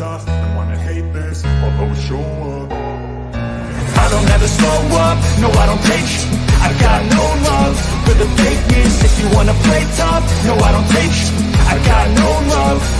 tough and wanna hate this, I'll always oh, show up. I don't ever slow up, no I don't take sh I got no love for the fakeness. If you wanna play tough, no I don't take sh I got no love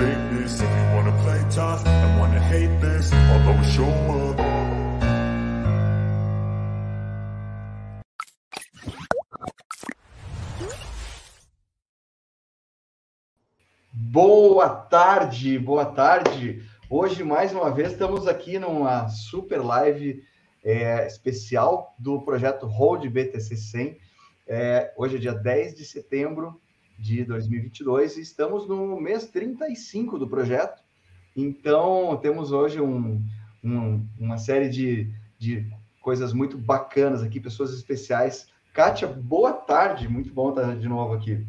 fakeness If you wanna play tough and wanna hate this I'll always show up Boa tarde, boa tarde. Hoje, mais uma vez, estamos aqui numa super live é, especial do projeto Hold BTC 100. É, hoje é dia 10 de setembro de 2022 e estamos no mês 35 do projeto. Então, temos hoje um, um, uma série de, de coisas muito bacanas aqui, pessoas especiais. Kátia, boa tarde, muito bom estar de novo aqui.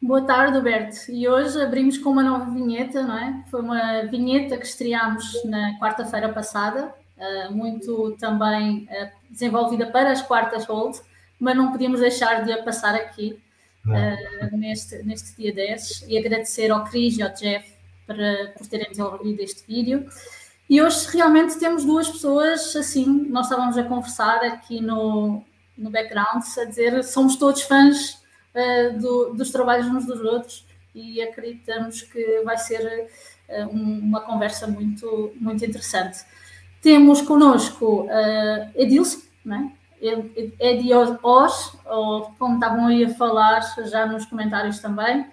Boa tarde, Alberto. E hoje abrimos com uma nova vinheta, não é? Foi uma vinheta que estreámos na quarta-feira passada, uh, muito também uh, desenvolvida para as quartas hold, mas não podíamos deixar de a passar aqui uh, neste, neste dia 10 e agradecer ao Cris e ao Jeff para, por terem desenvolvido este vídeo. E hoje realmente temos duas pessoas assim, nós estávamos a conversar aqui no, no background, a dizer somos todos fãs uh, do, dos trabalhos uns dos outros e acreditamos que vai ser uh, um, uma conversa muito, muito interessante. Temos connosco uh, Edilson, né? Edi Oz, ou como estavam aí a falar já nos comentários também,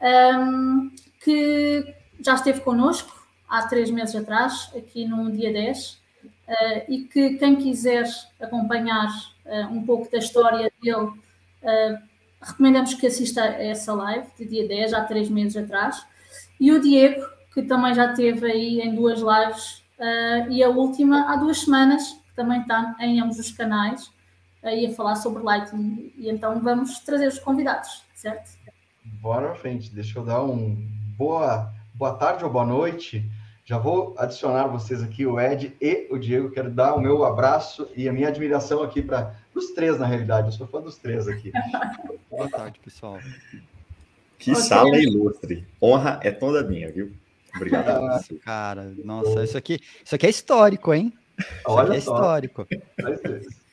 um, que já esteve connosco há três meses atrás, aqui no dia 10, uh, e que quem quiser acompanhar uh, um pouco da história dele, uh, recomendamos que assista a essa live de dia 10, há três meses atrás. E o Diego, que também já teve aí em duas lives, e a última há duas semanas, também está em ambos os canais, aí a falar sobre Lightning. E então vamos trazer os convidados, certo? Bora à frente, deixa eu dar um boa, boa tarde ou boa noite. Já vou adicionar vocês aqui, o Ed e o Diego. Quero dar o meu abraço e a minha admiração aqui para os três, na realidade. Eu sou fã dos três aqui. Boa tarde, pessoal. Que okay. sala ilustre. Honra é toda minha, viu? Obrigado. Ah, cara, nossa, isso aqui, isso aqui é histórico, hein? Olha é histórico.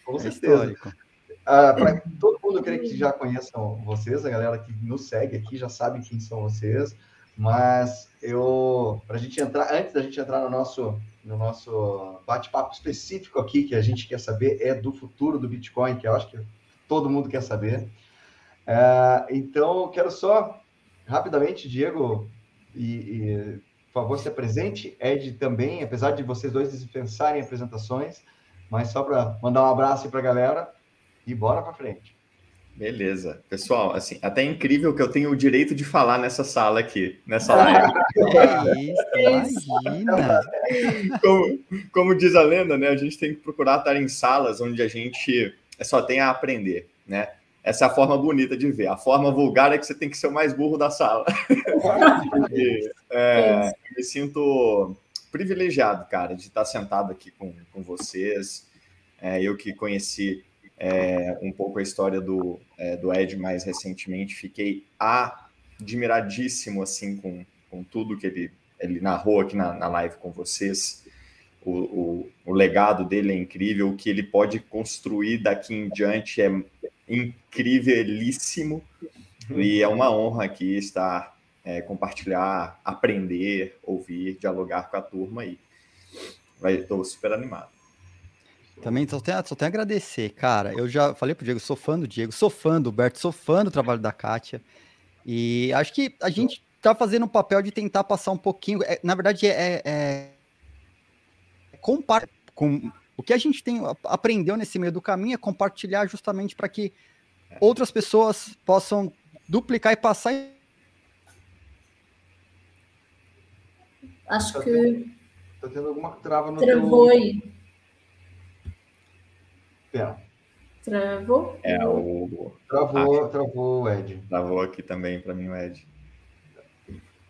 Com certeza. É histórico. Ah, para todo mundo que já conheçam vocês, a galera que nos segue aqui já sabe quem são vocês, mas eu, para a gente entrar, antes da gente entrar no nosso no nosso bate-papo específico aqui, que a gente quer saber é do futuro do Bitcoin, que eu acho que todo mundo quer saber. É, então, quero só, rapidamente, Diego, e, e, por favor, se apresente. Ed também, apesar de vocês dois dispensarem apresentações, mas só para mandar um abraço para a galera e bora para frente. Beleza. Pessoal, assim, até é incrível que eu tenho o direito de falar nessa sala aqui, nessa live. É isso, imagina! Como, como, diz a lenda, né? A gente tem que procurar estar em salas onde a gente só tem a aprender, né? Essa é a forma bonita de ver. A forma vulgar é que você tem que ser o mais burro da sala. e, é, me sinto privilegiado, cara, de estar sentado aqui com, com vocês. É, eu que conheci é, um pouco a história do, é, do Ed mais recentemente. Fiquei admiradíssimo assim com, com tudo que ele, ele narrou aqui na, na live com vocês. O, o, o, legado dele é incrível, o que ele pode construir daqui em diante é incrivelíssimo. E é uma honra aqui estar, é, compartilhar, aprender, ouvir, dialogar com a turma aí. Estou super animado. Também só tenho, só tenho a agradecer, cara. Eu já falei pro Diego, sou fã do Diego, sou fã do Berto, sou fã do trabalho da Kátia. E acho que a gente tá fazendo um papel de tentar passar um pouquinho. É, na verdade, é, é, é com o que a gente tem aprendeu nesse meio do caminho é compartilhar justamente para que outras pessoas possam duplicar e passar Acho tá que. Tendo, tá tendo alguma trava no Travou teu... aí. Pera. Travou? É o. Travou, ah, travou o Ed. Travou aqui também para mim o Ed.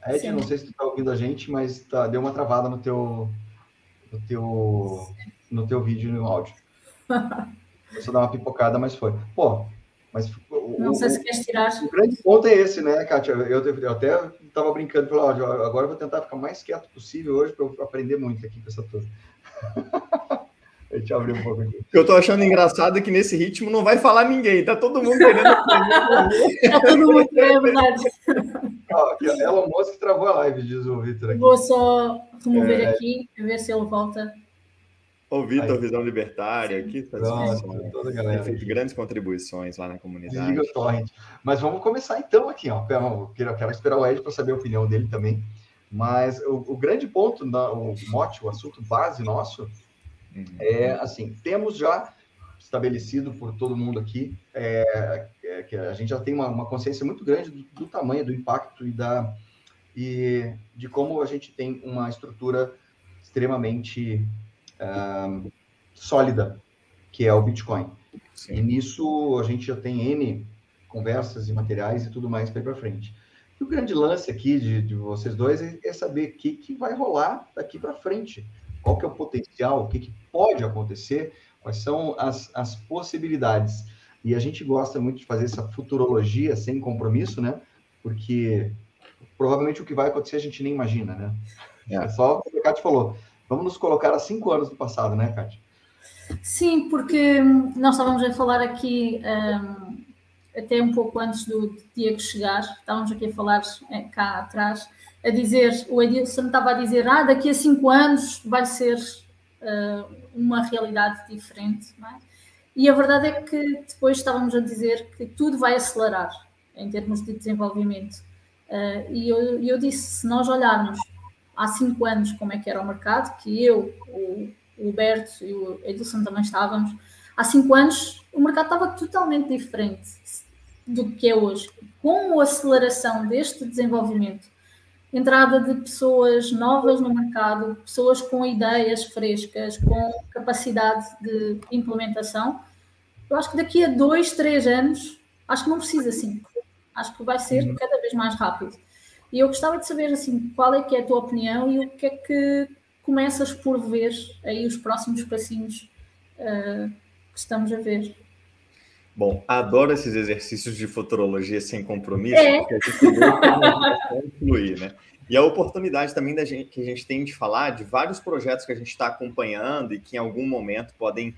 Ed, Sim. não sei se tu tá ouvindo a gente, mas tá, deu uma travada no teu, no teu, no teu vídeo e no áudio. Só dar uma pipocada, mas foi. Pô, mas o, não sei se quer tirar. O grande ponto é esse, né, Kátia? Eu, eu até estava brincando, falei, ó, agora eu vou tentar ficar mais quieto possível hoje para eu aprender muito aqui com essa turma. Deixa eu abrir um pouco aqui. Eu tô achando engraçado que nesse ritmo não vai falar ninguém, tá todo mundo querendo aprender. tá todo mundo querendo, é verdade. Ó, Elon Musk travou a live, diz o Vitor aqui. Vou só remover é... aqui, ver se ele volta. O Vitor, Visão Libertária, aqui a. Tem feito grandes contribuições lá na comunidade. Liga o torrent. Mas vamos começar então aqui, ó. Eu quero, quero esperar o Ed para saber a opinião dele também. Mas o, o grande ponto, o mote, o assunto base nosso Uhum. É, assim, temos já estabelecido por todo mundo aqui é, é, que a gente já tem uma, uma consciência muito grande do, do, tamanho, do impacto e da e de como a gente tem uma estrutura extremamente uh, sólida, que é o Bitcoin. Sim. E nisso a gente já tem N conversas e materiais e tudo mais para frente. E o grande lance aqui de, de vocês dois é, é saber o que, que vai rolar daqui para frente qual que é o potencial, o que, que pode acontecer, quais são as, as possibilidades. E a gente gosta muito de fazer essa futurologia sem compromisso, né? Porque provavelmente o que vai acontecer a gente nem imagina, né? É, é só o que a Kátia falou. Vamos nos colocar há cinco anos do passado, né, Kátia? Sim, porque nós estávamos a falar aqui um, até um pouco antes do Diego chegar, estávamos aqui a falar é, cá atrás a dizer, o Edilson estava a dizer, ah, daqui a cinco anos vai ser uh, uma realidade diferente, é? E a verdade é que depois estávamos a dizer que tudo vai acelerar em termos de desenvolvimento. Uh, e eu, eu disse, se nós olharmos há cinco anos como é que era o mercado, que eu, o, o Berto e o Edilson também estávamos, há cinco anos o mercado estava totalmente diferente do que é hoje. Com a aceleração deste desenvolvimento entrada de pessoas novas no mercado, pessoas com ideias frescas, com capacidade de implementação. Eu acho que daqui a dois, três anos, acho que não precisa assim. Acho que vai ser uhum. cada vez mais rápido. E eu gostava de saber assim, qual é que é a tua opinião e o que é que começas por ver aí os próximos passinhos uh, que estamos a ver. Bom, adoro esses exercícios de futurologia sem compromisso, é. porque a gente vê como fluir, né? E a oportunidade também da gente, que a gente tem de falar de vários projetos que a gente está acompanhando e que em algum momento podem,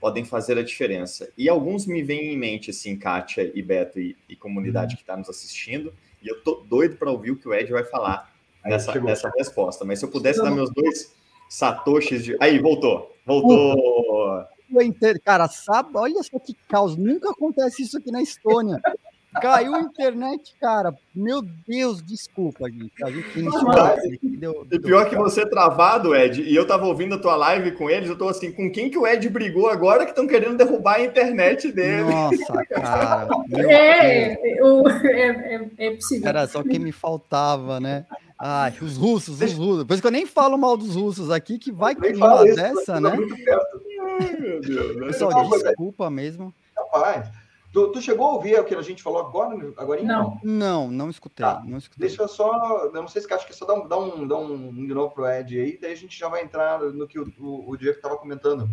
podem fazer a diferença. E alguns me vêm em mente, assim, Kátia e Beto e, e comunidade uhum. que está nos assistindo, e eu tô doido para ouvir o que o Ed vai falar nessa, nessa resposta. Mas se eu pudesse dar meus dois satoshis de... Aí, voltou, voltou... Cara, sabe, olha só que caos, nunca acontece isso aqui na Estônia. Caiu a internet, cara. Meu Deus, desculpa, gente. A gente tem deu, E pior que você travado, Ed, e eu tava ouvindo a tua live com eles, eu tô assim, com quem que o Ed brigou agora que estão querendo derrubar a internet dele? Nossa, cara. É, é, é, é, possível. Era só que me faltava, né? Ai, os russos, os russos. Por isso que eu nem falo mal dos russos aqui, que vai que uma dessa, né? Ai, meu Deus. Pessoal, desculpa mesmo. Rapaz. Tu, tu, chegou a ouvir o que a gente falou agora? agora não. não, não escutei, tá. não escutei. Deixa eu só. Não sei se acho que é só dar um, dar um, dar um de novo pro Ed aí, daí a gente já vai entrar no que o, o, o Diego estava comentando.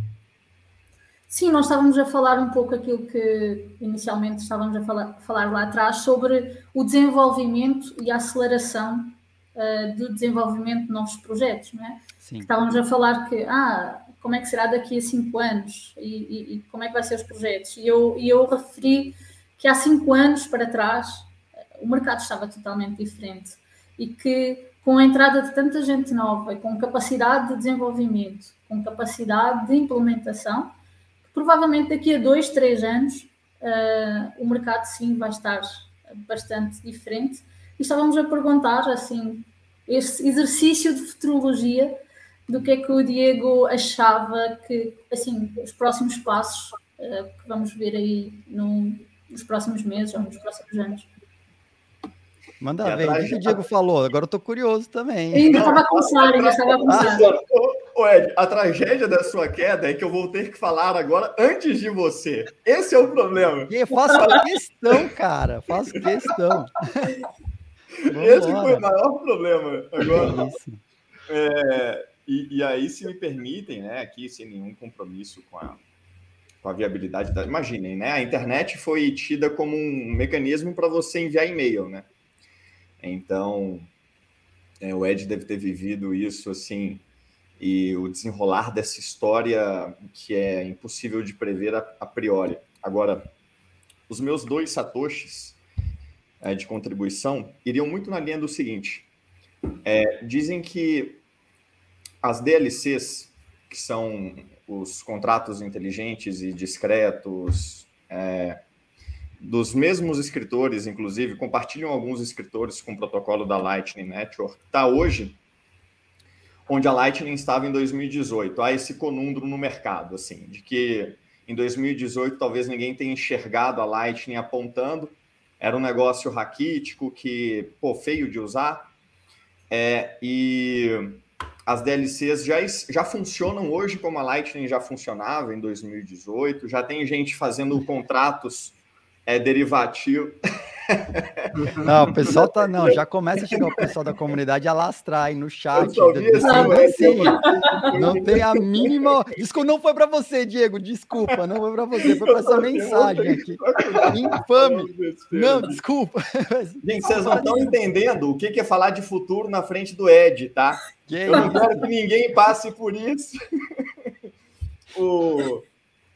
Sim, nós estávamos a falar um pouco aquilo que inicialmente estávamos a falar, falar lá atrás sobre o desenvolvimento e a aceleração uh, do desenvolvimento de novos projetos, não é? Sim. Estávamos a falar que ah, como é que será daqui a cinco anos e, e, e como é que vai ser os projetos. E eu, e eu referi que há cinco anos para trás o mercado estava totalmente diferente e que com a entrada de tanta gente nova e com capacidade de desenvolvimento, com capacidade de implementação, provavelmente daqui a dois, três anos uh, o mercado sim vai estar bastante diferente. E estávamos a perguntar assim, este exercício de futurologia do que é que o Diego achava que, assim, os próximos passos uh, que vamos ver aí no, nos próximos meses ou nos próximos anos. Manda ver, o que o Diego falou? Agora eu tô curioso também. Ainda estava Sara, ainda estava Sara. Ô, Ed, a tragédia da sua queda é que eu vou ter que falar agora antes de você. Esse é o problema. Eu faço questão, cara. Faço questão. Esse foi o maior problema. Agora, é, e, e, aí, se me permitem, né, aqui sem nenhum compromisso com a, com a viabilidade da. Imaginem, né? A internet foi tida como um mecanismo para você enviar e-mail, né? Então, é, o Ed deve ter vivido isso assim, e o desenrolar dessa história que é impossível de prever a, a priori. Agora, os meus dois satoshis é, de contribuição iriam muito na linha do seguinte: é, dizem que as DLCs, que são os contratos inteligentes e discretos, é, dos mesmos escritores, inclusive, compartilham alguns escritores com o protocolo da Lightning Network, está hoje onde a Lightning estava em 2018. Há esse conundro no mercado, assim, de que em 2018 talvez ninguém tenha enxergado a Lightning apontando, era um negócio raquítico, que, pô, feio de usar, é, e as DLCs já, já funcionam hoje como a Lightning já funcionava em 2018, já tem gente fazendo contratos é derivativo. Não, o pessoal tá. Não, já começa a chegar o pessoal da comunidade a lastrar aí no chat. Assim, não tem a mínima. Desculpa, não foi para você, Diego. Desculpa, não foi para você, foi para essa mensagem aqui. Infame. Não, desculpa. Gente, vocês não estão entendendo o que é falar de futuro na frente do Ed, tá? Eu não quero que ninguém passe por isso. o...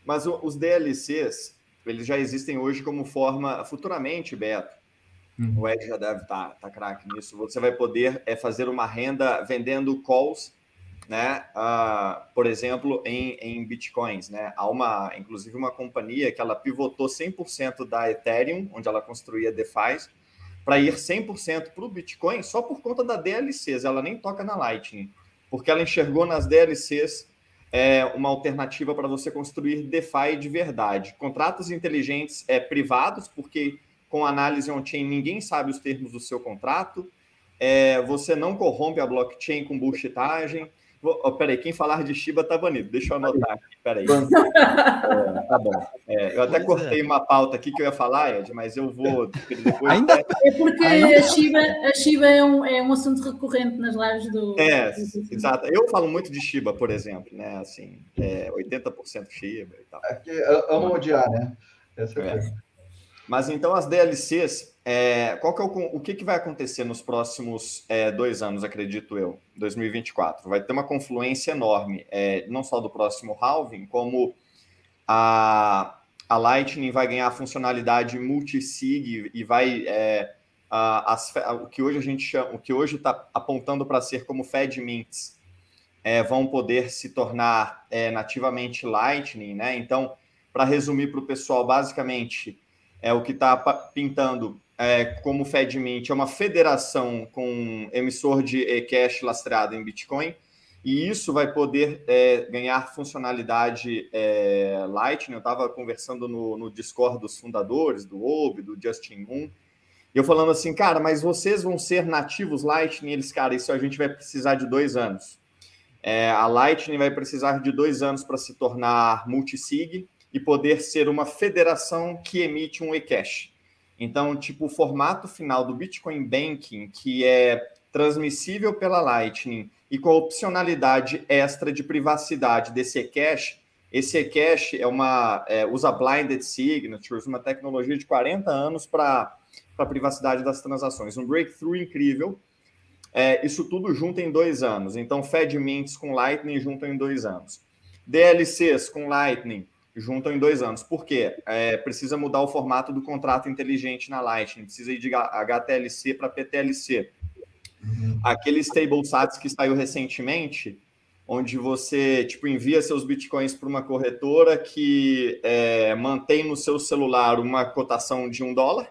Mas os DLCs, eles já existem hoje como forma, futuramente, Beto, uhum. o Ed já deve estar tá, tá craque nisso, você vai poder é, fazer uma renda vendendo calls, né, uh, por exemplo, em, em bitcoins, né, há uma, inclusive uma companhia que ela pivotou 100% da Ethereum, onde ela construía DeFi, para ir 100% para o Bitcoin só por conta da DLCs, ela nem toca na Lightning, porque ela enxergou nas DLCs é uma alternativa para você construir DeFi de verdade. Contratos inteligentes é, privados, porque com análise on-chain ninguém sabe os termos do seu contrato. É, você não corrompe a blockchain com bullshitagem. Oh, peraí, quem falar de Shiba tá banido. Deixa eu anotar aqui, peraí. É, tá bom. É, eu até pois cortei é. uma pauta aqui que eu ia falar, Ed, mas eu vou depois. Ainda... É porque Ainda... a Shiba, a Shiba é, um, é um assunto recorrente nas lives do. É, exato. Eu falo muito de Shiba, por exemplo, né? Assim, é 80% Shiba e tal. É que amo odiar, né? Essa é. Mas então as DLCs, é, qual que é o, o que, que vai acontecer nos próximos é, dois anos, acredito eu, 2024? Vai ter uma confluência enorme, é, não só do próximo halving, como a, a Lightning vai ganhar a funcionalidade multisig e vai é, a, as, o que hoje a gente chama, o que hoje está apontando para ser como Fed Mints, é, vão poder se tornar é, nativamente Lightning, né? Então, para resumir para o pessoal, basicamente é o que está pintando é, como FedMint, é uma federação com emissor de e-cash lastreado em Bitcoin, e isso vai poder é, ganhar funcionalidade é, Lightning. Eu estava conversando no, no, Discord dos fundadores, do Obi, do Justin Moon, e eu falando assim, cara, mas vocês vão ser nativos Lightning? Eles, cara, isso a gente vai precisar de dois anos. É, a Lightning vai precisar de dois anos para se tornar multisig, e poder ser uma federação que emite um e-cash. Então, tipo, o formato final do Bitcoin Banking, que é transmissível pela Lightning e com a opcionalidade extra de privacidade desse e-cash, esse e-cash é uma, é, usa blinded signatures, uma tecnologia de 40 anos para a privacidade das transações. Um breakthrough incrível. É, isso tudo junto em dois anos. Então, Fed Mints com Lightning juntam em dois anos. DLCs com Lightning juntam em dois anos. Por quê? É, precisa mudar o formato do contrato inteligente na Lightning, precisa ir de HTLC para PTLC. Uhum. Aquele stable sats que saiu recentemente, onde você tipo envia seus bitcoins para uma corretora que é, mantém no seu celular uma cotação de um dólar.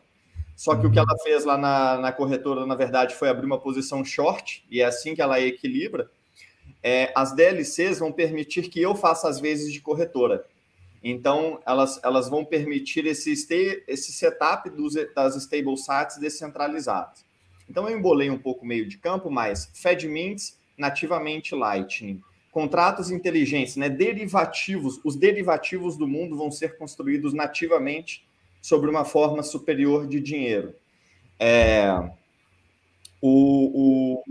Só que o que uhum. ela fez lá na, na corretora, na verdade, foi abrir uma posição short, e é assim que ela equilibra. É, as DLCs vão permitir que eu faça as vezes de corretora. Então, elas, elas vão permitir esse, esse setup dos, das stable sites descentralizadas. Então eu embolei um pouco meio de campo, mas FedMints nativamente Lightning. Contratos inteligentes, né, derivativos, os derivativos do mundo vão ser construídos nativamente sobre uma forma superior de dinheiro. É, o, o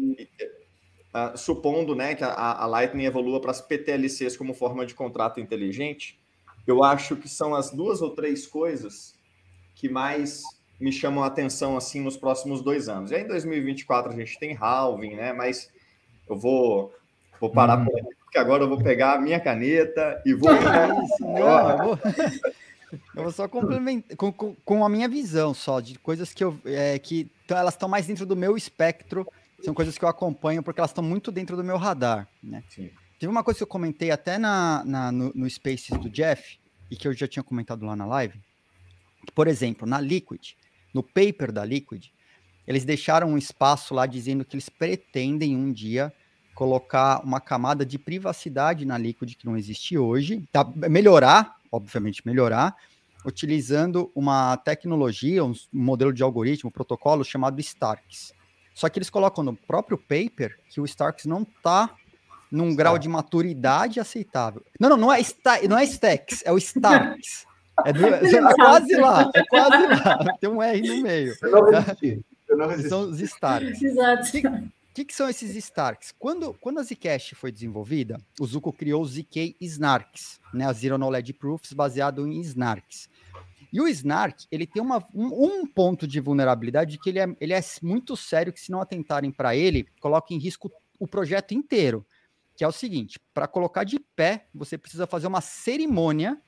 uh, supondo né, que a, a Lightning evolua para as PTLCs como forma de contrato inteligente, eu acho que são as duas ou três coisas que mais me chamam a atenção assim nos próximos dois anos. E aí, em 2024 a gente tem halving, né? Mas eu vou, vou parar hum. por aqui, porque agora eu vou pegar a minha caneta e vou. Eu vou... Eu vou só complementar com, com, com, a minha visão só de coisas que eu é, que elas estão mais dentro do meu espectro, são coisas que eu acompanho porque elas estão muito dentro do meu radar, né? Sim. Teve uma coisa que eu comentei até na, na no, no Spaces do Jeff e que eu já tinha comentado lá na live. Por exemplo, na Liquid, no paper da Liquid, eles deixaram um espaço lá dizendo que eles pretendem um dia colocar uma camada de privacidade na Liquid que não existe hoje, tá? melhorar, obviamente melhorar, utilizando uma tecnologia, um modelo de algoritmo, um protocolo chamado Starks. Só que eles colocam no próprio paper que o Starks não está num grau de maturidade aceitável. Não, não, não é, não é Stacks, é o Starks. É, do, é quase lá, é quase lá. Tem um R no meio. Eu não resisti. Eu não resisti. São os Starks. Exato. O que, que, são esses Starks? Quando, quando a Zcash foi desenvolvida, o Zuko criou o ZK Snarks, né, a Zero Knowledge Proofs baseado em Snarks. E o Snark, ele tem uma, um, um, ponto de vulnerabilidade que ele é, ele é muito sério, que se não atentarem para ele, coloca em risco o projeto inteiro. Que é o seguinte, para colocar de pé, você precisa fazer uma cerimônia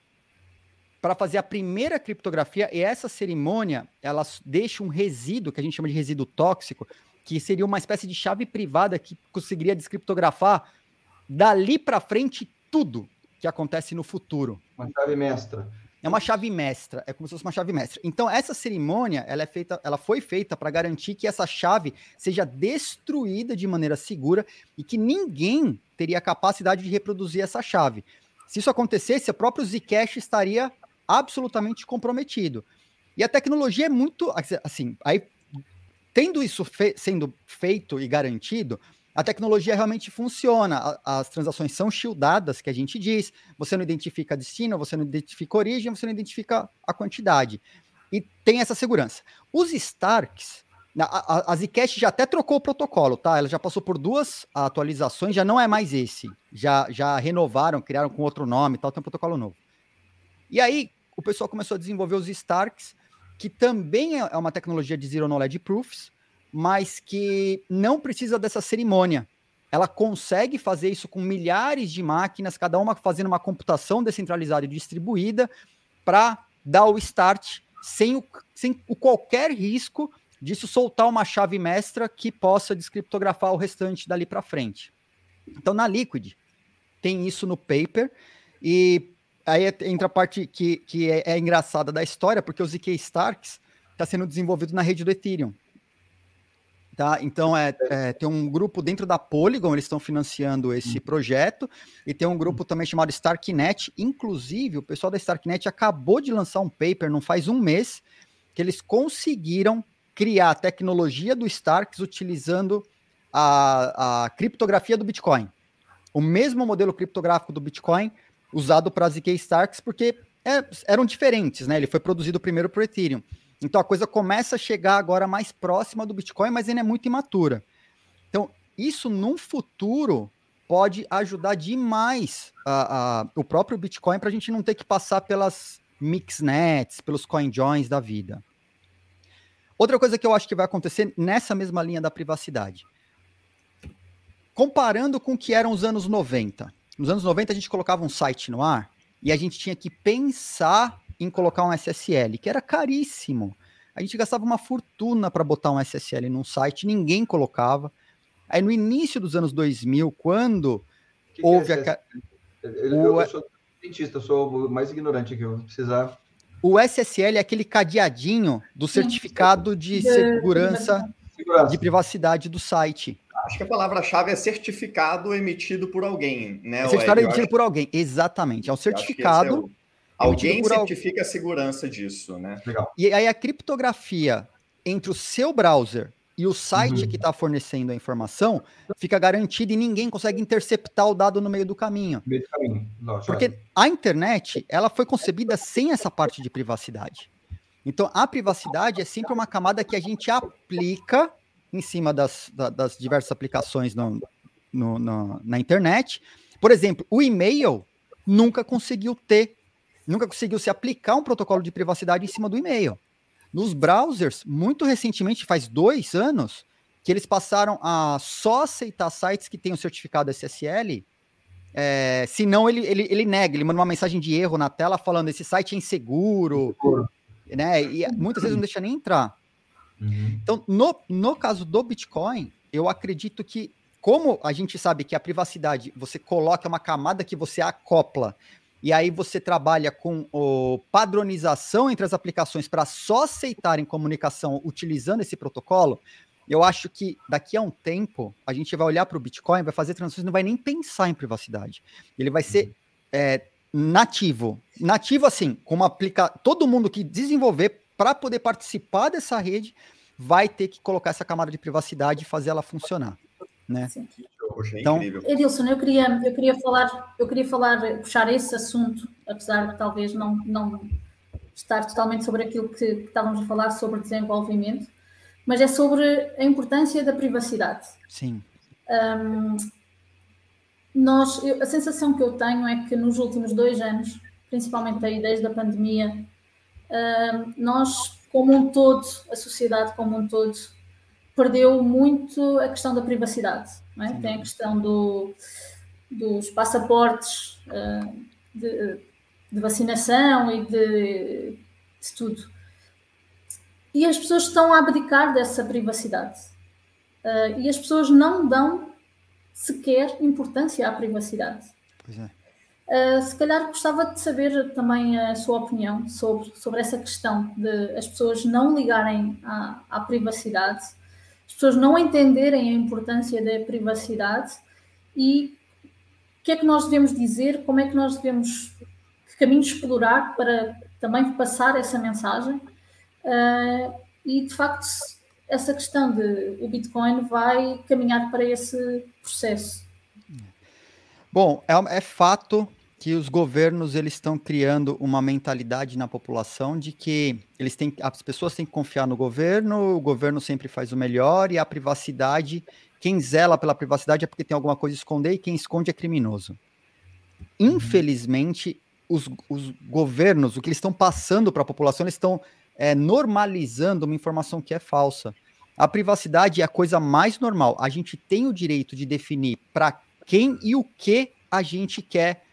para fazer a primeira criptografia, e essa cerimônia, ela deixa um resíduo, que a gente chama de resíduo tóxico, que seria uma espécie de chave privada que conseguiria descriptografar dali para frente tudo que acontece no futuro. Uma chave mestra. É uma chave mestra, é como se fosse uma chave mestra. Então essa cerimônia, ela é feita, ela foi feita para garantir que essa chave seja destruída de maneira segura e que ninguém teria a capacidade de reproduzir essa chave. Se isso acontecesse, o próprio Zcash estaria absolutamente comprometido. E a tecnologia é muito assim, aí tendo isso fe sendo feito e garantido, a tecnologia realmente funciona. As transações são shieldadas, que a gente diz. Você não identifica destino, você não identifica origem, você não identifica a quantidade. E tem essa segurança. Os Starks, a, a, a Zcash já até trocou o protocolo, tá? Ela já passou por duas atualizações, já não é mais esse. Já, já renovaram, criaram com outro nome tal, tem um protocolo novo. E aí, o pessoal começou a desenvolver os Starks, que também é, é uma tecnologia de Zero Knowledge Proofs, mas que não precisa dessa cerimônia. Ela consegue fazer isso com milhares de máquinas, cada uma fazendo uma computação descentralizada e distribuída, para dar o start sem, o, sem o qualquer risco disso soltar uma chave mestra que possa descriptografar o restante dali para frente. Então, na Liquid, tem isso no paper, e aí entra a parte que, que é, é engraçada da história, porque o ZK Starks está sendo desenvolvido na rede do Ethereum. Tá? Então, é, é, tem um grupo dentro da Polygon, eles estão financiando esse hum. projeto, e tem um grupo também chamado Starknet. Inclusive, o pessoal da Starknet acabou de lançar um paper, não faz um mês, que eles conseguiram criar a tecnologia do Starks utilizando a, a criptografia do Bitcoin. O mesmo modelo criptográfico do Bitcoin, usado para ZK Starks, porque é, eram diferentes, né? Ele foi produzido primeiro para o Ethereum. Então a coisa começa a chegar agora mais próxima do Bitcoin, mas ainda é muito imatura. Então, isso num futuro pode ajudar demais a, a, o próprio Bitcoin para a gente não ter que passar pelas mixnets, pelos coinjoins da vida. Outra coisa que eu acho que vai acontecer nessa mesma linha da privacidade. Comparando com o que eram os anos 90. Nos anos 90 a gente colocava um site no ar e a gente tinha que pensar em colocar um SSL, que era caríssimo. A gente gastava uma fortuna para botar um SSL num site, ninguém colocava. Aí no início dos anos 2000, quando que houve que é a. Eu, eu, eu sou cientista, eu sou o mais ignorante aqui, eu vou precisar. O SSL é aquele cadeadinho do certificado de segurança, segurança. de privacidade do site. Acho que a palavra-chave é certificado emitido por alguém, né? É certificado emitido acho... por alguém, exatamente. É um certificado. O... Alguém certifica a segurança disso, né? Legal. E aí a criptografia entre o seu browser e o site uhum. que está fornecendo a informação fica garantido e ninguém consegue interceptar o dado no meio do caminho. Meio do caminho. Porque a internet ela foi concebida sem essa parte de privacidade. Então a privacidade é sempre uma camada que a gente aplica em cima das, das diversas aplicações no, no, no, na internet. Por exemplo, o e-mail nunca conseguiu ter, nunca conseguiu se aplicar um protocolo de privacidade em cima do e-mail. Nos browsers, muito recentemente, faz dois anos, que eles passaram a só aceitar sites que tenham certificado SSL. É, senão ele, ele, ele nega, ele manda uma mensagem de erro na tela falando esse site é inseguro, inseguro. né? E muitas vezes não deixa nem entrar. Uhum. Então, no, no caso do Bitcoin, eu acredito que, como a gente sabe que a privacidade, você coloca uma camada que você acopla e aí você trabalha com o padronização entre as aplicações para só aceitarem comunicação utilizando esse protocolo, eu acho que daqui a um tempo a gente vai olhar para o Bitcoin, vai fazer transações, não vai nem pensar em privacidade. Ele vai ser é, nativo. Nativo, assim, como aplica todo mundo que desenvolver para poder participar dessa rede vai ter que colocar essa camada de privacidade e fazer ela funcionar. Né? Sim. Então, Edilson, eu queria, eu queria falar, eu queria falar, puxar esse assunto, apesar de talvez não, não estar totalmente sobre aquilo que, que estávamos a falar sobre desenvolvimento, mas é sobre a importância da privacidade. Sim. Um, nós, eu, a sensação que eu tenho é que nos últimos dois anos, principalmente aí desde a pandemia, um, nós, como um todo, a sociedade como um todo, perdeu muito a questão da privacidade. É? Tem a questão do, dos passaportes uh, de, de, vacinação e de, de, tudo. E as pessoas estão a abdicar dessa privacidade. Uh, e as pessoas não dão sequer importância à privacidade. Pois é. Uh, se calhar gostava de saber também a sua opinião sobre, sobre essa questão de as pessoas não ligarem à, à privacidade as pessoas não entenderem a importância da privacidade e o que é que nós devemos dizer, como é que nós devemos, que caminhos explorar para também passar essa mensagem. Uh, e de facto, essa questão de o Bitcoin vai caminhar para esse processo. Bom, é, é fato que os governos eles estão criando uma mentalidade na população de que eles têm, as pessoas têm que confiar no governo, o governo sempre faz o melhor e a privacidade, quem zela pela privacidade é porque tem alguma coisa a esconder e quem esconde é criminoso. Infelizmente, os, os governos, o que eles estão passando para a população, eles estão é, normalizando uma informação que é falsa. A privacidade é a coisa mais normal. A gente tem o direito de definir para quem e o que a gente quer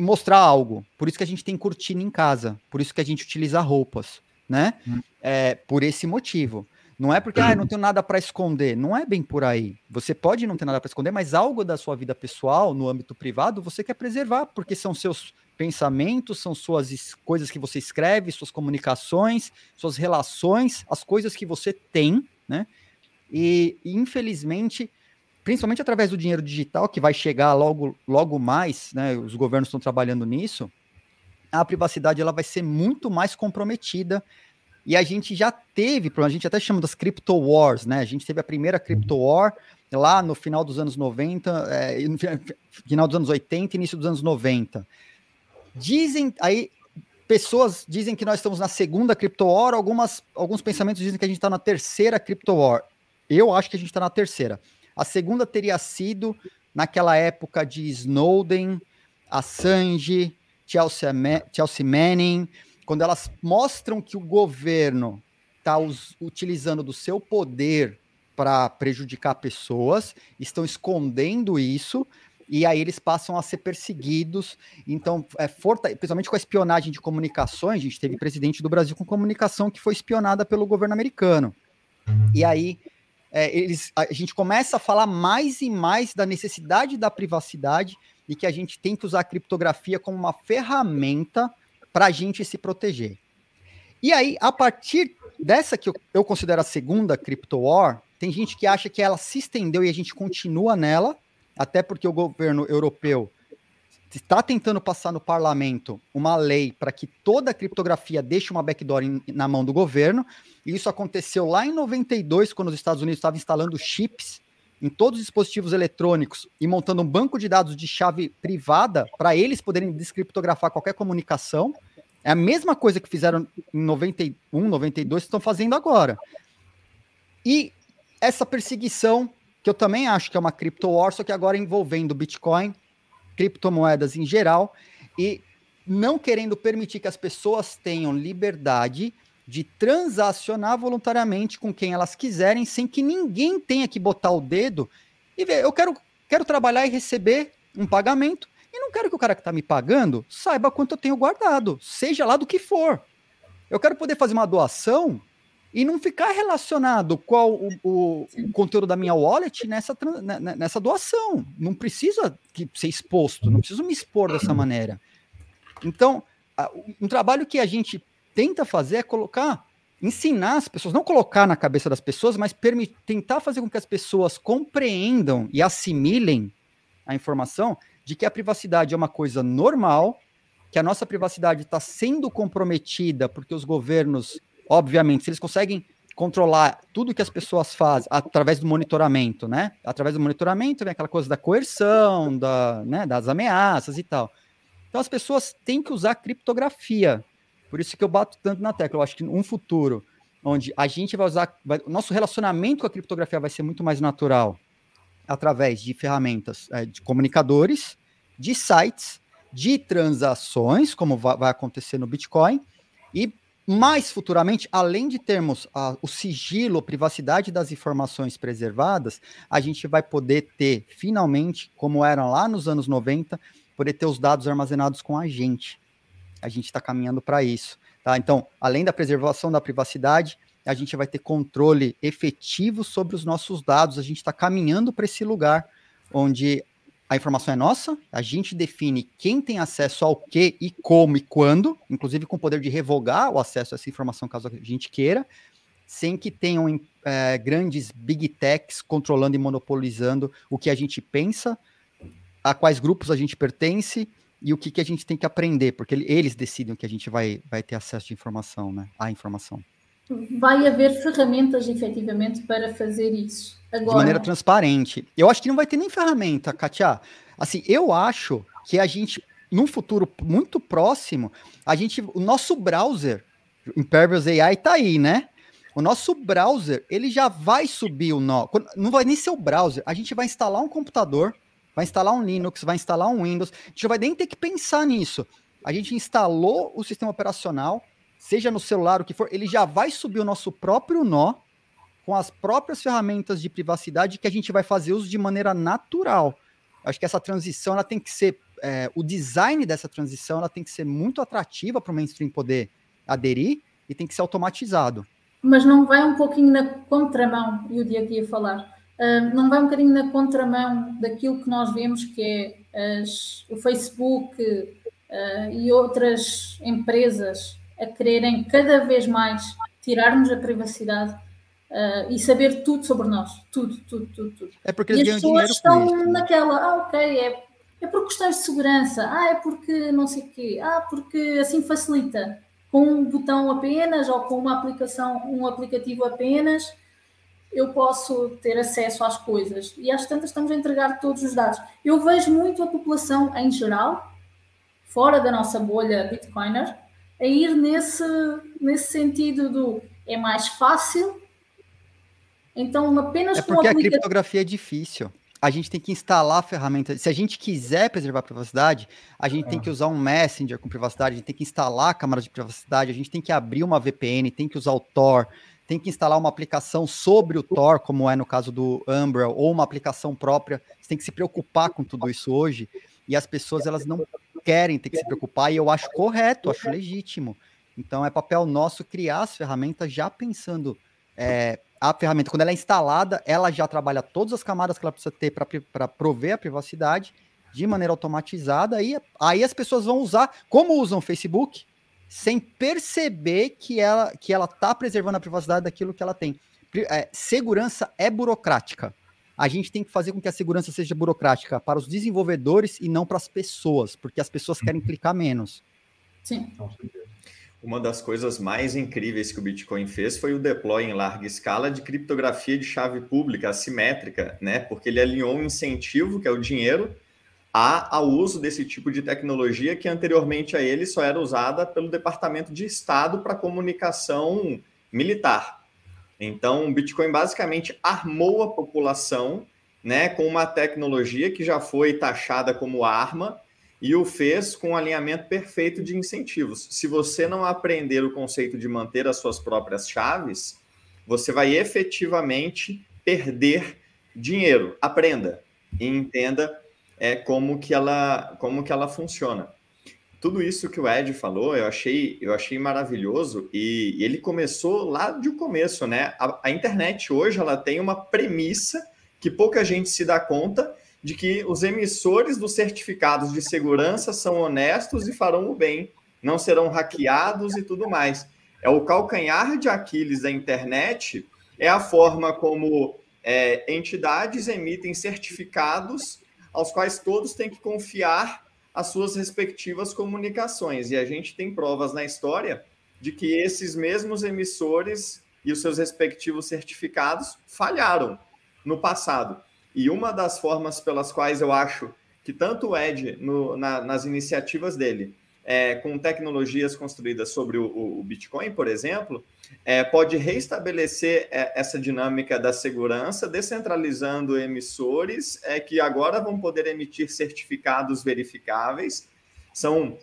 mostrar algo. Por isso que a gente tem cortina em casa, por isso que a gente utiliza roupas, né? Hum. É, por esse motivo. Não é porque ah, não tenho nada para esconder. Não é bem por aí. Você pode não ter nada para esconder, mas algo da sua vida pessoal, no âmbito privado, você quer preservar, porque são seus pensamentos, são suas coisas que você escreve, suas comunicações, suas relações, as coisas que você tem, né? E, infelizmente, principalmente através do dinheiro digital, que vai chegar logo, logo mais, né, os governos estão trabalhando nisso, a privacidade ela vai ser muito mais comprometida. E a gente já teve, a gente até chama das crypto wars, né? A gente teve a primeira crypto war lá no final dos anos 90, é, no final dos anos 80 início dos anos 90. Dizem aí pessoas dizem que nós estamos na segunda crypto war, algumas alguns pensamentos dizem que a gente está na terceira crypto war. Eu acho que a gente está na terceira. A segunda teria sido naquela época de Snowden, Assange, Chelsea, Chelsea Manning, quando elas mostram que o governo está utilizando do seu poder para prejudicar pessoas, estão escondendo isso, e aí eles passam a ser perseguidos. Então, é, forta, principalmente com a espionagem de comunicações, a gente teve presidente do Brasil com comunicação que foi espionada pelo governo americano. Uhum. E aí é, eles, a gente começa a falar mais e mais da necessidade da privacidade e que a gente tem que usar a criptografia como uma ferramenta para a gente se proteger. E aí, a partir dessa que eu, eu considero a segunda crypto war, tem gente que acha que ela se estendeu e a gente continua nela, até porque o governo europeu está tentando passar no parlamento uma lei para que toda a criptografia deixe uma backdoor em, na mão do governo. E isso aconteceu lá em 92, quando os Estados Unidos estavam instalando chips em todos os dispositivos eletrônicos e montando um banco de dados de chave privada para eles poderem descriptografar qualquer comunicação. É a mesma coisa que fizeram em 91, 92, estão fazendo agora. E essa perseguição, que eu também acho que é uma crypto war, só que agora envolvendo Bitcoin, criptomoedas em geral, e não querendo permitir que as pessoas tenham liberdade de transacionar voluntariamente com quem elas quiserem, sem que ninguém tenha que botar o dedo e ver, eu quero, quero trabalhar e receber um pagamento, e não quero que o cara que está me pagando saiba quanto eu tenho guardado, seja lá do que for. Eu quero poder fazer uma doação e não ficar relacionado com o, o, o conteúdo da minha wallet nessa, né, né, nessa doação. Não precisa ser exposto, não preciso me expor dessa maneira. Então, um trabalho que a gente tenta fazer é colocar, ensinar as pessoas, não colocar na cabeça das pessoas, mas tentar fazer com que as pessoas compreendam e assimilem a informação de que a privacidade é uma coisa normal, que a nossa privacidade está sendo comprometida porque os governos, obviamente, se eles conseguem controlar tudo que as pessoas fazem através do monitoramento, né? Através do monitoramento vem aquela coisa da coerção, da, né, das ameaças e tal. Então as pessoas têm que usar criptografia por isso que eu bato tanto na tecla. Eu acho que um futuro onde a gente vai usar. Vai, nosso relacionamento com a criptografia vai ser muito mais natural através de ferramentas é, de comunicadores, de sites, de transações, como vai, vai acontecer no Bitcoin, e mais futuramente, além de termos a, o sigilo, a privacidade das informações preservadas, a gente vai poder ter, finalmente, como eram lá nos anos 90, poder ter os dados armazenados com a gente a gente está caminhando para isso. Tá? Então, além da preservação da privacidade, a gente vai ter controle efetivo sobre os nossos dados. A gente está caminhando para esse lugar onde a informação é nossa, a gente define quem tem acesso ao que e como e quando, inclusive com o poder de revogar o acesso a essa informação caso a gente queira, sem que tenham é, grandes big techs controlando e monopolizando o que a gente pensa, a quais grupos a gente pertence e o que, que a gente tem que aprender, porque eles decidem que a gente vai, vai ter acesso de informação, né? A informação. Vai haver ferramentas, efetivamente, para fazer isso. Agora... De maneira transparente. Eu acho que não vai ter nem ferramenta, Katia. Assim, eu acho que a gente, num futuro muito próximo, a gente, o nosso browser, Impervious AI tá aí, né? O nosso browser, ele já vai subir o nó. Não vai nem ser o browser, a gente vai instalar um computador vai instalar um Linux, vai instalar um Windows. A gente não vai nem ter que pensar nisso. A gente instalou o sistema operacional, seja no celular, o que for, ele já vai subir o nosso próprio nó com as próprias ferramentas de privacidade que a gente vai fazer uso de maneira natural. Acho que essa transição ela tem que ser, é, o design dessa transição ela tem que ser muito atrativa para o mainstream poder aderir e tem que ser automatizado. Mas não vai um pouquinho na contramão, e o dia que ia falar não vai um bocadinho na contramão daquilo que nós vemos que é as, o Facebook uh, e outras empresas a quererem cada vez mais tirar-nos a privacidade uh, e saber tudo sobre nós. Tudo, tudo, tudo, tudo. É porque e as pessoas estão naquela, ah, ok, é, é por questões de segurança, ah, é porque não sei o quê, ah, porque assim facilita. Com um botão apenas ou com uma aplicação, um aplicativo apenas, eu posso ter acesso às coisas. E às tantas estamos a entregar todos os dados. Eu vejo muito a população em geral, fora da nossa bolha Bitcoiner, a ir nesse, nesse sentido do é mais fácil. Então, apenas é porque a criptografia é difícil. A gente tem que instalar a ferramenta. Se a gente quiser preservar a privacidade, a gente é. tem que usar um Messenger com privacidade, a gente tem que instalar a câmara de privacidade, a gente tem que abrir uma VPN, tem que usar o Tor, tem que instalar uma aplicação sobre o Tor, como é no caso do Umbrel, ou uma aplicação própria. Você tem que se preocupar com tudo isso hoje. E as pessoas elas não querem ter que se preocupar, e eu acho correto, acho legítimo. Então é papel nosso criar as ferramentas já pensando. É, a ferramenta, quando ela é instalada, ela já trabalha todas as camadas que ela precisa ter para prover a privacidade de maneira automatizada. E aí as pessoas vão usar, como usam o Facebook, sem perceber que ela que ela está preservando a privacidade daquilo que ela tem. É, segurança é burocrática. A gente tem que fazer com que a segurança seja burocrática para os desenvolvedores e não para as pessoas, porque as pessoas querem clicar menos. Sim. Uma das coisas mais incríveis que o Bitcoin fez foi o deploy em larga escala de criptografia de chave pública assimétrica, né? Porque ele alinhou um incentivo, que é o dinheiro, a, ao uso desse tipo de tecnologia que anteriormente a ele só era usada pelo Departamento de Estado para comunicação militar. Então, o Bitcoin basicamente armou a população né, com uma tecnologia que já foi taxada como arma e o fez com um alinhamento perfeito de incentivos. Se você não aprender o conceito de manter as suas próprias chaves, você vai efetivamente perder dinheiro. Aprenda e entenda é, como, que ela, como que ela funciona tudo isso que o Ed falou, eu achei, eu achei maravilhoso e, e ele começou lá de começo, né? A, a, internet hoje ela tem uma premissa que pouca gente se dá conta de que os emissores dos certificados de segurança são honestos e farão o bem, não serão hackeados e tudo mais. É o calcanhar de Aquiles da internet, é a forma como é, entidades emitem certificados aos quais todos têm que confiar as suas respectivas comunicações. E a gente tem provas na história de que esses mesmos emissores e os seus respectivos certificados falharam no passado. E uma das formas pelas quais eu acho que tanto o Ed, no, na, nas iniciativas dele, é, com tecnologias construídas sobre o, o Bitcoin, por exemplo, é, pode reestabelecer é, essa dinâmica da segurança, descentralizando emissores é, que agora vão poder emitir certificados verificáveis. São,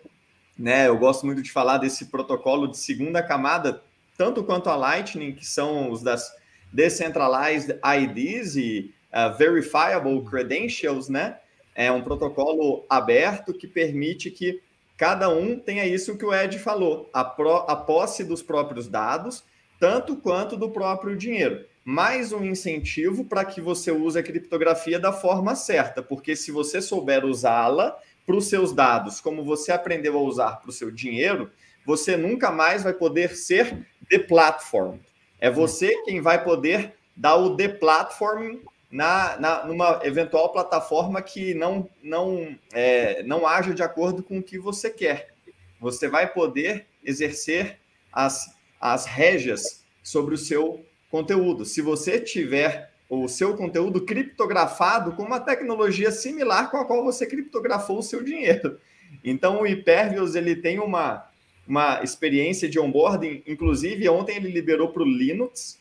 né, eu gosto muito de falar desse protocolo de segunda camada, tanto quanto a Lightning, que são os das Decentralized IDs e uh, Verifiable Credentials, né? É um protocolo aberto que permite que cada um tenha isso que o Ed falou, a, a posse dos próprios dados, tanto quanto do próprio dinheiro. Mais um incentivo para que você use a criptografia da forma certa, porque se você souber usá-la para os seus dados, como você aprendeu a usar para o seu dinheiro, você nunca mais vai poder ser deplatformed. É você quem vai poder dar o deplatforming na, na, numa eventual plataforma que não, não, é, não haja de acordo com o que você quer. Você vai poder exercer as, as régias sobre o seu conteúdo. Se você tiver o seu conteúdo criptografado com uma tecnologia similar com a qual você criptografou o seu dinheiro. Então, o Hypervius ele tem uma, uma experiência de onboarding, inclusive ontem ele liberou para o Linux,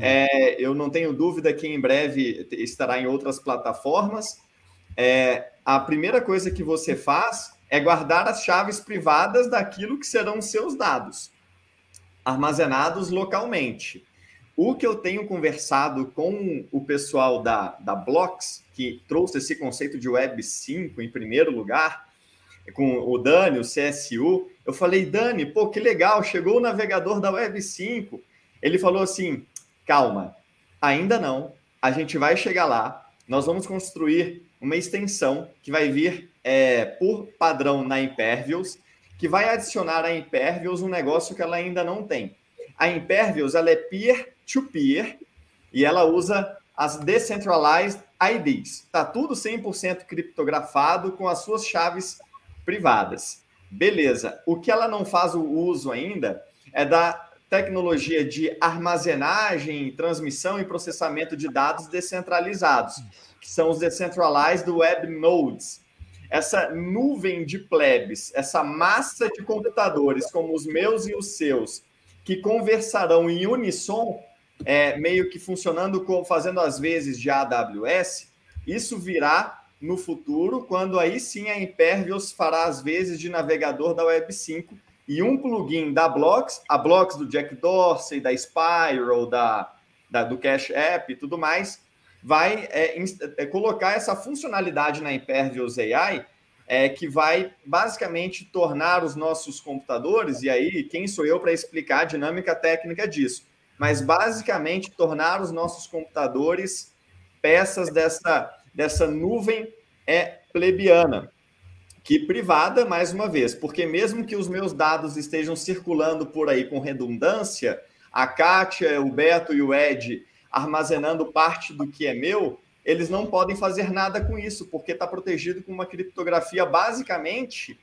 é, eu não tenho dúvida que em breve estará em outras plataformas. É, a primeira coisa que você faz é guardar as chaves privadas daquilo que serão seus dados, armazenados localmente. O que eu tenho conversado com o pessoal da, da Blocks, que trouxe esse conceito de Web 5 em primeiro lugar, com o Dani, o CSU, eu falei, Dani, pô, que legal, chegou o navegador da Web 5. Ele falou assim: calma, ainda não. A gente vai chegar lá. Nós vamos construir uma extensão que vai vir é, por padrão na Impervious, que vai adicionar à Impervious um negócio que ela ainda não tem. A Impervious ela é peer-to-peer -peer, e ela usa as Decentralized IDs. Está tudo 100% criptografado com as suas chaves privadas. Beleza. O que ela não faz o uso ainda é da tecnologia de armazenagem, transmissão e processamento de dados descentralizados, que são os Decentralized Web Nodes. Essa nuvem de plebes, essa massa de computadores, como os meus e os seus, que conversarão em unissom, é, meio que funcionando, com, fazendo as vezes de AWS, isso virá no futuro, quando aí sim a Impervious fará as vezes de navegador da Web 5 e um plugin da Blocks, a Blocks do Jack Dorsey, da Spiral, da, da do Cash App e tudo mais, vai é, é, colocar essa funcionalidade na Impervious AI é, que vai basicamente tornar os nossos computadores, e aí quem sou eu para explicar a dinâmica técnica disso, mas basicamente tornar os nossos computadores peças dessa, dessa nuvem é plebiana que privada, mais uma vez, porque mesmo que os meus dados estejam circulando por aí com redundância, a Kátia, o Beto e o Ed armazenando parte do que é meu, eles não podem fazer nada com isso, porque está protegido com uma criptografia basicamente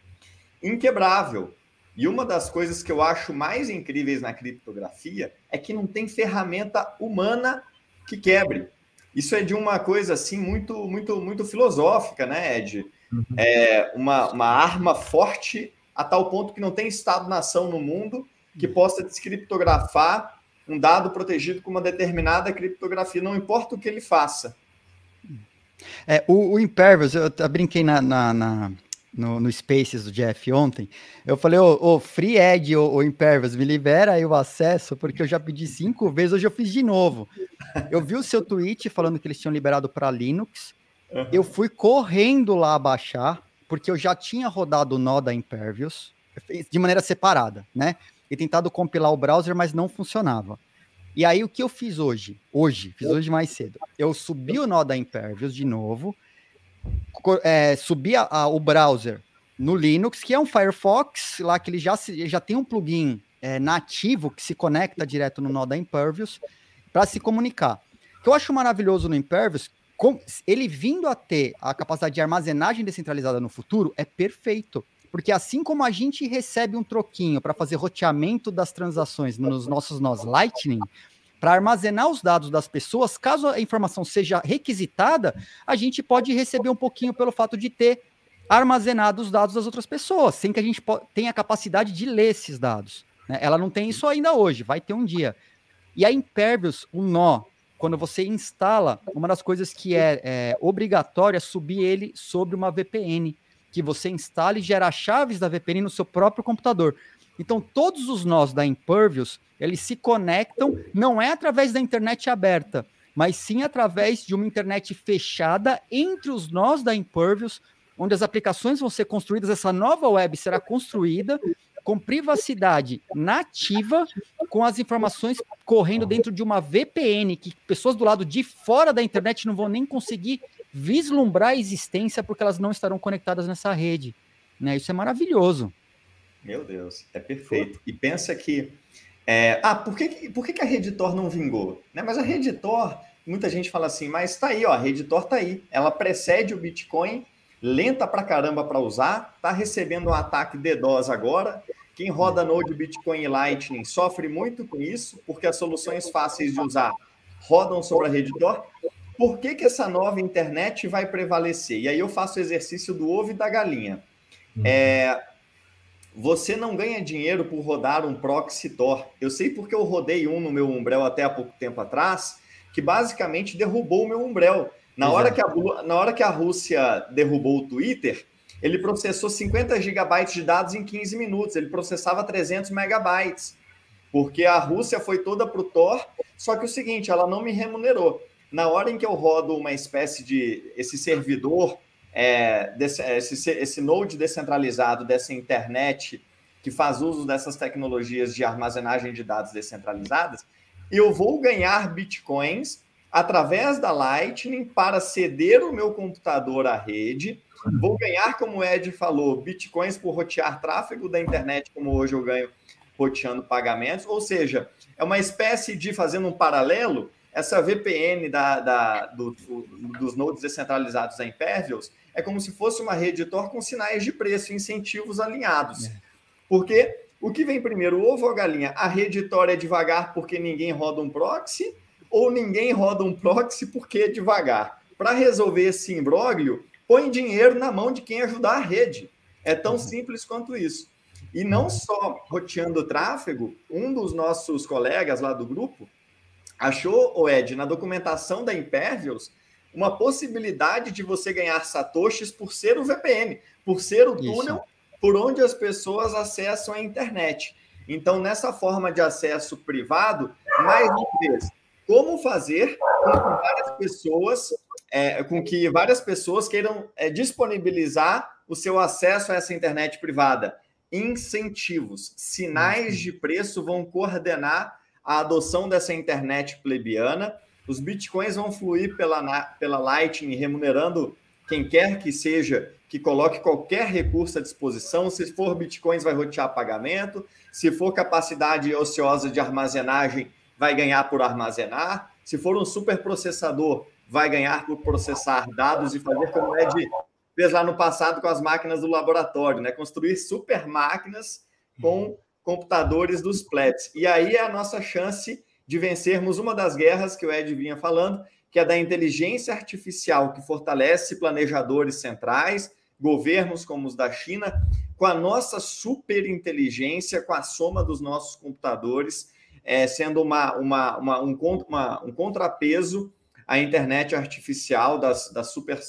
inquebrável. E uma das coisas que eu acho mais incríveis na criptografia é que não tem ferramenta humana que quebre. Isso é de uma coisa assim muito, muito, muito filosófica, né, Ed? Uhum. É uma, uma arma forte a tal ponto que não tem Estado-nação no mundo que possa descriptografar um dado protegido com uma determinada criptografia, não importa o que ele faça. É, o, o Impervious, eu, eu brinquei na, na, na no, no, Spaces do Jeff ontem, eu falei, ô, Free Ed, ô, ô Impervious, me libera aí o acesso, porque eu já pedi cinco vezes, hoje eu fiz de novo. Eu vi o seu tweet falando que eles tinham liberado para Linux, eu fui correndo lá baixar, porque eu já tinha rodado o nó da Impervious, de maneira separada, né? E tentado compilar o browser, mas não funcionava. E aí, o que eu fiz hoje? Hoje, fiz hoje mais cedo. Eu subi o nó da Impervious de novo, é, subi a, a, o browser no Linux, que é um Firefox, lá que ele já, se, já tem um plugin é, nativo que se conecta direto no nó da Impervious para se comunicar. O que eu acho maravilhoso no Impervious, com, ele vindo a ter a capacidade de armazenagem descentralizada no futuro, é perfeito. Porque assim como a gente recebe um troquinho para fazer roteamento das transações nos nossos nós Lightning, para armazenar os dados das pessoas, caso a informação seja requisitada, a gente pode receber um pouquinho pelo fato de ter armazenado os dados das outras pessoas, sem que a gente tenha a capacidade de ler esses dados. Né? Ela não tem isso ainda hoje, vai ter um dia. E a Impervious, o nó, quando você instala, uma das coisas que é, é obrigatória é subir ele sobre uma VPN que você instale e gera chaves da VPN no seu próprio computador. Então, todos os nós da Impervious, eles se conectam, não é através da internet aberta, mas sim através de uma internet fechada entre os nós da Impervious, onde as aplicações vão ser construídas, essa nova web será construída com privacidade nativa, com as informações correndo dentro de uma VPN, que pessoas do lado de fora da internet não vão nem conseguir vislumbrar a existência porque elas não estarão conectadas nessa rede. Né? Isso é maravilhoso. Meu Deus, é perfeito. E pensa que. É, ah, por que, por que, a Reditor não vingou? Né? Mas a Reditor, muita gente fala assim, mas tá aí, ó, a Reditor tá aí. Ela precede o Bitcoin, lenta pra caramba para usar, tá recebendo um ataque DDoS agora. Quem roda Node, Bitcoin e Lightning sofre muito com isso, porque as soluções fáceis de usar rodam sobre a Reditor por que, que essa nova internet vai prevalecer? E aí eu faço o exercício do ovo e da galinha. Uhum. É, você não ganha dinheiro por rodar um proxy Tor. Eu sei porque eu rodei um no meu Umbrel até há pouco tempo atrás, que basicamente derrubou o meu Umbrel. Na hora, que a, na hora que a Rússia derrubou o Twitter, ele processou 50 gigabytes de dados em 15 minutos. Ele processava 300 megabytes. Porque a Rússia foi toda para o Tor, só que o seguinte, ela não me remunerou na hora em que eu rodo uma espécie de esse servidor, é, desse, esse, esse node descentralizado dessa internet que faz uso dessas tecnologias de armazenagem de dados descentralizadas, eu vou ganhar bitcoins através da Lightning para ceder o meu computador à rede. Vou ganhar, como o Ed falou, bitcoins por rotear tráfego da internet, como hoje eu ganho roteando pagamentos. Ou seja, é uma espécie de, fazendo um paralelo, essa VPN da, da do, do, dos nodes descentralizados da Impervious é como se fosse uma rede Tor com sinais de preço e incentivos alinhados. É. Porque o que vem primeiro, o ovo ou galinha? A rede Tor é devagar porque ninguém roda um proxy ou ninguém roda um proxy porque é devagar? Para resolver esse imbróglio, põe dinheiro na mão de quem ajudar a rede. É tão uhum. simples quanto isso. E não só roteando o tráfego, um dos nossos colegas lá do grupo, Achou, o Ed, na documentação da Impervious, uma possibilidade de você ganhar satoshis por ser o VPN, por ser o túnel Isso. por onde as pessoas acessam a internet. Então, nessa forma de acesso privado, mais uma vez, como fazer com que várias pessoas, é, com que várias pessoas queiram é, disponibilizar o seu acesso a essa internet privada? Incentivos, sinais de preço vão coordenar a adoção dessa internet plebiana. Os bitcoins vão fluir pela, pela Lightning, remunerando quem quer que seja que coloque qualquer recurso à disposição. Se for bitcoins, vai rotear pagamento. Se for capacidade ociosa de armazenagem, vai ganhar por armazenar. Se for um superprocessador, vai ganhar por processar dados e fazer como o Ed fez lá no passado com as máquinas do laboratório, né? Construir super máquinas com computadores dos plebs. E aí é a nossa chance de vencermos uma das guerras que o Ed vinha falando, que é da inteligência artificial, que fortalece planejadores centrais, governos como os da China, com a nossa superinteligência, com a soma dos nossos computadores, é, sendo uma, uma, uma, um, uma, um contrapeso à internet artificial das, das, super,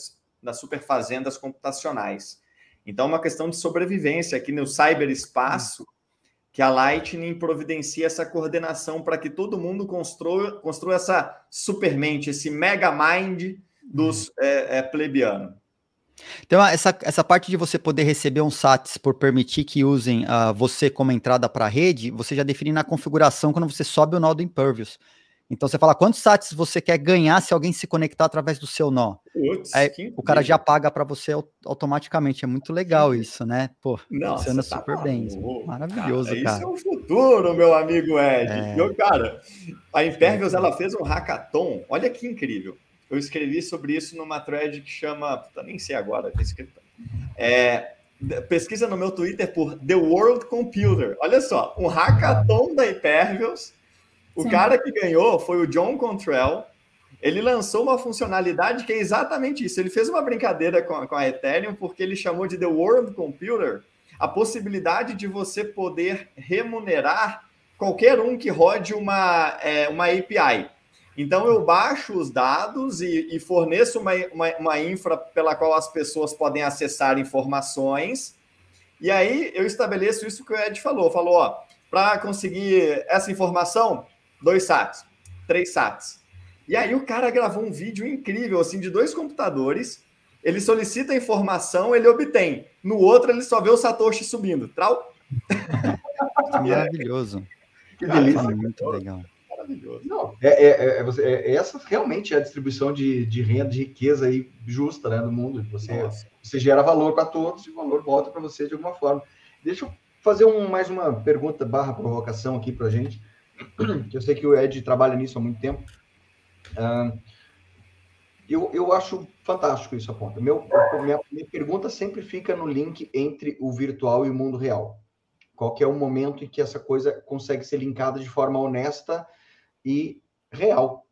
das superfazendas computacionais. Então, é uma questão de sobrevivência aqui no cyberespaço, que a Lightning providencia essa coordenação para que todo mundo construa, construa essa supermente, esse mega mind dos é, é, plebianos. Então, essa, essa parte de você poder receber um SATs por permitir que usem uh, você como entrada para a rede, você já define na configuração quando você sobe o nó do Impervious. Então você fala quantos SATs você quer ganhar se alguém se conectar através do seu nó. Putz, Aí, o cara já paga para você automaticamente. É muito legal isso, né? Pô, Nossa, funciona tá super bem. Maravilhoso, cara, cara. Isso é o futuro, meu amigo Ed. É... Eu, cara, a Impervious ela fez um hackathon. Olha que incrível. Eu escrevi sobre isso numa thread que chama, puta, nem sei agora, tá escrito. É, pesquisa no meu Twitter por The World Computer. Olha só, um hackathon da Impervious o Sim. cara que ganhou foi o John Contrell. Ele lançou uma funcionalidade que é exatamente isso. Ele fez uma brincadeira com a, com a Ethereum porque ele chamou de The World Computer a possibilidade de você poder remunerar qualquer um que rode uma, é, uma API. Então, eu baixo os dados e, e forneço uma, uma, uma, infra pela qual as pessoas podem acessar informações. E aí, eu estabeleço isso que o Ed falou. Falou, ó, para conseguir essa informação, dois sats, três sats. E aí o cara gravou um vídeo incrível, assim, de dois computadores. Ele solicita a informação, ele obtém. No outro, ele só vê o Satoshi subindo. Trau? Maravilhoso. Que delícia. Muito legal. Maravilhoso. Não, é, é, é, é, essa realmente é a distribuição de, de renda, de riqueza aí justa né, no mundo. Você, você gera valor para todos e o valor volta para você de alguma forma. Deixa eu fazer um, mais uma pergunta barra provocação aqui para a gente que eu sei que o Ed trabalha nisso há muito tempo. Uh, eu, eu acho fantástico isso, aponta. Meu, minha, minha pergunta sempre fica no link entre o virtual e o mundo real. Qual é o momento em que essa coisa consegue ser linkada de forma honesta e real?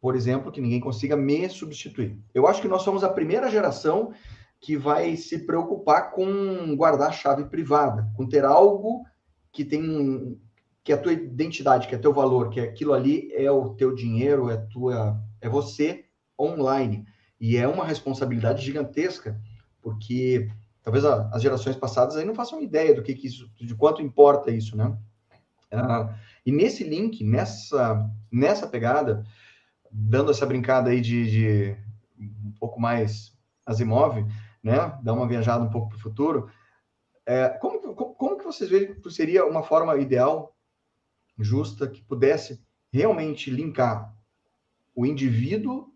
Por exemplo, que ninguém consiga me substituir. Eu acho que nós somos a primeira geração que vai se preocupar com guardar chave privada, com ter algo que tem que é a tua identidade, que é teu valor, que aquilo ali é o teu dinheiro, é tua, é você online. E é uma responsabilidade gigantesca, porque talvez as gerações passadas aí não façam ideia do que, que isso, de quanto importa isso, né? Uh, e nesse link, nessa, nessa pegada, dando essa brincada aí de, de um pouco mais Asimov, né? Dar uma viajada um pouco para o futuro. É, como, como, como que vocês veem que seria uma forma ideal justa que pudesse realmente linkar o indivíduo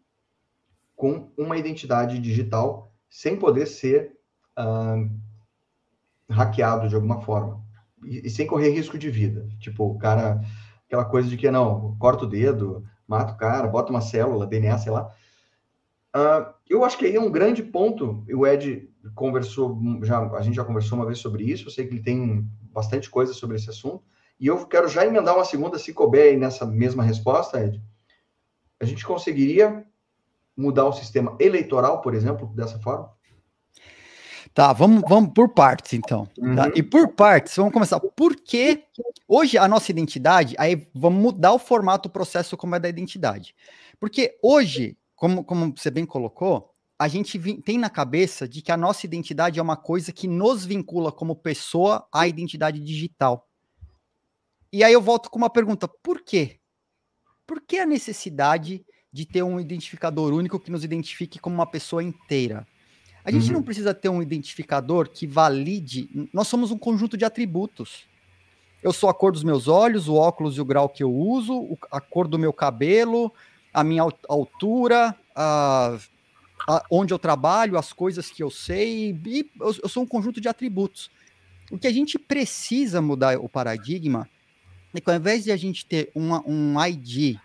com uma identidade digital sem poder ser uh, hackeado de alguma forma e, sem correr risco de vida. Tipo, o cara, aquela coisa de que não, corta o dedo, mata o cara, bota uma célula, DNA, sei lá. Uh, eu acho que aí é um grande ponto. O Ed conversou, já, a gente já conversou uma vez sobre isso. Eu sei que ele tem bastante coisa sobre esse assunto. E eu quero já emendar uma segunda, se couber aí nessa mesma resposta, Ed. A gente conseguiria mudar o sistema eleitoral, por exemplo, dessa forma? Tá, vamos, vamos por partes, então. Tá? Uhum. Tá? E por partes, vamos começar. Por que hoje a nossa identidade, aí vamos mudar o formato, o processo como é da identidade. Porque hoje, como, como você bem colocou, a gente tem na cabeça de que a nossa identidade é uma coisa que nos vincula como pessoa à identidade digital. E aí eu volto com uma pergunta: por quê? Por que a necessidade de ter um identificador único que nos identifique como uma pessoa inteira? A gente uhum. não precisa ter um identificador que valide. Nós somos um conjunto de atributos. Eu sou a cor dos meus olhos, o óculos e o grau que eu uso, a cor do meu cabelo, a minha altura, a, a, onde eu trabalho, as coisas que eu sei. E eu, eu sou um conjunto de atributos. O que a gente precisa mudar o paradigma é que ao invés de a gente ter uma, um ID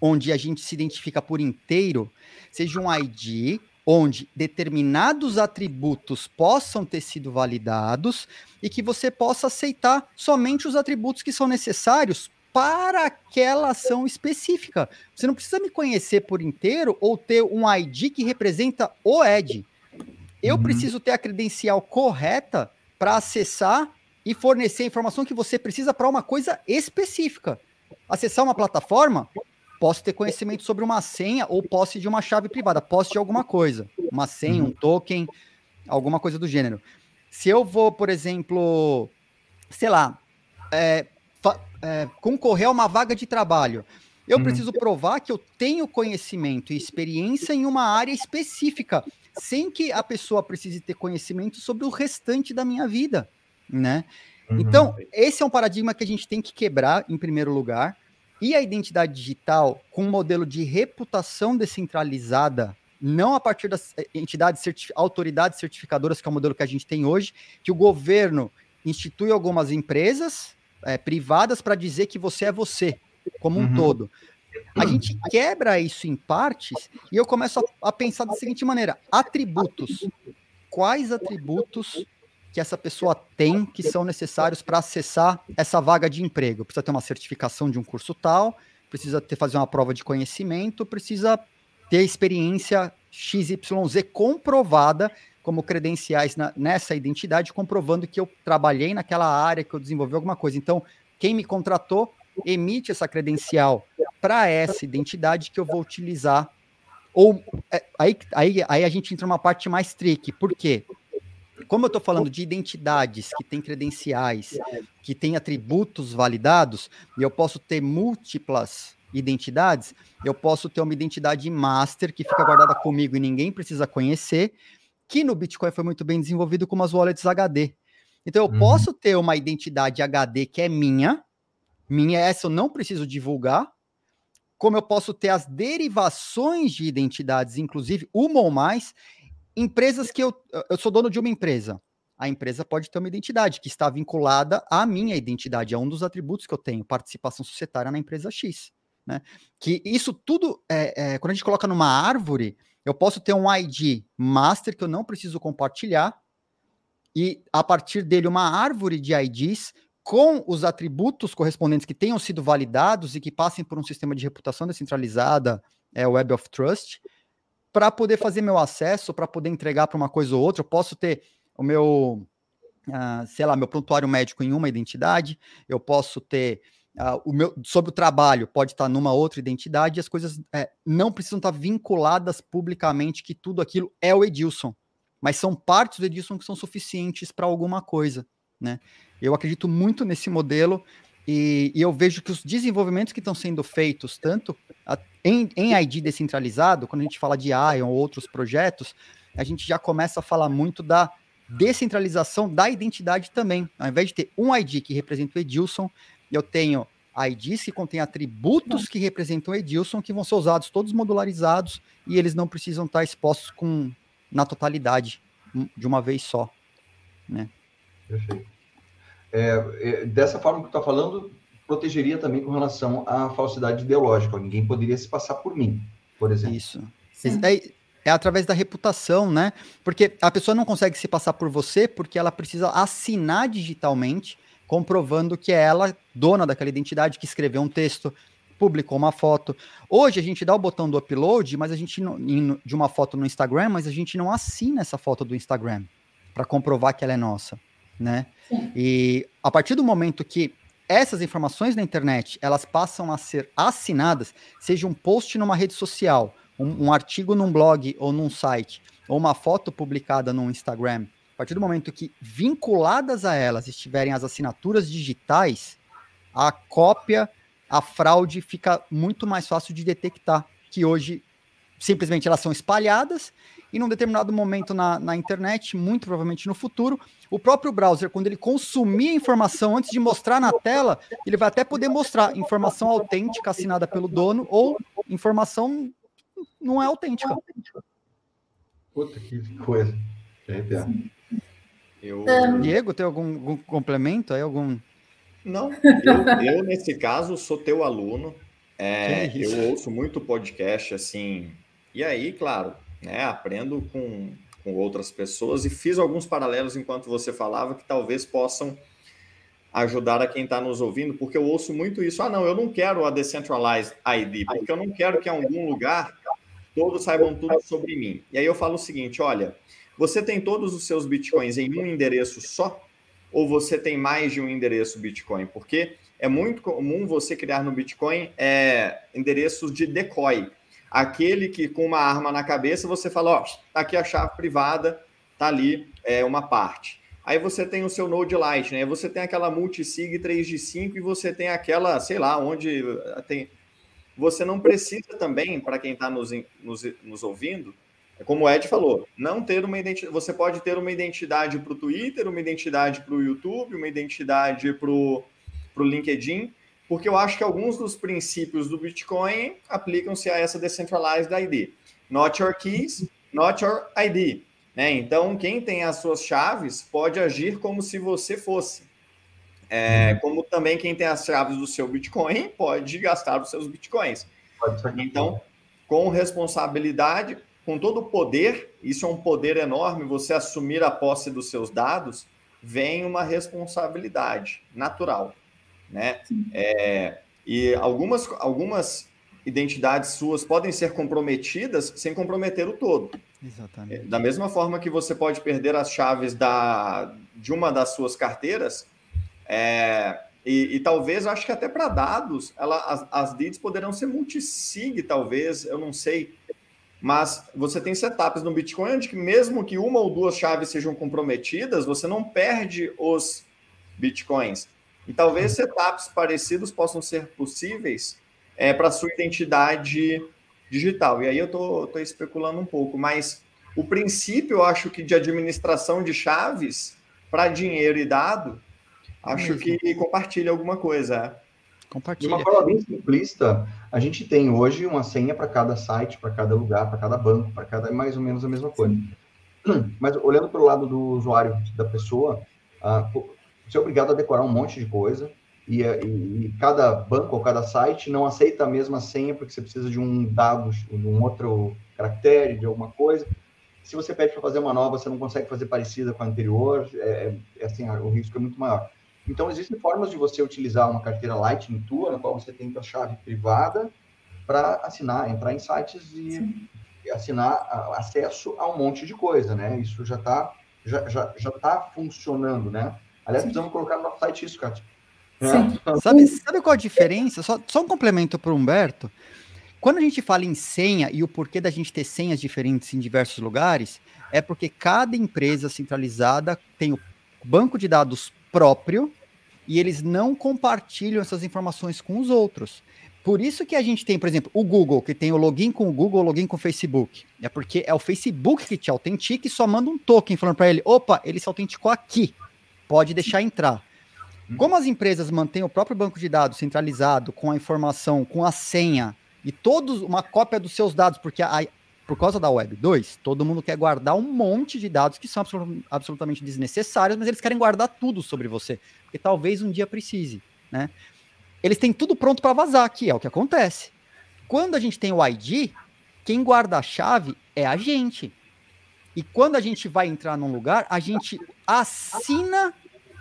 onde a gente se identifica por inteiro, seja um ID onde determinados atributos possam ter sido validados e que você possa aceitar somente os atributos que são necessários para aquela ação específica. Você não precisa me conhecer por inteiro ou ter um ID que representa o ED. Eu uhum. preciso ter a credencial correta para acessar e fornecer a informação que você precisa para uma coisa específica. Acessar uma plataforma, posso ter conhecimento sobre uma senha ou posse de uma chave privada, posse de alguma coisa, uma senha, um uhum. token, alguma coisa do gênero. Se eu vou, por exemplo, sei lá, é, é, concorrer a uma vaga de trabalho, eu uhum. preciso provar que eu tenho conhecimento e experiência em uma área específica, sem que a pessoa precise ter conhecimento sobre o restante da minha vida, né? Uhum. Então, esse é um paradigma que a gente tem que quebrar em primeiro lugar. E a identidade digital, com um modelo de reputação descentralizada, não a partir das eh, entidades, autoridades certificadoras, que é o modelo que a gente tem hoje, que o governo institui algumas empresas é, privadas para dizer que você é você, como um uhum. todo. A gente quebra isso em partes e eu começo a, a pensar da seguinte maneira: atributos. Quais atributos que essa pessoa tem que são necessários para acessar essa vaga de emprego. Precisa ter uma certificação de um curso tal, precisa ter fazer uma prova de conhecimento, precisa ter experiência XYZ comprovada como credenciais na, nessa identidade, comprovando que eu trabalhei naquela área, que eu desenvolvi alguma coisa. Então, quem me contratou emite essa credencial para essa identidade que eu vou utilizar. Ou é, aí, aí, aí a gente entra numa parte mais tricky. Por quê? Como eu estou falando de identidades que têm credenciais, que têm atributos validados, e eu posso ter múltiplas identidades, eu posso ter uma identidade master que fica guardada comigo e ninguém precisa conhecer, que no Bitcoin foi muito bem desenvolvido com as wallets HD. Então eu uhum. posso ter uma identidade HD que é minha, minha essa eu não preciso divulgar, como eu posso ter as derivações de identidades, inclusive uma ou mais, Empresas que eu, eu sou dono de uma empresa. A empresa pode ter uma identidade que está vinculada à minha identidade, é um dos atributos que eu tenho, participação societária na empresa X. Né? Que isso tudo, é, é, quando a gente coloca numa árvore, eu posso ter um ID master que eu não preciso compartilhar, e a partir dele uma árvore de IDs com os atributos correspondentes que tenham sido validados e que passem por um sistema de reputação descentralizada, é Web of Trust, para poder fazer meu acesso, para poder entregar para uma coisa ou outra, eu posso ter o meu, uh, sei lá, meu prontuário médico em uma identidade, eu posso ter uh, o meu sobre o trabalho, pode estar numa outra identidade, e as coisas é, não precisam estar vinculadas publicamente que tudo aquilo é o Edilson, mas são partes do Edilson que são suficientes para alguma coisa, né? Eu acredito muito nesse modelo e, e, eu vejo que os desenvolvimentos que estão sendo feitos, tanto em, em ID descentralizado, quando a gente fala de Ion ou outros projetos, a gente já começa a falar muito da descentralização da identidade também. Ao invés de ter um ID que representa o Edilson, eu tenho IDs que contêm atributos que representam o Edilson, que vão ser usados todos modularizados e eles não precisam estar expostos com, na totalidade de uma vez só. Né? Perfeito. É, é, dessa forma que tu está falando, protegeria também com relação à falsidade ideológica. Ninguém poderia se passar por mim, por exemplo. Isso. É, é através da reputação, né? Porque a pessoa não consegue se passar por você porque ela precisa assinar digitalmente, comprovando que é ela dona daquela identidade, que escreveu um texto, publicou uma foto. Hoje a gente dá o botão do upload, mas a gente não, de uma foto no Instagram, mas a gente não assina essa foto do Instagram para comprovar que ela é nossa né? Sim. E a partir do momento que essas informações na internet elas passam a ser assinadas, seja um post numa rede social, um, um artigo num blog ou num site, ou uma foto publicada no Instagram, a partir do momento que vinculadas a elas estiverem as assinaturas digitais, a cópia, a fraude fica muito mais fácil de detectar, que hoje simplesmente elas são espalhadas e num determinado momento na, na internet, muito provavelmente no futuro, o próprio browser, quando ele consumir a informação antes de mostrar na tela, ele vai até poder mostrar informação autêntica assinada pelo dono ou informação não é autêntica. Puta que coisa. Eu... Diego, tem algum, algum complemento aí? Algum... Não, eu, eu, nesse caso sou teu aluno, É, eu ouço muito podcast assim, e aí, claro, né, aprendo com, com outras pessoas e fiz alguns paralelos enquanto você falava que talvez possam ajudar a quem está nos ouvindo, porque eu ouço muito isso. Ah, não, eu não quero a Decentralized ID, porque eu não quero que em algum lugar todos saibam tudo sobre mim. E aí eu falo o seguinte: olha, você tem todos os seus bitcoins em um endereço só? Ou você tem mais de um endereço Bitcoin? Porque é muito comum você criar no Bitcoin é, endereços de decoy. Aquele que com uma arma na cabeça você fala, ó, tá aqui a chave privada, tá ali é, uma parte. Aí você tem o seu Node Lite, né? Você tem aquela multisig 3 de 5 e você tem aquela, sei lá, onde tem. Você não precisa também, para quem está nos, nos, nos, ouvindo, como o Ed falou, não ter uma identidade. Você pode ter uma identidade para o Twitter, uma identidade para o YouTube, uma identidade para o LinkedIn, porque eu acho que alguns dos princípios do Bitcoin aplicam-se a essa decentralized ID. Not your keys, not your ID. Né? Então, quem tem as suas chaves pode agir como se você fosse. É, uhum. como também quem tem as chaves do seu Bitcoin pode gastar os seus Bitcoins. Então, com responsabilidade, com todo o poder, isso é um poder enorme, você assumir a posse dos seus dados, vem uma responsabilidade natural. Né? É, e algumas, algumas identidades suas podem ser comprometidas sem comprometer o todo. Exatamente. Da mesma forma que você pode perder as chaves da, de uma das suas carteiras, é, e, e, talvez, acho que até para dados, ela, as, as DIDs poderão ser multisig, talvez, eu não sei. Mas você tem setups no Bitcoin onde que mesmo que uma ou duas chaves sejam comprometidas, você não perde os Bitcoins. E talvez setups parecidos possam ser possíveis é, para sua identidade digital. E aí eu estou especulando um pouco, mas o princípio, eu acho que de administração de chaves para dinheiro e dado, acho Mesmo. que compartilha alguma coisa. É. Compartilha. De uma forma bem simplista, a gente tem hoje uma senha para cada site, para cada lugar, para cada banco, para cada mais ou menos a mesma coisa. Mas olhando para o lado do usuário, da pessoa, uh, você é obrigado a decorar um monte de coisa, e, e, e, cada banco ou cada site não aceita a mesma senha porque você precisa de um dado, de um outro caractere, de alguma coisa. Se você pede para fazer uma nova, você não consegue fazer parecida com a anterior, é, é assim, o risco é muito maior. Então, existem formas de você utilizar uma carteira Lightning tua, na qual você tem a chave privada para assinar, entrar em sites e, e assinar acesso a um monte de coisa, né? Isso já está já, já, já tá funcionando, né? Aliás, Sim. precisamos colocar no nosso site isso, Kátia. É. Sabe, sabe qual a diferença? Só, só um complemento para o Humberto. Quando a gente fala em senha e o porquê da gente ter senhas diferentes em diversos lugares, é porque cada empresa centralizada tem o banco de dados próprio e eles não compartilham essas informações com os outros. Por isso que a gente tem, por exemplo, o Google, que tem o login com o Google, o login com o Facebook. É porque é o Facebook que te autentica e só manda um token falando para ele: opa, ele se autenticou aqui, pode deixar entrar. Como as empresas mantêm o próprio banco de dados centralizado, com a informação, com a senha e todos uma cópia dos seus dados, porque a, por causa da Web 2, todo mundo quer guardar um monte de dados que são absolutamente desnecessários, mas eles querem guardar tudo sobre você, porque talvez um dia precise, né? Eles têm tudo pronto para vazar, que é o que acontece. Quando a gente tem o ID, quem guarda a chave é a gente. E quando a gente vai entrar num lugar, a gente assina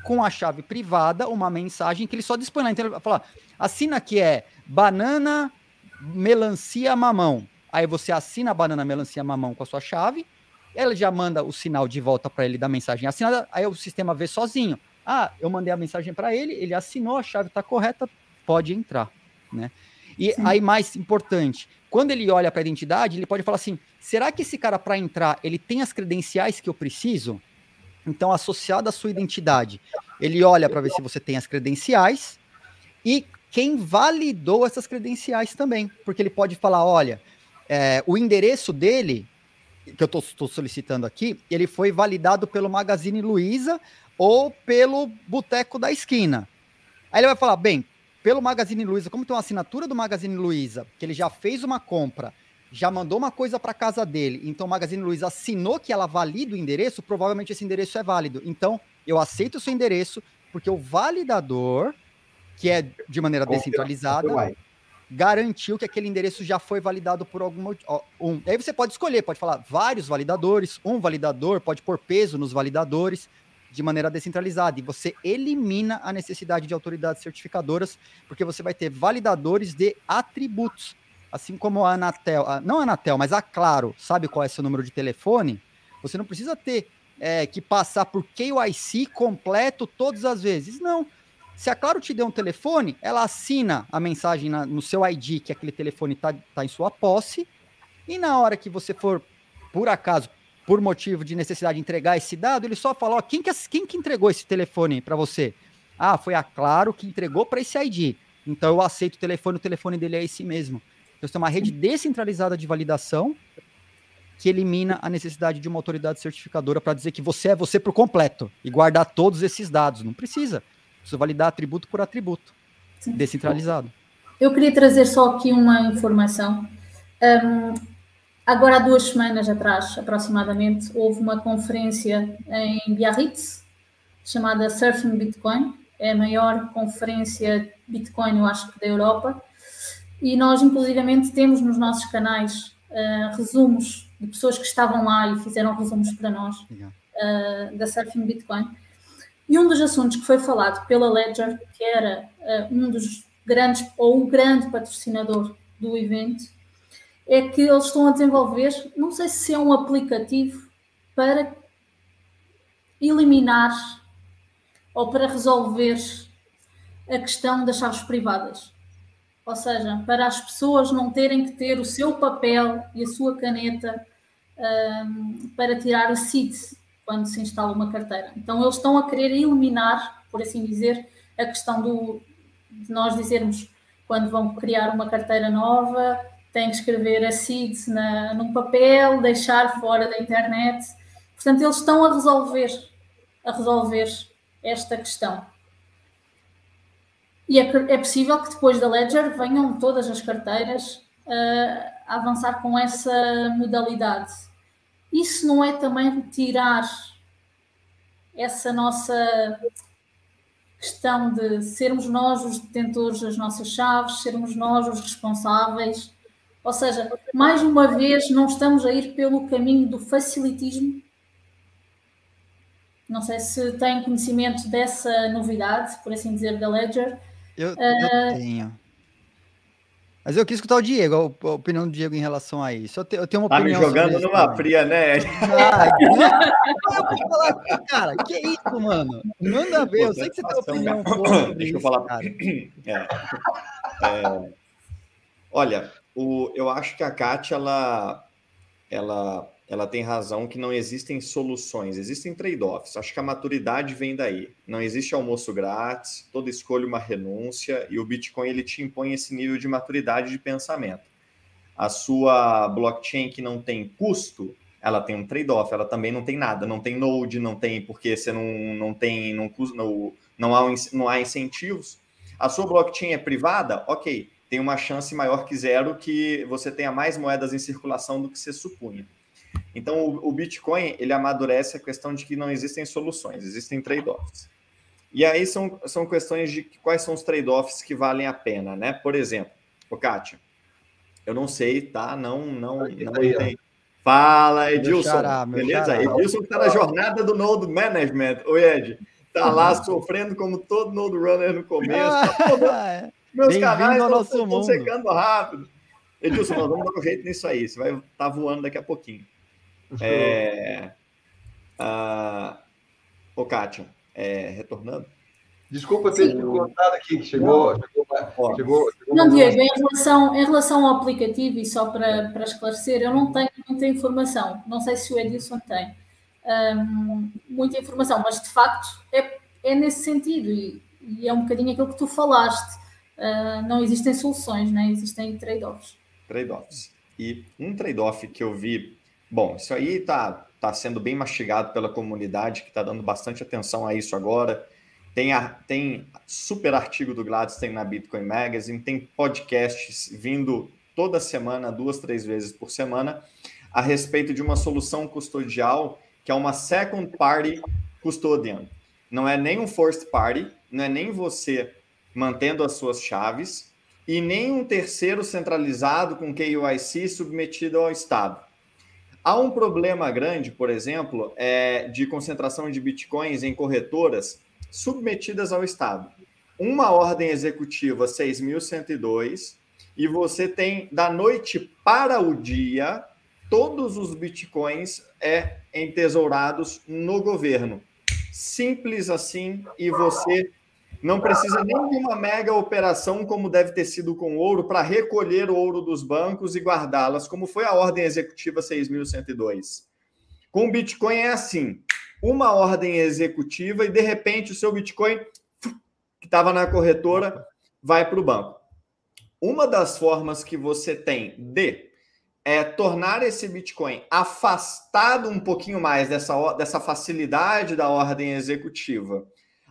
com a chave privada uma mensagem que ele só dispõe lá. Então ele vai falar: assina que é banana, melancia, mamão. Aí você assina a banana, melancia, mamão com a sua chave. Ela já manda o sinal de volta para ele da mensagem assinada. Aí o sistema vê sozinho. Ah, eu mandei a mensagem para ele, ele assinou, a chave está correta, pode entrar, né? E Sim. aí mais importante, quando ele olha para a identidade, ele pode falar assim: será que esse cara para entrar ele tem as credenciais que eu preciso? Então, associado à sua identidade, ele olha para ver se você tem as credenciais e quem validou essas credenciais também, porque ele pode falar, olha, é, o endereço dele, que eu estou solicitando aqui, ele foi validado pelo Magazine Luiza ou pelo Boteco da Esquina. Aí ele vai falar, bem, pelo Magazine Luiza, como tem uma assinatura do Magazine Luiza, que ele já fez uma compra já mandou uma coisa para casa dele, então o Magazine Luiza assinou que ela valida o endereço, provavelmente esse endereço é válido. Então, eu aceito o seu endereço, porque o validador, que é de maneira descentralizada, garantiu que aquele endereço já foi validado por algum um. Aí você pode escolher, pode falar vários validadores, um validador, pode pôr peso nos validadores de maneira descentralizada e você elimina a necessidade de autoridades certificadoras, porque você vai ter validadores de atributos, assim como a Anatel, a, não a Anatel, mas a Claro, sabe qual é seu número de telefone? Você não precisa ter é, que passar por KYC completo todas as vezes, não. Se a Claro te deu um telefone, ela assina a mensagem na, no seu ID que aquele telefone está tá em sua posse, e na hora que você for, por acaso, por motivo de necessidade de entregar esse dado, ele só fala: ó, quem, que, quem que entregou esse telefone para você? Ah, foi a Claro que entregou para esse ID. Então eu aceito o telefone, o telefone dele é esse mesmo. Então você tem uma rede descentralizada de validação que elimina a necessidade de uma autoridade certificadora para dizer que você é você por completo e guardar todos esses dados. Não precisa. Precisa validar atributo por atributo. Sim. Descentralizado. Eu queria trazer só aqui uma informação. Um, agora, há duas semanas atrás, aproximadamente, houve uma conferência em Biarritz chamada Surfing Bitcoin. É a maior conferência Bitcoin, eu acho da Europa. E nós, inclusivamente, temos nos nossos canais uh, resumos de pessoas que estavam lá e fizeram resumos para nós uh, da Surfing Bitcoin. E um dos assuntos que foi falado pela Ledger, que era uh, um dos grandes, ou o grande patrocinador do evento, é que eles estão a desenvolver, não sei se é um aplicativo para eliminar ou para resolver a questão das chaves privadas. Ou seja, para as pessoas não terem que ter o seu papel e a sua caneta um, para tirar o seed quando se instala uma carteira. Então, eles estão a querer eliminar, por assim dizer, a questão do, de nós dizermos quando vão criar uma carteira nova, têm que escrever a seed na, num papel, deixar fora da internet. Portanto, eles estão a resolver, a resolver esta questão. E é, é possível que depois da Ledger venham todas as carteiras uh, a avançar com essa modalidade. Isso não é também tirar essa nossa questão de sermos nós os detentores das nossas chaves, sermos nós os responsáveis. Ou seja, mais uma vez, não estamos a ir pelo caminho do facilitismo. Não sei se têm conhecimento dessa novidade, por assim dizer, da Ledger, eu, eu ah, tenho. Mas eu quis escutar o Diego, a opinião do Diego em relação a isso. Eu, te, eu tenho uma tá opinião. Tá me jogando numa também. fria, né? Ah, cara, que isso, mano? Manda ver, eu sei que você tem opinião. Deixa eu falar. É. É. Olha, o, eu acho que a Kátia, ela, ela ela tem razão que não existem soluções, existem trade-offs. Acho que a maturidade vem daí. Não existe almoço grátis, toda escolha uma renúncia e o Bitcoin ele te impõe esse nível de maturidade de pensamento. A sua blockchain que não tem custo, ela tem um trade-off, ela também não tem nada, não tem node, não tem porque você não, não tem não, não, não, há, não há incentivos. A sua blockchain é privada, ok, tem uma chance maior que zero que você tenha mais moedas em circulação do que você supunha. Então, o, o Bitcoin, ele amadurece a questão de que não existem soluções, existem trade-offs. E aí são, são questões de quais são os trade-offs que valem a pena, né? Por exemplo, o Kátia, eu não sei, tá? Não, não, não tem. Fala, Edilson. Xará, beleza? Xará. Edilson está na jornada do Node Management. Oi, Ed. Tá lá uhum. sofrendo como todo Node Runner no começo. Tá meus canais estão secando rápido. Edilson, nós vamos dar um jeito nisso aí. Você vai estar tá voando daqui a pouquinho. É... Ah... Ô, Kátia, é... retornando? Desculpa ter te cortado aqui, que chegou. chegou, chegou, chegou não, Diego, em relação, em relação ao aplicativo, e só para, para esclarecer, eu não tenho muita informação. Não sei se o Edilson tem um, muita informação, mas de facto é, é nesse sentido, e, e, é um bocadinho aquilo que tu falaste. Uh, não existem soluções, né? existem trade-offs. Trade-offs. E um trade-off que eu vi Bom, isso aí está tá sendo bem mastigado pela comunidade, que está dando bastante atenção a isso agora. Tem, a, tem super artigo do Gladstein na Bitcoin Magazine, tem podcasts vindo toda semana, duas, três vezes por semana, a respeito de uma solução custodial que é uma second party custodian. Não é nem um first party, não é nem você mantendo as suas chaves, e nem um terceiro centralizado com KYC submetido ao Estado. Há um problema grande, por exemplo, é, de concentração de bitcoins em corretoras submetidas ao Estado. Uma ordem executiva 6.102 e você tem da noite para o dia todos os bitcoins é entesourados no governo. Simples assim e você não precisa nem de uma mega operação como deve ter sido com ouro para recolher o ouro dos bancos e guardá-las, como foi a ordem executiva 6102. Com o Bitcoin é assim, uma ordem executiva e de repente o seu Bitcoin que estava na corretora vai para o banco. Uma das formas que você tem de é, tornar esse Bitcoin afastado um pouquinho mais dessa, dessa facilidade da ordem executiva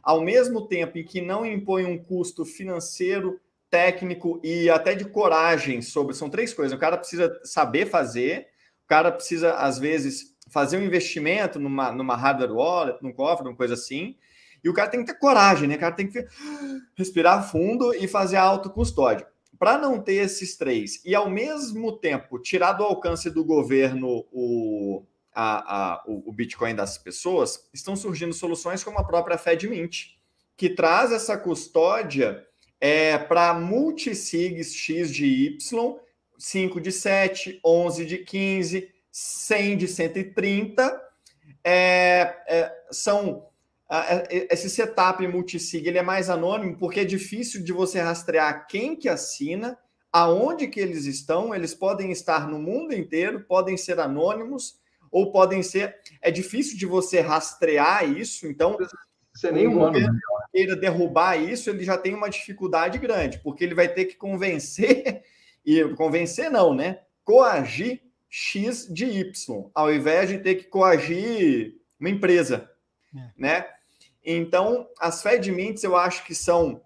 ao mesmo tempo em que não impõe um custo financeiro, técnico e até de coragem sobre. São três coisas. O cara precisa saber fazer, o cara precisa, às vezes, fazer um investimento numa, numa hardware wallet, num cofre, uma coisa assim. E o cara tem que ter coragem, né? O cara tem que respirar fundo e fazer a autocustódia. Para não ter esses três e, ao mesmo tempo, tirar do alcance do governo o, a, a, o, o, Bitcoin das pessoas, estão surgindo soluções como a própria FedMint, que traz essa custódia é, para multisigs X de Y, 5 de 7, 11 de 15, 100 de 130. É, é, são é, esse setup multisig ele é mais anônimo porque é difícil de você rastrear quem que assina, aonde que eles estão, eles podem estar no mundo inteiro, podem ser anônimos, ou podem ser. É difícil de você rastrear isso, então. Você nem um ano. Queira derrubar isso, ele já tem uma dificuldade grande, porque ele vai ter que convencer, e convencer não, né? Coagir X de Y, ao invés de ter que coagir uma empresa, é. né? Então, as FedMints eu acho que são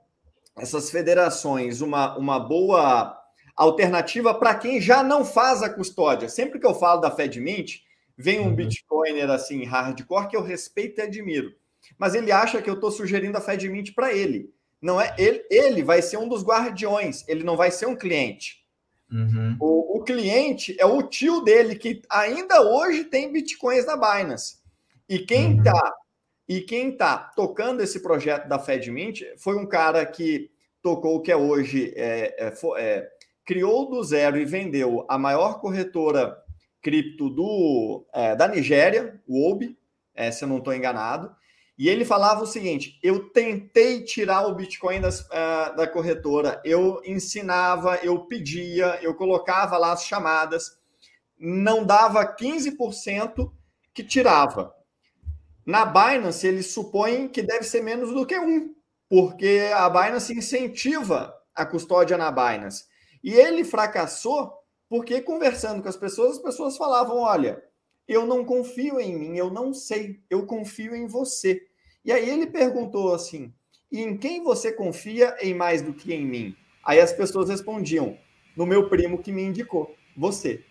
essas federações uma, uma boa alternativa para quem já não faz a custódia. Sempre que eu falo da FedMint, Vem um uhum. Bitcoiner assim, hardcore, que eu respeito e admiro. Mas ele acha que eu estou sugerindo a FedMint para ele. Não é ele, ele vai ser um dos guardiões, ele não vai ser um cliente. Uhum. O, o, cliente é o tio dele que ainda hoje tem bitcoins na Binance. E quem está uhum. e quem tá tocando esse projeto da FedMint foi um cara que tocou o que é hoje é, é, é, criou do zero e vendeu a maior corretora cripto do, é, da Nigéria, o OBI, é, se eu não estou enganado, e ele falava o seguinte: eu tentei tirar o Bitcoin das, uh, da corretora, eu ensinava, eu pedia, eu colocava lá as chamadas, não dava 15% que tirava. Na Binance, eles supõem que deve ser menos do que um, porque a Binance incentiva a custódia na Binance. E ele fracassou porque conversando com as pessoas, as pessoas falavam: olha, eu não confio em mim, eu não sei, eu confio em você. E aí ele perguntou assim: e em quem você confia em mais do que em mim? Aí as pessoas respondiam: no meu primo que me indicou, você.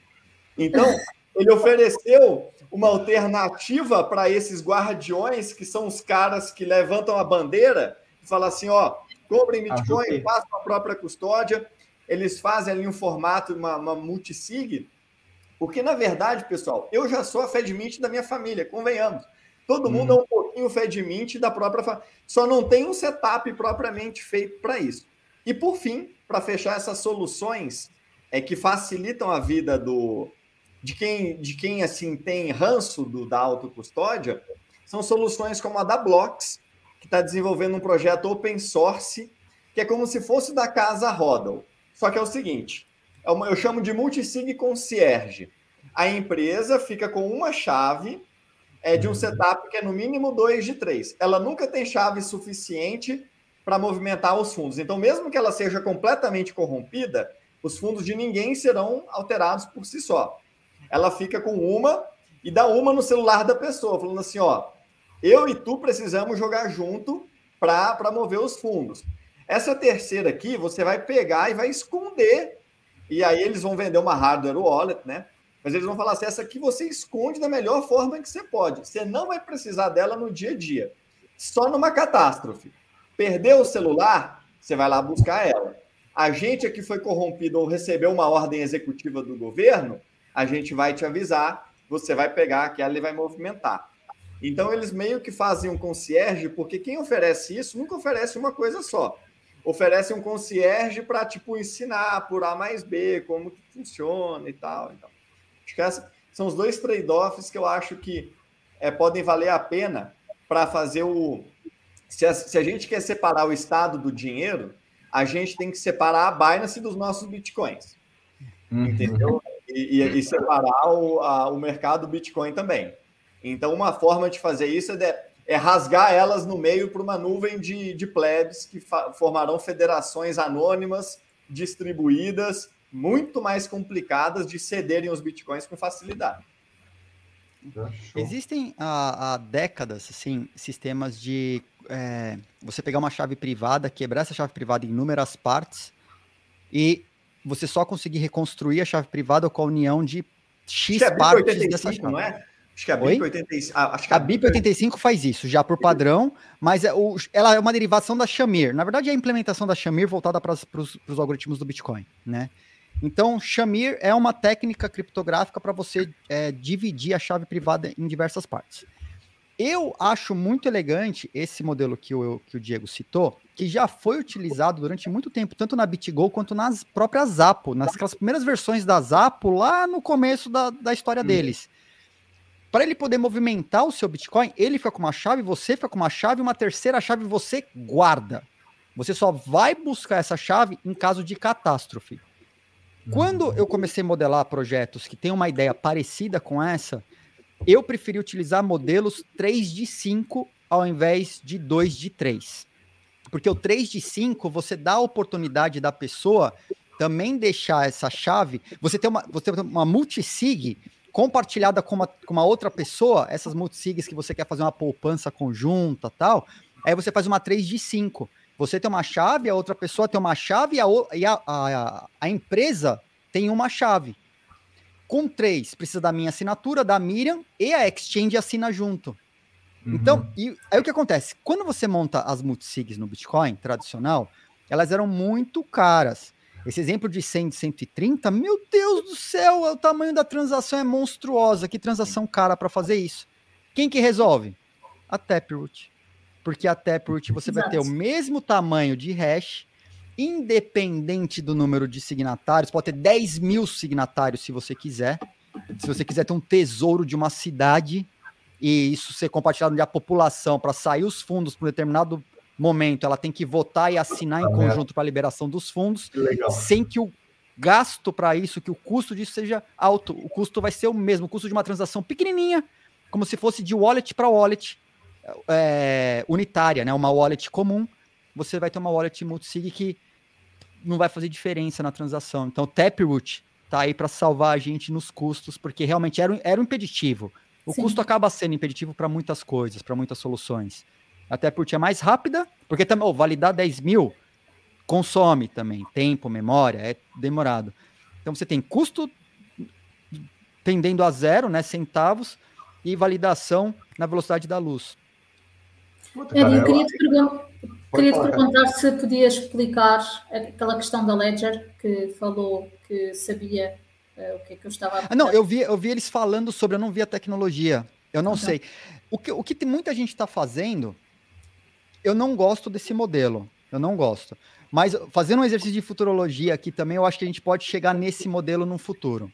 Então, ele ofereceu uma alternativa para esses guardiões, que são os caras que levantam a bandeira e falam assim: ó, comprem Bitcoin, façam a própria custódia eles fazem ali um formato, uma, uma multisig, porque, na verdade, pessoal, eu já sou a FedMint da minha família, convenhamos. Todo mundo hum. é um pouquinho FedMint da própria família. Só não tem um setup propriamente feito para isso. E, por fim, para fechar essas soluções é que facilitam a vida do de quem, de quem assim tem ranço do, da autocustódia, são soluções como a da Blocks, que está desenvolvendo um projeto open source, que é como se fosse da casa Rodel. Só que é o seguinte, é eu chamo de multisig concierge. A empresa fica com uma chave é, de um uhum. setup que é no mínimo dois de três. Ela nunca tem chave suficiente para movimentar os fundos. Então, mesmo que ela seja completamente corrompida, os fundos de ninguém serão alterados por si só. Ela fica com uma e dá uma no celular da pessoa, falando assim: ó, eu e tu precisamos jogar junto para mover os fundos. Essa terceira aqui, você vai pegar e vai esconder. E aí eles vão vender uma hardware wallet, né? Mas eles vão falar assim: essa aqui você esconde da melhor forma que você pode. Você não vai precisar dela no dia a dia. Só numa catástrofe. Perdeu o celular, você vai lá buscar ela. a gente aqui foi corrompido ou recebeu uma ordem executiva do governo, a gente vai te avisar, você vai pegar aquela e vai movimentar. Então, eles meio que fazem um concierge, porque quem oferece isso nunca oferece uma coisa só. Oferece um concierge para, tipo, ensinar por A mais B, como que funciona e tal. Então, acho que esses são os dois trade-offs que eu acho que é, podem valer a pena para fazer o. Se a, se a gente quer separar o Estado do dinheiro, a gente tem que separar a Binance dos nossos bitcoins. Uhum. Entendeu? E, e, e separar o, a, o mercado Bitcoin também. Então, uma forma de fazer isso é, de, é rasgar elas no meio para uma nuvem de, de plebes que formarão federações anônimas, distribuídas, muito mais complicadas de cederem os bitcoins com facilidade. Existem há, há, décadas, assim, sistemas de é, você pegar uma chave privada, quebrar essa chave privada em inúmeras partes e você só conseguir reconstruir a chave privada com a união de X é partes 85, dessa chave. Não é? Acho que a BIP, 85, ah, acho que a, a BIP 85 faz isso, já por padrão, mas é o, ela é uma derivação da Shamir. Na verdade, é a implementação da Shamir voltada para os algoritmos do Bitcoin, né? Então, Shamir é uma técnica criptográfica para você é, dividir a chave privada em diversas partes. Eu acho muito elegante esse modelo que o, que o Diego citou, que já foi utilizado durante muito tempo, tanto na BitGo quanto nas próprias Zapo, nas primeiras versões da Zapo, lá no começo da, da história hum. deles para ele poder movimentar o seu Bitcoin, ele fica com uma chave, você fica com uma chave, uma terceira chave você guarda. Você só vai buscar essa chave em caso de catástrofe. Quando eu comecei a modelar projetos que têm uma ideia parecida com essa, eu preferi utilizar modelos 3 de 5 ao invés de 2 de 3. Porque o 3 de 5, você dá a oportunidade da pessoa também deixar essa chave. Você tem uma, você tem uma multisig compartilhada com uma, com uma outra pessoa, essas multisigs que você quer fazer uma poupança conjunta tal, aí você faz uma 3 de 5. Você tem uma chave, a outra pessoa tem uma chave e a, a, a, a empresa tem uma chave. Com três, precisa da minha assinatura, da Miriam, e a Exchange assina junto. Uhum. Então, e, aí o que acontece? Quando você monta as multisigs no Bitcoin tradicional, elas eram muito caras. Esse exemplo de 100, de 130, meu Deus do céu, o tamanho da transação é monstruosa. Que transação cara para fazer isso? Quem que resolve? A Taproot. Porque a Taproot você Exato. vai ter o mesmo tamanho de hash, independente do número de signatários. Pode ter 10 mil signatários se você quiser. Se você quiser ter um tesouro de uma cidade e isso ser compartilhado a população para sair os fundos para um determinado momento ela tem que votar e assinar em conjunto para a liberação dos fundos, sem que o gasto para isso, que o custo disso seja alto. O custo vai ser o mesmo, o custo de uma transação pequenininha, como se fosse de wallet para wallet é, unitária, né? Uma wallet comum. Você vai ter uma wallet multisig que não vai fazer diferença na transação. Então, o Taproot tá aí para salvar a gente nos custos, porque realmente era, era um impeditivo. O Sim. custo acaba sendo impeditivo para muitas coisas, para muitas soluções. Até porque é mais rápida, porque também, oh, validar 10 mil consome também tempo, memória, é demorado. Então você tem custo tendendo a zero, né, centavos, e validação na velocidade da luz. Eu queria te, pergun queria te perguntar se podia explicar aquela questão da Ledger que falou que sabia uh, o que é que eu estava a ah, Não, eu vi, eu vi eles falando sobre, eu não vi a tecnologia. Eu não sei. O que, o que muita gente está fazendo eu não gosto desse modelo. Eu não gosto. Mas fazendo um exercício de futurologia aqui também, eu acho que a gente pode chegar nesse modelo no futuro.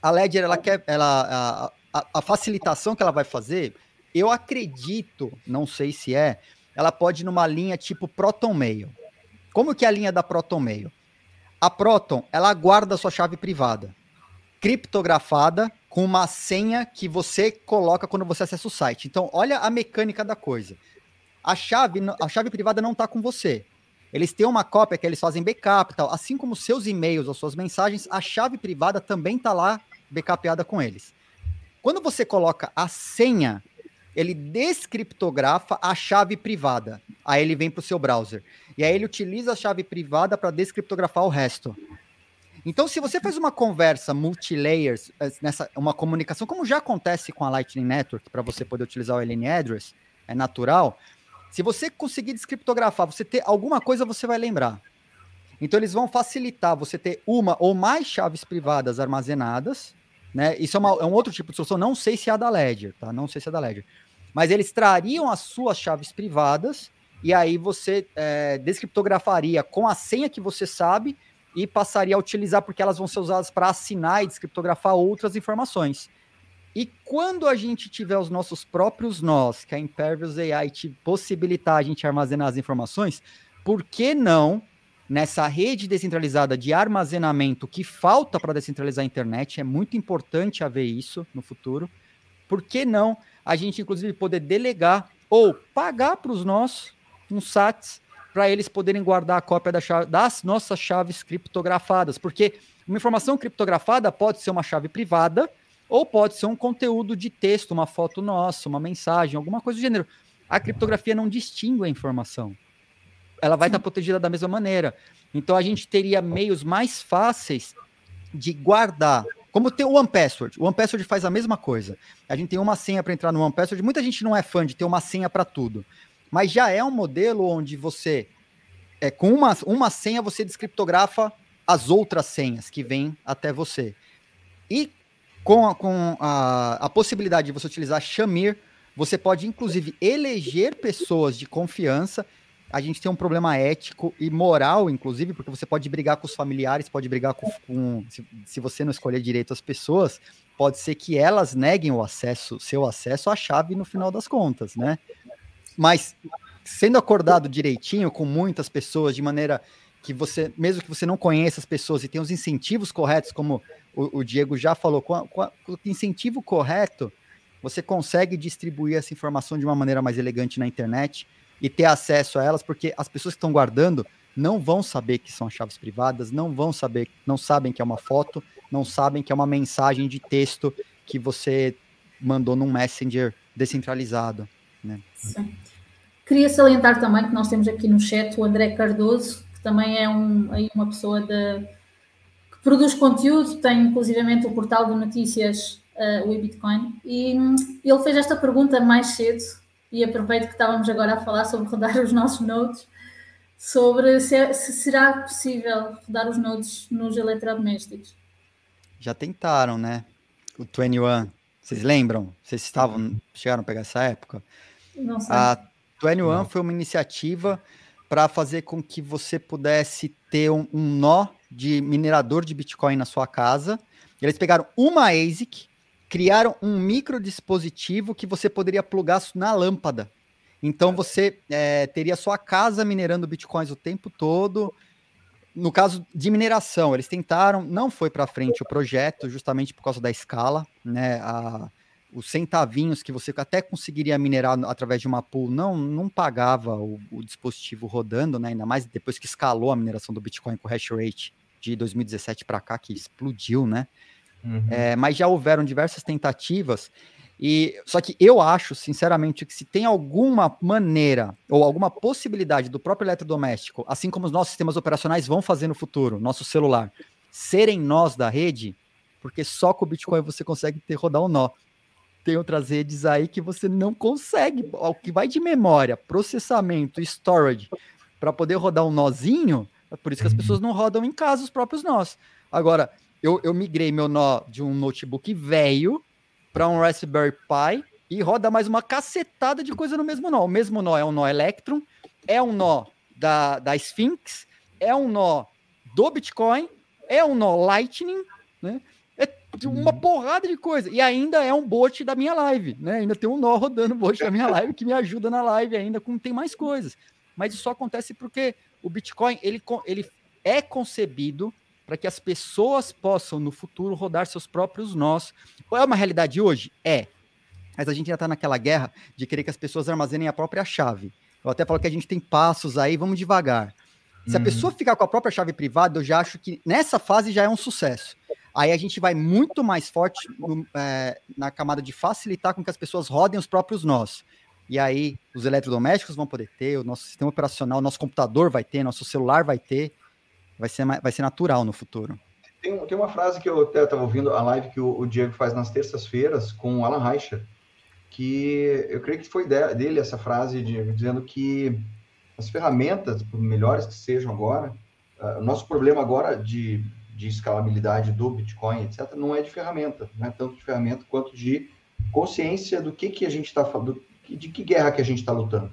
A Ledger, ela quer, ela, a, a, facilitação que ela vai fazer, eu acredito, não sei se é, ela pode ir numa linha tipo Proton Mail. Como que é a linha da Proton Mail? A Proton, ela guarda a sua chave privada, criptografada, com uma senha que você coloca quando você acessa o site. Então, olha a mecânica da coisa a chave, a chave privada não está com você. Eles têm uma cópia que eles fazem backup tal. Assim como seus e-mails ou suas mensagens, a chave privada também está lá backupeada com eles. Quando você coloca a senha, ele descriptografa a chave privada. Aí ele vem para o seu browser. E aí ele utiliza a chave privada para descriptografar o resto. Então, se você faz uma conversa multi-layers, eh, nessa, uma comunicação, como já acontece com a Lightning Network, para você poder utilizar o LN Address, é natural, se você conseguir descriptografar, você ter alguma coisa, você vai lembrar. Então eles vão facilitar você ter uma ou mais chaves privadas armazenadas, né? Isso é, uma, é um outro tipo de solução, não sei se é a da Ledger, tá? Não sei se é da Ledger. Mas eles trariam as suas chaves privadas e aí você é, descriptografaria com a senha que você sabe e passaria a utilizar porque elas vão ser usadas para assinar e descriptografar outras informações. E quando a gente tiver os nossos próprios nós, que a Impervious AI te possibilitar a gente armazenar as informações, por que não, nessa rede descentralizada de armazenamento que falta para descentralizar a internet, é muito importante haver isso no futuro, por que não a gente, inclusive, poder delegar ou pagar para os nós um SATs para eles poderem guardar a cópia da chave, das nossas chaves criptografadas, porque uma informação criptografada pode ser uma chave privada, ou pode ser um conteúdo de texto, uma foto nossa, uma mensagem, alguma coisa do gênero. A criptografia não distingue a informação. Ela vai estar protegida da mesma maneira. Então a gente teria meios mais fáceis de guardar. Como tem o One Password. O One Password faz a mesma coisa. A gente tem uma senha para entrar no One Password. Muita gente não é fã de ter uma senha para tudo. Mas já é um modelo onde você, é, com uma, uma senha, você descriptografa as outras senhas que vêm até você. E com, a, com a, a possibilidade de você utilizar Shamir, você pode inclusive eleger pessoas de confiança. A gente tem um problema ético e moral, inclusive, porque você pode brigar com os familiares, pode brigar com. com se, se, você não escolher direito as pessoas, pode ser que elas neguem o acesso, seu acesso à chave no final das contas, né? Mas sendo acordado direitinho com muitas pessoas, de maneira que você, mesmo que você não conheça as pessoas e tenha os incentivos corretos, como o, o Diego já falou, com, a, com, a, com, o incentivo correto, você consegue distribuir essa informação de uma maneira mais elegante na internet e ter acesso a elas, porque as pessoas que estão guardando não vão saber que são chaves privadas, não vão saber, não sabem que é uma foto, não sabem que é uma mensagem de texto que você mandou num Messenger descentralizado. Né? Sim. Queria salientar também que nós temos aqui no chat o André Cardoso, que também é um, aí uma pessoa que produz conteúdo, tem inclusivamente o portal de notícias uh, o Bitcoin, e hum, ele fez esta pergunta mais cedo, e aproveito que estávamos agora a falar sobre rodar os nossos nodes, sobre se, é, se será possível rodar os nodes nos eletrodomésticos. Já tentaram, né? O 21, vocês lembram? Vocês estavam, chegaram a pegar essa época? Não sei. A 21 foi uma iniciativa para fazer com que você pudesse ter um, um, nó de minerador de Bitcoin na sua casa. Eles pegaram uma ASIC, criaram um micro dispositivo que você poderia plugar na lâmpada. Então você é, teria sua casa minerando bitcoins o tempo todo. No caso de mineração, eles tentaram, não foi para frente o projeto, justamente por causa da escala, né? A, os centavinhos que você até conseguiria minerar através de uma pool não, não pagava o, o, dispositivo rodando, né? Ainda mais depois que escalou a mineração do Bitcoin com o hash rate de 2017 para cá, que explodiu, né? Uhum. É, mas já houveram diversas tentativas. E só que eu acho, sinceramente, que se tem alguma maneira ou alguma possibilidade do próprio eletrodoméstico, assim como os nossos sistemas operacionais vão fazer no futuro, nosso celular, serem nós da rede, porque só com o Bitcoin você consegue ter rodar um nó tem outras redes aí que você não consegue, o que vai de memória, processamento, storage, para poder rodar um nozinho, é por isso que as uhum. pessoas não rodam em casa os próprios nós. Agora, eu, eu migrei meu nó de um notebook velho para um Raspberry Pi e roda mais uma cacetada de coisa no mesmo nó. O mesmo nó é um nó Electron, é um nó da, da Sphinx, é um nó do Bitcoin, é um nó Lightning, né? Uma uhum. porrada de coisa. E ainda é um bot da minha live, né? Ainda tem um nó rodando o bot da minha live que me ajuda na live ainda, com tem mais coisas. Mas isso só acontece porque o Bitcoin, ele, ele é concebido para que as pessoas possam, no futuro, rodar seus próprios nós. É uma realidade hoje? É. Mas a gente já está naquela guerra de querer que as pessoas armazenem a própria chave. Eu até falo que a gente tem passos aí, vamos devagar. Se a uhum. pessoa ficar com a própria chave privada, eu já acho que nessa fase já é um sucesso. Aí a gente vai muito mais forte no, é, na camada de facilitar com que as pessoas rodem os próprios nós. E aí os eletrodomésticos vão poder ter, o nosso sistema operacional, nosso computador vai ter, nosso celular vai ter. Vai ser, vai ser natural no futuro. Tem, tem uma frase que eu até estava ouvindo a live que o, o Diego faz nas terças-feiras com o Alan Reicher, que eu creio que foi dele essa frase de, dizendo que as ferramentas, por melhores que sejam agora, uh, nosso problema agora de, de escalabilidade do Bitcoin, etc., não é de ferramenta, não é tanto de ferramenta quanto de consciência do que, que a gente está falando, de que guerra que a gente está lutando,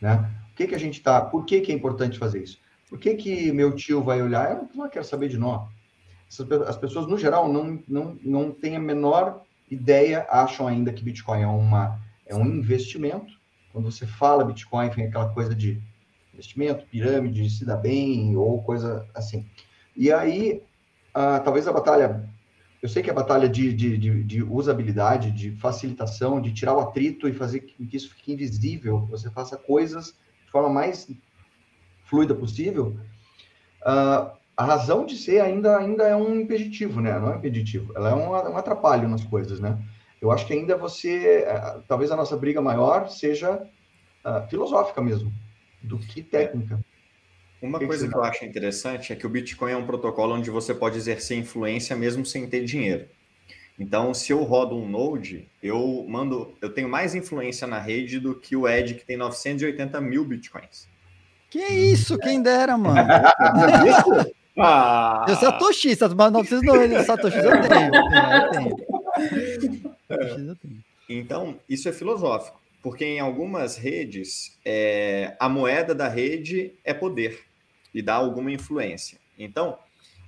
né? O que, que a gente está, por que, que é importante fazer isso? Por que, que meu tio vai olhar? Eu não quero saber de nós. As pessoas, no geral, não, não, não têm a menor ideia, acham ainda que Bitcoin é, uma, é um investimento. Quando você fala Bitcoin, vem aquela coisa de investimento, pirâmide, se dá bem, ou coisa assim. E aí, ah, talvez a batalha, eu sei que a batalha de, de, de, de, usabilidade, de facilitação, de tirar o atrito e fazer que isso fique invisível, você faça coisas de forma mais fluida possível, uh, a razão de ser ainda, ainda é um impeditivo, né? Não é impeditivo, ela é um, um atrapalho nas coisas, né? Eu acho que ainda você, uh, talvez a nossa briga maior seja uh, filosófica mesmo, do que técnica. Uma que coisa que, que eu acho interessante é que o Bitcoin é um protocolo onde você pode exercer influência mesmo sem ter dinheiro. Então, se eu rodo um Node, eu mando, eu tenho mais influência na rede do que o Ed que tem 980 mil bitcoins. Que isso, quem dera, mano. ah. Eu satoshista, mas 990 satoshis eu tenho. eu tenho. eu tenho. Então, isso é filosófico, porque em algumas redes, é, a moeda da rede é poder e dá alguma influência. Então,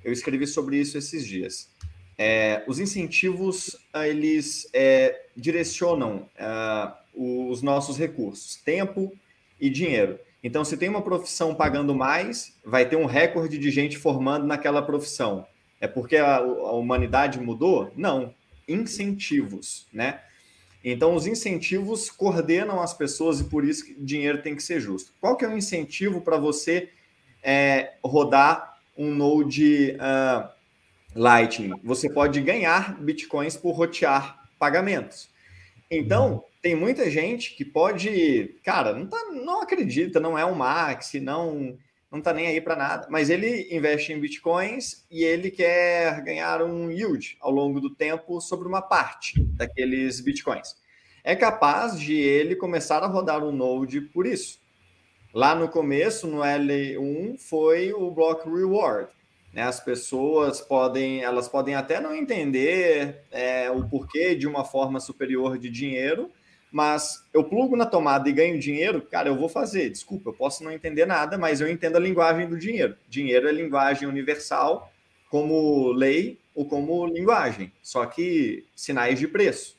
eu escrevi sobre isso esses dias. É, os incentivos, eles é, direcionam uh, os nossos recursos, tempo e dinheiro. Então, se tem uma profissão pagando mais, vai ter um recorde de gente formando naquela profissão. É porque a, a humanidade mudou? Não. Incentivos, né? Então, os incentivos coordenam as pessoas e por isso que dinheiro tem que ser justo. Qual que é o incentivo para você é, rodar um Node uh, Lightning? Você pode ganhar bitcoins por rotear pagamentos. Então, tem muita gente que pode, cara, não, tá, não acredita, não é um Max, não não tá nem aí para nada, mas ele investe em bitcoins e ele quer ganhar um yield ao longo do tempo sobre uma parte daqueles bitcoins. É capaz de ele começar a rodar um node por isso. Lá no começo, no L1, foi o block reward. Né? As pessoas podem, elas podem até não entender é, o porquê de uma forma superior de dinheiro, mas eu plugo na tomada e ganho dinheiro, cara, eu vou fazer. Desculpa, eu posso não entender nada, mas eu entendo a linguagem do dinheiro. Dinheiro é linguagem universal, como lei ou como linguagem, só que sinais de preço.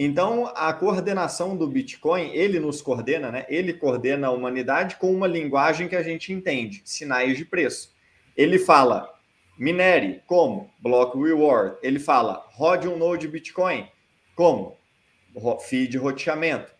Então, a coordenação do Bitcoin, ele nos coordena, né? Ele coordena a humanidade com uma linguagem que a gente entende, sinais de preço. Ele fala, minere, como? Block reward. Ele fala, rode um node Bitcoin, como? Feed roteamento.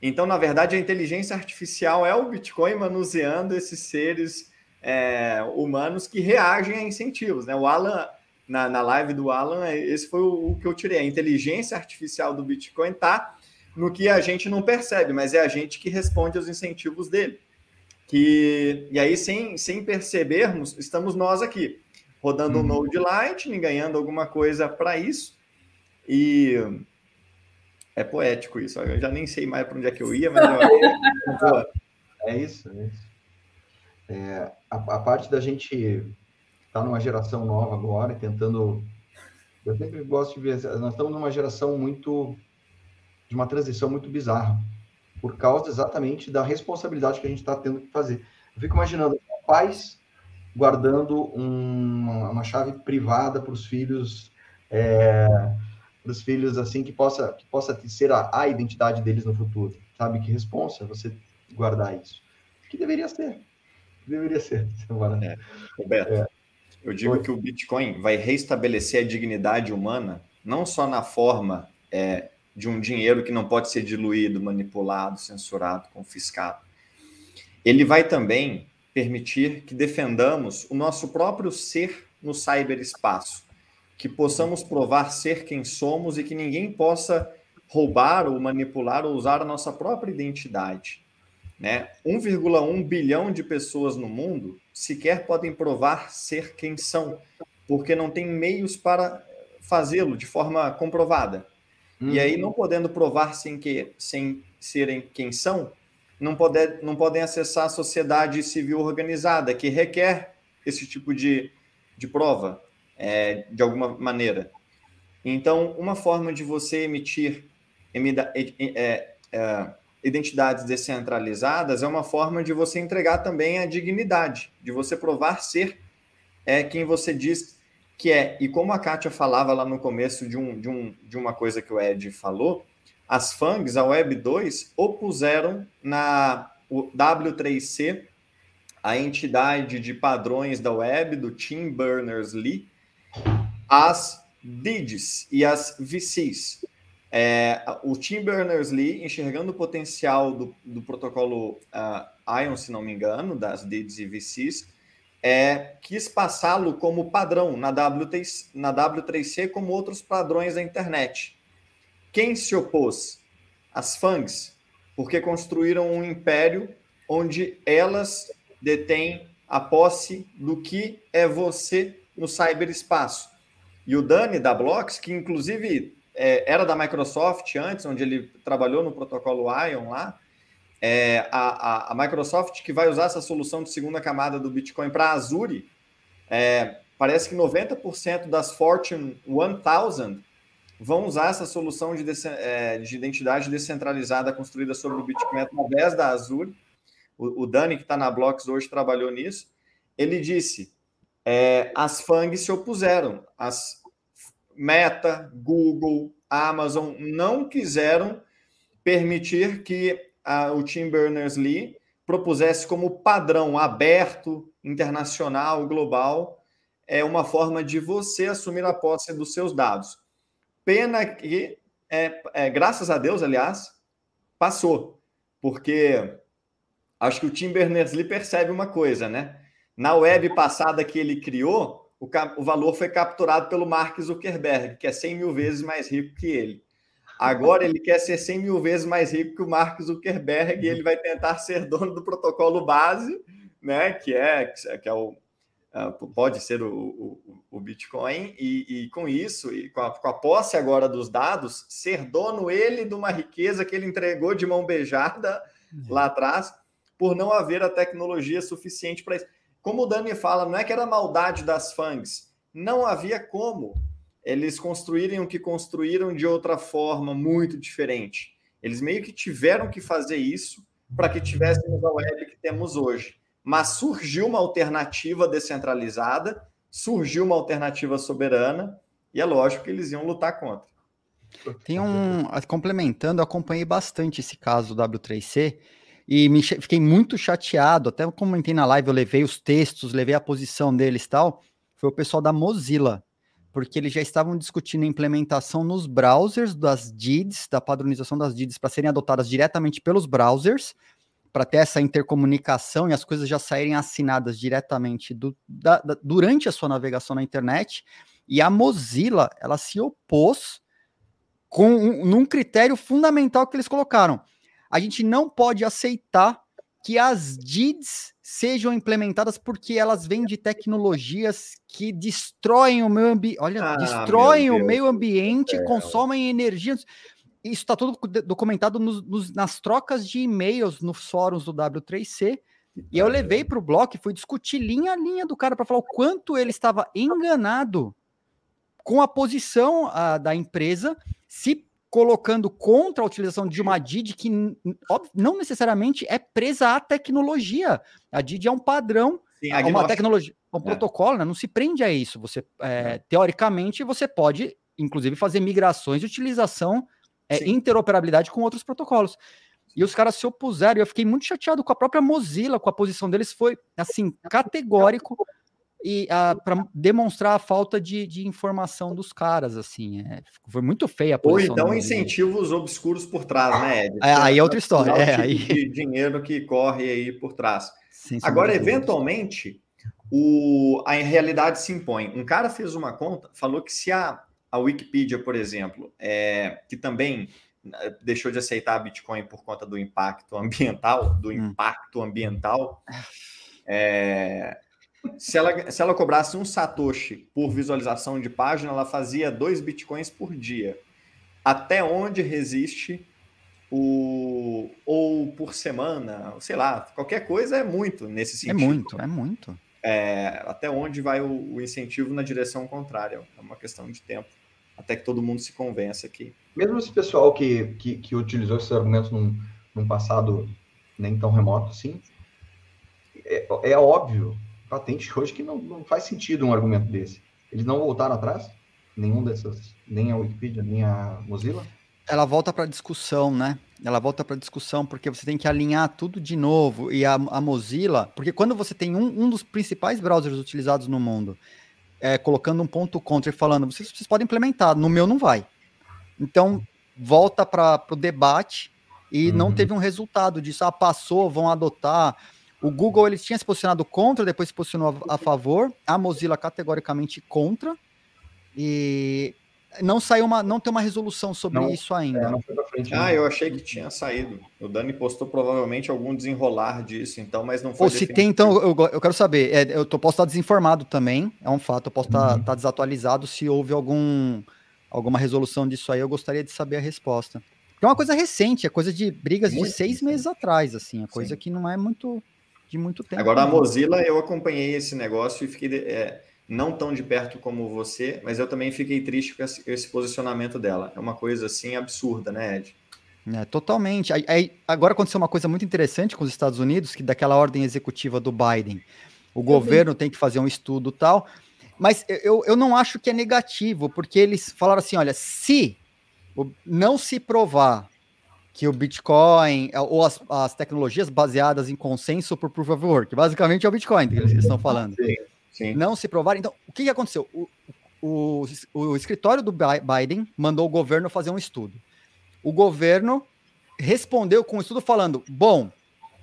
Então, na verdade, a inteligência artificial é o Bitcoin manuseando esses seres é, humanos que reagem a incentivos. Né? O Alan, na, na live do Alan, é, esse foi o, o que eu tirei. A inteligência artificial do Bitcoin está no que a gente não percebe, mas é a gente que responde aos incentivos dele. Que, e aí, sem, sem percebermos, estamos nós aqui, rodando uhum. um Node Lightning, ganhando alguma coisa para isso. E é poético isso. Eu já nem sei mais para onde é que eu ia, mas eu... é isso, é isso. É, a, a, parte da gente estar tá numa geração nova agora, tentando. Eu sempre gosto de ver. Nós estamos numa geração muito. de uma transição muito bizarra, por causa exatamente da responsabilidade que a gente está tendo que fazer. Eu fico imaginando pais guardando um, uma chave privada para os filhos. É, dos filhos assim que possa que possa ser a, a identidade deles no futuro, sabe? Que responsa você guardar isso. Que deveria ser. Deveria ser. É. Roberto, é. eu digo Oi. que o Bitcoin vai restabelecer a dignidade humana, não só na forma é, de um dinheiro que não pode ser diluído, manipulado, censurado, confiscado. Ele vai também permitir que defendamos o nosso próprio ser no cyberespaço que possamos provar ser quem somos e que ninguém possa roubar ou manipular ou usar a nossa própria identidade. Né? 1,1 bilhão de pessoas no mundo sequer podem provar ser quem são, porque não tem meios para fazê-lo de forma comprovada. Uhum. E aí, não podendo provar sem, que, sem serem quem são, não, poder, não podem acessar a sociedade civil organizada, que requer esse tipo de, de prova, é, de alguma maneira. Então, uma forma de você emitir é, é, identidades descentralizadas é uma forma de você entregar também a dignidade, de você provar ser é, quem você diz que é. E como a Kátia falava lá no começo de, um, de, um, de uma coisa que o Ed falou, as FANGs, a Web 2, opuseram na W3C, a entidade de padrões da web, do Tim Berners-Lee, as DIDs e as VCs. É, o Tim Berners-Lee, enxergando o potencial do, do protocolo uh, ION, se não me engano, das DIDs e VCs, é, quis passá-lo como padrão na, W3, na W3C, como outros padrões da internet. Quem se opôs? As FANGs, porque construíram um império onde elas detêm a posse do que é você no cyberespaço. E o Dani da Blocks, que inclusive é, era da Microsoft antes, onde ele trabalhou no protocolo Ion lá, é, a, a, a, Microsoft que vai usar essa solução de segunda camada do Bitcoin para Azure, é, parece que 90% das Fortune 1000 vão usar essa solução de, é, de identidade descentralizada construída sobre o Bitcoin através da Azure. O, o Dani, que está na Blocks hoje, trabalhou nisso. Ele disse: é, as FANGs se opuseram, as Meta, Google, Amazon não quiseram permitir que a, o Tim Berners-Lee propusesse como padrão aberto, internacional, global, é uma forma de você assumir a posse dos seus dados. Pena que, é, é, graças a Deus, aliás, passou, porque acho que o Tim Berners-Lee percebe uma coisa, né? Na web passada que ele criou, o, o valor foi capturado pelo Mark Zuckerberg, que é 100 mil vezes mais rico que ele. Agora ele quer ser 100 mil vezes mais rico que o Mark Zuckerberg e ele vai tentar ser dono do protocolo base, né? Que é, que é o, ah, pode ser o, o, o Bitcoin, e, e, com isso, e com a, com a, posse agora dos dados, ser dono ele de uma riqueza que ele entregou de mão beijada lá atrás, por não haver a tecnologia suficiente para isso. Como o Dani fala, não é que era maldade das FANGs, não havia como eles construírem o que construíram de outra forma muito diferente. Eles meio que tiveram que fazer isso para que tivéssemos a web que temos hoje. Mas surgiu uma alternativa descentralizada, surgiu uma alternativa soberana, e é lógico que eles iam lutar contra. Tem um. Complementando, acompanhei bastante esse caso do W3C e me, fiquei muito chateado. Até comentei na live, eu levei os textos, levei a posição deles e tal. Foi o pessoal da Mozilla porque eles já estavam discutindo a implementação nos browsers das DIDs, da padronização das DIDs, para serem adotadas diretamente pelos browsers, para ter essa intercomunicação e as coisas já saírem assinadas diretamente do, da, da, durante a sua navegação na internet. E a Mozilla, ela se opôs com um, num critério fundamental que eles colocaram. A gente não pode aceitar que as DIDs sejam implementadas porque elas vêm de tecnologias que destroem o meio ambiente. Olha, ah, destroem o meio ambiente, é. consomem energia. Isso está tudo documentado nos, nos, nas trocas de e-mails nos fóruns do W3C. E eu levei para o bloco e fui discutir linha a linha do cara para falar o quanto ele estava enganado com a posição a, da empresa, se colocando contra a utilização de uma DID que óbvio, não necessariamente é presa à tecnologia. A DID é um padrão, Sim, é uma tecnologia, um é. protocolo, né? não se prende a isso. Você, é, teoricamente, você pode, inclusive, fazer migrações de utilização, é, interoperabilidade com outros protocolos. E os caras se opuseram, e eu fiquei muito chateado com a própria Mozilla, com a posição deles, foi assim, categórico e uh, ah, para demonstrar a falta de, de informação dos caras, assim, é, foi muito feia a posição. Ou então incentivos obscuros por trás, né, Ed? É, aí é outra história. É, tipo aí... de dinheiro que corre aí por trás. Sim, Agora, eventualmente, o, a realidade se impõe. Um cara fez uma conta, falou que se a, a Wikipedia, por exemplo, é, que também né, deixou de aceitar Bitcoin por conta do impacto ambiental, do hum. impacto ambiental, é, se ela, se ela cobrasse um Satoshi por visualização de página, ela fazia dois bitcoins por dia. Até onde resiste o. ou por semana, sei lá, qualquer coisa é muito nesse é sentido. É muito, é muito. é, até onde vai o, o, incentivo na direção contrária. É uma questão de tempo, até que todo mundo se convença que. Mesmo esse pessoal que, que, que utilizou esses argumentos num, num passado nem tão remoto assim, é, é óbvio, patente hoje, que não, não faz sentido um argumento desse. Eles não voltaram atrás? Nenhum dessas, nem a Wikipedia, nem a Mozilla? ela volta para discussão, né? Ela volta para discussão porque você tem que alinhar tudo de novo. E a, a Mozilla, porque quando você tem um, um, dos principais browsers utilizados no mundo, é, colocando um ponto contra e falando, vocês, vocês podem implementar, no meu não vai. Então, volta para o debate e uhum. não teve um resultado disso. Ah, passou, vão adotar. O Google ele tinha se posicionado contra, depois se posicionou a, a favor. A Mozilla categoricamente contra. E não saiu uma, não tem uma resolução sobre não, isso ainda. É, frente, ah, eu achei que tinha saído. O Dani postou provavelmente algum desenrolar disso, então, mas não foi. Ou se tem, então, eu, eu quero saber. É, eu tô, posso estar desinformado também, é um fato. Eu posso estar, uhum. estar desatualizado. Se houve algum, alguma resolução disso aí, eu gostaria de saber a resposta. é uma coisa recente, é coisa de brigas muito de seis meses atrás, assim, é coisa Sim. que não é muito de muito tempo. Agora, a Mozilla, eu acompanhei esse negócio e fiquei. É não tão de perto como você, mas eu também fiquei triste com esse posicionamento dela. É uma coisa assim absurda, né, Ed? É, totalmente. Aí, aí, agora aconteceu uma coisa muito interessante com os Estados Unidos, que daquela ordem executiva do Biden, o governo tem que fazer um estudo tal, mas eu, eu não acho que é negativo, porque eles falaram assim, olha, se não se provar que o Bitcoin ou as, as tecnologias baseadas em consenso por proof of work, basicamente é o Bitcoin que eles estão falando. Sim Sim. não se provarem. Então, o que, que aconteceu? O, o, o, escritório do Biden mandou o governo fazer um estudo. O governo respondeu com um estudo falando: bom,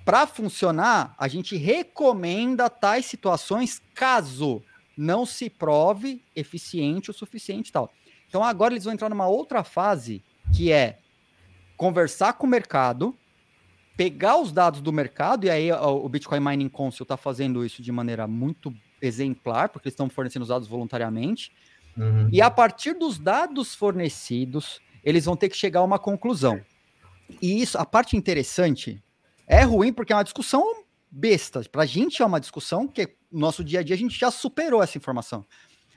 para funcionar, a gente recomenda tais situações caso não se prove eficiente o suficiente tal. Então agora eles vão entrar numa outra fase que é conversar com o mercado, pegar os dados do mercado, e aí o Bitcoin Mining Council está fazendo isso de maneira muito exemplar, porque eles estão fornecendo os dados voluntariamente. Uhum. E a partir dos dados fornecidos, eles vão ter que chegar a uma conclusão. E isso, a parte interessante, é ruim porque é uma discussão besta. Para a gente é uma discussão que no nosso dia a dia a gente já superou essa informação.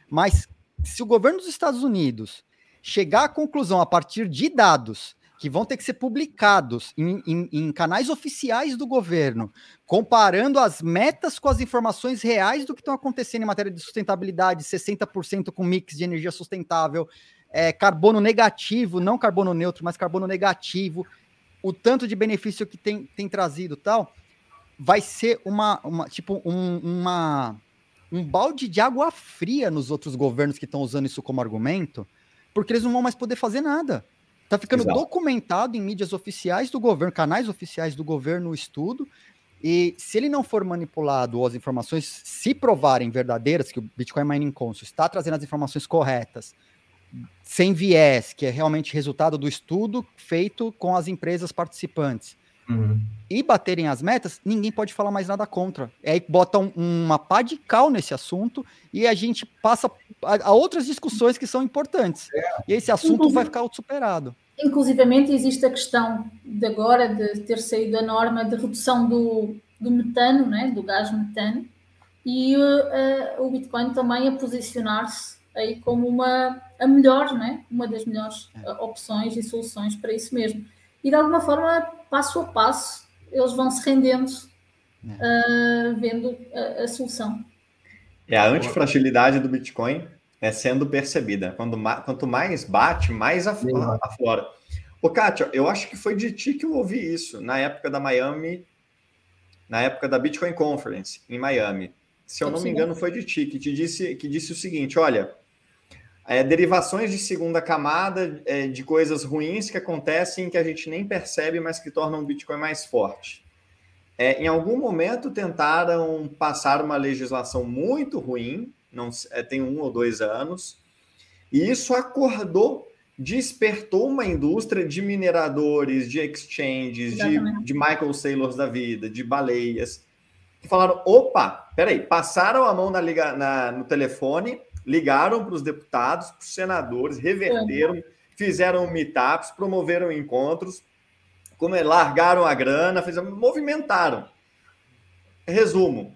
Mas se o governo dos Estados Unidos chegar à conclusão a partir de dados que vão ter que ser publicados em, em, em, canais oficiais do governo, comparando as metas com as informações reais do que estão acontecendo em matéria de sustentabilidade, 60% com mix de energia sustentável, é, carbono negativo, não carbono neutro, mas carbono negativo, o tanto de benefício que tem, tem trazido tal, vai ser uma, uma tipo um, uma, um balde de água fria nos outros governos que estão usando isso como argumento, porque eles não vão mais poder fazer nada. Está ficando Exato. documentado em mídias oficiais do governo, canais oficiais do governo, o estudo. E se ele não for manipulado ou as informações se provarem verdadeiras, que o Bitcoin Mining Council está trazendo as informações corretas, sem viés, que é realmente resultado do estudo feito com as empresas participantes, uhum. e baterem as metas, ninguém pode falar mais nada contra. E aí bota um, uma pá de cal nesse assunto e a gente passa a, a outras discussões que são importantes. É. E esse assunto Inclusive, vai ficar superado. Inclusivamente existe a questão de agora de ter saído a norma de redução do, do metano, né, do gás metano, e uh, o Bitcoin também a posicionar-se aí como uma a melhor, né, uma das melhores uh, opções e soluções para isso mesmo. E de alguma forma, passo a passo, eles vão se rendendo, uh, vendo a, a solução. É a antifragilidade do Bitcoin é sendo percebida. Quando, quanto mais bate, mais aflora. Ô, Kátia, eu acho que foi de ti que eu ouvi isso na época da Miami, na época da Bitcoin Conference em Miami. Se eu não me engano, foi de ti que te disse que disse o seguinte: olha, é, derivações de segunda camada é, de coisas ruins que acontecem que a gente nem percebe, mas que tornam o Bitcoin mais forte. É, em algum momento tentaram passar uma legislação muito ruim não é, tem um ou dois anos, e isso acordou, despertou uma indústria de mineradores, de exchanges, de, de Michael Saylors da vida, de baleias, que falaram: opa, peraí, passaram a mão na, liga, na no telefone, ligaram para os deputados, para os senadores, reverteram, uhum. fizeram meetups, promoveram encontros, como largaram a grana, fizeram, movimentaram. Resumo: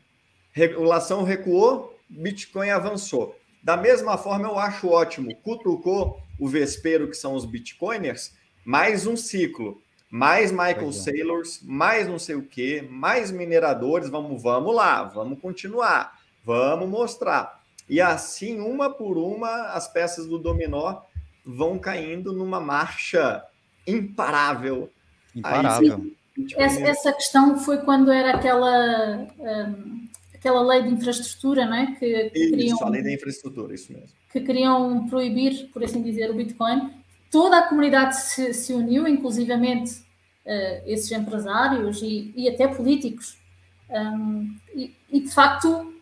regulação recuou, Bitcoin avançou. Da mesma forma, eu acho ótimo, cutucou o vespeiro, que são os Bitcoiners, mais um ciclo, mais Michael é. Saylors, mais não sei o que, mais mineradores, vamos, vamos lá, vamos continuar, vamos mostrar. E assim, uma por uma, as peças do dominó vão caindo numa marcha imparável. Imparável. Aí, essa, essa, questão foi quando era aquela, um, aquela lei de infraestrutura, não é? Que, que isso, queriam, a lei da infraestrutura, isso mesmo. Que queriam proibir, por assim dizer, o Bitcoin. Toda a comunidade se, se uniu, inclusivamente uh, esses empresários e, e até políticos. Um, e, e, de facto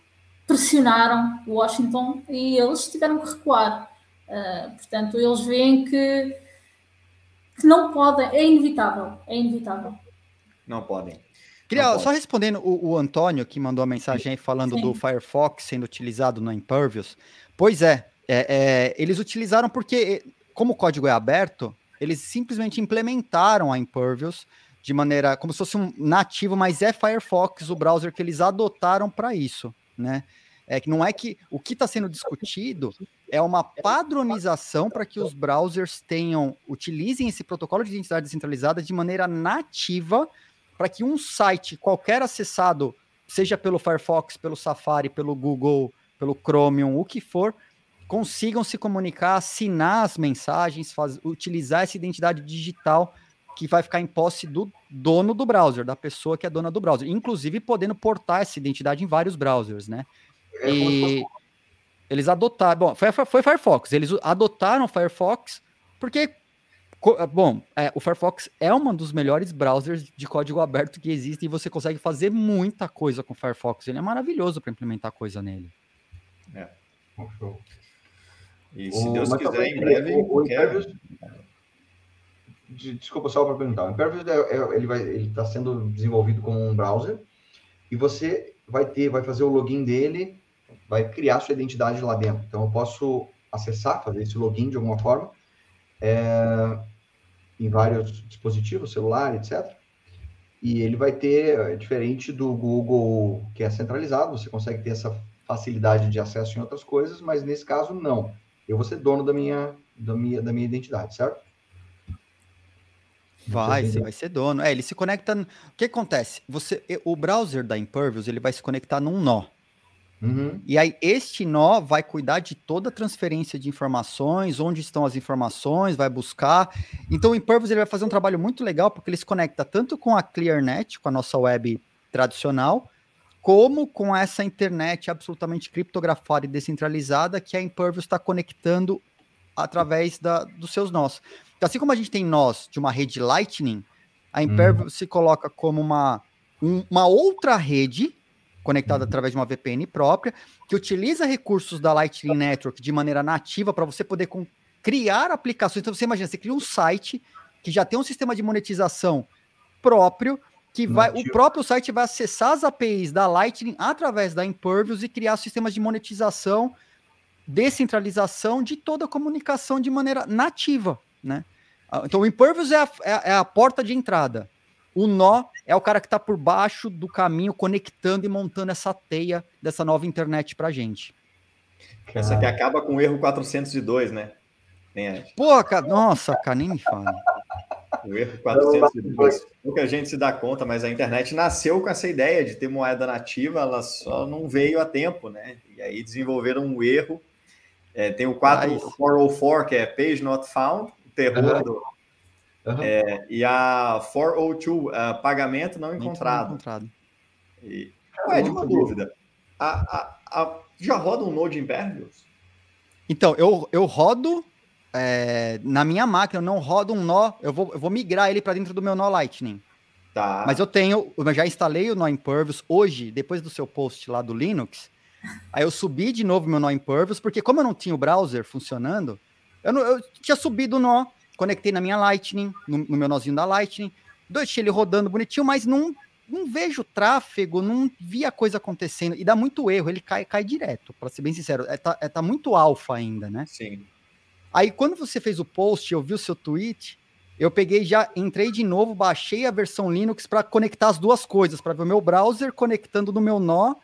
pressionaram Washington e eles tiveram que recuar. Uh, portanto, eles veem que, que, não podem, é inevitável, é inevitável. Não podem. Queria, não só respondendo o, o, Antônio, que mandou a mensagem aí falando Sim. do Firefox sendo utilizado no Impervious. Pois é, é, é, eles utilizaram porque, como o código é aberto, eles simplesmente implementaram a Impervious de maneira como se fosse um nativo, mas é Firefox o browser que eles adotaram para isso, né? É que não é que o que está sendo discutido é uma padronização para que os browsers tenham, utilizem esse protocolo de identidade descentralizada de maneira nativa, para que um site qualquer acessado, seja pelo Firefox, pelo Safari, pelo Google, pelo Chromium, o que for, consigam se comunicar, assinar as mensagens, faz, utilizar essa identidade digital que vai ficar em posse do dono do browser, da pessoa que é dona do browser, inclusive podendo portar essa identidade em vários browsers, né? É e eles adotaram. Bom, foi, foi Firefox. Eles adotaram o Firefox porque. Bom, é, o Firefox é um dos melhores browsers de código aberto que existe e você consegue fazer muita coisa com o Firefox. Ele é maravilhoso para implementar coisa nele. É. E se o, Deus quiser, em breve. O, o Impervious, desculpa só para perguntar. O Impervious é, é, ele está sendo desenvolvido como um browser e você vai ter, vai fazer o login dele vai criar sua identidade lá dentro. Então, eu posso acessar, fazer esse login de alguma forma, é, em vários dispositivos, celular, etc. E ele vai ter, é diferente do Google, que é centralizado, você consegue ter essa facilidade de acesso em outras coisas, mas nesse caso, não. Eu vou ser dono da minha, da minha, da minha identidade, certo? Vai, você vai ser dono. É, ele se conecta. O que acontece? Você, o browser da Impervious ele vai se conectar num nó. Uhum. E aí, este nó vai cuidar de toda a transferência de informações, onde estão as informações, vai buscar. Então, o Impervious ele vai fazer um trabalho muito legal, porque ele se conecta tanto com a ClearNet, com a nossa web tradicional, como com essa internet absolutamente criptografada e descentralizada que a Impervious está conectando através da, dos seus nós. Então, assim como a gente tem nós de uma rede Lightning, a Impervious uhum. se coloca como uma, um, uma outra rede conectado uhum. através de uma VPN própria, que utiliza recursos da Lightning Network de maneira nativa para você poder criar aplicações. Então você imagina, você cria um site que já tem um sistema de monetização próprio, que vai, o próprio site vai acessar as APIs da Lightning através da Impervious e criar sistemas de monetização, descentralização de toda a comunicação de maneira nativa, né? Ah, então o Impervious é a, é a porta de entrada. O nó é o cara que está por baixo do caminho, conectando e montando essa teia dessa nova internet para gente. Essa aqui acaba com o erro 402, né? Pô, cara, nossa, cara, nem me fala. O erro 402. Pouca gente se dá conta, mas a internet nasceu com essa ideia de ter moeda nativa, ela só não veio a tempo, né? E aí desenvolveram um erro. É, tem o 404, que é Page Not Found, o terror uhum. do, Uhum. É, e a 402, uh, pagamento não encontrado. Não encontrado. E, é de uma dúvida. A, a, a, já roda um Node Impervious? Então, eu, eu rodo é, na minha máquina, eu não rodo um nó, eu vou, eu vou migrar ele para dentro do meu nó Lightning. Tá. Mas eu tenho, eu já instalei o nó Impervious hoje, depois do seu post lá do Linux. Aí eu subi de novo meu nó Impervious, porque como eu não tinha o browser funcionando, eu, não, eu tinha subido o nó, conectei na minha Lightning, no, no meu nozinho da Lightning, deixei ele rodando bonitinho, mas não, não vejo tráfego, não vi a coisa acontecendo, e dá muito erro, ele cai, cai direto, para ser bem sincero, é, tá, é, tá muito alfa ainda, né? Sim. Aí quando você fez o post, eu vi o seu tweet, eu peguei já, entrei de novo, baixei a versão Linux para conectar as duas coisas, para ver o meu browser conectando no meu nó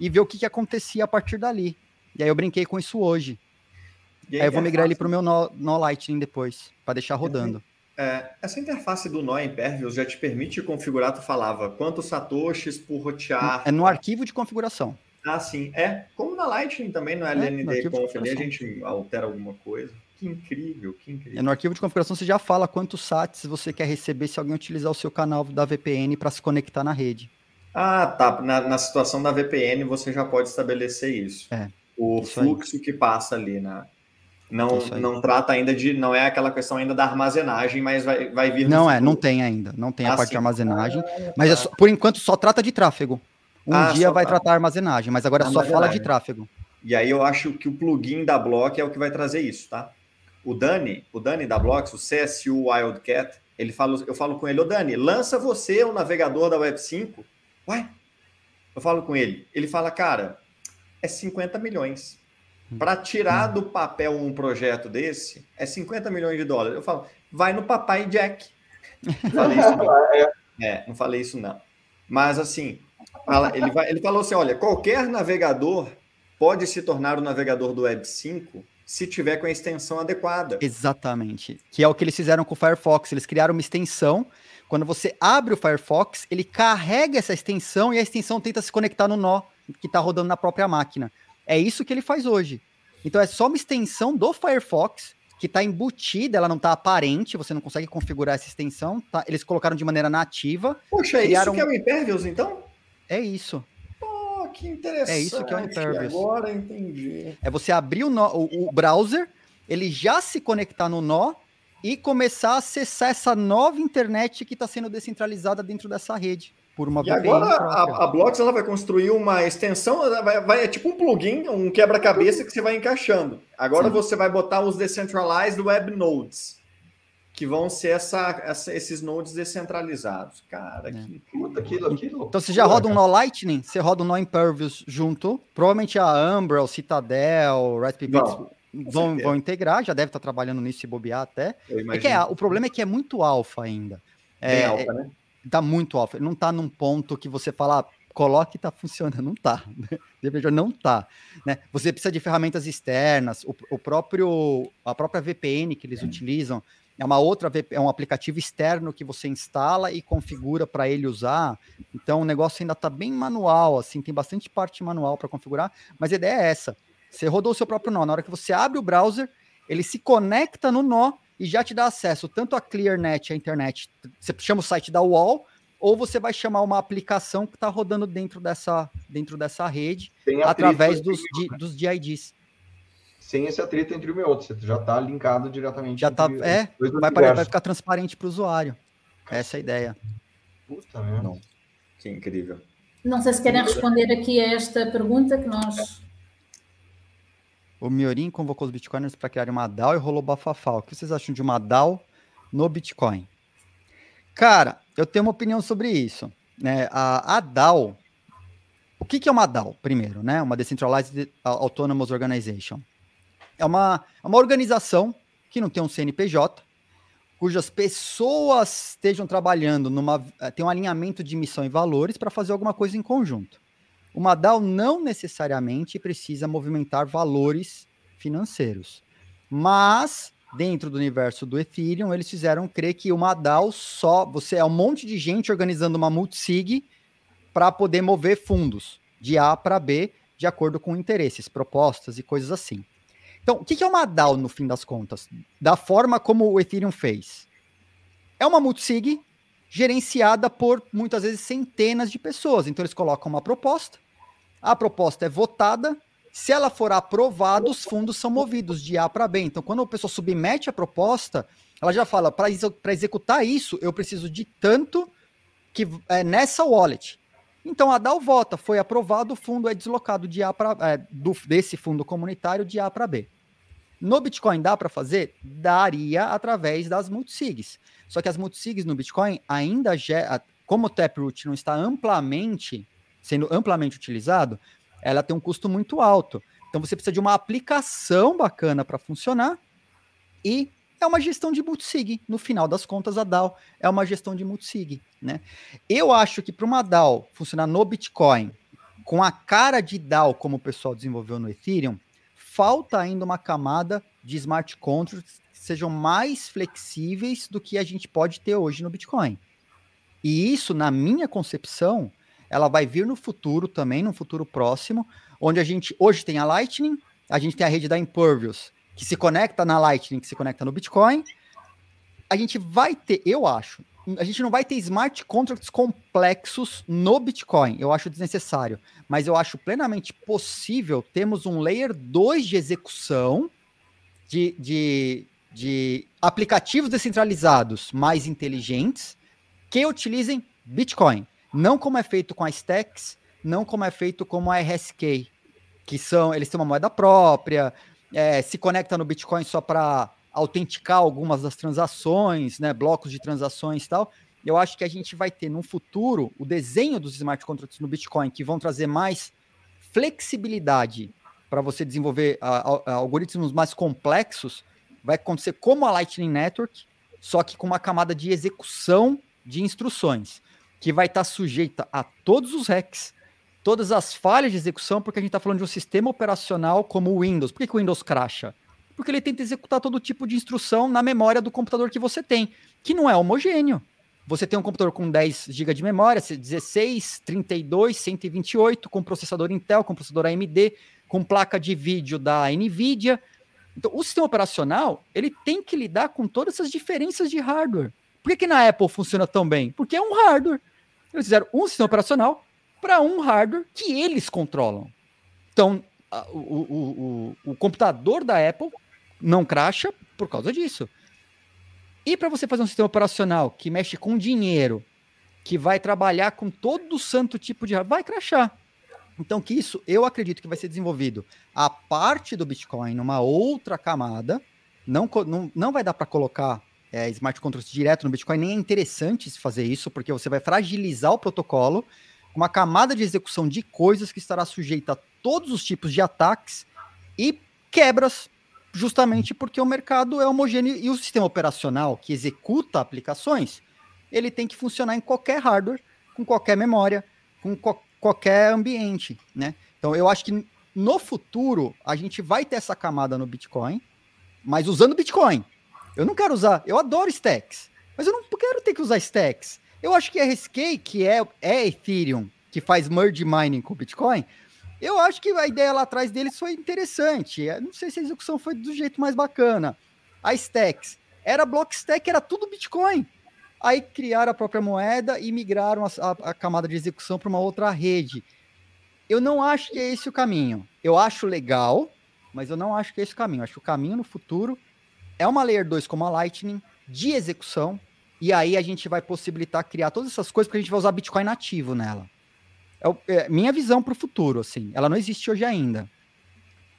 e ver o que, que acontecia a partir dali. E aí eu brinquei com isso hoje. Aí, aí eu vou é migrar ele para o meu nó, nó Lightning depois, para deixar rodando. É, essa interface do nó Impervious já te permite configurar, tu falava, quantos satoshis por rotear. É no arquivo de configuração. Ah, sim. É, como na Lightning também, no LND Conf, ali a gente altera alguma coisa. Que incrível, que incrível. É, no arquivo de configuração você já fala quantos sats você quer receber se alguém utilizar o seu canal da VPN para se conectar na rede. Ah, tá. Na, na, situação da VPN você já pode estabelecer isso. É. O isso fluxo aí. que passa ali na, não, não trata ainda de. Não é aquela questão ainda da armazenagem, mas vai, vai vir. Não é, não tem ainda. Não tem ah, a parte sim. de armazenagem. Ah, mas é só, por enquanto só trata de tráfego. Um ah, dia vai tá. tratar armazenagem, mas agora só fala de tráfego. E aí eu acho que o plugin da Block é o que vai trazer isso, tá? O Dani, o Dani da Blocks, o CSU Wildcat, ele fala, eu falo com ele, ô Dani, lança você o navegador da Web 5. Uai, eu falo com ele. Ele fala, cara, é 50 milhões. Para tirar do papel um projeto desse, é 50 milhões de dólares. Eu falo, vai no papai Jack. Não falei isso não. É. é, não falei isso não. Mas assim, ele, vai, ele falou assim: olha, qualquer navegador pode se tornar o navegador do Web 5 se tiver com a extensão adequada. Exatamente. Que é o que eles fizeram com o Firefox. Eles criaram uma extensão. Quando você abre o Firefox, ele carrega essa extensão e a extensão tenta se conectar no nó que está rodando na própria máquina. É isso que ele faz hoje. Então é só uma extensão do Firefox que está embutida, ela não está aparente, você não consegue configurar essa extensão. Tá? Eles colocaram de maneira nativa. Poxa, é isso que é o Impervious, então? É isso. Oh, que interessante. É isso que é o Impervious. Agora entendi. É você abrir o, nó, o, o browser, ele já se conectar no nó e começar a acessar essa nova internet que está sendo descentralizada dentro dessa rede por uma E agora a, a, Blocks ela vai construir uma extensão, vai, vai, é tipo um plugin, um quebra-cabeça que você vai encaixando. Agora Sim. você vai botar os decentralized web nodes, que vão ser essa, essa esses nodes descentralizados. Cara, é. que puta, aquilo, aquilo. Então você já roda um nó Lightning, você roda um nó Impervious junto. Provavelmente a Umbra, o Citadel, Raspberry Pi vão, vão integrar, já deve estar trabalhando nisso se bobear até. É que é, o problema é que é muito alfa ainda. Bem é, alfa, né? Tá muito off. Ele não tá num ponto que você fala, ah, coloque e tá funcionando. Não tá. não tá. Né? Você precisa de ferramentas externas. O, o próprio, a própria VPN que eles é. utilizam é uma outra é um aplicativo externo que você instala e configura para ele usar. Então o negócio ainda está bem manual, assim, tem bastante parte manual para configurar, mas a ideia é essa. Você rodou o seu próprio nó, na hora que você abre o browser, ele se conecta no nó e já te dá acesso tanto a ClearNet, a internet, você chama o site da UOL, ou você vai chamar uma aplicação que está rodando dentro dessa, dentro dessa rede, através dos, di, dos DIDs. Sem esse atrito entre um e outro, você já está linkado diretamente. Já está, é, vai, vai, ficar transparente para o usuário. Essa é a ideia. Puta merda. Que incrível. Não sei se querem responder aqui a esta pergunta que nós o Miorin convocou os bitcoiners para criar uma DAO e rolou bafafá. O que vocês acham de uma DAO no Bitcoin? Cara, eu tenho uma opinião sobre isso. Né? A, a DAO, o que, que é uma DAO, primeiro? Né? Uma Decentralized Autonomous Organization. É uma, é uma organização que não tem um CNPJ, cujas pessoas estejam trabalhando numa. Tem um alinhamento de missão e valores para fazer alguma coisa em conjunto. Uma DAO não necessariamente precisa movimentar valores financeiros, mas dentro do universo do Ethereum, eles fizeram crer que uma DAO só, você é um monte de gente organizando uma multisig para poder mover fundos de A para B de acordo com interesses, propostas e coisas assim. Então, o que é uma DAO no fim das contas? Da forma como o Ethereum fez. É uma multisig gerenciada por muitas vezes centenas de pessoas. Então, eles colocam uma proposta, a proposta é votada. Se ela for aprovada, os fundos são movidos de A para B. Então, quando a pessoa submete a proposta, ela já fala: para executar isso, eu preciso de tanto que é nessa wallet. Então a DAO vota, foi aprovado, o fundo é deslocado de A para é, desse fundo comunitário de A para B. No Bitcoin dá para fazer? Daria através das multisigs. Só que as multisigs no Bitcoin ainda, como o Taproot não está amplamente sendo amplamente utilizado, ela tem um custo muito alto. Então você precisa de uma aplicação bacana para funcionar e é uma gestão de multisig. No final das contas, a DAO é uma gestão de multisig. Né? Eu acho que para uma DAO funcionar no Bitcoin, com a cara de DAO como o pessoal desenvolveu no Ethereum, falta ainda uma camada de smart contracts que sejam mais flexíveis do que a gente pode ter hoje no Bitcoin. E isso, na minha concepção, ela vai vir no futuro também, no futuro próximo, onde a gente hoje tem a Lightning, a gente tem a rede da Impervious, que se conecta na Lightning, que se conecta no Bitcoin. A gente vai ter, eu acho, a gente não vai ter smart contracts complexos no Bitcoin. Eu acho desnecessário. Mas eu acho plenamente possível termos um layer 2 de execução de, de, de aplicativos descentralizados mais inteligentes que utilizem Bitcoin. Não como é feito com a Stacks, não como é feito como a RSK, que são, eles têm uma moeda própria, é, se conecta no Bitcoin só para autenticar algumas das transações, né, blocos de transações e tal. Eu acho que a gente vai ter no futuro o desenho dos smart contracts no Bitcoin que vão trazer mais flexibilidade para você desenvolver a, a, algoritmos mais complexos. Vai acontecer como a Lightning Network, só que com uma camada de execução de instruções que vai estar tá sujeita a todos os hacks, todas as falhas de execução, porque a gente está falando de um sistema operacional como o Windows. Por que, que o Windows cracha? Porque ele tenta executar todo tipo de instrução na memória do computador que você tem, que não é homogêneo. Você tem um computador com 10 GB de memória, 16, 32, 128, com processador Intel, com processador AMD, com placa de vídeo da NVIDIA. Então, o sistema operacional, ele tem que lidar com todas essas diferenças de hardware. Por que, que na Apple funciona tão bem? Porque é um hardware. Eles fizeram um sistema operacional para um hardware que eles controlam. Então, a, o, o, o, o computador da Apple não cracha por causa disso. E para você fazer um sistema operacional que mexe com dinheiro, que vai trabalhar com todo santo tipo de vai crashar. Então, que isso eu acredito que vai ser desenvolvido a parte do Bitcoin numa outra camada. Não, não, não vai dar para colocar é, smart contracts direto no Bitcoin, nem é interessante fazer isso, porque você vai fragilizar o protocolo, uma camada de execução de coisas que estará sujeita a todos os tipos de ataques e quebras, justamente porque o mercado é homogêneo e o sistema operacional que executa aplicações, ele tem que funcionar em qualquer hardware, com qualquer memória, com co qualquer ambiente, né? Então eu acho que no futuro a gente vai ter essa camada no Bitcoin, mas usando Bitcoin, eu não quero usar, eu adoro stacks, mas eu não quero ter que usar stacks. Eu acho que RSK, que é, é Ethereum, que faz merge mining com Bitcoin, eu acho que a ideia lá atrás deles foi interessante. Eu não sei se a execução foi do jeito mais bacana. A Stacks era block stack, era tudo Bitcoin. Aí criaram a própria moeda e migraram a, a, a camada de execução para uma outra rede. Eu não acho que é esse o caminho. Eu acho legal, mas eu não acho que é esse o caminho. Eu acho que o caminho no futuro é uma Layer 2 como a Lightning, de execução, e aí a gente vai possibilitar criar todas essas coisas, porque a gente vai usar Bitcoin nativo nela. É, é minha visão para o futuro, assim. Ela não existe hoje ainda.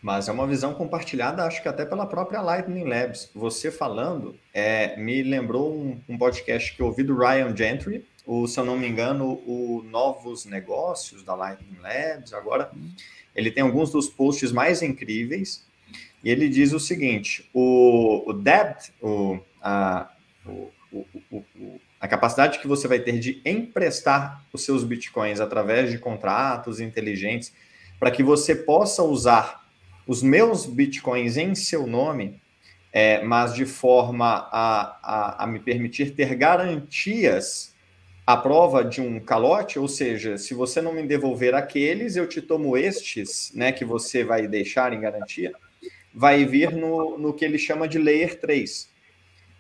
Mas é uma visão compartilhada, acho que até pela própria Lightning Labs. Você falando, é, me lembrou um, um, podcast que eu ouvi do Ryan Gentry, o, se eu não me engano, o Novos Negócios da Lightning Labs. Agora, ele tem alguns dos posts mais incríveis e ele diz o seguinte: o, o debt, o, a, o, o, a capacidade que você vai ter de emprestar os seus bitcoins através de contratos inteligentes para que você possa usar os meus bitcoins em seu nome, é, mas de forma a, a, a me permitir ter garantias à prova de um calote, ou seja, se você não me devolver aqueles, eu te tomo estes, né, que você vai deixar em garantia vai vir no, no que ele chama de Layer 3.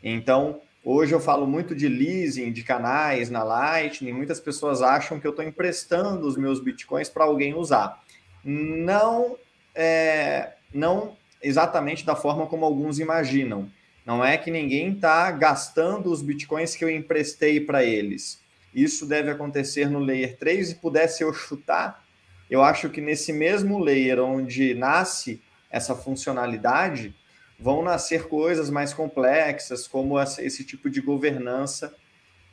Então, hoje eu falo muito de leasing, de canais na Lightning, muitas pessoas acham que eu estou emprestando os meus bitcoins para alguém usar. Não, é, não exatamente da forma como alguns imaginam. Não é que ninguém está gastando os bitcoins que eu emprestei para eles. Isso deve acontecer no Layer 3 e pudesse eu chutar, eu acho que nesse mesmo layer onde nasce essa funcionalidade, vão nascer coisas mais complexas, como esse tipo de governança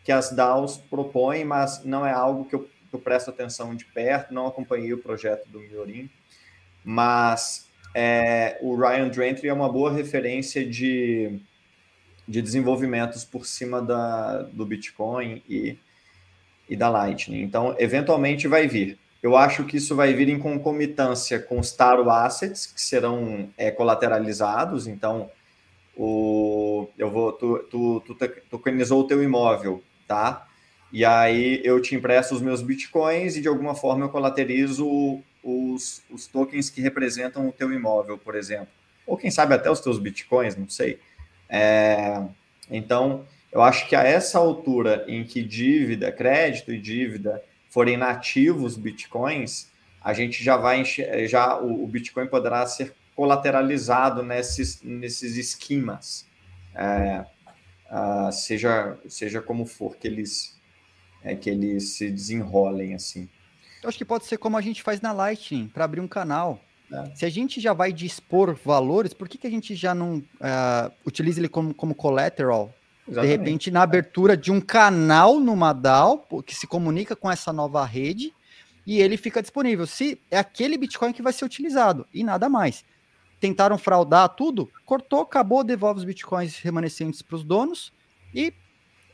que as DAOs propõem, mas não é algo que eu, que eu presto atenção de perto, não acompanhei o projeto do Miorim, mas é, o Ryan Drentry é uma boa referência de, de desenvolvimentos por cima da, do Bitcoin e, e da Lightning. Então, eventualmente vai vir. Eu acho que isso vai vir em concomitância com os Taro Assets, que serão é, colateralizados. Então, o, eu vou, tu, tu, tu tokenizou o teu imóvel, tá? E aí eu te empresto os meus bitcoins e de alguma forma eu colaterizo os, os tokens que representam o teu imóvel, por exemplo. Ou quem sabe até os teus bitcoins, não sei. É, então, eu acho que a essa altura em que dívida, crédito e dívida forem nativos bitcoins, a gente já vai já o, o Bitcoin poderá ser colateralizado nesses, nesses esquemas, é, uh, seja, seja como for que eles, é, que eles se desenrolem assim. Eu acho que pode ser como a gente faz na Lightning, para abrir um canal. É. Se a gente já vai dispor valores, por que, que a gente já não uh, utiliza ele como, como collateral? Exatamente. De repente, na abertura de um canal numa DAO, que se comunica com essa nova rede, e ele fica disponível. Se é aquele Bitcoin que vai ser utilizado, e nada mais. Tentaram fraudar tudo, cortou, acabou, devolve os Bitcoins remanescentes para os donos, e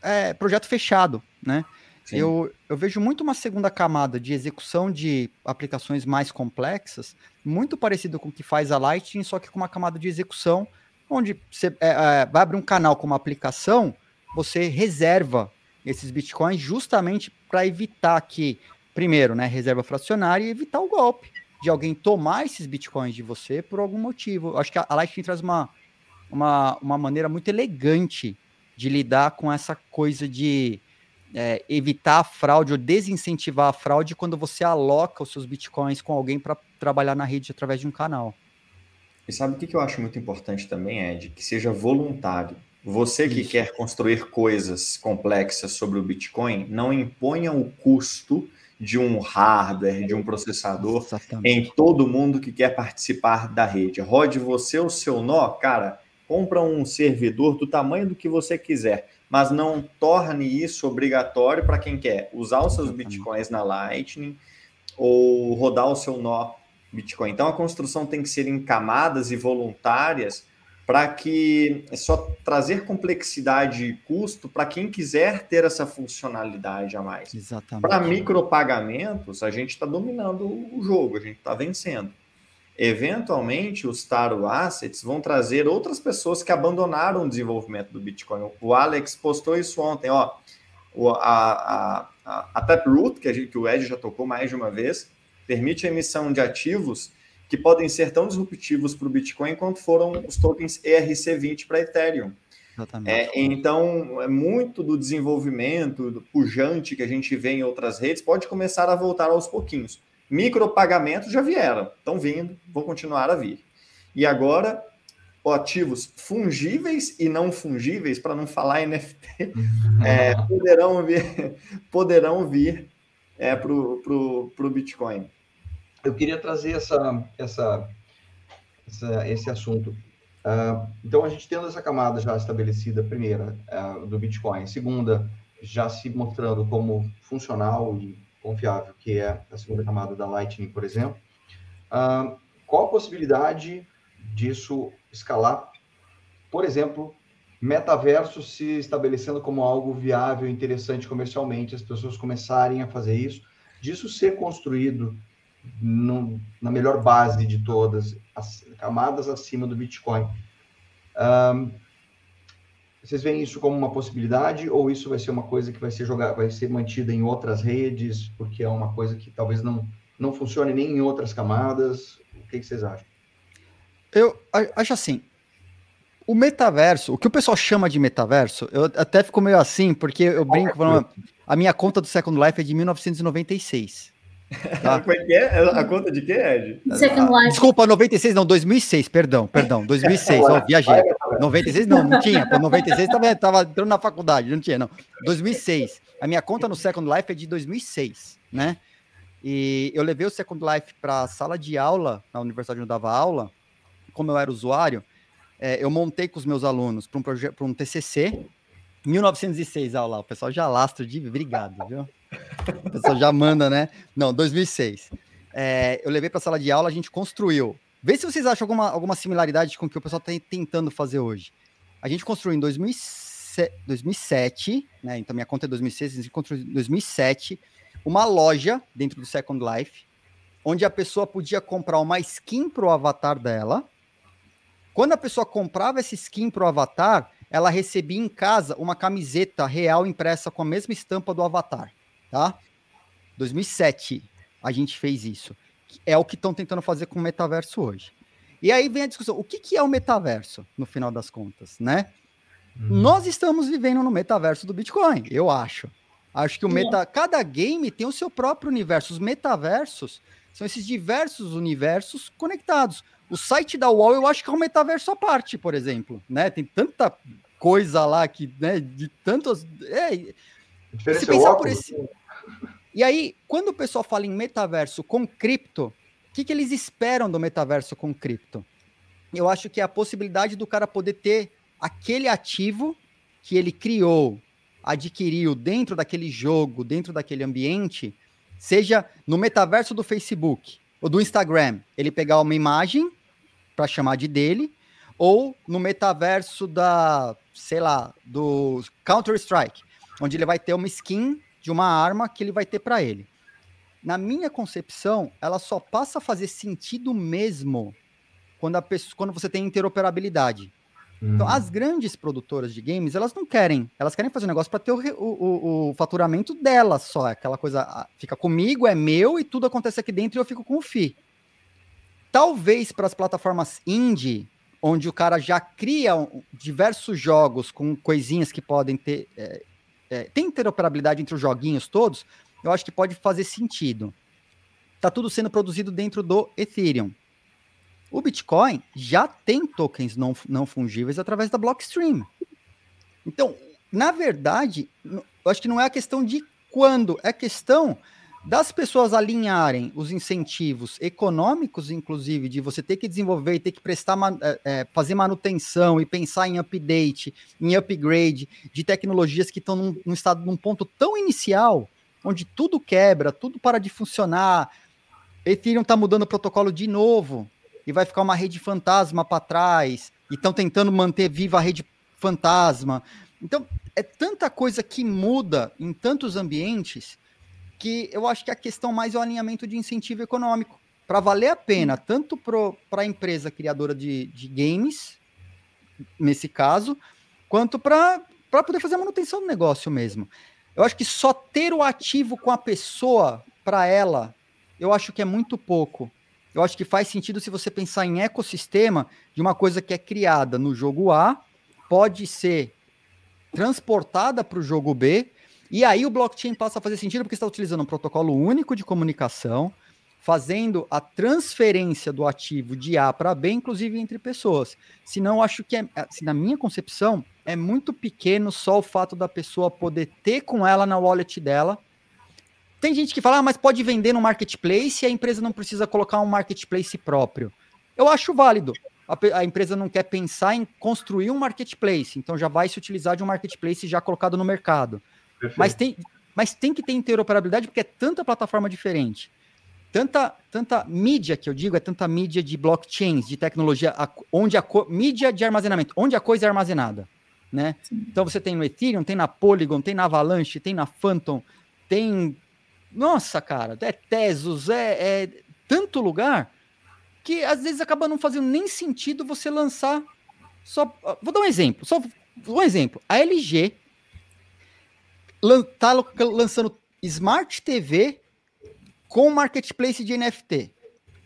é, projeto fechado, né? Eu, eu vejo muito uma segunda camada de execução de aplicações mais complexas, muito parecido com o que faz a Lightning, só que com uma camada de execução, onde você é, é, vai abrir um canal com uma aplicação, você reserva esses bitcoins justamente para evitar que, primeiro, né, reserva fracionária e evitar o golpe de alguém tomar esses bitcoins de você por algum motivo. Eu acho que a Lightning traz uma, uma, uma maneira muito elegante de lidar com essa coisa de é, evitar a fraude ou desincentivar a fraude quando você aloca os seus bitcoins com alguém para trabalhar na rede através de um canal. E sabe o que eu acho muito importante também, Ed? Que seja voluntário. Você que Isso. quer construir coisas complexas sobre o Bitcoin, não imponha o custo de um hardware, de um processador Exatamente. em todo mundo que quer participar da rede. Rode você o seu nó, cara, compra um servidor do tamanho do que você quiser mas não torne isso obrigatório para quem quer usar os seus bitcoins na Lightning ou rodar o seu nó Bitcoin. Então a construção tem que ser em camadas e voluntárias para que é só trazer complexidade e custo para quem quiser ter essa funcionalidade a mais. Exatamente. Para micropagamentos, a gente está dominando o jogo, a gente está vencendo eventualmente os Taro Assets vão trazer outras pessoas que abandonaram o desenvolvimento do Bitcoin. O Alex postou isso ontem, ó. O, a, a, a Taproot, que, a gente, que o Ed já tocou mais de uma vez, permite a emissão de ativos que podem ser tão disruptivos para o Bitcoin quanto foram os tokens ERC20 para Ethereum. É, então, é muito do desenvolvimento do pujante que a gente vê em outras redes pode começar a voltar aos pouquinhos. Micropagamentos já vieram, estão vindo, vão continuar a vir. E agora, ativos fungíveis e não fungíveis, para não falar NFT, é, poderão vir, poderão vir é, para o Bitcoin. Eu queria trazer essa, essa, essa esse assunto. Uh, então, a gente tendo essa camada já estabelecida, primeira, uh, do Bitcoin, segunda, já se mostrando como funcional e confiável, que é a segunda camada da Lightning, por exemplo. Uh, qual a possibilidade disso escalar? Por exemplo, metaverso se estabelecendo como algo viável, interessante comercialmente, as pessoas começarem a fazer isso, disso ser construído no, na melhor base de todas, as camadas acima do Bitcoin. Um, vocês veem isso como uma possibilidade ou isso vai ser uma coisa que vai ser jogada, vai ser mantida em outras redes, porque é uma coisa que talvez não, não funcione nem em outras camadas? O que, que vocês acham? Eu acho assim, o metaverso, o que o pessoal chama de metaverso, eu até fico meio assim, porque eu brinco, falando, a minha conta do Second Life é de 1996. Tá? Como é que é? A conta de quê, Ed? Second Life. Desculpa, 96, não, 2006, perdão, perdão, 2006, ó, viajei. 96 não, não tinha, pô, 96 também tava entrando na faculdade, não tinha, não. 2006. A minha conta no Second Life é de 2006, né? E eu levei o Second Life para a sala de aula, na universidade onde eu dava aula, como eu era usuário, é, eu montei com os meus alunos para um projeto, para um TCC, 1906, aula, o pessoal já lastra de obrigado, viu? O pessoal já manda, né? Não, 2006. É, eu levei para a sala de aula, a gente construiu. Vê se vocês acham alguma, alguma similaridade com o que o pessoal está tentando fazer hoje. A gente construiu em 2007, 2007 né? Então minha conta é 2006, a gente construiu em 2007 uma loja dentro do Second Life, onde a pessoa podia comprar uma skin para o avatar dela. Quando a pessoa comprava essa skin para o avatar, ela recebia em casa uma camiseta real impressa com a mesma estampa do avatar, tá? 2007 a gente fez isso. É o que estão tentando fazer com o metaverso hoje. E aí vem a discussão: o que, que é o metaverso, no final das contas, né? Hum. Nós estamos vivendo no metaverso do Bitcoin, eu acho. Acho que o meta, cada game tem o seu próprio universo. Os metaversos são esses diversos universos conectados. O site da UOL eu acho que é um metaverso à parte, por exemplo, né? Tem tanta coisa lá que, né, de tantos, é, se pensar por esse E aí, quando o pessoal fala em metaverso com cripto, o que, que eles esperam do metaverso com cripto? Eu acho que é a possibilidade do cara poder ter aquele ativo que ele criou, adquiriu dentro daquele jogo, dentro daquele ambiente, seja no metaverso do Facebook ou do Instagram, ele pegar uma imagem para chamar de dele, ou no metaverso da, sei lá, do Counter Strike, onde ele vai ter uma skin de uma arma que ele vai ter para ele. Na minha concepção, ela só passa a fazer sentido mesmo quando, a pessoa, quando você tem interoperabilidade. Então, uhum. as grandes produtoras de games, elas não querem. Elas querem fazer um negócio para ter o, o, o, faturamento delas só. Aquela coisa ah, fica comigo, é meu e tudo acontece aqui dentro e eu fico com o FI. Talvez para as plataformas indie, onde o cara já cria diversos jogos com coisinhas que podem ter. É, é, tem interoperabilidade entre os joguinhos todos, eu acho que pode fazer sentido. Tá tudo sendo produzido dentro do Ethereum. O Bitcoin já tem tokens não, não fungíveis através da Blockstream. Então, na verdade, eu acho que não é a questão de quando, é questão das pessoas alinharem os incentivos econômicos, inclusive, de você ter que desenvolver e ter que prestar, é, fazer manutenção e pensar em update, em upgrade de tecnologias que estão num, num estado, num ponto tão inicial, onde tudo quebra, tudo para de funcionar. Ethereum está mudando o protocolo de novo e vai ficar uma rede fantasma para trás, e estão tentando manter viva a rede fantasma. Então, é tanta coisa que muda em tantos ambientes que eu acho que a questão mais é o alinhamento de incentivo econômico. Para valer a pena, tanto para a empresa criadora de, de games, nesse caso, quanto para poder fazer a manutenção do negócio mesmo. Eu acho que só ter o ativo com a pessoa para ela, eu acho que é muito pouco eu acho que faz sentido se você pensar em ecossistema de uma coisa que é criada no jogo A, pode ser transportada para o jogo B, e aí o blockchain passa a fazer sentido porque está utilizando um protocolo único de comunicação, fazendo a transferência do ativo de A para B, inclusive entre pessoas. Senão, acho que, é, assim, na minha concepção, é muito pequeno só o fato da pessoa poder ter com ela na wallet dela tem gente que fala, ah, mas pode vender no marketplace e a empresa não precisa colocar um marketplace próprio. Eu acho válido. A, a, empresa não quer pensar em construir um marketplace, então já vai se utilizar de um marketplace já colocado no mercado. Mas tem, mas tem que ter interoperabilidade porque é tanta plataforma diferente. Tanta, tanta mídia que eu digo, é tanta mídia de blockchains, de tecnologia, onde a mídia de armazenamento, onde a coisa é armazenada. Né? Então você tem no Ethereum, tem na Polygon, tem na Avalanche, tem na Phantom, tem nossa, cara, é Tesos, é, é tanto lugar que às vezes acaba não fazendo nem sentido você lançar só. Vou dar um exemplo, só um exemplo. A LG tá lançando Smart TV com marketplace de NFT.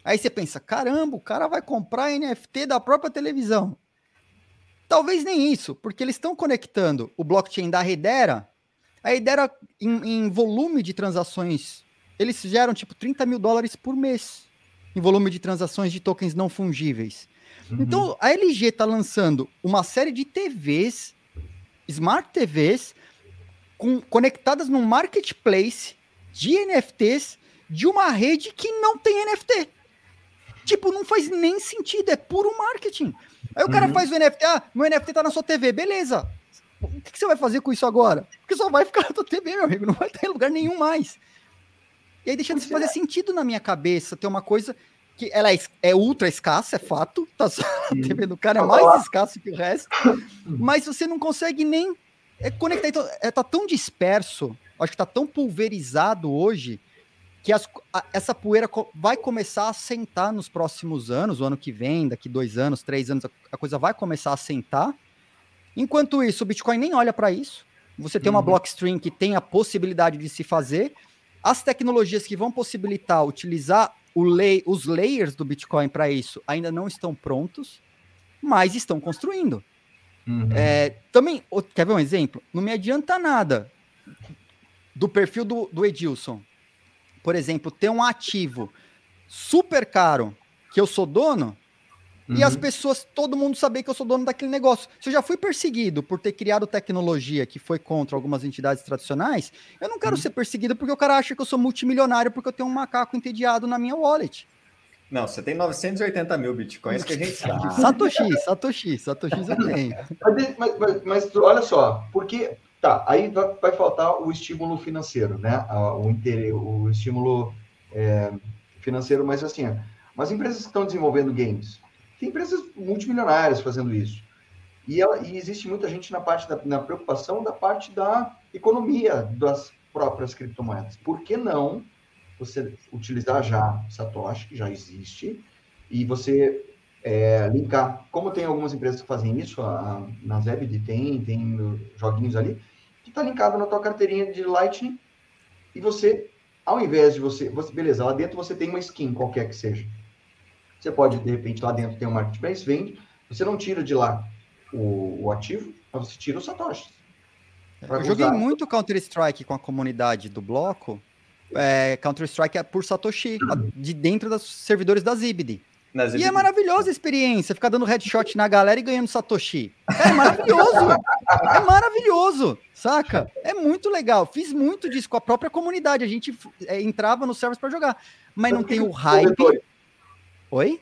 Aí você pensa, caramba, o cara vai comprar NFT da própria televisão. Talvez nem isso, porque eles estão conectando o blockchain da Redera a ideia era em, em, volume de transações, eles geram tipo 30 mil dólares por mês em volume de transações de tokens não fungíveis. Uhum. Então a LG está lançando uma série de TVs, smart TVs, com, conectadas num marketplace de NFTs de uma rede que não tem NFT. Tipo, não faz nem sentido, é puro marketing. Aí o cara uhum. faz o NFT, ah, meu NFT tá na sua TV, beleza o que, você vai fazer com isso agora? Porque só vai ficar na tua TV, meu amigo, não vai ter lugar nenhum mais. E aí deixando de fazer sentido na minha cabeça ter uma coisa que ela é, é ultra escassa, é fato, tá só a TV do cara é mais escasso que o resto, mas você não consegue nem é, conectar, então, é, tá tão disperso acho que está tão pulverizado hoje que as, a, essa poeira co vai começar a sentar nos próximos anos, o ano que vem, daqui dois anos, três anos, a, a coisa vai começar a sentar. Enquanto isso, o Bitcoin nem olha para isso. Você tem uma uhum. blockstream que tem a possibilidade de se fazer. As tecnologias que vão possibilitar utilizar lay, os layers do Bitcoin para isso ainda não estão prontos, mas estão construindo. Uhum. É, também, quer ver um exemplo? Não me adianta nada do perfil do, do Edilson por exemplo, ter um ativo super caro que eu sou dono uhum. e as uhum. pessoas, todo mundo saber que eu sou dono daquele negócio. Se eu já fui perseguido por ter criado tecnologia que foi contra algumas entidades tradicionais, eu não quero uhum. ser perseguido porque o cara acha que eu sou multimilionário porque eu tenho um macaco entediado na minha wallet. Não, você tem 980 mil bitcoins que a gente sabe. Satoshi, Satoshi, Satoshi eu tenho. Mas, mas, mas, olha só, porque Tá, aí vai, vai faltar o estímulo financeiro, né? O, interesse, o estímulo é, financeiro, mas assim, mas empresas que estão desenvolvendo games, tem empresas multimilionárias fazendo isso. E, ela, e existe muita gente na parte da na preocupação da parte da economia das próprias criptomoedas. Por que não você utilizar já Satoshi, que já existe, e você é, linkar, como tem algumas empresas que fazem isso, a, na Zebed tem, tem joguinhos ali, que está linkado na tua carteirinha de Lightning e você, ao invés de você, você, beleza, lá dentro você tem uma skin, qualquer que seja. Você pode, de repente, lá dentro tem um marketplace, vende, você não tira de lá o, o ativo, mas você tira o Satoshi. Eu joguei usar. muito Counter-Strike com a comunidade do bloco, é, Counter-Strike é por Satoshi, de dentro dos servidores da Zibd. E é maravilhosa a experiência, ficar dando headshot na galera e ganhando Satoshi. É maravilhoso! é maravilhoso, saca? É muito legal. Fiz muito disso com a própria comunidade. A gente é, entrava no servers para jogar, mas não tem o hype. Oi?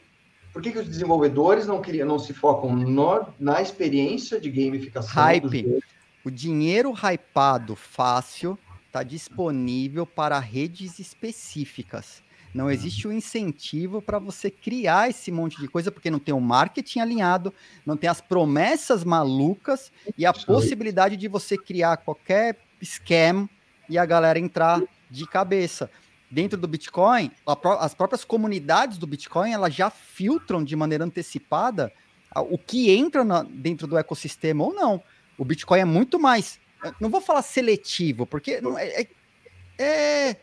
Por que, que os desenvolvedores não, queriam, não se focam no, na experiência de gamificação? Hype. O dinheiro hypado fácil está disponível para redes específicas. Não uhum. existe o um incentivo para você criar esse monte de coisa, porque não tem o marketing alinhado, não tem as promessas malucas e a possibilidade de você criar qualquer scam e a galera entrar de cabeça. Dentro do Bitcoin, as próprias comunidades do Bitcoin elas já filtram de maneira antecipada o que entra na, dentro do ecossistema ou não. O Bitcoin é muito mais. Não vou falar seletivo, porque é, é, é,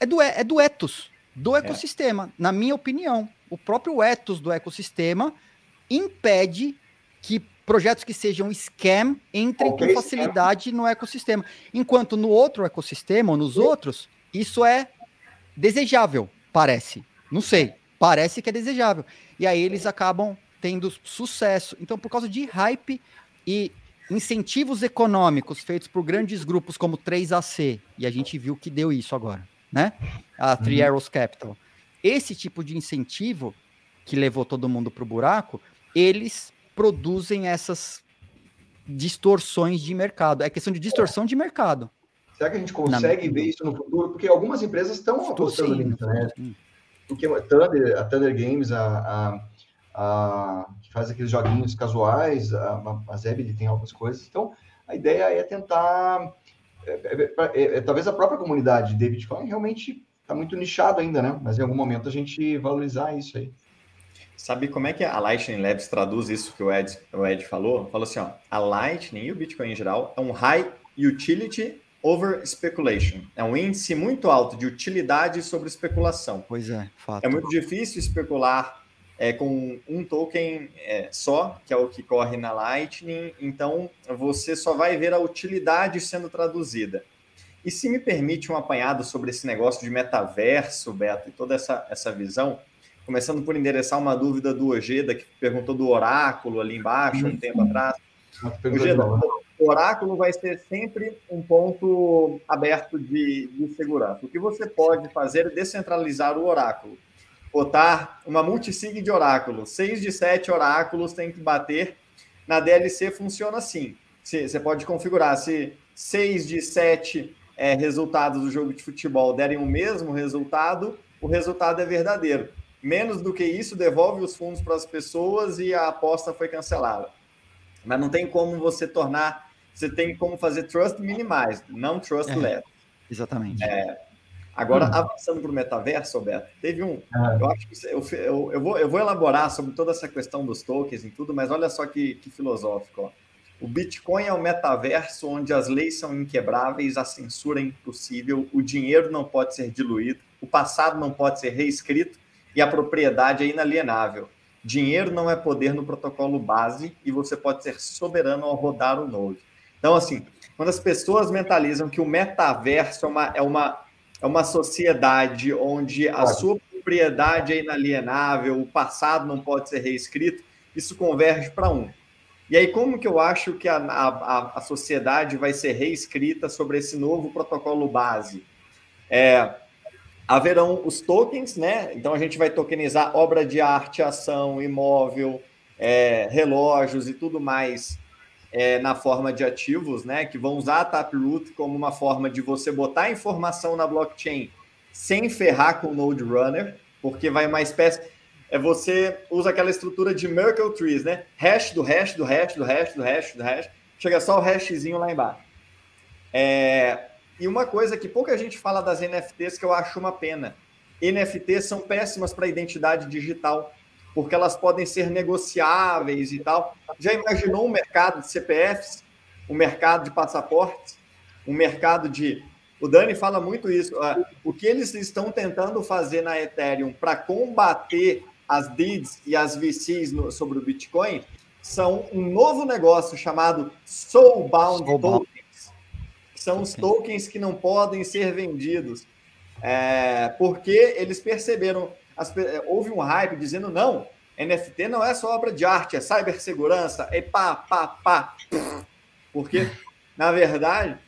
é, do, é do ethos do é. ecossistema. Na minha opinião, o próprio ethos do ecossistema impede que projetos que sejam scam entrem com facilidade no ecossistema. Enquanto no outro ecossistema, ou nos Sim. outros, isso é desejável, parece. Não sei, parece que é desejável. E aí eles acabam tendo sucesso. Então, por causa de hype e incentivos econômicos feitos por grandes grupos como 3AC, e a gente viu que deu isso agora né? A Three uhum. Arrows Capital. Esse tipo de incentivo que levou todo mundo para o buraco, eles produzem essas distorções de mercado. É questão de distorção de mercado. Será que a gente consegue Na... ver isso no futuro? Porque algumas empresas estão apostando nisso, né? Porque a Thunder, a Thunder Games, a, a, faz aqueles joguinhos casuais, a, a Zebed tem algumas coisas. Então, a ideia é tentar é é, é, é, talvez a própria comunidade de Bitcoin realmente está muito nichado ainda, né? Mas em algum momento a gente valorizar isso aí. Sabe como é que a Lightning Labs traduz isso que o Ed, o Ed falou? Falou assim, ó, a Lightning e o Bitcoin em geral é um high utility over speculation. É um índice muito alto de utilidade sobre especulação. Pois é, fato. É muito difícil especular é, com um token é, só, que é o que corre na Lightning, então você só vai ver a utilidade sendo traduzida. E se me permite um apanhado sobre esse negócio de metaverso, Beto, e toda essa, essa visão, começando por endereçar uma dúvida do Ojeda, que perguntou do oráculo ali embaixo, um tempo atrás. Ojeda, o oráculo vai ser sempre um ponto aberto de, de segurança. O que você pode fazer é descentralizar o oráculo botar uma multisig de oráculo. Seis de sete oráculos tem que bater. Na DLC funciona assim. Você pode configurar se seis de sete é, resultados do jogo de futebol derem o mesmo resultado, o resultado é verdadeiro. Menos do que isso, devolve os fundos para as pessoas e a aposta foi cancelada. Mas não tem como você tornar. Você tem como fazer trust minimized, não trust é. less. Exatamente. É, agora, hum. avançando para o metaverso, Roberto, teve um. Ah. Eu acho que eu, eu, eu, vou, eu vou elaborar sobre toda essa questão dos tokens e tudo, mas olha só que, que filosófico. Ó. O Bitcoin é o metaverso onde as leis são inquebráveis, a censura é impossível, o dinheiro não pode ser diluído, o passado não pode ser reescrito e a propriedade é inalienável. Dinheiro não é poder no protocolo base e você pode ser soberano ao rodar o Node. Então, assim, quando as pessoas mentalizam que o metaverso é uma, é uma, é uma sociedade onde a sua propriedade é inalienável, o passado não pode ser reescrito, isso converge para um e aí, como que eu acho que a, a, a sociedade vai ser reescrita sobre esse novo protocolo base? É, haverão os tokens, né? Então a gente vai tokenizar obra de arte, ação, imóvel, é, relógios e tudo mais é, na forma de ativos, né? Que vão usar a Taproot como uma forma de você botar informação na blockchain sem ferrar com o Node Runner, porque vai uma espécie é você usa aquela estrutura de Merkle Trees, né? Hash do hash do hash do hash do hash do hash, chega só o hashzinho lá embaixo. É... E uma coisa que pouca gente fala das NFTs que eu acho uma pena. NFTs são péssimas para identidade digital, porque elas podem ser negociáveis e tal. Já imaginou um mercado de CPFs, um mercado de passaportes, um mercado de o Dani fala muito isso. O que eles estão tentando fazer na Ethereum para combater as DIDs e as VCs no, sobre o Bitcoin são um novo negócio chamado Soulbound, Soulbound. Tokens, que são os tokens que não podem ser vendidos, é, porque eles perceberam, as, houve um hype dizendo não, NFT não é só obra de arte, é cibersegurança, é pá, pá, pá, porque, na verdade,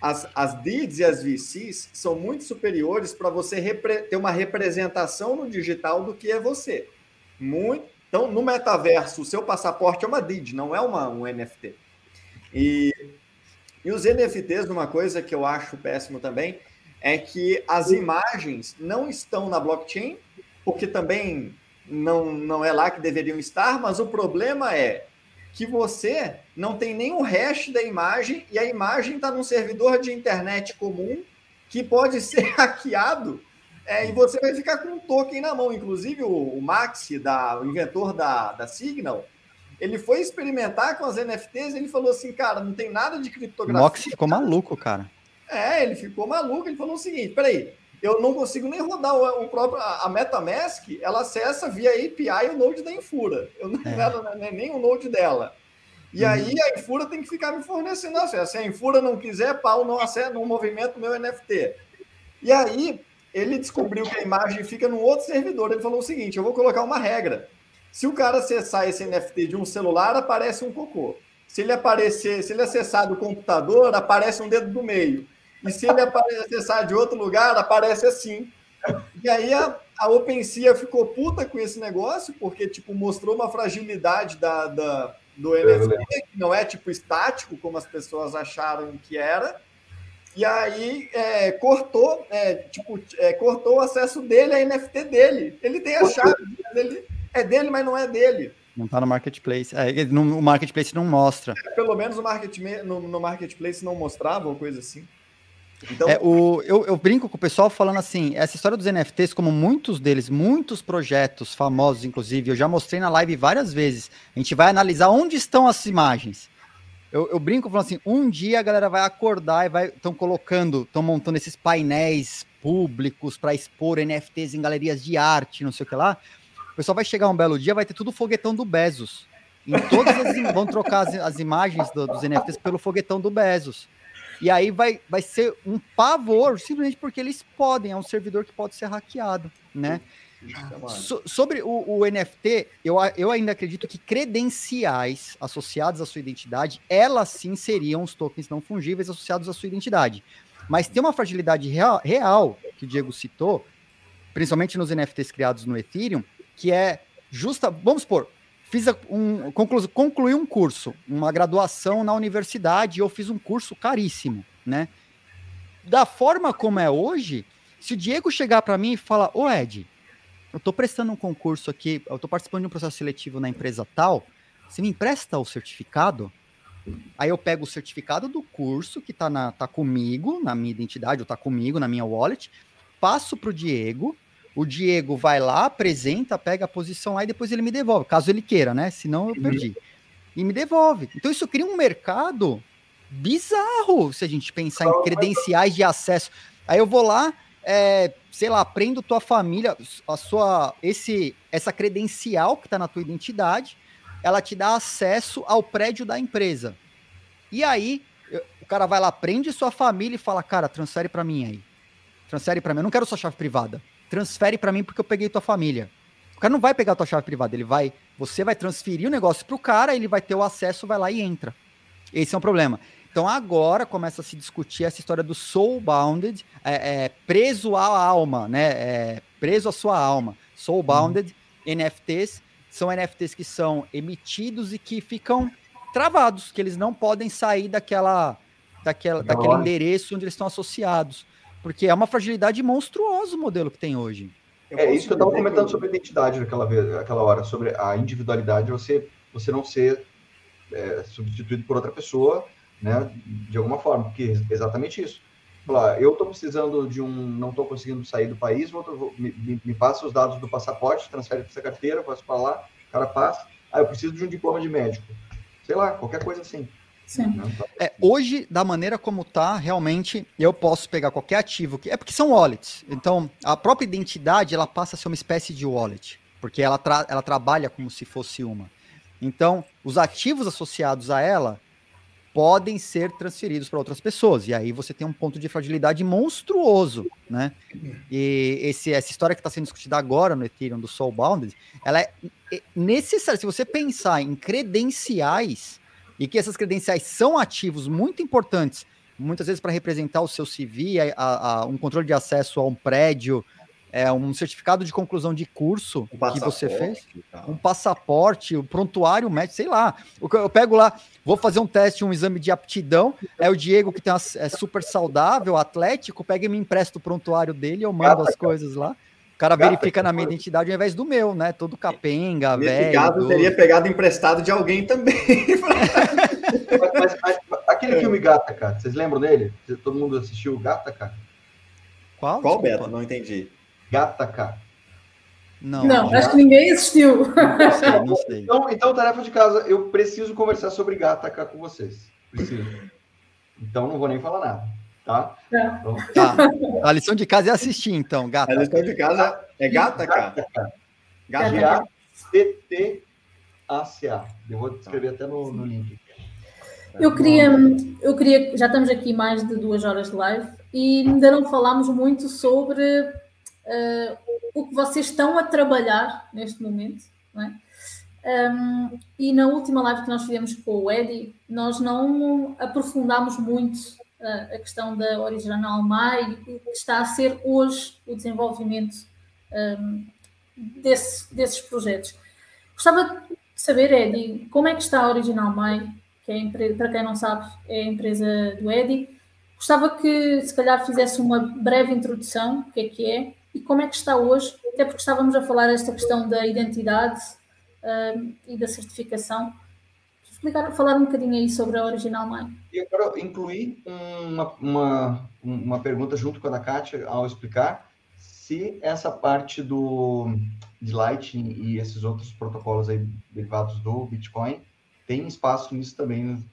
as, as DIDs e as VCs são muito superiores para você ter uma representação no digital do que é você. Muito. Então, no metaverso, o seu passaporte é uma DID, não é uma, um NFT. E, e os NFTs, uma coisa que eu acho péssimo também, é que as imagens não estão na blockchain, porque também não, não é lá que deveriam estar, mas o problema é que você não tem nenhum hash da imagem e a imagem está num servidor de internet comum que pode ser hackeado é, e você vai ficar com um token na mão. Inclusive, o, o Maxi, da, o inventor da, da Signal, ele foi experimentar com as NFTs e ele falou assim, cara, não tem nada de criptografia. O Maxi ficou maluco, cara. É, ele ficou maluco. Ele falou o seguinte, peraí, eu não consigo nem rodar o, o próprio a MetaMask, ela acessa via API o node da Infura. Eu não é. quero né, nem o node dela. E uhum. aí a Infura tem que ficar me fornecendo acesso. Se a Infura não quiser, pau, não acessa, não movimento meu NFT. E aí ele descobriu que a imagem fica num outro servidor. Ele falou o seguinte: eu vou colocar uma regra. Se o cara acessar esse NFT de um celular, aparece um cocô. Se ele aparecer, se ele acessar do computador, aparece um dedo do meio. E se ele acessar de outro lugar, aparece assim. E aí a, a OpenSea ficou puta com esse negócio, porque tipo, mostrou uma fragilidade da, da do NFT, que não é tipo estático, como as pessoas acharam que era. E aí é, cortou, é, tipo, é, cortou o acesso dele à NFT dele. Ele tem a chave, dele, é dele, mas não é dele. Não está no marketplace. É, no, o marketplace não mostra. É, pelo menos o market, no, no marketplace não mostrava ou coisa assim. Então... É, o, eu, eu, brinco com o pessoal falando assim, essa história dos NFTs, como muitos deles, muitos projetos famosos, inclusive, eu já mostrei na live várias vezes, a gente vai analisar onde estão as imagens. Eu, eu brinco falando assim, um dia a galera vai acordar e vai estão colocando, estão montando esses painéis públicos para expor NFTs em galerias de arte, não sei o que lá. O pessoal vai chegar um belo dia, vai ter tudo foguetão do Bezos. Em todas as, vão trocar as, as imagens do, dos NFTs pelo foguetão do Bezos. E aí vai, vai ser um pavor, simplesmente porque eles podem, é um servidor que pode ser hackeado, né? So, sobre o, o, NFT, eu, eu ainda acredito que credenciais associados à sua identidade, elas sim seriam os tokens não fungíveis associados à sua identidade. Mas tem uma fragilidade real, real que o Diego citou, principalmente nos NFTs criados no Ethereum, que é justa. Vamos supor, fiz um, conclu, concluí um curso, uma graduação na universidade, e eu fiz um curso caríssimo, né? Da forma como é hoje, se o Diego chegar para mim e falar, ô Ed, eu estou prestando um concurso aqui, eu estou participando de um processo seletivo na empresa tal, você me empresta o certificado? Aí eu pego o certificado do curso que tá, na, tá comigo, na minha identidade, ou tá comigo, na minha wallet, passo pro Diego, o Diego vai lá, apresenta, pega a posição lá e depois ele me devolve, caso ele queira, né? Senão eu uhum. perdi. E me devolve. Então isso cria um mercado bizarro se a gente pensar em credenciais de acesso. Aí eu vou lá, é, sei lá, prendo tua família, a sua, esse, essa credencial que está na tua identidade, ela te dá acesso ao prédio da empresa. E aí, o cara vai lá, prende sua família e fala, cara, transfere para mim aí. Transfere para mim. Eu não quero sua chave privada. Transfere para mim porque eu peguei tua família. O cara não vai pegar tua chave privada, ele vai, você vai transferir o negócio pro cara, ele vai ter o acesso, vai lá e entra. Esse é um problema. Então agora começa a se discutir essa história do soul bounded, é, é, preso à alma, né? É, preso à sua alma. Soul bounded uhum. NFTs são NFTs que são emitidos e que ficam travados, que eles não podem sair daquela, daquela, daquele endereço onde eles estão associados. Porque é uma fragilidade monstruosa o modelo que tem hoje. é isso que eu estava comentando sobre a identidade naquela, vez, naquela hora, sobre a individualidade, você, você não ser é, substituído por outra pessoa né? De alguma forma, porque é exatamente isso. Falar, eu estou precisando de um, não estou conseguindo sair do país, vou, vou me, me, passa os dados do passaporte, transfere para essa carteira, passo para lá, o cara passa. Ah, eu preciso de um diploma de médico. Sei lá, qualquer coisa assim. Sim. Né? É, hoje, da maneira como tá, realmente eu posso pegar qualquer ativo que é porque são wallets. Então, a própria identidade ela passa a ser uma espécie de wallet, porque ela, tra ela trabalha como se fosse uma. Então, os ativos associados a ela podem ser transferidos para outras pessoas. E aí você tem um ponto de fragilidade monstruoso, né? E esse, essa história que está sendo discutida agora no Ethereum do Soulbounded, ela é necessária. Se você pensar em credenciais, e que essas credenciais são ativos muito importantes, muitas vezes para representar o seu CV, a, a, um controle de acesso a um prédio, é, um certificado de conclusão de curso um que você fez, um passaporte, o um prontuário médico, sei lá. Eu pego lá, vou fazer um teste, um exame de aptidão, é o Diego que tem uma, é super saudável, atlético, pega e me empresta o prontuário dele, eu mando as coisas lá. O cara Gata, verifica na minha identidade ao invés do meu, né? Todo capenga, Nesse velho. caso, do... teria pegado emprestado de alguém também. mas, mas, mas, aquele filme Gata, cara, vocês lembram dele? Todo mundo assistiu Gata, cara? Qual? Qual, Beto? Não entendi. Gataca. Não, não já... acho que ninguém assistiu. Não sei, não sei. Então, então, tarefa de casa, eu preciso conversar sobre Gataca com vocês. Preciso. Então, não vou nem falar nada, tá? Então... tá. A lição de casa é assistir, então, Gata. A lição de casa é Gataca. Gataca. G-A-C-T-A-C-A. Eu vou escrever até no, no link. Eu queria, eu queria, já estamos aqui mais de duas horas de live e ainda não falámos muito sobre uh, o que vocês estão a trabalhar neste momento, não é? Um, e na última live que nós fizemos com o Eddie, nós não aprofundámos muito a questão da Original Mai, o que está a ser hoje o desenvolvimento um, desse, desses projetos. Gostava de saber, Eddie, como é que está a Original Mai, que é empresa, para quem não sabe, é a empresa do Eddie. Gostava que, se calhar, fizesse uma breve introdução, o que é que é, e como é que está hoje, até porque estávamos a falar esta questão da identidade uh, e da certificação. Explicar, falar um bocadinho aí sobre a Original Mãe. Eu quero incluir uma, uma, uma pergunta junto com a da Kátia ao explicar se essa parte do de Lightning e esses outros protocolos aí derivados do Bitcoin tem espaço nisso também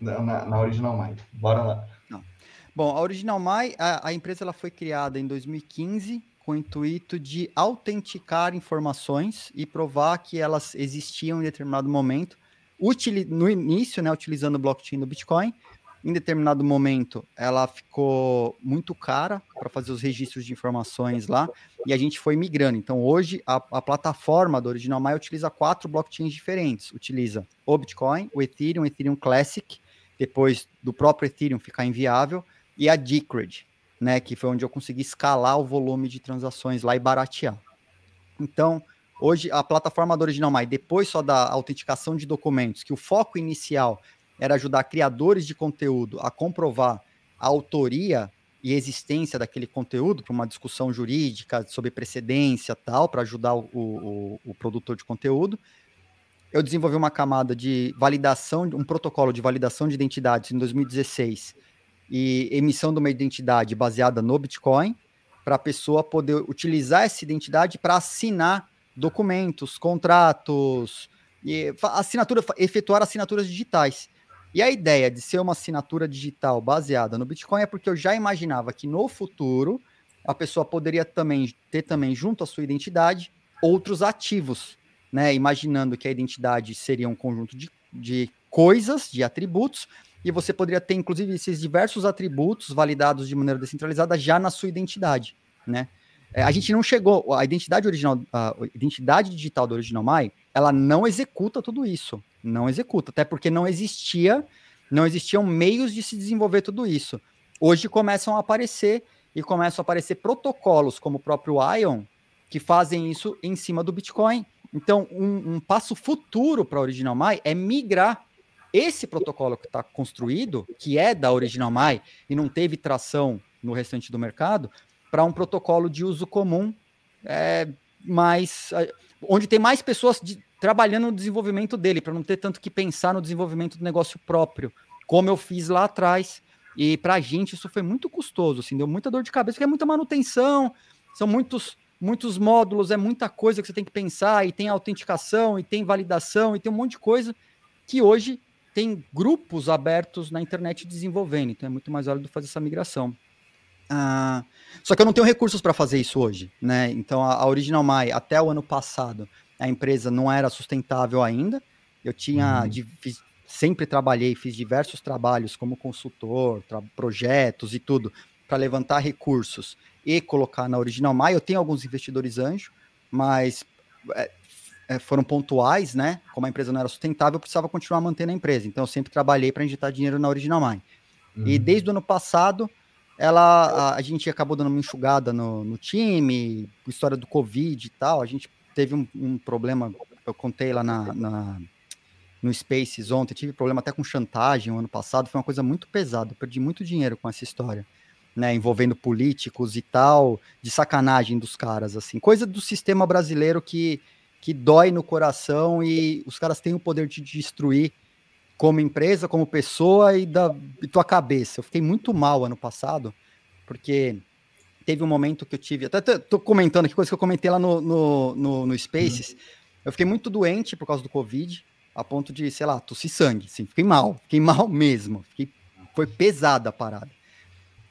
na, na, na Original Mind. Bora lá. Não. Bom, a Original My, a, a, empresa ela foi criada em 2015 com o intuito de autenticar informações e provar que elas existiam em determinado momento, no início, né, utilizando o blockchain do Bitcoin. Em determinado momento, ela ficou muito cara para fazer os registros de informações lá e a gente foi migrando. Então, hoje, a, a plataforma do Original My utiliza quatro blockchains diferentes. Utiliza o Bitcoin, o Ethereum, o Ethereum Classic, depois do próprio Ethereum ficar inviável, e a Decred né, que foi onde eu consegui escalar o volume de transações lá e baratear. Então, hoje a plataforma do Original My, depois só da autenticação de documentos, que o foco inicial era ajudar criadores de conteúdo a comprovar a autoria e existência daquele conteúdo para uma discussão jurídica sobre precedência tal, para ajudar o, o, o, produtor de conteúdo. eu desenvolvi uma camada de validação, um protocolo de validação de identidades em 2016 e emissão de uma identidade baseada no Bitcoin, para a pessoa poder utilizar essa identidade para assinar documentos, contratos, e assinatura, efetuar assinaturas digitais. E a ideia de ser uma assinatura digital baseada no Bitcoin é porque eu já imaginava que no futuro a pessoa poderia também ter também junto à sua identidade outros ativos, né? Imaginando que a identidade seria um conjunto de, de coisas, de atributos, e você poderia ter, inclusive, esses diversos atributos validados de maneira descentralizada já na sua identidade, né? É, a gente não chegou, a identidade original, a identidade digital do Original My, ela não executa tudo isso, não executa, até porque não existia, não existiam meios de se desenvolver tudo isso. Hoje começam a aparecer e começam a aparecer protocolos como o próprio Ion que fazem isso em cima do Bitcoin. Então, um, um passo futuro para a Original My é migrar esse protocolo que está construído, que é da Original My e não teve tração no restante do mercado, para um protocolo de uso comum, é, mais, onde tem mais pessoas de, trabalhando no desenvolvimento dele, para não ter tanto que pensar no desenvolvimento do negócio próprio, como eu fiz lá atrás. E para a gente isso foi muito custoso, assim, deu muita dor de cabeça, porque é muita manutenção, são muitos muitos módulos, é muita coisa que você tem que pensar, e tem autenticação, e tem validação, e tem um monte de coisa que hoje tem grupos abertos na internet desenvolvendo, então é muito mais válido fazer essa migração. Ah, só que eu não tenho recursos para fazer isso hoje, né? Então a, a Original My, até o ano passado, a empresa não era sustentável ainda. Eu tinha uhum. de, fiz, sempre trabalhei, fiz diversos trabalhos como consultor, projetos e tudo, para levantar recursos e colocar na Original My. Eu tenho alguns investidores anjo, mas é, é, foram pontuais, né? Como a empresa não era sustentável, eu precisava continuar mantendo a empresa. Então eu sempre trabalhei para injetar dinheiro na Original My. Uhum. E desde o ano passado, ela a, a, gente acabou dando uma enxugada no, no time, história do Covid e tal. A gente teve um, um problema, eu contei lá na, na, no Spaces ontem, tive problema até com chantagem o ano passado, foi uma coisa muito pesada, perdi muito dinheiro com essa história. Né, envolvendo políticos e tal, de sacanagem dos caras, assim, coisa do sistema brasileiro que que dói no coração e os caras têm o poder de destruir como empresa, como pessoa e da e tua cabeça. Eu fiquei muito mal ano passado, porque teve um momento que eu tive. Até tô comentando aqui coisa que eu comentei lá no, no, no, no Spaces. Uhum. Eu fiquei muito doente por causa do Covid, a ponto de, sei lá, tossir sangue. Assim, fiquei mal, fiquei mal mesmo. Fiquei, foi pesada a parada.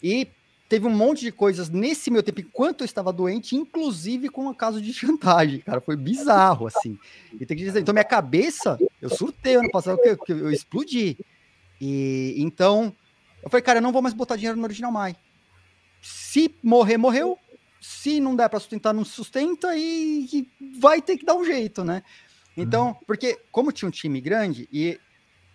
E teve um monte de coisas nesse meu tempo, enquanto eu estava doente, inclusive com o caso de chantagem, cara. Foi bizarro, assim. E tem que dizer, então minha cabeça, eu surtei ano passado, eu, eu, eu explodi. E então, eu falei, cara, eu não vou mais botar dinheiro no Original Mai. Se morrer, morreu. Se não der para sustentar, não sustenta e, e vai ter que dar um jeito, né? Então, porque como tinha um time grande e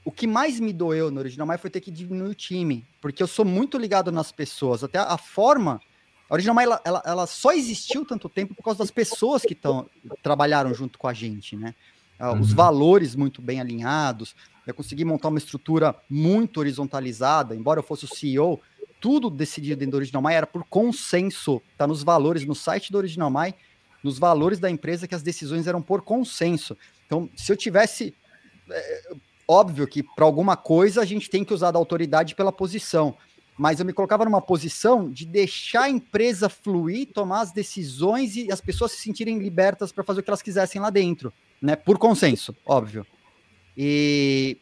o que mais me doeu no Original Mai foi ter que diminuir o time, porque eu sou muito ligado nas pessoas, até a forma. A Original Mai, ela, ela, ela só existiu tanto tempo por causa das pessoas que tão, trabalharam junto com a gente, né? Uh, uhum. Os valores muito bem alinhados, eu consegui montar uma estrutura muito horizontalizada, embora eu fosse o CEO, tudo decidido dentro do Original Mai era por consenso, tá nos valores, no site do Original Mai, nos valores da empresa que as decisões eram por consenso. Então, se eu tivesse é, Óbvio que para alguma coisa a gente tem que usar da autoridade pela posição, mas eu me colocava numa posição de deixar a empresa fluir, tomar as decisões e as pessoas se sentirem libertas para fazer o que elas quisessem lá dentro, né? Por consenso, óbvio. E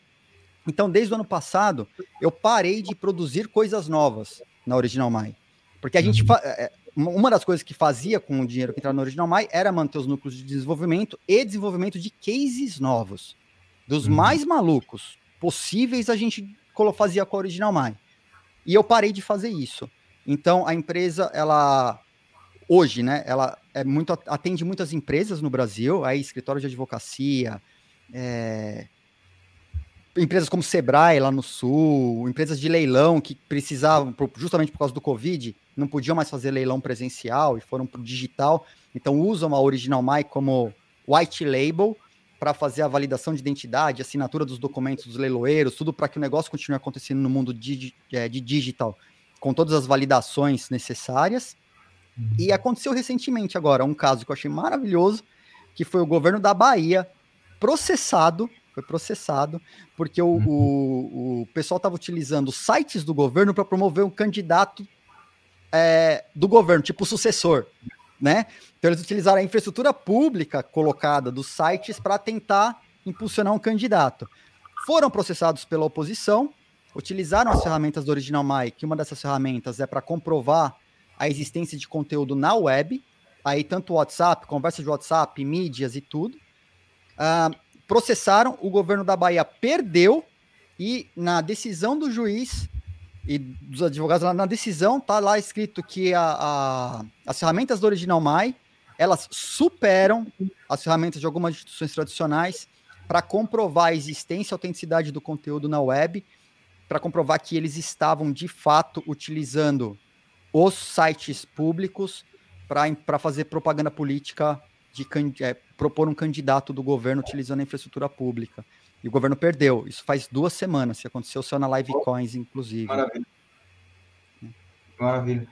então, desde o ano passado, eu parei de produzir coisas novas na Original My. Porque a gente. Uhum. É, é, uma das coisas que fazia com o dinheiro que entrava no Original My era manter os núcleos de desenvolvimento e desenvolvimento de cases novos. Dos uhum. mais malucos possíveis, a gente fazia com a Original My. E eu parei de fazer isso. Então, a empresa, ela hoje, né, ela é muito atende muitas empresas no Brasil, aí escritório de advocacia, é, empresas como Sebrae lá no Sul, empresas de leilão que precisavam, justamente por causa do Covid, não podiam mais fazer leilão presencial e foram para o digital, então usam a Original My como white label para fazer a validação de identidade, assinatura dos documentos dos leiloeiros, tudo para que o negócio continue acontecendo no mundo de, é, de digital, com todas as validações necessárias. E uhum. aconteceu recentemente agora um caso que eu achei maravilhoso, que foi o governo da Bahia processado, foi processado, porque o, uhum. o, o pessoal estava utilizando sites do governo para promover um candidato é, do governo, tipo sucessor, né? Então eles utilizaram a infraestrutura pública colocada dos sites para tentar impulsionar um candidato. Foram processados pela oposição, utilizaram as ferramentas do Original Mike, uma dessas ferramentas é para comprovar a existência de conteúdo na web, aí tanto WhatsApp, conversa de WhatsApp, mídias e tudo. Uh, processaram, o governo da Bahia perdeu e na decisão do juiz e dos advogados lá na decisão tá lá escrito que a, a, as ferramentas do Original My elas superam as ferramentas de algumas instituições tradicionais para comprovar a existência e autenticidade do conteúdo na web, para comprovar que eles estavam de fato utilizando os sites públicos para fazer propaganda política de é, propor um candidato do governo utilizando a infraestrutura pública. E o governo perdeu. Isso faz duas semanas. Isso aconteceu só na Live Coins, inclusive. Maravilha. Maravilha.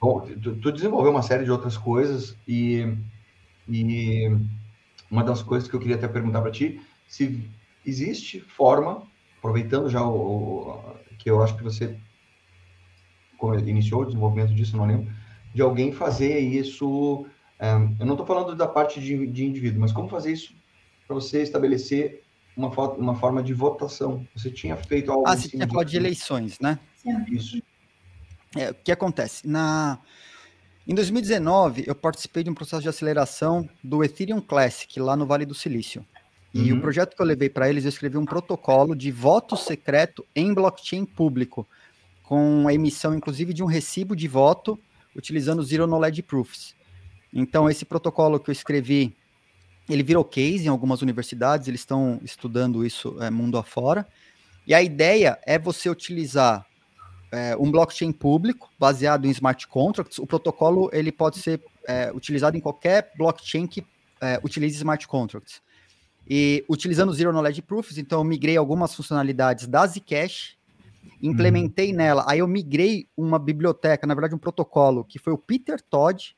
Bom, tu, tu, desenvolveu uma série de outras coisas e, e uma das coisas que eu queria até perguntar para ti, se existe forma, aproveitando já o, o, que eu acho que você iniciou o desenvolvimento disso, não lembro, de alguém fazer isso. Um, eu não estou falando da parte de, de indivíduo, mas como fazer isso para você estabelecer uma, uma forma de votação. Você tinha feito algo. Ah, você tinha falado de eleições, né? Isso. É, o que acontece? Na, em 2019, eu participei de um processo de aceleração do Ethereum Classic, lá no Vale do Silício. E uhum. o projeto que eu levei para eles, eu escrevi um protocolo de voto secreto em blockchain público, com a emissão, inclusive, de um recibo de voto utilizando Zero Knowledge Proofs. Então, esse protocolo que eu escrevi ele virou case em algumas universidades, eles estão estudando isso é, mundo afora. E a ideia é você utilizar é, um blockchain público baseado em smart contracts. O protocolo ele pode ser é, utilizado em qualquer blockchain que é, utilize smart contracts. E utilizando Zero Knowledge Proofs, então eu migrei algumas funcionalidades da Zcash, implementei uhum. nela, aí eu migrei uma biblioteca, na verdade um protocolo, que foi o Peter Todd,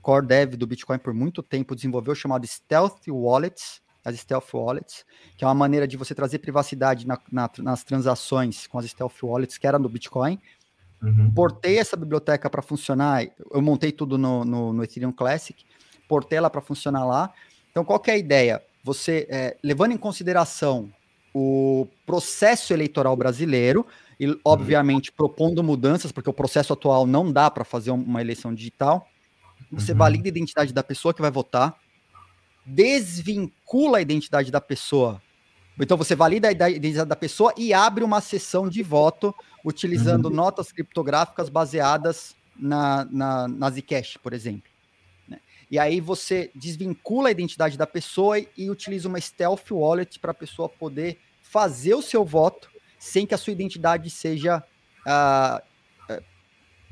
core dev do Bitcoin por muito tempo desenvolveu chamado Stealth Wallets, as Stealth Wallets, que é uma maneira de você trazer privacidade na, na, nas transações com as Stealth Wallets, que era no Bitcoin. Uhum. Portei essa biblioteca para funcionar, eu montei tudo no, no, no, Ethereum Classic, portei ela para funcionar lá. Então, qual que é a ideia? Você, é, levando em consideração o processo eleitoral brasileiro, e obviamente propondo mudanças, porque o processo atual não dá para fazer uma eleição digital, você uhum. valida a identidade da pessoa que vai votar, desvincula a identidade da pessoa. Então você valida a identidade da pessoa e abre uma sessão de voto utilizando uhum. notas criptográficas baseadas na, na, na Zcash, por exemplo. Né? E aí você desvincula a identidade da pessoa e, e utiliza uma stealth wallet para a pessoa poder fazer o seu voto sem que a sua identidade seja uh,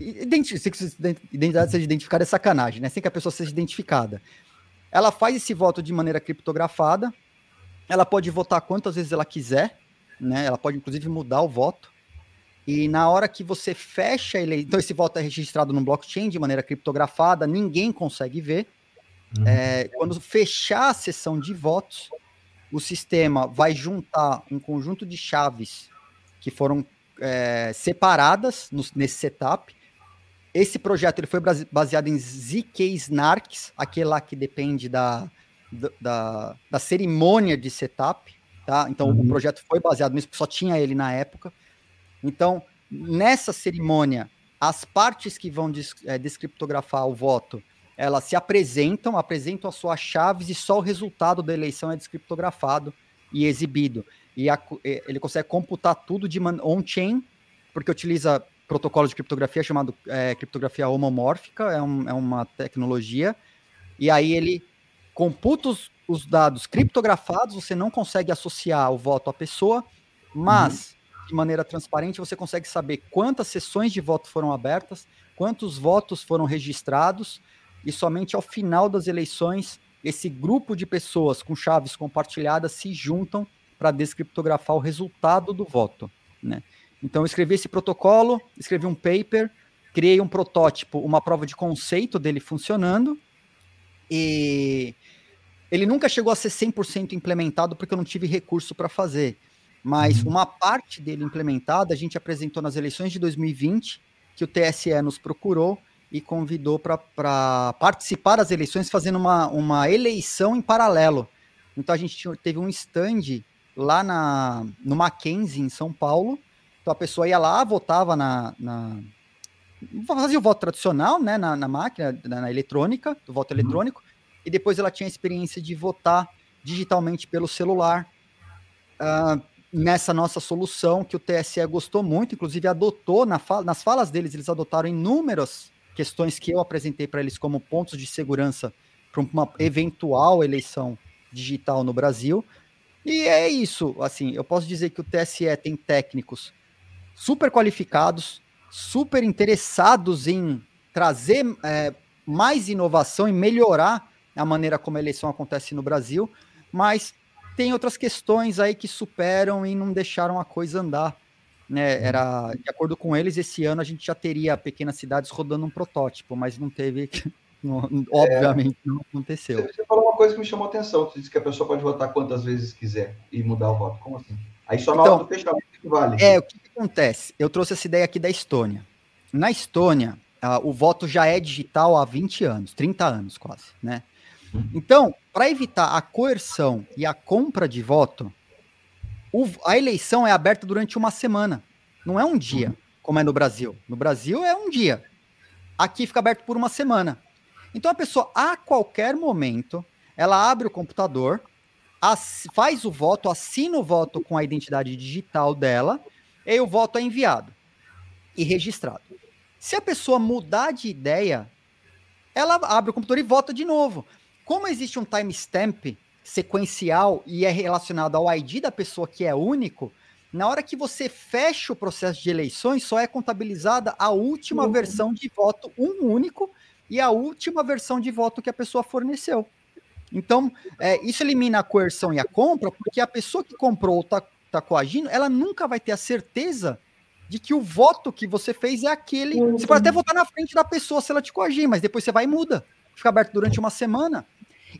identidade seja identificada é sacanagem, né? Sem que a pessoa seja identificada. Ela faz esse voto de maneira criptografada, ela pode votar quantas vezes ela quiser, né? Ela pode, inclusive, mudar o voto. E na hora que você fecha ele, então esse voto é registrado no blockchain de maneira criptografada, ninguém consegue ver. Uhum. É, quando fechar a sessão de votos, o sistema vai juntar um conjunto de chaves que foram é, separadas no, nesse setup esse projeto ele foi baseado em ZK Snarks, aquele lá que depende da, da, da cerimônia de setup, tá? Então uhum. o projeto foi baseado nisso, só tinha ele na época. Então, nessa cerimônia, as partes que vão é, descriptografar o voto, elas se apresentam, apresentam as suas chaves e só o resultado da eleição é descriptografado e exibido. E a, ele consegue computar tudo de on-chain, porque utiliza protocolo de criptografia chamado é, criptografia homomórfica, é, um, é, uma tecnologia, e aí ele computa os, os, dados criptografados, você não consegue associar o voto à pessoa, mas uhum. de maneira transparente você consegue saber quantas sessões de voto foram abertas, quantos votos foram registrados, e somente ao final das eleições esse grupo de pessoas com chaves compartilhadas se juntam para descriptografar o resultado do voto, né? Então, eu escrevi esse protocolo, escrevi um paper, criei um protótipo, uma prova de conceito dele funcionando, e ele nunca chegou a ser 100% implementado porque eu não tive recurso para fazer. Mas uhum. uma parte dele implementada, a gente apresentou nas eleições de 2020, que o TSE nos procurou e convidou para participar das eleições, fazendo uma, uma eleição em paralelo. Então a gente teve um stand lá na, no Mackenzie, em São Paulo. Então a pessoa ia lá, votava na. na fazia o voto tradicional, né, na, na máquina, na, na eletrônica, do voto uhum. eletrônico, e depois ela tinha a experiência de votar digitalmente pelo celular. Uh, nessa nossa solução que o TSE gostou muito, inclusive adotou na fala, nas falas deles, eles adotaram inúmeras questões que eu apresentei para eles como pontos de segurança para uma eventual eleição digital no Brasil. E é isso, assim, eu posso dizer que o TSE tem técnicos super qualificados, super interessados em trazer é, mais inovação e melhorar a maneira como a eleição acontece no Brasil, mas tem outras questões aí que superam e não deixaram a coisa andar. Né? Era, de acordo com eles, esse ano a gente já teria pequenas cidades rodando um protótipo, mas não teve, não, obviamente é, não aconteceu. Você falou uma coisa que me chamou a atenção, você disse que a pessoa pode votar quantas vezes quiser e mudar o voto. Como assim? Aí só na então, hora do fechamento que vale. É, o que, que, acontece? Eu trouxe essa ideia aqui da Estônia. Na Estônia, o voto já é digital há 20 anos, 30 anos quase, né? Então, para evitar a coerção e a compra de voto, o, a eleição é aberta durante uma semana. Não é um dia, como é no Brasil. No Brasil é um dia. Aqui fica aberto por uma semana. Então a pessoa, a qualquer momento, ela abre o computador, faz o voto, assina o voto com a identidade digital dela, e o voto é enviado e registrado. Se a pessoa mudar de ideia, ela abre o computador e vota de novo. Como existe um timestamp sequencial e é relacionado ao ID da pessoa que é único, na hora que você fecha o processo de eleições, só é contabilizada a última uhum. versão de voto, um único, e a última versão de voto que a pessoa forneceu. Então, é, isso elimina a coerção e a compra, porque a pessoa que comprou ou está tá coagindo, ela nunca vai ter a certeza de que o voto que você fez é aquele. Você pode até votar na frente da pessoa se ela te coagir, mas depois você vai e muda. Fica aberto durante uma semana.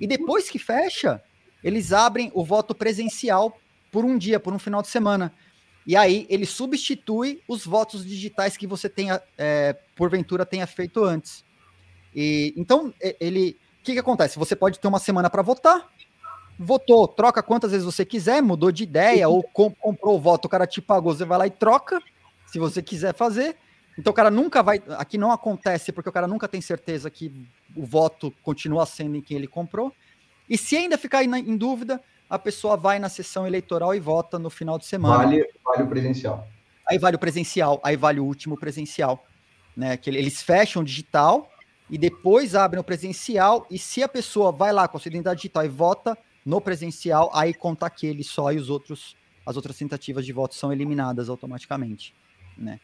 E depois que fecha, eles abrem o voto presencial por um dia, por um final de semana. E aí ele substitui os votos digitais que você tenha, é, porventura, tenha feito antes. E então ele, que, que acontece? Você pode ter uma semana para votar. Votou, troca quantas vezes você quiser, mudou de ideia ou comp comprou o voto, o cara te pagou, você vai lá e troca, se você quiser fazer. Então o cara nunca vai. Aqui não acontece, porque o cara nunca tem certeza que o voto continua sendo em quem ele comprou. E se ainda ficar em dúvida, a pessoa vai na sessão eleitoral e vota no final de semana. Vale, vale o presencial. Aí vale o presencial, aí vale o último presencial. Né? Que eles fecham digital e depois abrem o presencial. E se a pessoa vai lá com a sua identidade digital e vota no presencial, aí conta aquele só e os outros, as outras tentativas de voto são eliminadas automaticamente. Né?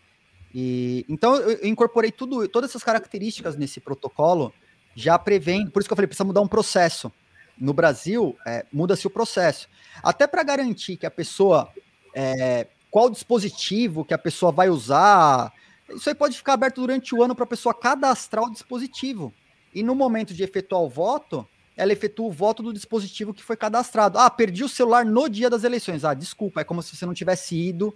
E, então eu incorporei tudo, todas essas características nesse protocolo, já prevendo, por isso que eu falei, precisa mudar um processo. No Brasil, é, muda-se o processo. Até para garantir que a pessoa, é, qual dispositivo que a pessoa vai usar, isso aí pode ficar aberto durante o ano para a pessoa cadastrar o dispositivo. E no momento de efetuar o voto, ela efetua o voto do dispositivo que foi cadastrado. Ah, perdi o celular no dia das eleições. Ah, desculpa, é como se você não tivesse ido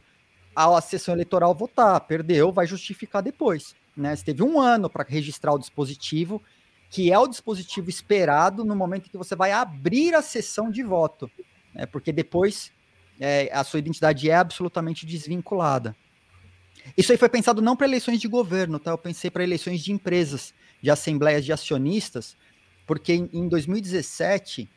a sessão eleitoral votar, perdeu, vai justificar depois. Né? Você teve um ano para registrar o dispositivo, que é o dispositivo esperado no momento em que você vai abrir a sessão de voto, né? porque depois é, a sua identidade é absolutamente desvinculada. Isso aí foi pensado não para eleições de governo, tá? Eu pensei para eleições de empresas, de assembleias de acionistas, porque em, em 2017,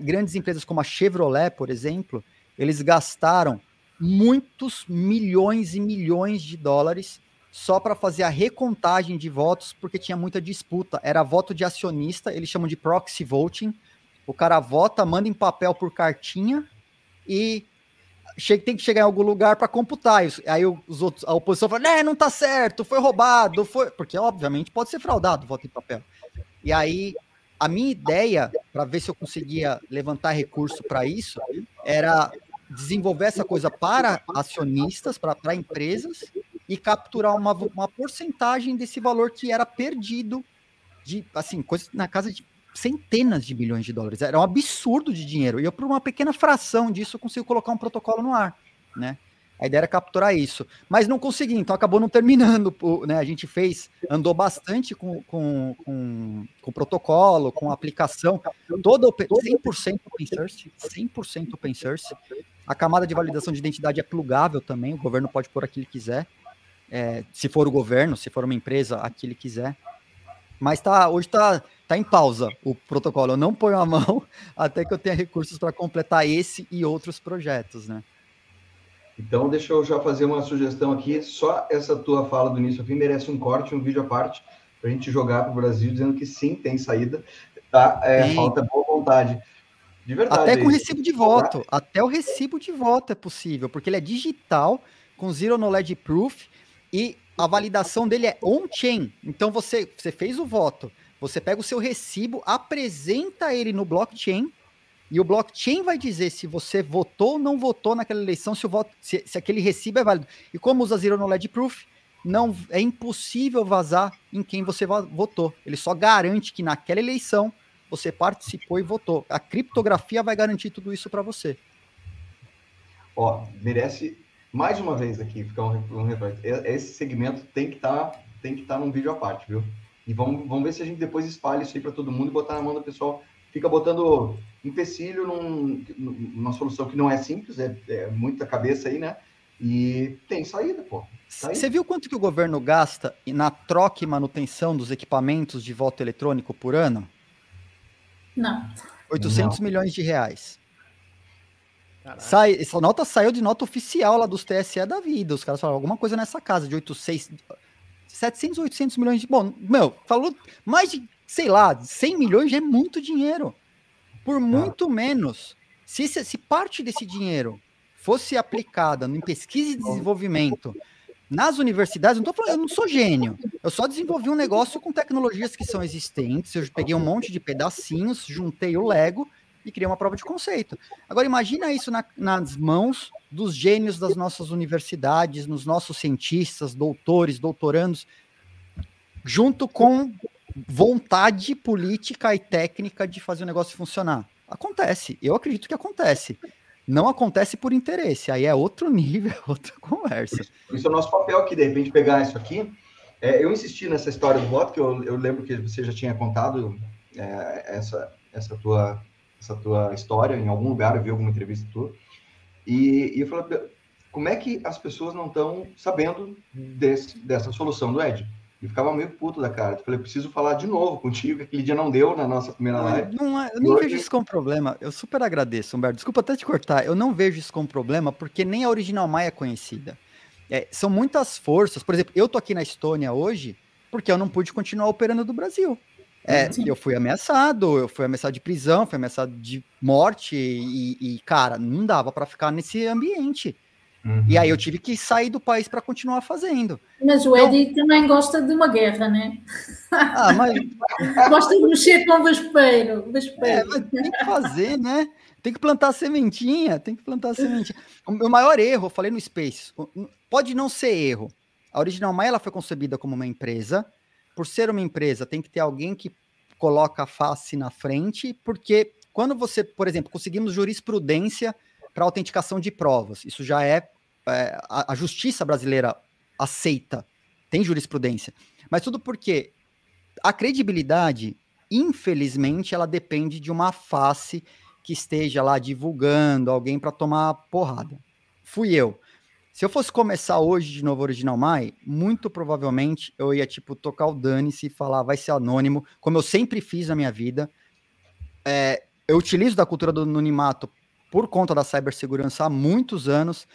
grandes empresas como a Chevrolet, por exemplo, eles gastaram muitos milhões e milhões de dólares só para fazer a recontagem de votos, porque tinha muita disputa. Era voto de acionista, eles chamam de proxy voting. O cara vota, manda em papel por cartinha e tem que chegar em algum lugar para computar. Aí os outros, a oposição fala: né, não tá certo, foi roubado, foi. Porque, obviamente, pode ser fraudado o voto em papel. E aí, a minha ideia, para ver se eu conseguia levantar recurso para isso, era desenvolver essa coisa para acionistas, para empresas, e capturar uma, uma porcentagem desse valor que era perdido de, assim, coisa na casa de centenas de bilhões de dólares. Era um absurdo de dinheiro. E eu, por uma pequena fração disso, consigo colocar um protocolo no ar, né? A ideia era capturar isso. Mas não consegui, então acabou não terminando. Né? A gente fez, andou bastante com, com, com, com o protocolo, com a aplicação, todo 100% open source, 100% open source. A camada de validação de identidade é plugável também, o governo pode pôr aquilo que quiser. É, se for o governo, se for uma empresa, aquilo que quiser. Mas tá, hoje está tá em pausa o protocolo. Eu não ponho a mão até que eu tenha recursos para completar esse e outros projetos, né? Então, deixa eu já fazer uma sugestão aqui. Só essa tua fala do início ao fim merece um corte, um vídeo à parte, para a gente jogar para o Brasil, dizendo que sim, tem saída. Tá? É, falta boa vontade. De verdade. Até com recibo de voto. Até o recibo de voto é possível, porque ele é digital, com Zero Knowledge Proof, e a validação dele é on-chain. Então, você, você fez o voto, você pega o seu recibo, apresenta ele no blockchain, e o blockchain vai dizer se você votou ou não votou naquela eleição, se, voto, se, se aquele recibo é válido. E como usa Zero Knowledge Proof, não é impossível vazar em quem você votou. Ele só garante que naquela eleição você participou e votou. A criptografia vai garantir tudo isso para você. Ó, merece mais uma vez aqui ficar um, um Esse segmento tem que estar tá, tem que estar tá num vídeo à parte, viu? E vamos, vamos ver se a gente depois espalha isso aí para todo mundo e botar na mão do pessoal fica botando empecilho num, numa solução que não é simples, é, é, muita cabeça aí, né? E tem saída, pô. Você viu quanto que o governo gasta na troca e manutenção dos equipamentos de voto eletrônico por ano? Não. 800 não. milhões de reais. Sai, essa nota saiu de nota oficial lá dos TSE da vida. Os caras falaram alguma coisa nessa casa de 800, 700, 800 milhões de. Bom, meu, falou mais de sei lá, 100 milhões já é muito dinheiro. Por muito menos, se, se parte desse dinheiro fosse aplicada em pesquisa e desenvolvimento nas universidades, não tô falando, eu não sou gênio. Eu só desenvolvi um negócio com tecnologias que são existentes. Eu peguei um monte de pedacinhos, juntei o Lego e criei uma prova de conceito. Agora imagina isso na, nas mãos dos gênios das nossas universidades, nos nossos cientistas, doutores, doutorandos, junto com vontade política e técnica de fazer o negócio funcionar. Acontece, eu acredito que acontece. Não acontece por interesse, aí é outro nível, outra conversa. Isso é o nosso papel aqui, de repente, pegar isso aqui. É, eu insisti nessa história do voto, que eu, eu lembro que você já tinha contado é, essa, essa, tua, essa tua história em algum lugar, eu vi alguma entrevista tua. E, e eu falei, como é que as pessoas não estão sabendo desse, dessa solução do Ed? E ficava meio puto da cara. Eu falei, preciso falar de novo contigo, que aquele dia não deu na nossa primeira live. Não, é, eu nem vejo isso como problema. Eu super agradeço, Humberto. Desculpa até te cortar. Eu não vejo isso como problema, porque nem a Original Maia é conhecida. É, são muitas forças. Por exemplo, eu tô aqui na Estônia hoje porque eu não pude continuar operando do Brasil. É, eu fui ameaçado, eu fui ameaçado de prisão, fui ameaçado de morte e, e cara, não dava para ficar nesse ambiente. Uhum. E aí eu tive que sair do país para continuar fazendo. Mas o Eddie então, também gosta de uma guerra, né? Ah, mas... gosta de mexer com o vespeiro. É, mas tem que fazer, né? Tem que plantar sementinha, tem que plantar sementinha. O meu maior erro, eu falei no Space, pode não ser erro. A Original Mai ela foi concebida como uma empresa. Por ser uma empresa, tem que ter alguém que coloca a face na frente, porque quando você, por exemplo, conseguimos jurisprudência para autenticação de provas. Isso já é, é a, a, justiça brasileira aceita, tem jurisprudência. Mas tudo porque a credibilidade, infelizmente, ela depende de uma face que esteja lá divulgando alguém para tomar porrada. Fui eu. Se eu fosse começar hoje de novo Original Mai, muito provavelmente eu ia, tipo, tocar o dane-se e falar, vai ser anônimo, como eu sempre fiz na minha vida. É, eu utilizo da cultura do anonimato por conta da cibersegurança há muitos anos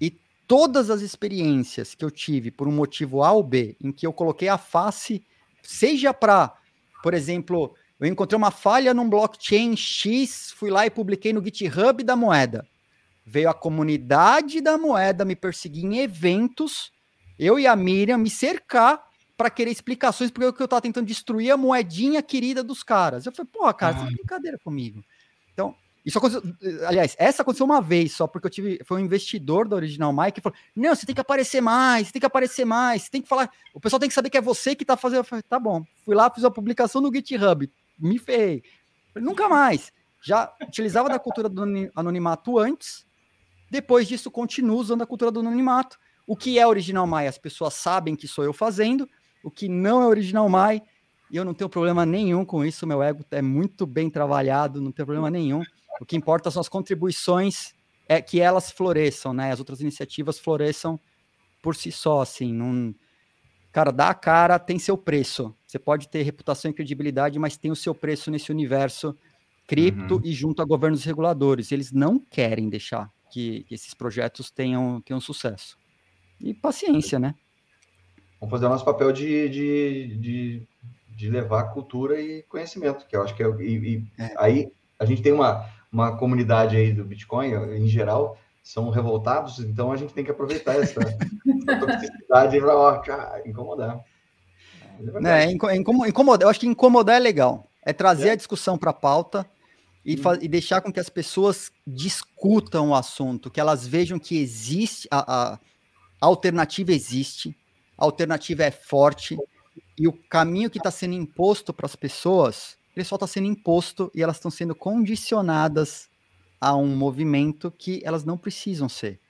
e todas as experiências que eu tive por um motivo A ou B, em que eu coloquei a face, seja para, por exemplo, eu encontrei uma falha num blockchain X, fui lá e publiquei no GitHub da moeda. Veio a comunidade da moeda me perseguir em eventos, eu e a Miriam me cercar para querer explicações, porque eu estava tentando destruir a moedinha querida dos caras. Eu falei, pô, cara, ah. você tá brincadeira comigo. Então, isso aconteceu, aliás, essa aconteceu uma vez só, porque eu tive, foi um investidor da Original Mike que falou: Não, você tem que aparecer mais, você tem que aparecer mais, você tem que falar, o pessoal tem que saber que é você que tá fazendo. Eu falei, tá bom. Fui lá, fiz a publicação no GitHub. me ferrei. Nunca mais. Já utilizava da cultura do anonimato antes, depois disso continuo usando a cultura do anonimato. O que é original Mai, as pessoas sabem que sou eu fazendo, o que não é original Mai, e eu não tenho problema nenhum com isso, meu ego é muito bem trabalhado, não tem problema nenhum. O que importa são as contribuições, é que elas floresçam, né? As outras iniciativas floresçam por si só, assim, não... Cara, dá a cara, tem seu preço. Você pode ter reputação e credibilidade, mas tem o seu preço nesse universo cripto uhum. e junto a governos reguladores. Eles não querem deixar que, que esses projetos tenham, tenham sucesso. E paciência, né? Vamos fazer o nosso papel de, de, de, de levar cultura e conhecimento, que eu acho que é. E, e é. aí a gente tem uma, uma comunidade aí do Bitcoin, em geral, são revoltados, então a gente tem que aproveitar essa, toxicidade para incomodar. É, é incomodar, eu acho que incomodar é legal. É trazer é. a discussão para a pauta e, e, deixar com que as pessoas discutam o assunto, que elas vejam que existe, a, a, alternativa existe, a alternativa é forte, e o caminho que está sendo imposto para as pessoas ele só está sendo imposto e elas estão sendo condicionadas a um movimento que elas não precisam ser.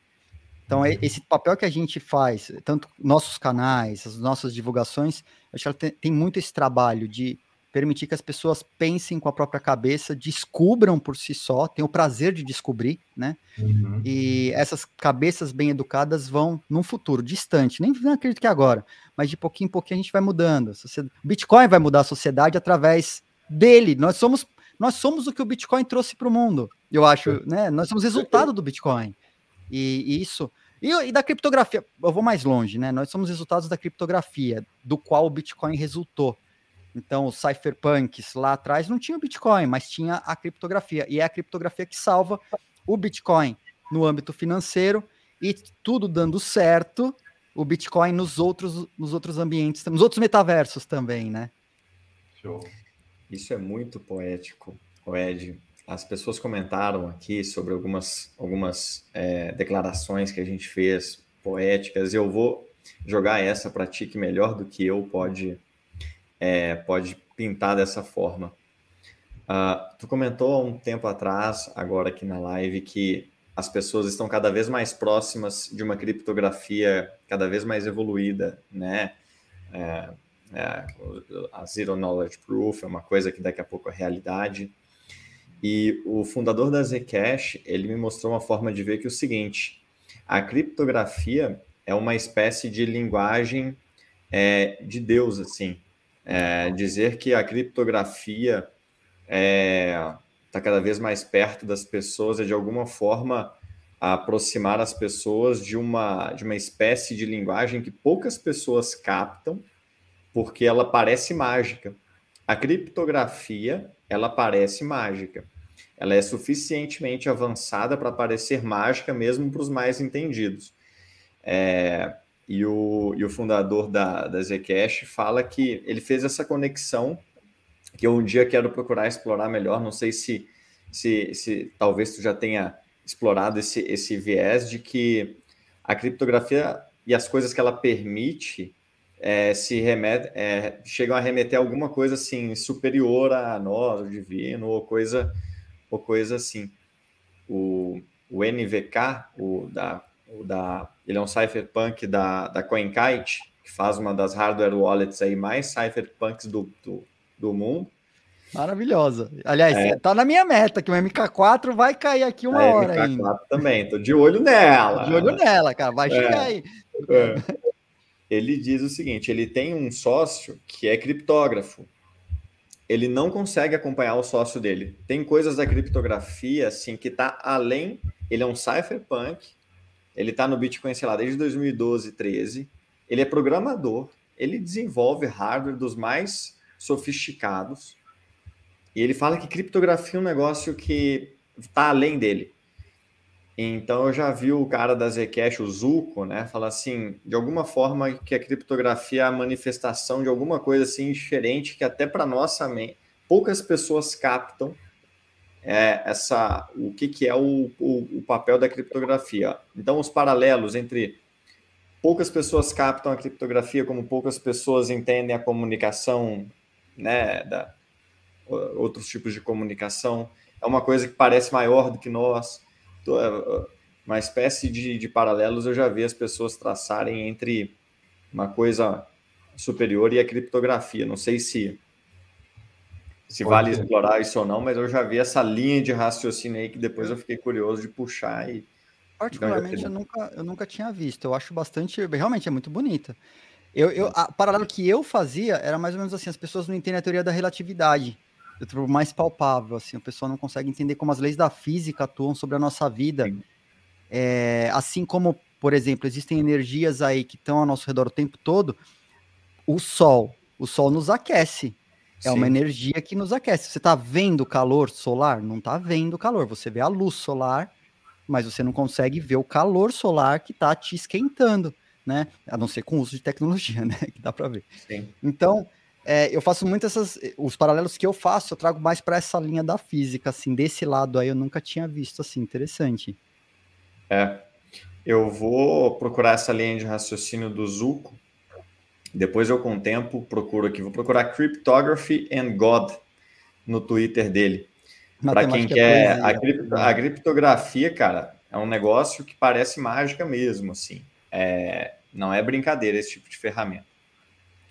Então, é esse papel que a gente faz, tanto nossos canais, as nossas divulgações, acho que ela tem, tem muito esse trabalho de permitir que as pessoas pensem com a própria cabeça, descubram por si só, tenham o prazer de descobrir, né? Uhum. E essas cabeças bem educadas vão num futuro distante, nem acredito que agora, mas de pouquinho em pouquinho a gente vai mudando. Bitcoin vai mudar a sociedade através dele. Nós somos, nós somos o que o Bitcoin trouxe para o mundo. Eu acho, né? Nós somos resultado do Bitcoin. E, e isso. E, e, da criptografia, eu vou mais longe, né? Nós somos resultados da criptografia, do qual o Bitcoin resultou. Então, os cypherpunks lá atrás não tinha o Bitcoin, mas tinha a criptografia. E é a criptografia que salva o Bitcoin no âmbito financeiro e tudo dando certo, o Bitcoin nos outros, nos outros ambientes, nos outros metaversos também, né? Show. Isso é muito poético, Ed. As pessoas comentaram aqui sobre algumas, algumas é, declarações que a gente fez poéticas. Eu vou jogar essa para ti que melhor do que eu pode, é, pode pintar dessa forma. Uh, tu comentou há um tempo atrás, agora aqui na live, que as pessoas estão cada vez mais próximas de uma criptografia cada vez mais evoluída, né? É, é, a Zero Knowledge Proof é uma coisa que daqui a pouco é realidade. E o fundador da Zcash, ele me mostrou uma forma de ver que é o seguinte, a criptografia é uma espécie de linguagem é, de Deus, assim. É, dizer que a criptografia está é, tá cada vez mais perto das pessoas é de alguma forma aproximar as pessoas de uma, de uma espécie de linguagem que poucas pessoas captam porque ela parece mágica. A criptografia, ela parece mágica. Ela é suficientemente avançada para parecer mágica mesmo para os mais entendidos. É, e, o, e o fundador da, da Zcash fala que ele fez essa conexão que eu um dia quero procurar explorar melhor. Não sei se, se, se talvez tu já tenha explorado esse, esse viés de que a criptografia e as coisas que ela permite é, se remete, é, chegam a remeter a alguma coisa assim superior a nós, o divino, ou coisa, ou coisa assim. O, o NVK, o da, o da, ele é um cypherpunk da, da CoinKite, que faz uma das hardware wallets aí mais cypherpunks do, do, do mundo. Maravilhosa. Aliás, é. tá na minha meta, que o MK4 vai cair aqui uma é, hora MK4 ainda. também, tô de olho nela. De olho nela, cara, vai chegar é. aí. É ele diz o seguinte: ele tem um sócio que é criptógrafo. Ele não consegue acompanhar o sócio dele. Tem coisas da criptografia assim que está além. Ele é um cypherpunk. Ele está no Bitcoin, sei lá, desde 2012, 13. Ele é programador. Ele desenvolve hardware dos mais sofisticados. E ele fala que criptografia é um negócio que está além dele. Então eu já vi o cara da Zcash, o Zuko, né, falar assim, de alguma forma que a criptografia é a manifestação de alguma coisa assim diferente que até para nossa mente poucas pessoas captam é, essa o que, que é o, o, o papel da criptografia. Então os paralelos entre poucas pessoas captam a criptografia, como poucas pessoas entendem a comunicação, né, da, outros tipos de comunicação. É uma coisa que parece maior do que nós. É, uma espécie de, de paralelos eu já vi as pessoas traçarem entre uma coisa superior e a criptografia. Não sei se se Pode vale ser. explorar isso ou não, mas eu já vi essa linha de raciocínio aí que depois eu fiquei curioso de puxar e particularmente eu nunca eu nunca tinha visto. Eu acho bastante, realmente é muito bonita. Eu, eu, a paralelo que eu fazia era mais ou menos assim, as pessoas não entendem a teoria da relatividade. Eu trovo mais palpável, assim, a pessoa não consegue entender como as leis da física atuam sobre a nossa vida. É, assim como, por exemplo, existem energias aí que estão ao nosso redor o tempo todo, o Sol, o Sol nos aquece. É Sim. uma energia que nos aquece. Você está vendo calor solar? Não está vendo calor. Você vê a luz solar, mas você não consegue ver o calor solar que está te esquentando né? A não ser com o uso de tecnologia, né? Que dá para ver. Sim. Então, é, eu faço muito essas. Os paralelos que eu faço, eu trago mais para essa linha da física, assim, desse lado aí eu nunca tinha visto, assim, interessante. É. Eu vou procurar essa linha de raciocínio do Zuko. Depois eu, com o tempo, procuro aqui. Vou procurar Cryptography and God no Twitter dele. Para quem quer. A, cripto, a criptografia, cara, é um negócio que parece mágica mesmo, assim. É, não é brincadeira esse tipo de ferramenta.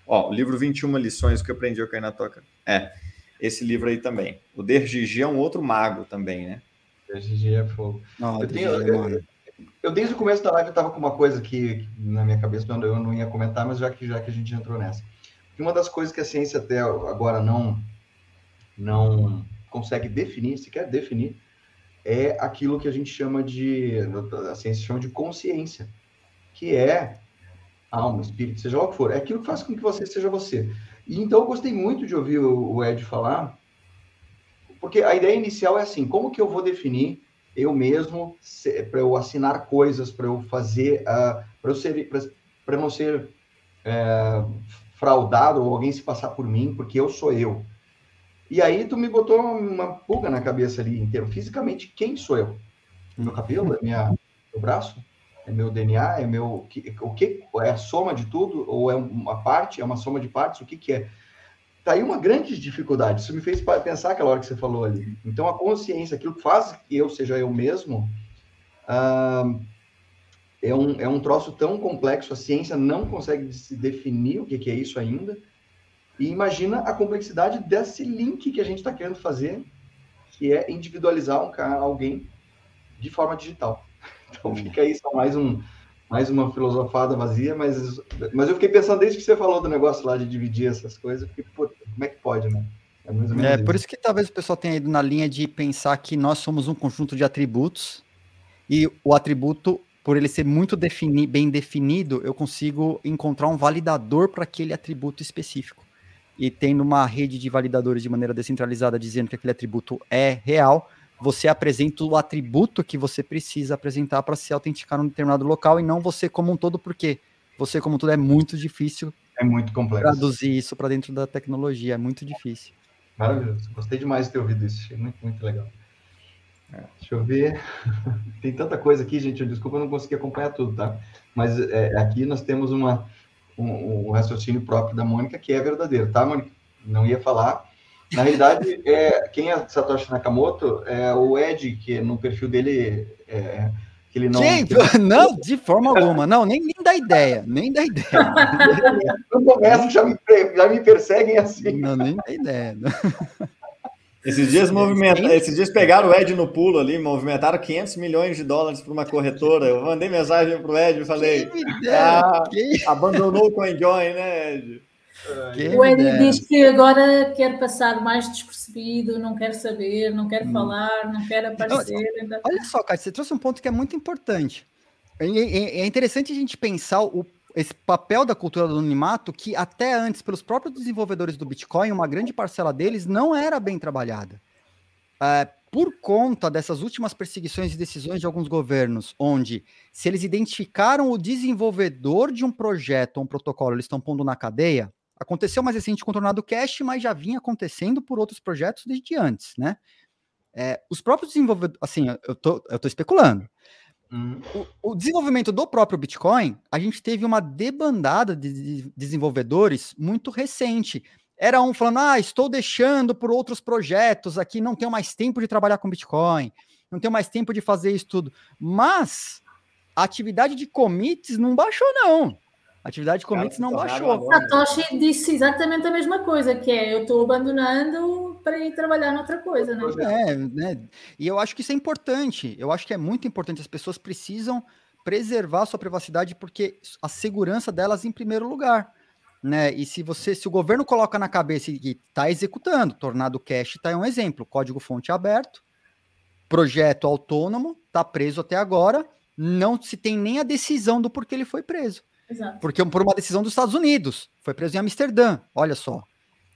Ó, o livro 21 lições que eu aprendi a cair na toca. É, esse livro aí também. O Dergigi é um outro mago também, né? Dergigi é fogo. Não, eu, tenho, eu, eu, desde o começo da live eu tava com uma coisa que na minha cabeça eu não ia comentar, mas já que, já que a gente entrou nessa. uma das coisas que a ciência até agora não, não consegue definir, se quer definir, é aquilo que a gente chama de, a ciência chama de consciência que é alma, espírito, seja lá o que for, é aquilo que faz com que você seja você. E então eu gostei muito de ouvir o Ed falar, porque a ideia inicial é assim, como que eu vou definir eu mesmo para eu assinar coisas, para eu fazer, uh, para eu ser, para não ser uh, fraudado ou alguém se passar por mim, porque eu sou eu. E aí tu me botou uma pulga na cabeça ali inteiro. Fisicamente, quem sou eu? Meu cabelo, é minha, meu braço? é meu DNA, é meu o que é a soma de tudo ou é uma parte, é uma soma de partes, o que que é? Aí uma grande dificuldade. Isso me fez pensar aquela hora que você falou ali. Então a consciência, aquilo que faz que eu seja eu mesmo, uh, é um é um troço tão complexo. A ciência não consegue se definir o que que é isso ainda. E imagina a complexidade desse link que a gente está querendo fazer, que é individualizar um alguém de forma digital. Então fica aí só mais um mais uma filosofada vazia, mas, mas eu fiquei pensando desde que você falou do negócio lá de dividir essas coisas, fiquei, pô, como é que pode, né? É, é por isso que talvez o pessoal tenha ido na linha de pensar que nós somos um conjunto de atributos e o atributo, por ele ser muito defini bem definido, eu consigo encontrar um validador para aquele atributo específico. E tendo uma rede de validadores de maneira descentralizada dizendo que aquele atributo é real, você apresenta o atributo que você precisa apresentar para se autenticar num determinado local e não você como um todo, porque você como um todo é muito difícil. É muito complexo. Traduzir isso para dentro da tecnologia, é muito difícil. Maravilhoso. Gostei demais de ter ouvido isso. Muito, muito legal. É, deixa eu ver. Tem tanta coisa aqui, gente. Desculpa, eu não consegui acompanhar tudo, tá? Mas é, aqui nós temos uma, um, um raciocínio próprio da Mônica que é verdadeiro, tá, Mônica? Não ia falar, na realidade, é, quem é Satoshi Nakamoto é o Ed, que no perfil dele é, que ele não. Sim, não, de forma alguma. Não, nem, nem dá ideia. Nem dá ideia. No começo já me, já me perseguem assim. Não, nem dá ideia. Esses dias, movimenta... Esses dias pegaram o Ed no pulo ali, movimentaram 500 milhões de dólares para uma corretora. Eu mandei mensagem para o Ed e falei: ah, abandonou o CoinJoin, né, Ed? O Edi diz que agora quer passar mais despercebido, não quer saber, não quer hum. falar, não quer aparecer. Então... Olha só, cara, você trouxe um ponto que é muito importante. É, é, é interessante a gente pensar o, esse papel da cultura do anonimato que até antes, pelos próprios desenvolvedores do Bitcoin, uma grande parcela deles não era bem trabalhada. É, por conta dessas últimas perseguições e decisões de alguns governos, onde se eles identificaram o desenvolvedor de um projeto ou um protocolo, eles estão pondo na cadeia, Aconteceu mais recente com o Tornado Cash, mas já vinha acontecendo por outros projetos desde antes, né? É, os próprios desenvolvedores, assim, eu tô, eu tô especulando. Uhum. O, o, desenvolvimento do próprio Bitcoin, a gente teve uma debandada de, de desenvolvedores muito recente. era um falando: ah, estou deixando por outros projetos aqui, não tenho mais tempo de trabalhar com Bitcoin, não tenho mais tempo de fazer isso tudo. Mas a atividade de commits não baixou, não. A atividade de commits não baixou. Satoshi disse exatamente a mesma coisa, que é eu estou abandonando para ir trabalhar noutra coisa, né? É, né? E eu acho que isso é importante. Eu acho que é muito importante. As pessoas precisam preservar sua privacidade porque a segurança delas em primeiro lugar né? E se você, se o governo coloca na cabeça e está executando, Tornado Cash está um exemplo, código fonte aberto, projeto autônomo, está preso até agora, não se tem nem a decisão do porquê ele foi preso. Exato. Porque por uma decisão dos Estados Unidos, foi preso em Amsterdã, olha só.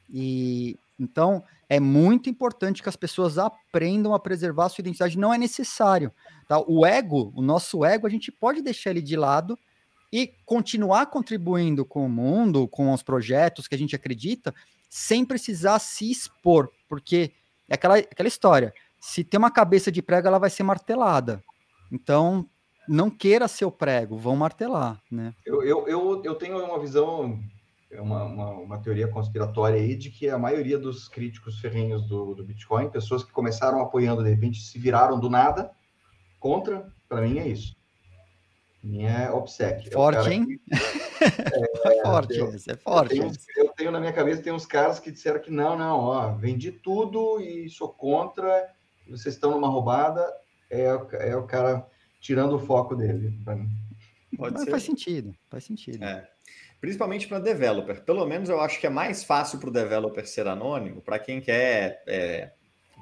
E então é muito importante que as pessoas aprendam a preservar a sua identidade, não é necessário. Tá? O ego, o nosso ego, a gente pode deixar ele de lado e continuar contribuindo com o mundo, com os projetos que a gente acredita, sem precisar se expor, porque é aquela, aquela história. Se tem uma cabeça de prego, ela vai ser martelada. Então, não queira ser o prego, vão martelar, né? Eu, eu, eu, eu tenho uma visão, uma, uma, uma, teoria conspiratória aí de que a maioria dos críticos ferrenhos do, do Bitcoin, pessoas que começaram apoiando, de repente se viraram do nada contra, para mim é isso. Minha obsequio. É forte, é hein? Que, é, é, forte, é, é forte. Eu tenho, eu tenho, na minha cabeça, tem uns caras que disseram que não, não, ó, vendi tudo e sou contra, vocês estão numa roubada, é, é o cara tirando o foco dele para mim. Pode Mas ser. faz sentido, faz sentido. É. Principalmente para developer. Pelo menos eu acho que é mais fácil para o developer ser anônimo, para quem quer é,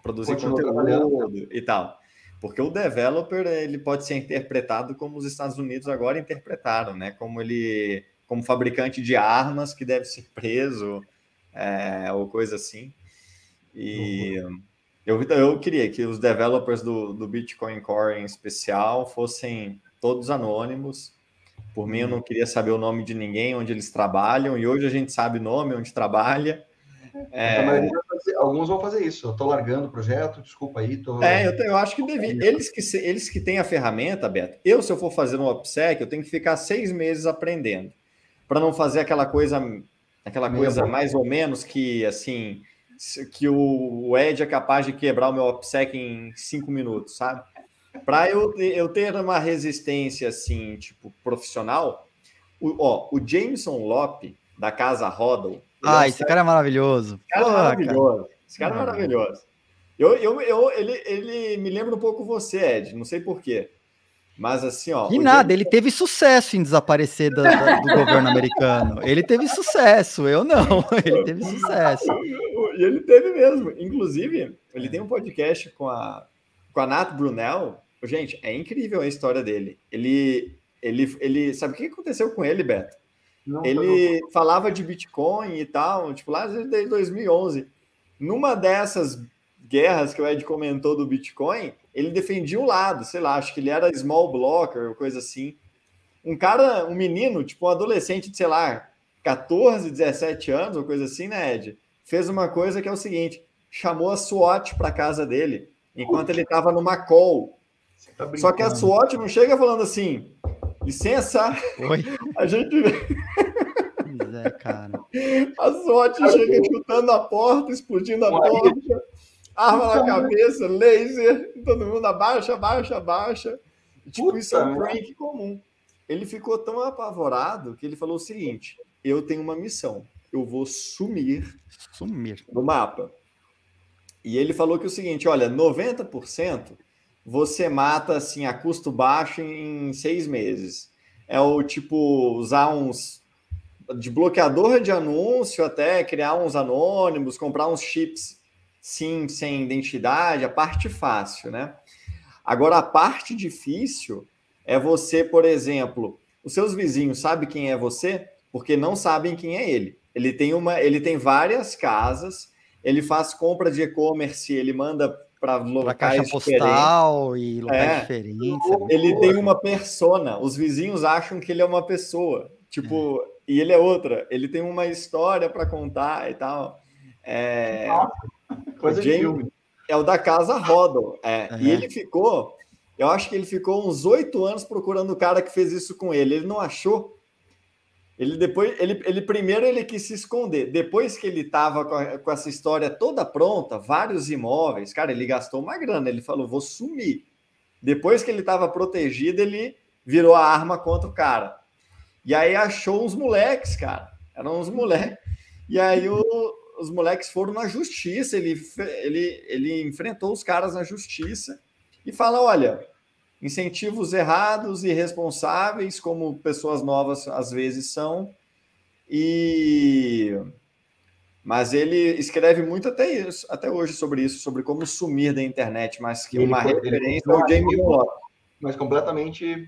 produzir Continua conteúdo e tal. Porque o developer ele pode ser interpretado como os Estados Unidos agora interpretaram, né? Como ele, como fabricante de armas que deve ser preso é, ou coisa assim. E eu, eu queria que os developers do, do Bitcoin Core em especial fossem todos anônimos. Por mim, eu não queria saber o nome de ninguém, onde eles trabalham, e hoje a gente sabe o nome, onde trabalha. É... Fazer, alguns vão fazer isso. Eu estou largando o projeto, desculpa aí. Tô... É, eu, eu acho que devia. Eles que, eles que têm a ferramenta, Beto, eu, se eu for fazer um OPSEC, eu tenho que ficar seis meses aprendendo. Para não fazer aquela coisa, aquela coisa mais ou menos que assim que o Ed é capaz de quebrar o meu OPSEC em cinco minutos, sabe? Para eu, eu ter uma resistência assim, tipo, profissional, o, ó, o Jameson Lope, da Casa Rodel, ah, esse cara é maravilhoso. Esse cara é maravilhoso. Esse cara é maravilhoso. Eu, eu, eu, ele, ele me lembra um pouco você, Ed, não sei porquê. Mas assim, ó. E nada, ele teve sucesso em desaparecer do, do, do governo americano. Ele teve sucesso, eu não. Ele teve sucesso. E ele teve mesmo. Inclusive, ele tem um podcast com a, com a Nath Brunel. Gente, é incrível a história dele. Ele, ele, ele. Sabe o que aconteceu com ele, Beto? Não, ele não. falava de Bitcoin e tal, tipo, lá desde 2011. Numa dessas guerras que o Ed comentou do Bitcoin, ele defendia um lado, sei lá, acho que ele era small blocker, coisa assim. Um cara, um menino, tipo um adolescente de, sei lá, 14, 17 anos, ou coisa assim, né, Ed? Fez uma coisa que é o seguinte: chamou a SWAT para casa dele, enquanto ele estava numa call. Tá Só que a SWAT não chega falando assim: Licença! Oi? A gente. Pois é, cara. A sorte chega chutando a porta, explodindo a porta, arma na cabeça, laser, todo mundo abaixa, abaixa, abaixa. Tipo, Puta isso é um prank comum. Ele ficou tão apavorado que ele falou o seguinte: eu tenho uma missão. Eu vou sumir, sumir. no mapa. E ele falou que o seguinte: olha, 90% você mata assim a custo baixo em seis meses. É o tipo usar uns de bloqueador de anúncio até criar uns anônimos, comprar uns chips sim sem identidade, a parte fácil, né? Agora a parte difícil é você, por exemplo, os seus vizinhos sabem quem é você porque não sabem quem é ele. Ele tem uma, ele tem várias casas, ele faz compra de e-commerce, ele manda para locais caixa postal e locais é, diferentes. É ele tem uma persona. Os vizinhos acham que ele é uma pessoa. Tipo, é. e ele é outra. Ele tem uma história para contar e tal. É, Coisa de filme. É o da casa Rodel. É. E ele ficou, eu acho que ele ficou uns oito anos procurando o cara que fez isso com ele. Ele não achou. Ele depois, ele, ele primeiro ele quis se esconder. Depois que ele estava com, com, essa história toda pronta, vários imóveis, cara, ele gastou uma grana. Ele falou, vou sumir. Depois que ele estava protegido, ele virou a arma contra o cara. E aí achou uns moleques, cara. Eram uns moleques. E aí o, os moleques foram na justiça. Ele, ele, ele enfrentou os caras na justiça e fala: olha, incentivos errados, irresponsáveis, como pessoas novas às vezes são. E mas ele escreve muito até isso, até hoje sobre isso, sobre como sumir da internet, mas que ele uma foi, referência ao James Watt. Mas completamente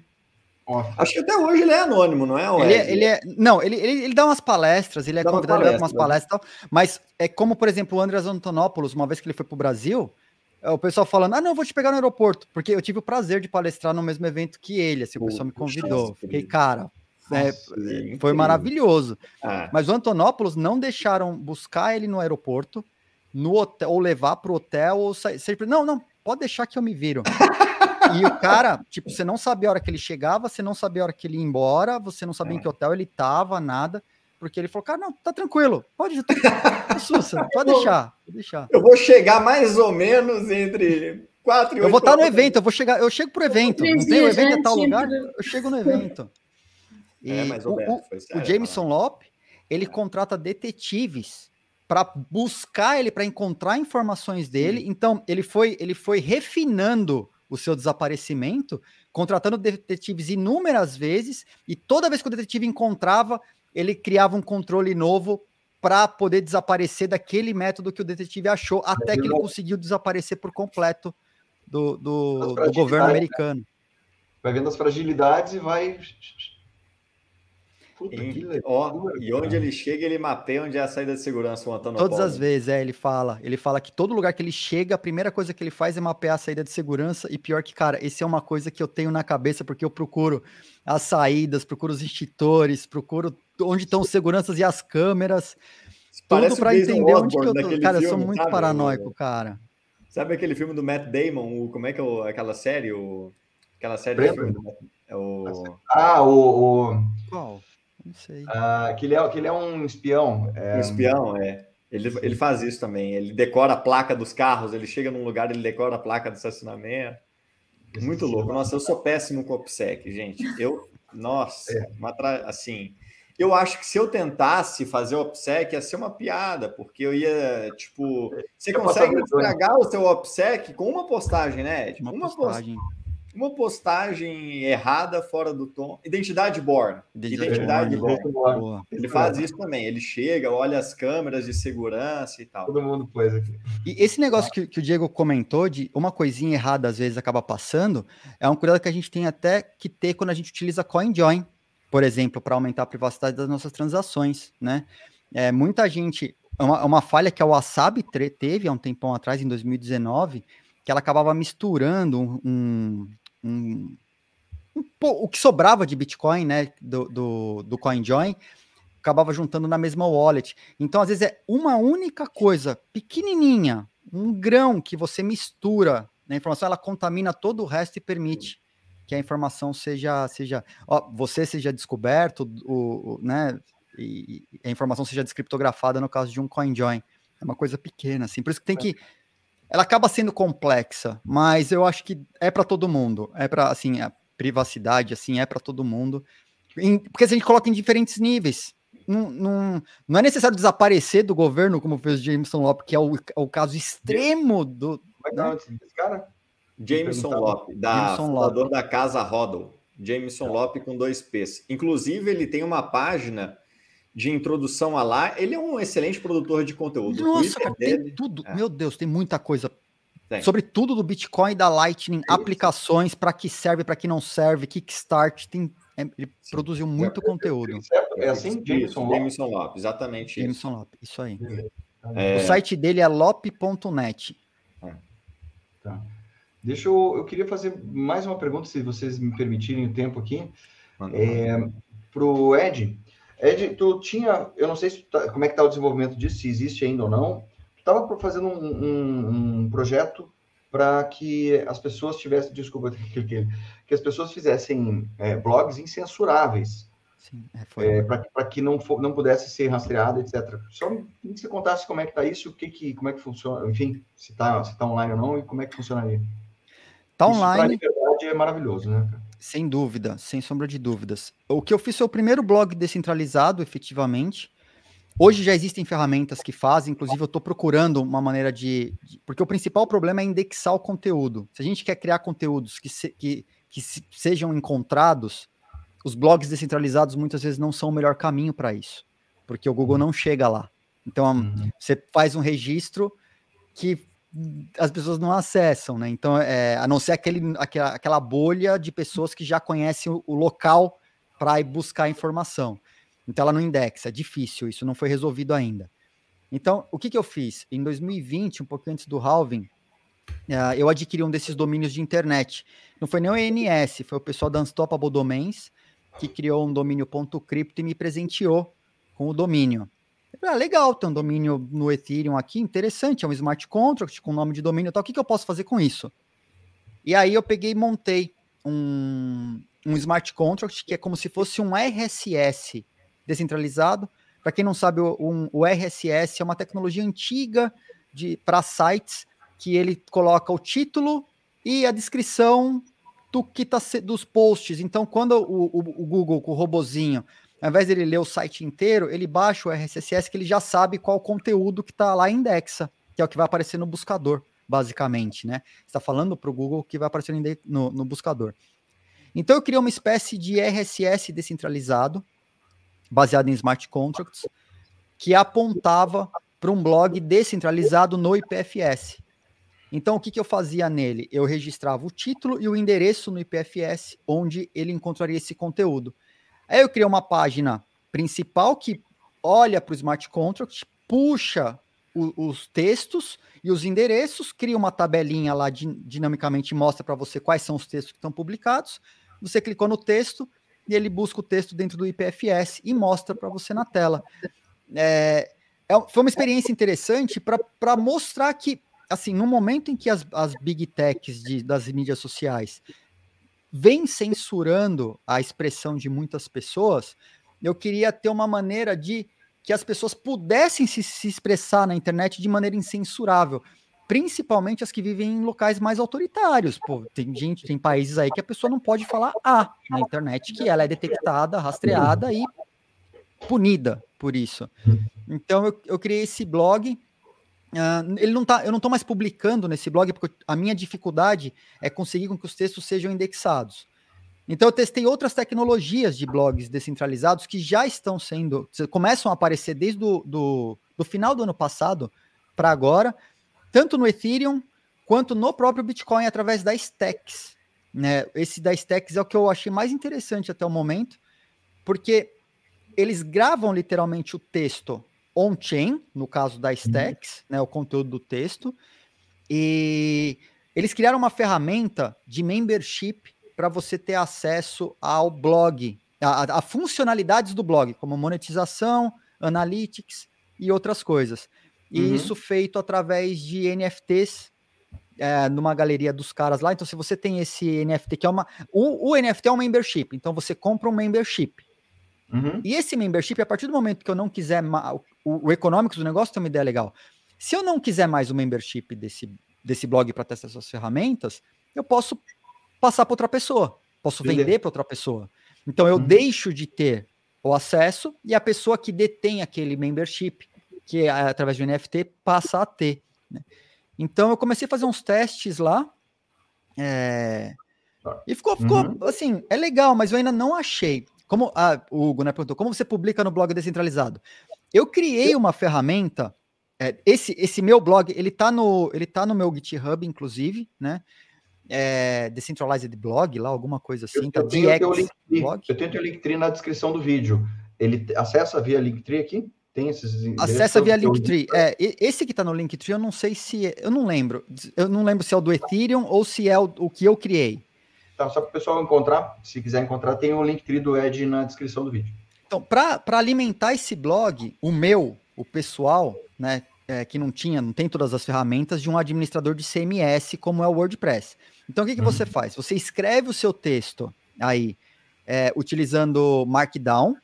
Acho que até hoje ele é anônimo, não é? Ele, é, ele é, não, ele, ele, ele, dá umas palestras, ele é dá convidado para umas palestras, né? mas é como, por exemplo, o Andreas Antonopoulos, uma vez que ele foi para o Brasil, o pessoal falando, ah, não, vou te pegar no aeroporto, porque eu tive o prazer de palestrar no mesmo evento que ele, assim, o pessoal me convidou. Fiquei, cara, é, foi maravilhoso. Ah. Mas o Antonopoulos não deixaram buscar ele no aeroporto, no hotel, ou levar para o hotel, ou sair. Não, não, pode deixar que eu me viro. e o cara, tipo, você não sabia a hora que ele chegava, você não sabia a hora que ele ia embora, você não sabia é. em que hotel ele tava, nada. Porque ele falou, cara, não, tá tranquilo, pode, tá, sussa, pode deixar, pode deixar. Eu vou chegar mais ou menos entre quatro e Eu vou estar no evento, eu vou chegar, eu chego pro evento. Não tem o evento em tal lugar, eu chego no evento. E é, mais ou menos, o, o Jameson Lop, ele contrata detetives para buscar ele, para encontrar informações dele. Sim. Então, ele foi, ele foi refinando o seu desaparecimento, contratando detetives inúmeras vezes, e toda vez que o detetive encontrava, ele criava um controle novo para poder desaparecer daquele método que o detetive achou, até que ele conseguiu desaparecer por completo do, do, do governo né? americano. Vai vendo as fragilidades e vai Puta, e, ó, e onde ele chega, ele mapeia onde é a saída de segurança, o Antônio Todas Paulo. as vezes, é, ele fala. Ele fala que todo lugar que ele chega, a primeira coisa que ele faz é mapear a saída de segurança. E pior que, cara, esse é uma coisa que eu tenho na cabeça, porque eu procuro as saídas, procuro os extintores, procuro onde estão os seguranças e as câmeras. Parece tudo para entender onde que eu tô. Cara, filme, eu sou muito sabe, paranoico, cara. Sabe aquele filme do Matt Damon, o, como é que é aquela série? O, aquela série do filme, é o... Ah, o... o... Qual? Não sei. Ah, que, ele é, que ele é um espião. É... Um espião, é. Ele, ele faz isso também. Ele decora a placa dos carros, ele chega num lugar, ele decora a placa do estacionamento. Muito louco. Nossa, eu sou péssimo com o OPSEC, gente. Eu, nossa, é. uma assim, eu acho que se eu tentasse fazer o OPSEC ia ser uma piada, porque eu ia, tipo, você eu consegue estragar o seu OPSEC com uma postagem, né? Tipo, uma, uma postagem. Post uma postagem errada fora do tom. Identidade born. Identidade, Identidade born. Ele faz isso também. Ele chega, olha as câmeras de segurança e tal. Todo mundo pôs aqui. E esse negócio que, que, o Diego comentou de uma coisinha errada às vezes acaba passando, é um cuidado que a gente tem até que ter quando a gente utiliza CoinJoin, por exemplo, para aumentar a privacidade das nossas transações, né? É, muita gente. É uma, uma falha que a Wasabi teve há um tempão atrás, em 2019, que ela acabava misturando um, um um, um, o que sobrava de Bitcoin, né, do, do, do CoinJoin, acabava juntando na mesma wallet. Então, às vezes, é uma única coisa pequenininha, um grão que você mistura na informação, ela contamina todo o resto e permite que a informação seja, seja ó, você seja descoberto, o, o né, e, e a informação seja descriptografada no caso de um CoinJoin. É uma coisa pequena, assim. Por isso que tem que ela acaba sendo complexa, mas eu acho que é para todo mundo. É para assim, a privacidade assim é para todo mundo. Em, porque a gente coloca em diferentes níveis. Não, não, não é necessário desaparecer do governo, como fez Jameson Lopes, que é o, é o caso extremo do. Como é que é né? cara? Jameson Lopes, da Jameson fundador da Casa Rodel. Jameson Lopes com dois P's. Inclusive, ele tem uma página de introdução a lá. Ele é um excelente produtor de conteúdo. Nossa, cara, dele, tem tudo. É. Meu Deus, tem muita coisa. Tem. Sobre tudo do Bitcoin e da Lightning, Isso. aplicações, para que serve, para que não serve, Kickstart, tem, é, ele Sim. produziu muito é, conteúdo. É assim, Jameson. Jameson Lopes, exatamente Jameson isso. Lopes, isso aí. É... O site dele é lop.net. É. Tá. Deixa eu, eu queria fazer mais uma pergunta, se vocês me permitirem o tempo aqui. É, para o Ed, Ed, tu tinha, eu não sei se tá, como é que está o desenvolvimento disso, se existe ainda ou não. Tu estava fazendo um, um, um projeto para que as pessoas tivessem, desculpa, que, que, que as pessoas fizessem é, blogs incensuráveis. sim. É, é, para que não, for, não pudesse ser rastreado, etc. Só que você contasse como é que está isso, o que, que, como é que funciona, enfim, se está se tá online ou não e como é que funcionaria. Está online. Isso, verdade, é maravilhoso, né? Sem dúvida, sem sombra de dúvidas. O que eu fiz foi o primeiro blog descentralizado, efetivamente. Hoje já existem ferramentas que fazem, inclusive eu estou procurando uma maneira de, de, Porque o principal problema é indexar o conteúdo. Se a gente quer criar conteúdos que, se, que, que se, sejam encontrados, os blogs descentralizados muitas vezes não são o melhor caminho para isso, porque o Google não chega lá. Então, uhum. você faz um registro que as pessoas não acessam, né? Então, é, a não ser aquele, aquela, aquela bolha de pessoas que já conhecem o, o local para ir buscar informação. Então ela não indexa, é difícil, isso não foi resolvido ainda. Então, o que, que eu fiz? Em 2020, um pouco antes do halving, uh, eu adquiri um desses domínios de internet. Não foi nem o ENS, foi o pessoal da Unstoppable Domains que criou um domínio .crypto e me presenteou com o domínio. Ah, legal, tem um domínio no Ethereum aqui, interessante, é um smart contract com nome de domínio e tal. O que, que eu posso fazer com isso? E aí eu peguei e montei um, um smart contract que é como se fosse um RSS descentralizado. Para quem não sabe, o, um, o RSS é uma tecnologia antiga para sites que ele coloca o título e a descrição do que tá dos posts. Então, quando o, o, o, Google com o robozinho, ao invés dele ler o site inteiro, ele baixa o RSS que ele já sabe qual conteúdo que está lá indexa, que é o que vai aparecer no buscador, basicamente, né? Está falando para o Google que vai aparecer no, no buscador. Então, eu criei uma espécie de RSS descentralizado baseado em smart contracts, que apontava para um blog descentralizado no IPFS. Então, o que, que eu fazia nele? Eu registrava o título e o endereço no IPFS, onde ele encontraria esse conteúdo. Aí eu criei uma página principal que olha para o smart contract, puxa o, os textos e os endereços, cria uma tabelinha lá dinamicamente mostra para você quais são os textos que estão publicados. Você clicou no texto, e ele busca o texto dentro do IPFS e mostra para você na tela. É, é, foi uma experiência interessante para mostrar que, assim, no momento em que as, as big techs de, das mídias sociais vêm censurando a expressão de muitas pessoas, eu queria ter uma maneira de que as pessoas pudessem se, se expressar na internet de maneira incensurável principalmente as que vivem em locais mais autoritários. Pô, tem gente, tem países aí que a pessoa não pode falar A na internet, que ela é detectada, rastreada e punida por isso. Então eu, eu criei esse blog. Uh, ele não tá, eu não estou mais publicando nesse blog porque a minha dificuldade é conseguir com que os textos sejam indexados. Então eu testei outras tecnologias de blogs descentralizados que já estão sendo, começam a aparecer desde o do, do final do ano passado para agora, tanto no Ethereum quanto no próprio Bitcoin através da Stacks. Né? Esse da Stacks é o que eu achei mais interessante até o momento, porque eles gravam literalmente o texto on-chain, no caso da Stacks, uhum. né, o conteúdo do texto, e eles criaram uma ferramenta de membership para você ter acesso ao blog, a, a, funcionalidades do blog, como monetização, analytics e outras coisas. E uhum. isso feito através de NFTs é, numa galeria dos caras lá. Então, se você tem esse NFT, que é uma. O, o NFT é um membership, então você compra um membership. Uhum. E esse membership, a partir do momento que eu não quiser. O, o econômico do negócio tem uma ideia legal. Se eu não quiser mais o membership desse, desse blog para testar essas ferramentas, eu posso passar para outra pessoa, posso Beleza. vender para outra pessoa. Então eu uhum. deixo de ter o acesso e a pessoa que detém aquele membership que é através do NFT passa a ter. Né? Então eu comecei a fazer uns testes lá. É... E ficou, ficou uhum. assim, é legal, mas eu ainda não achei. Como ah, o Hugo né, perguntou, como você publica no blog descentralizado? Eu criei uma ferramenta. É, esse, esse meu blog, ele tá no, ele tá no meu GitHub, inclusive, né? É, Decentralized Blog, lá, alguma coisa assim. Eu, tá eu, tenho DX blog. eu tenho o Linktree na descrição do vídeo. Ele acessa via Linktree aqui? Tem esses Acessa via Linktree. É, esse que está no Linktree, eu não sei se. É, eu não lembro. Eu não lembro se é o do Ethereum ou se é o, o que eu criei. Tá, só para o pessoal encontrar, se quiser encontrar, tem o Linktree do Ed na descrição do vídeo. Então, para alimentar esse blog, o meu, o pessoal, né, é, que não tinha, não tem todas as ferramentas de um administrador de CMS como é o WordPress. Então, o que, que uhum. você faz? Você escreve o seu texto aí é, utilizando Markdown.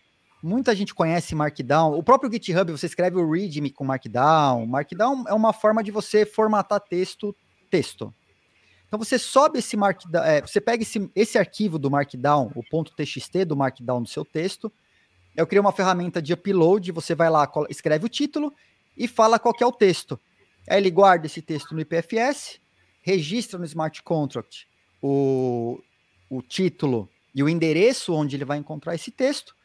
Muita gente conhece Markdown. O próprio GitHub, você escreve o README com Markdown. Markdown é uma forma de você formatar texto, texto. Então você sobe esse Markdown, é, você pega esse, esse arquivo do Markdown, o ponto .txt do Markdown do seu texto. Eu criei uma ferramenta de upload, você vai lá, escreve o título e fala qual é o texto. Aí ele guarda esse texto no IPFS, registra no smart contract o, o título e o endereço onde ele vai encontrar esse texto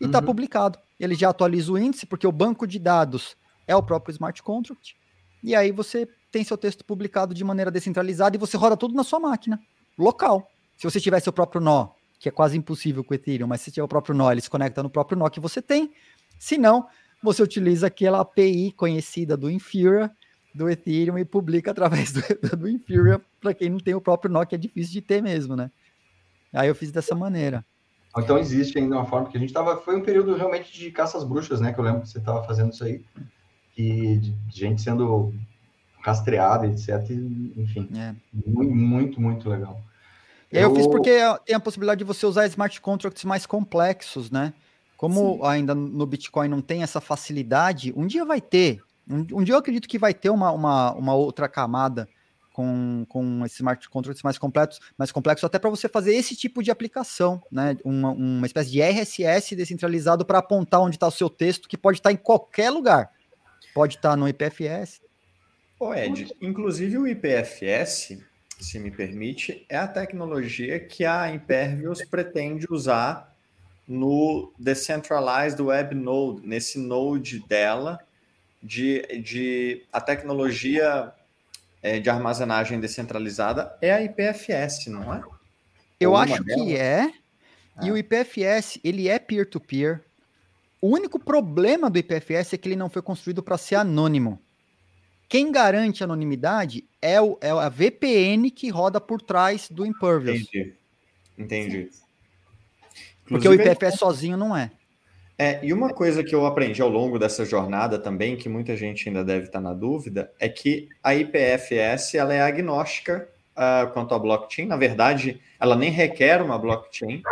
e está uhum. publicado. Ele já atualiza o índice, porque o banco de dados é o próprio smart contract. E aí você tem seu texto publicado de maneira descentralizada e você roda tudo na sua máquina, local. Se você tiver seu próprio nó, que é quase impossível com o Ethereum, mas se tiver o próprio nó, ele se conecta no próprio nó que você tem. Se não, você utiliza aquela API conhecida do Infura, do Ethereum, e publica através do, do Infura, para quem não tem o próprio nó, que é difícil de ter mesmo, né? Aí eu fiz dessa maneira. Então existe ainda uma forma que a gente estava. Foi um período realmente de caça às bruxas, né? Que eu lembro que você estava fazendo isso aí. E de gente sendo rastreada, etc. Enfim, é. muito, muito, muito legal. E aí eu... eu fiz porque tem a possibilidade de você usar smart contracts mais complexos, né? Como Sim. ainda no Bitcoin não tem essa facilidade, um dia vai ter. Um, um dia eu acredito que vai ter uma, uma, uma outra camada com, com esses smart contracts mais completos, mais complexos, até para você fazer esse tipo de aplicação, né? Uma, uma espécie de RSS descentralizado para apontar onde está o seu texto, que pode estar tá em qualquer lugar. Pode estar tá no IPFS. Ô Ed, inclusive o IPFS, se me permite, é a tecnologia que a Impervious pretende usar no Decentralized Web Node, nesse node dela, de, de a tecnologia é, de armazenagem descentralizada é a IPFS, não é? Eu acho que é. Ah. E o IPFS, ele é peer-to-peer. -peer. O único problema do IPFS é que ele não foi construído para ser anônimo. Quem garante anonimidade é, o, é a VPN que roda por trás do Impervious. Entendi. Entendi. Porque o IPFS sozinho não é. É, e uma coisa que eu aprendi ao longo dessa jornada também, que muita gente ainda deve estar na dúvida, é que a IPFS ela é agnóstica uh, quanto à blockchain. Na verdade, ela nem requer uma blockchain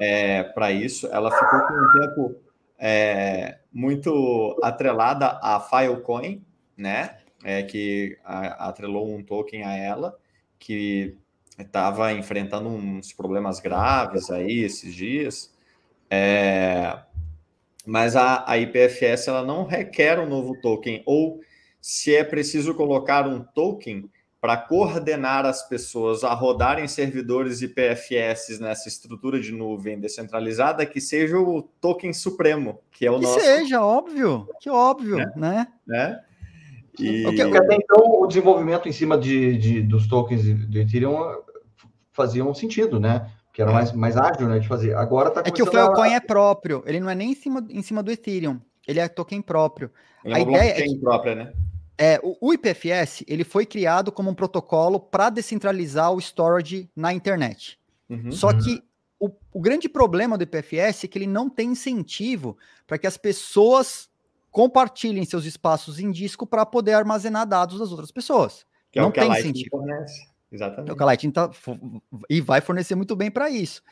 é, para isso. Ela ficou com um tempo é, muito atrelada a Filecoin, né? É, que a, atrelou um token a ela, que estava enfrentando uns problemas graves aí esses dias. É, mas a, a IPFS ela não requer um novo token, ou se é preciso colocar um token para coordenar as pessoas a rodarem servidores IPFS nessa estrutura de nuvem descentralizada, que seja o token supremo, que é o que nosso. Que seja, óbvio, que óbvio, né? né? né? E... Porque até então o desenvolvimento em cima de, de, dos tokens do Ethereum fazia um sentido, né? Que era é. mais, mais ágil né, de fazer. Agora tá É que o Filecoin a... é próprio, ele não é nem em cima, em cima do Ethereum, ele é token próprio. Ele é a é ideia é que, própria, né? É, o, o IPFS ele foi criado como um protocolo para descentralizar o storage na internet. Uhum, Só uhum. que o, o grande problema do IPFS é que ele não tem incentivo para que as pessoas compartilhem seus espaços em disco para poder armazenar dados das outras pessoas. Que não é o que tem a Lightning fornece. Exatamente. É o que a Lightning tá, e vai fornecer muito bem para isso.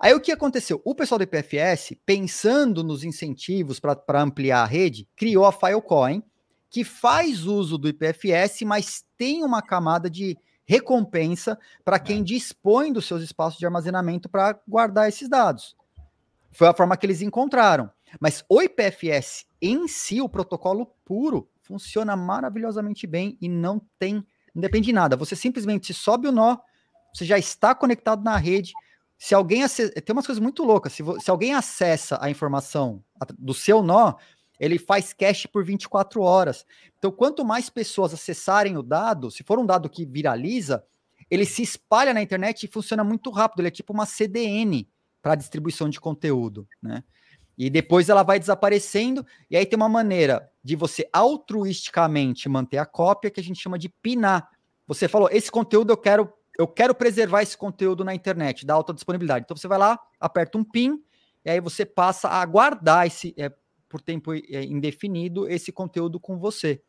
Aí o que aconteceu? O pessoal do IPFS, pensando nos incentivos para ampliar a rede, criou a Filecoin, que faz uso do IPFS, mas tem uma camada de recompensa para quem é. dispõe dos seus espaços de armazenamento para guardar esses dados. Foi a forma que eles encontraram. Mas o IPFS em si, o protocolo puro, funciona maravilhosamente bem e não tem, não depende de nada. Você simplesmente sobe o nó, você já está conectado na rede. Se alguém acessa, tem umas coisas muito loucas. Se, se alguém acessa a informação do seu nó, ele faz cache por 24 horas. Então, quanto mais pessoas acessarem o dado, se for um dado que viraliza, ele se espalha na internet e funciona muito rápido. Ele é tipo uma CDN para distribuição de conteúdo, né? E depois ela vai desaparecendo, e aí tem uma maneira de você altruisticamente manter a cópia que a gente chama de pinar. Você falou, esse conteúdo eu quero, eu quero preservar esse conteúdo na internet, da alta disponibilidade. Então você vai lá, aperta um pin, e aí você passa a guardar esse, é, por tempo é, indefinido esse conteúdo com você.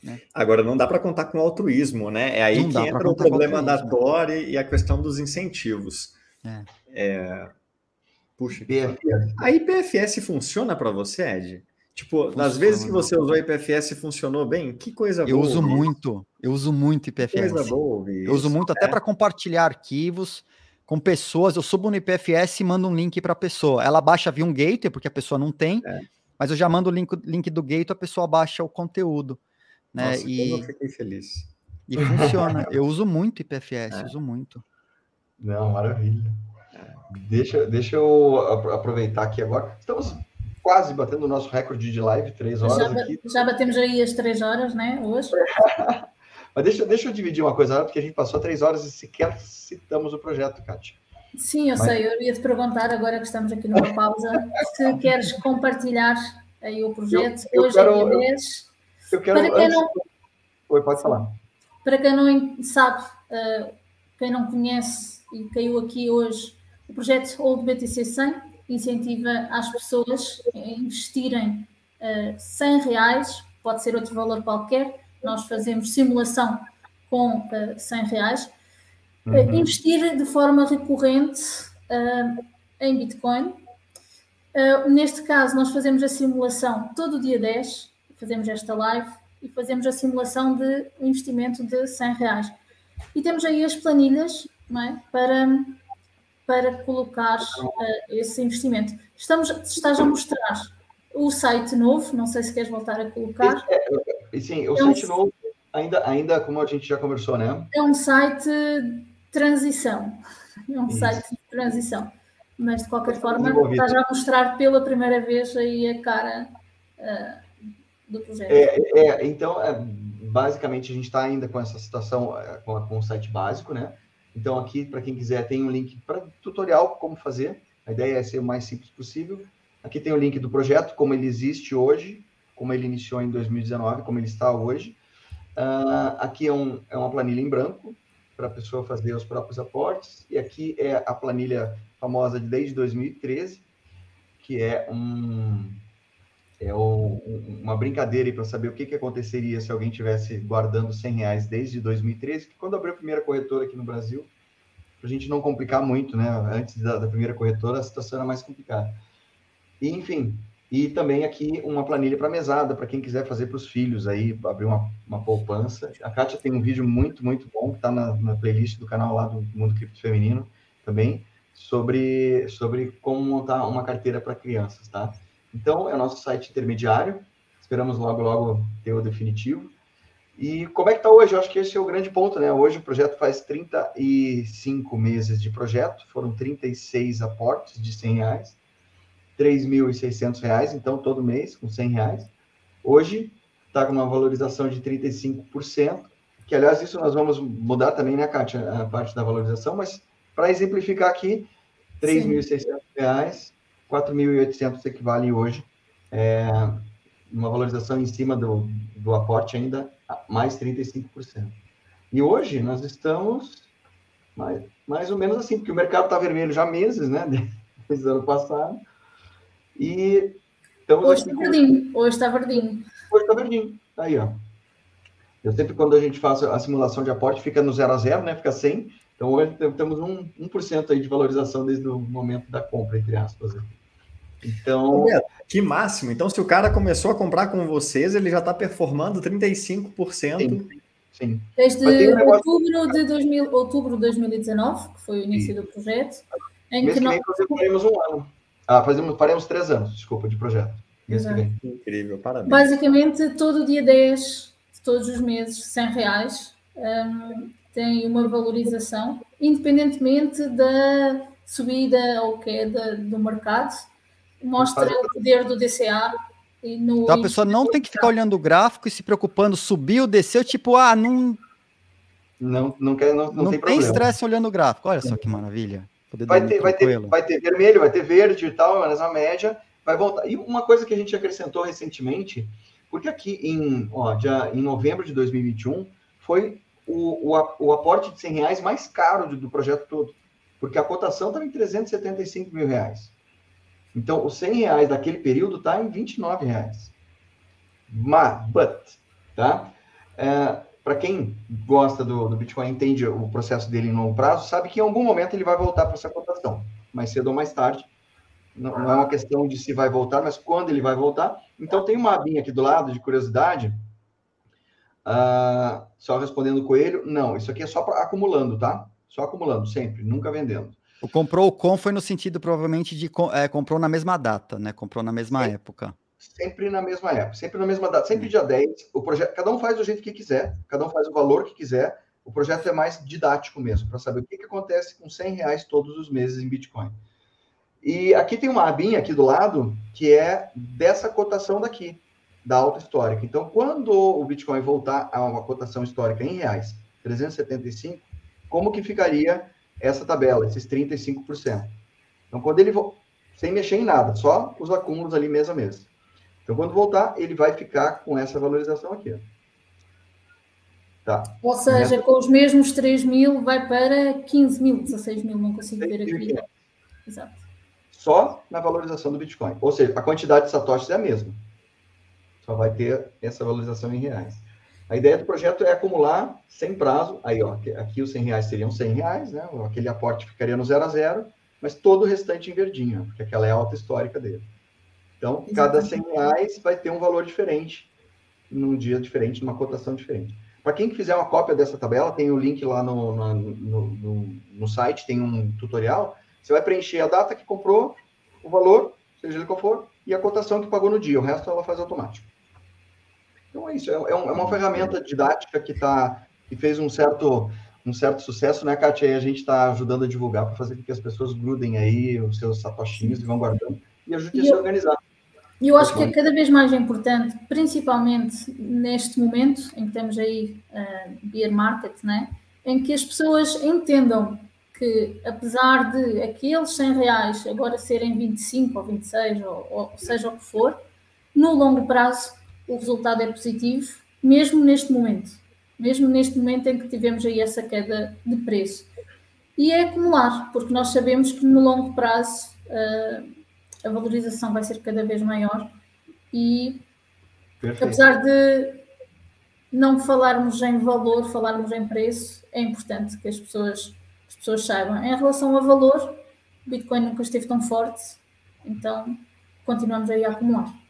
Né? Agora, não dá para contar com altruísmo, né? É aí não que entra o problema da Tor e a questão dos incentivos. É. É, Puxa, IPFS. A IPFS funciona para você, Ed? Tipo, funciona. nas vezes que você usou IPFS funcionou bem? Que coisa eu boa. Eu uso muito, eu uso muito IPFS. Que coisa boa, Eu uso muito até é. para compartilhar arquivos com pessoas. Eu subo no IPFS e mando um link para a pessoa. Ela baixa via um gateway, porque a pessoa não tem, é. mas eu já mando o link, link do gateway, a pessoa baixa o conteúdo. Né? Nossa, e eu fiquei feliz. E funciona. eu uso muito IPFS, é. uso muito. Não, maravilha. Deixa, deixa eu aproveitar aqui agora. Estamos quase batendo o nosso recorde de live, três horas. Já, aqui. já batemos aí as três horas, né? Hoje. Mas deixa, deixa eu dividir uma coisa, porque a gente passou três horas e sequer citamos o projeto, Kátia. Sim, eu Mas... sei. Eu ia te perguntar, agora que estamos aqui numa pausa, se queres compartilhar aí o projeto. Eu, eu Hoje quero, é dia 10. Eu, eu quero. Para quem não... Oi, pode falar. Para quem não sabe, uh, quem não conhece e caiu aqui hoje, o projeto Old BTC 100 incentiva as pessoas a investirem uh, 100 reais, pode ser outro valor qualquer, nós fazemos simulação com uh, 100 reais, uh, uhum. investir de forma recorrente uh, em Bitcoin. Uh, neste caso, nós fazemos a simulação todo dia 10, fazemos esta live e fazemos a simulação de investimento de 100 reais. E temos aí as planilhas é? para para colocar uh, esse investimento. Estamos, estás a mostrar o site novo, não sei se queres voltar a colocar. É, sim, o é site um, novo, ainda, ainda como a gente já conversou, né? É um site de transição. É um Isso. site de transição. Mas de qualquer forma, estás a mostrar pela primeira vez aí a cara uh, do projeto. É, é então, é, basicamente, a gente está ainda com essa situação, com, com o site básico, né? Então, aqui, para quem quiser, tem um link para tutorial como fazer. A ideia é ser o mais simples possível. Aqui tem o link do projeto, como ele existe hoje, como ele iniciou em 2019, como ele está hoje. Uh, aqui é, um, é uma planilha em branco, para a pessoa fazer os próprios aportes. E aqui é a planilha famosa de desde 2013, que é um, é o, uma brincadeira para saber o que, que aconteceria se alguém tivesse guardando 100 reais desde 2013, que quando abriu a primeira corretora aqui no Brasil, para a gente não complicar muito, né? Antes da, da, primeira corretora, a situação era mais complicada. E, enfim, e também aqui uma planilha para mesada, para quem quiser fazer para os filhos aí, abrir uma, uma poupança. A Kátia tem um vídeo muito, muito bom, que está na, na playlist do canal lá do Mundo Cripto Feminino também, sobre, sobre como montar uma carteira para crianças, tá? Então, é o nosso site intermediário. Esperamos logo, logo ter o definitivo. E como é que está hoje? Eu acho que esse é o grande ponto, né? Hoje o projeto faz 35 meses de projeto, foram 36 aportes de 100 reais, 3.600 reais, então todo mês com 100 reais. Hoje está com uma valorização de 35%, que aliás isso nós vamos mudar também, né, Kátia, a parte da valorização, mas para exemplificar aqui, 3.600 reais 4.800 equivale hoje, é, uma valorização em cima do, do aporte ainda mais 35%. E hoje nós estamos mais, mais ou menos assim, porque o mercado está vermelho já há meses, né? Desde o ano passado. E estamos hoje está verdinho. Hoje está verdinho. Hoje está verdinho. Aí, ó. Eu sempre, quando a gente faz a simulação de aporte, fica no zero a zero, né? Fica 100. Então, hoje temos um, 1% aí de valorização desde o momento da compra, entre aspas. Então. Que máximo. Então, se o cara começou a comprar com vocês, ele já está performando 35%. Sim. Sim. Desde um negócio... outubro, de 2000, outubro de 2019, que foi o início Sim. do projeto, em Mês que, nós... faremos um ano. Ah, fazemos, faremos três anos, desculpa, de projeto. Incrível, parabéns. Basicamente, todo dia 10 de todos os meses, 100 reais, um, tem uma valorização, independentemente da subida ou queda do mercado mostra o poder do DCA. No... Então a pessoa não tem que ficar olhando o gráfico e se preocupando, subiu, desceu, tipo, ah, não. Não, não, quer, não, não, não tem, tem estresse olhando o gráfico. Olha só que maravilha. Vai ter, vai, ter, vai ter vermelho, vai ter verde e tal, mas a média vai voltar. E uma coisa que a gente acrescentou recentemente, porque aqui em, ó, já, em novembro de 2021 foi o, o, o aporte de 100 reais mais caro do, do projeto todo, porque a cotação estava em 375 mil reais. Então, os 100 reais daquele período está em 29 reais. Mas, but, tá? É, para quem gosta do, do Bitcoin, entende o processo dele em longo prazo, sabe que em algum momento ele vai voltar para essa cotação, mais cedo ou mais tarde. não, não, é uma questão de se vai voltar, mas quando ele vai voltar. Então, tem uma abinha aqui do lado de curiosidade. Uh, só respondendo o coelho, não, isso aqui é só pra, acumulando, tá? Só acumulando, sempre, nunca vendendo. O comprou o com foi no sentido, provavelmente, de é, comprou na mesma data, né? Comprou na mesma sempre, época. Sempre na mesma época, sempre na mesma data, sempre dia 10. O projeto, cada um faz do jeito que quiser, cada um faz o valor que quiser. O projeto é mais didático mesmo, para saber o que, que acontece com 100 reais todos os meses em Bitcoin. E aqui tem uma abinha aqui do lado, que é dessa cotação daqui, da alta histórica. Então, quando o Bitcoin voltar a uma cotação histórica em reais, 375, como que ficaria essa tabela, esses 35%? Então, quando ele sem mexer em nada, só os acúmulos ali mês a mês. Então, quando voltar, ele vai ficar com essa valorização aqui. Ó. Tá. Ou seja, com os mesmos 3 mil vai para 15 mil, 16 mil, não consigo ver aqui. Exato só na valorização do Bitcoin. Ou seja, a quantidade de satoshis é a mesma. Só vai ter essa valorização em reais. A ideia do projeto é acumular sem prazo. Aí, ó, aqui os 100 reais seriam 100 reais, né? Aquele aporte ficaria no zero a zero, mas todo o restante em verdinho, porque aquela é a alta histórica dele. Então, cada 100 reais vai ter um valor diferente, num dia diferente, numa cotação diferente. Para quem fizer uma cópia dessa tabela, tem o link lá no, no, no, no site, tem um tutorial você vai preencher a data que comprou, o valor, seja ele qual for, e a cotação que pagou no dia. O resto ela faz automático. Então é isso. É, é, é uma ferramenta didática que tá, que fez um certo um certo sucesso, né, Kátia? E a gente está ajudando a divulgar para fazer com que as pessoas grudem aí os seus satoshinhos e vão guardando e ajude a se organizar. E eu acho que é cada vez mais importante, principalmente neste momento em que temos aí uh, beer market, né? em que as pessoas entendam que, apesar de aqueles 100 reais agora serem 25 ou 26, ou, ou seja o que for, no longo prazo o resultado é positivo, mesmo neste momento. Mesmo neste momento em que tivemos aí essa queda de preço. E é acumular, porque nós sabemos que no longo prazo uh, a valorização vai ser cada vez maior e Perfeito. apesar de não falarmos em valor, falarmos em preço, é importante que as pessoas as pessoas saibam. Em relação a valor, o Bitcoin nunca esteve tão forte, então continuamos aí a acumular.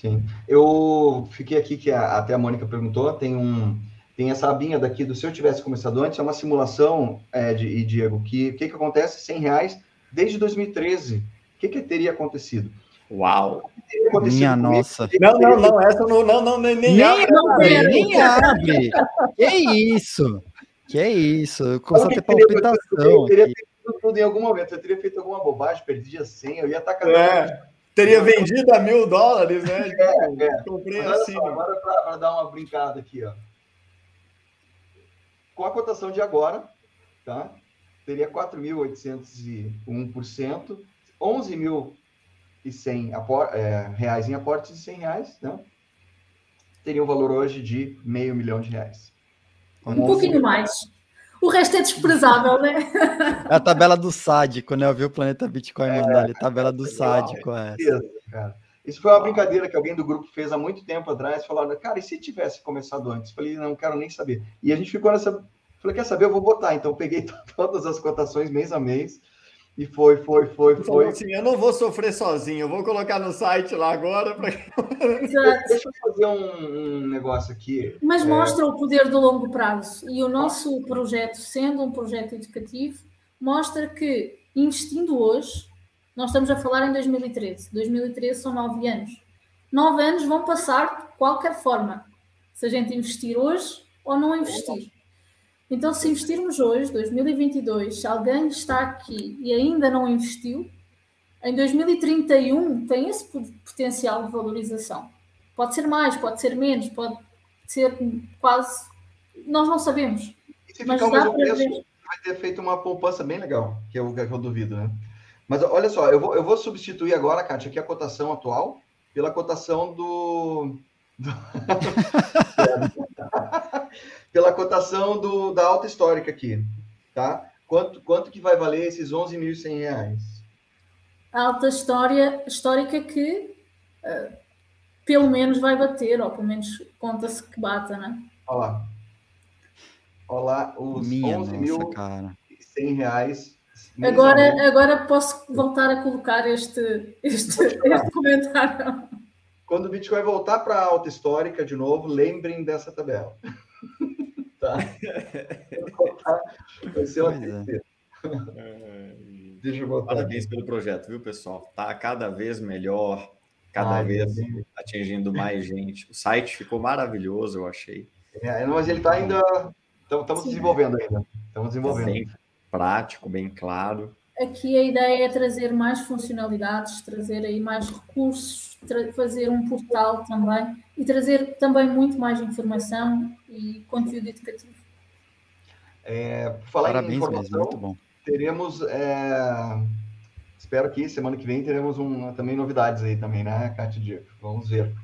Sim. Eu fiquei aqui, que a, até a Mônica perguntou, tem um. Tem essa abinha daqui do se eu tivesse começado antes, é uma simulação, é, de, e Diego, que o que, que acontece? 100 reais desde 2013. O que, que teria acontecido? Uau! Minha nossa. Não, não, não, essa não, não, não nem, nem, nem abre. Nem abre. Que isso? Que é isso, começou a ter palpitação. Eu teria feito tudo em algum momento, eu teria feito alguma bobagem, perdi a senha, eu ia estar é, Teria vendido a mil dólares, né? É, é. Comprei assim. Só, agora para dar uma brincada aqui, ó. Com a cotação de agora, tá? Teria 4.801%, 11.100 é, reais em aportes de 100 reais, né? Teria um valor hoje de meio milhão de reais. Um pouquinho mais. O resto é desprezável, né? É a tabela do sádico, né? Eu vi o Planeta Bitcoin é, mandar ali, tabela do sádico. É. Cara. Isso foi uma brincadeira que alguém do grupo fez há muito tempo atrás, falaram, cara, e se tivesse começado antes? Falei, não quero nem saber. E a gente ficou nessa. Falei, quer saber? Eu vou botar. Então, peguei todas as cotações mês a mês e foi, foi, foi, foi. Assim, eu não vou sofrer sozinho, eu vou colocar no site lá agora. Pra... Deixa eu fazer um, um, negócio aqui. Mas é... mostra o poder do longo prazo. E o nosso projeto, sendo um projeto educativo, mostra que investindo hoje, nós estamos a falar em 2013. 2013 são nove anos. Nove anos vão passar de qualquer forma. Se a gente investir hoje ou não investir. Então, se investirmos hoje, 2022, se alguém está aqui e ainda não investiu, em 2031 tem esse potencial de valorização. Pode ser mais, pode ser menos, pode ser quase. Nós não sabemos. E se mas ficar o mesmo preço, ver... vai ter feito uma poupança bem legal, que é o que eu duvido, né? Mas olha só, eu vou, eu vou substituir agora, Kátia, aqui a cotação atual pela cotação do. pela cotação do, da alta histórica aqui, tá? Quanto, quanto que vai valer esses 11.100 reais? Alta história, histórica que uh, pelo menos vai bater, ou pelo menos conta-se que bata, né? Olha lá. Olha lá, os 11.100 reais Agora, agora posso voltar a colocar este, este, este comentário. Quando o Bitcoin voltar para a alta histórica de novo, lembrem dessa tabela. tá? Vai ser uma é. Deixa eu botar. Parabéns pelo projeto, viu, pessoal? Tá cada vez melhor, cada Ai, vez atingindo mais gente. O site ficou maravilhoso, eu achei. É, mas ele está ainda. Estamos desenvolvendo ainda. Estamos desenvolvendo. Bem prático, bem claro. Aqui a ideia é trazer mais funcionalidades, trazer aí mais recursos, fazer um portal também e trazer também muito mais informação e conteúdo educativo. É, falar Parabéns em mesmo, muito bom. Teremos, é, espero que semana que vem teremos um, também novidades aí também, né, Cátia Diego? Vamos ver.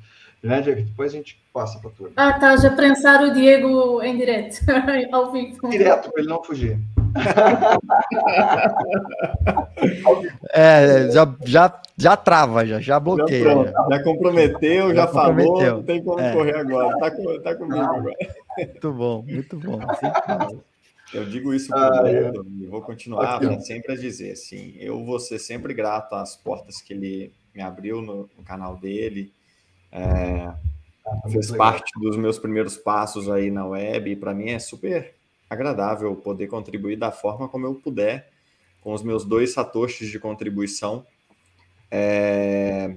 Né, Diego? Depois a gente passa para a turma. Ah, tá, já pensar o Diego em direto, ao vivo. Direto, para ele não fugir. é, já, já, já trava, já, já bloqueia. Já, já. já comprometeu, já, já falou, comprometeu. não tem como é. correr agora. Tá, com, tá comigo agora. Muito bom, muito bom. Eu digo isso ah, por ah, e vou continuar sempre a dizer assim, eu vou ser sempre grato às portas que ele me abriu no, no canal dele, é, ah, fez parte dos meus primeiros passos aí na web, e para mim é super agradável poder contribuir da forma como eu puder, com os meus dois satoshis de contribuição, é,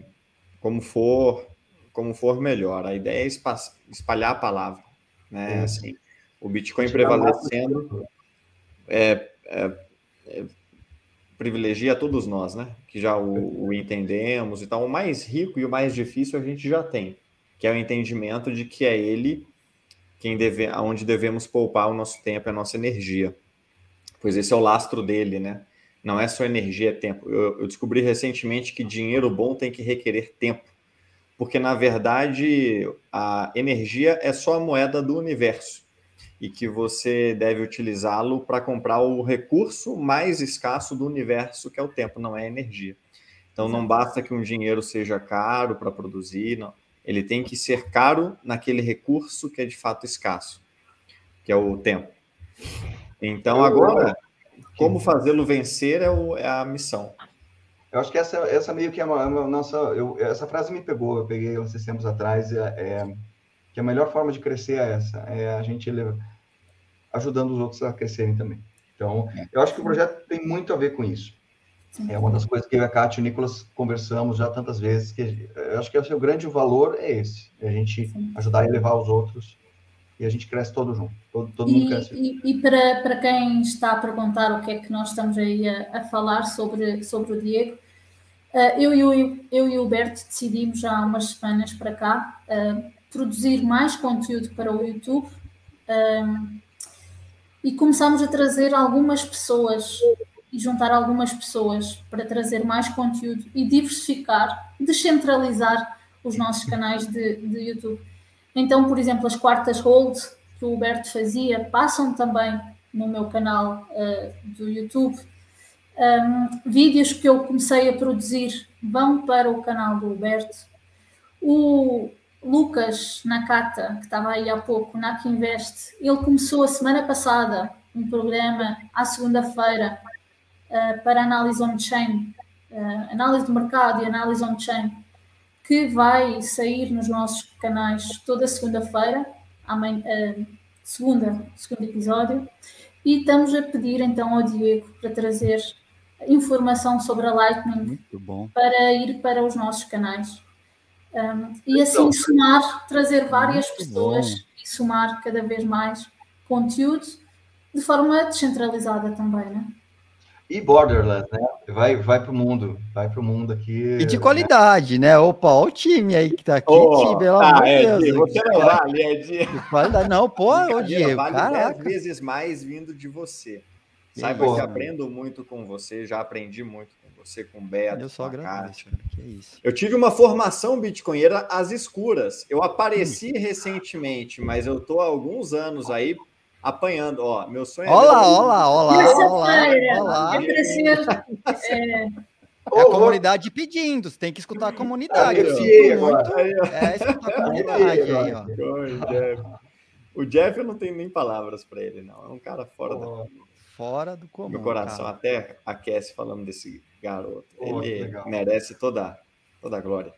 como for como for melhor. A ideia é espalhar a palavra, né? Assim, o Bitcoin prevalecendo é, é, é, privilegia todos nós, né? Que já o, o, entendemos. Então, o mais rico e o mais difícil a gente já tem, que é o entendimento de que é ele quem deve, aonde devemos poupar o nosso tempo e a nossa energia. Pois esse é o lastro dele, né? Não é só energia, é tempo. Eu, eu descobri recentemente que dinheiro bom tem que requerer tempo, porque na verdade a energia é só a moeda do universo e que você deve utilizá-lo para comprar o recurso mais escasso do universo, que é o tempo, não é a energia. Então não basta que um dinheiro seja caro para produzir, não ele tem que ser caro naquele recurso que é de fato escasso, que é o tempo. Então, agora, como fazê-lo vencer é, o, é, a missão. Eu acho que essa, essa meio que é uma, uma nossa. Eu, essa frase me pegou, eu peguei esses tempos atrás, é, é, que a melhor forma de crescer é essa, é a gente ajudando os outros a crescerem também. Então, eu acho que o projeto tem muito a ver com isso. Sim. É uma das coisas que eu e a Kátia e o Nicolas conversamos já tantas vezes, que eu acho que o seu grande valor é esse, é a gente Sim. ajudar a elevar os outros e a gente cresce todo junto, todo, todo e, mundo cresce. E, e, para, para quem está a perguntar o que é que nós estamos aí a, a falar sobre, sobre o Diego, uh, eu, eu, eu e o Berto decidimos já há umas semanas para cá uh, produzir mais conteúdo para o YouTube uh, e começámos a trazer algumas pessoas e juntar algumas pessoas para trazer mais conteúdo e diversificar, descentralizar os nossos canais de, de YouTube. Então, por exemplo, as quartas hold que o Huberto fazia passam também no meu canal uh, do YouTube. Um, vídeos que eu comecei a produzir vão para o canal do Huberto. O Lucas Nakata, que estava aí há pouco, na Invest, ele começou a semana passada um programa à segunda-feira uh, para análise on-chain, uh, análise do mercado e análise on-chain, que vai sair nos nossos canais toda segunda-feira, uh, segunda, segundo episódio, e estamos a pedir então ao Diego para trazer informação sobre a Lightning para ir para os nossos canais. Um, e assim somar, trazer várias pessoas bom. e somar cada vez mais conteúdo de forma descentralizada também, né? E Borderlands, né? Vai, vai pro mundo, vai pro mundo aqui. E de qualidade, né? Opa, olha o time aí que tá aqui, oh, time, pelo ah, amor de é, Deus. Você não vale, é de... qualidade, não, pô, ô Diego, vale caraca. dez vezes mais vindo de você. Saiba que, que aprendo muito com você, já aprendi muito com você, com o Beto. Eu só agradeço, que isso. Eu tive uma formação bitcoinheira às escuras. Eu apareci hum. recentemente, mas eu tô há alguns anos aí apanhando. Ó, meu sonho olá, é. Olá, olá, olá, olá. É, é a comunidade pedindo, você tem que escutar a comunidade. Aí, muito, é, escutar a comunidade aí, ó. O Jeff, eu não tenho nem palavras para ele, não. É um cara fora oh. da. fora do comum. Meu coração cara. até aquece falando desse garoto. Oh, Ele merece toda, toda a glória.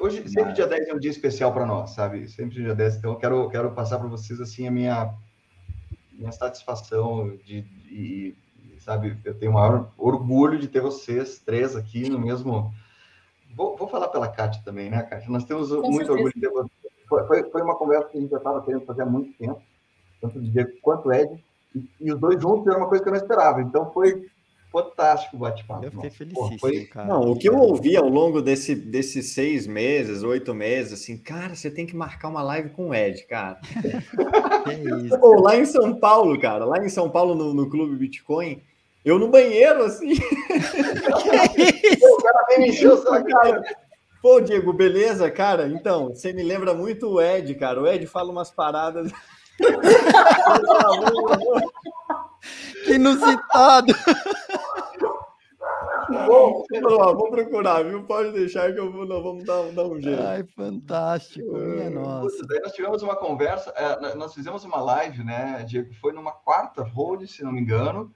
Hoje, sempre Mas... dia 10 é um dia especial para nós, sabe? Sempre dia 10. Então, eu quero, quero passar para vocês, assim, a minha, minha satisfação de, de, sabe? Eu tenho o maior orgulho de ter vocês três aqui no mesmo... Vou, vou falar pela Kátia também, né, Kátia? Nós temos Com muito certeza. orgulho de ter vocês. Foi, foi uma conversa que a gente já estava querendo fazer há muito tempo, tanto o Diego quanto Ed, e, e os dois juntos era uma coisa que eu não esperava. Então, foi fantástico o bate-papo. Eu fiquei felicíssimo, foi... cara. Não, o que eu ouvi ao longo desse, desses seis meses, oito meses, assim, cara, você tem que marcar uma live com o Ed, cara. é isso. Pô, lá em São Paulo, cara, lá em São Paulo, no, no Clube Bitcoin, eu no banheiro, assim. Pô, o cara vem me encher o cara. Pô, Diego, beleza, cara? Então, você me lembra muito o Ed, cara. O Ed fala umas paradas. que inusitado. Bom, vamos procurar, viu? Pode deixar que eu vou, não, vamos dar, dar um jeito. Ai, fantástico, minha nossa. Daí nós tivemos uma conversa, é, nós fizemos uma live, né, Diego? Foi numa quarta hold, se não me engano.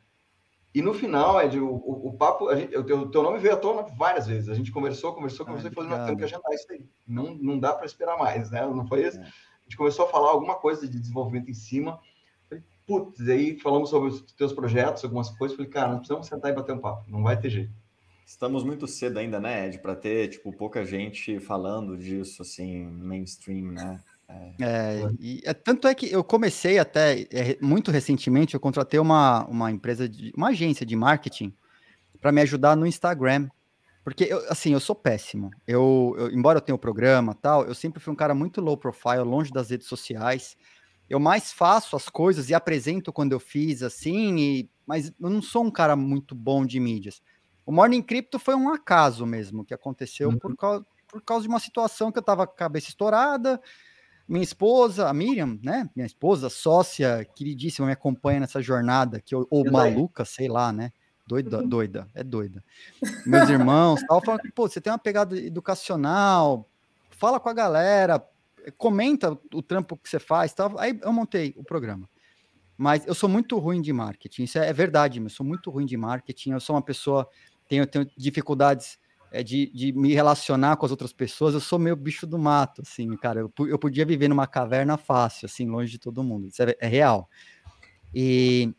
E no final, Ed, o, o, o papo, a gente, o teu, teu nome veio à tona várias vezes. A gente conversou, conversou, conversou Ai, e falou: nós temos que agendar isso aí. Não, não dá para esperar mais, né? Não foi isso? É. A gente começou a falar alguma coisa de desenvolvimento em cima putz, aí falamos sobre os teus projetos, algumas coisas, falei, cara, nós precisamos sentar e bater um papo, não vai ter jeito. Estamos muito cedo ainda, né, Ed, para ter, tipo, pouca gente falando disso, assim, mainstream, né? É, é e é, tanto é que eu comecei até, é, muito recentemente, eu contratei uma, uma empresa, de, uma agência de marketing para me ajudar no Instagram, porque, eu, assim, eu sou péssimo. Eu, eu, embora eu tenha o programa tal, eu sempre fui um cara muito low profile, longe das redes sociais eu mais faço as coisas e apresento quando eu fiz assim, e, mas eu não sou um cara muito bom de mídias. O Morning Crypto foi um acaso mesmo que aconteceu uhum. por, causa, por causa de uma situação que eu tava com a cabeça estourada. Minha esposa, a Miriam, né? Minha esposa, sócia, queridíssima, me acompanha nessa jornada, que eu, ou maluca, sei lá, né? Doida, uhum. doida, é doida. Meus irmãos, tal, falando, pô, você tem uma pegada educacional, fala com a galera, comenta o trampo que você faz. Aí eu montei o programa. Mas eu sou muito ruim de marketing, isso é, é verdade, eu sou muito ruim de marketing, eu sou uma pessoa, tenho, tenho dificuldades é, de, de me relacionar com as outras pessoas, eu sou meio bicho do mato, assim, cara, eu, eu podia viver numa caverna fácil, assim, longe de todo mundo, isso é, é real. E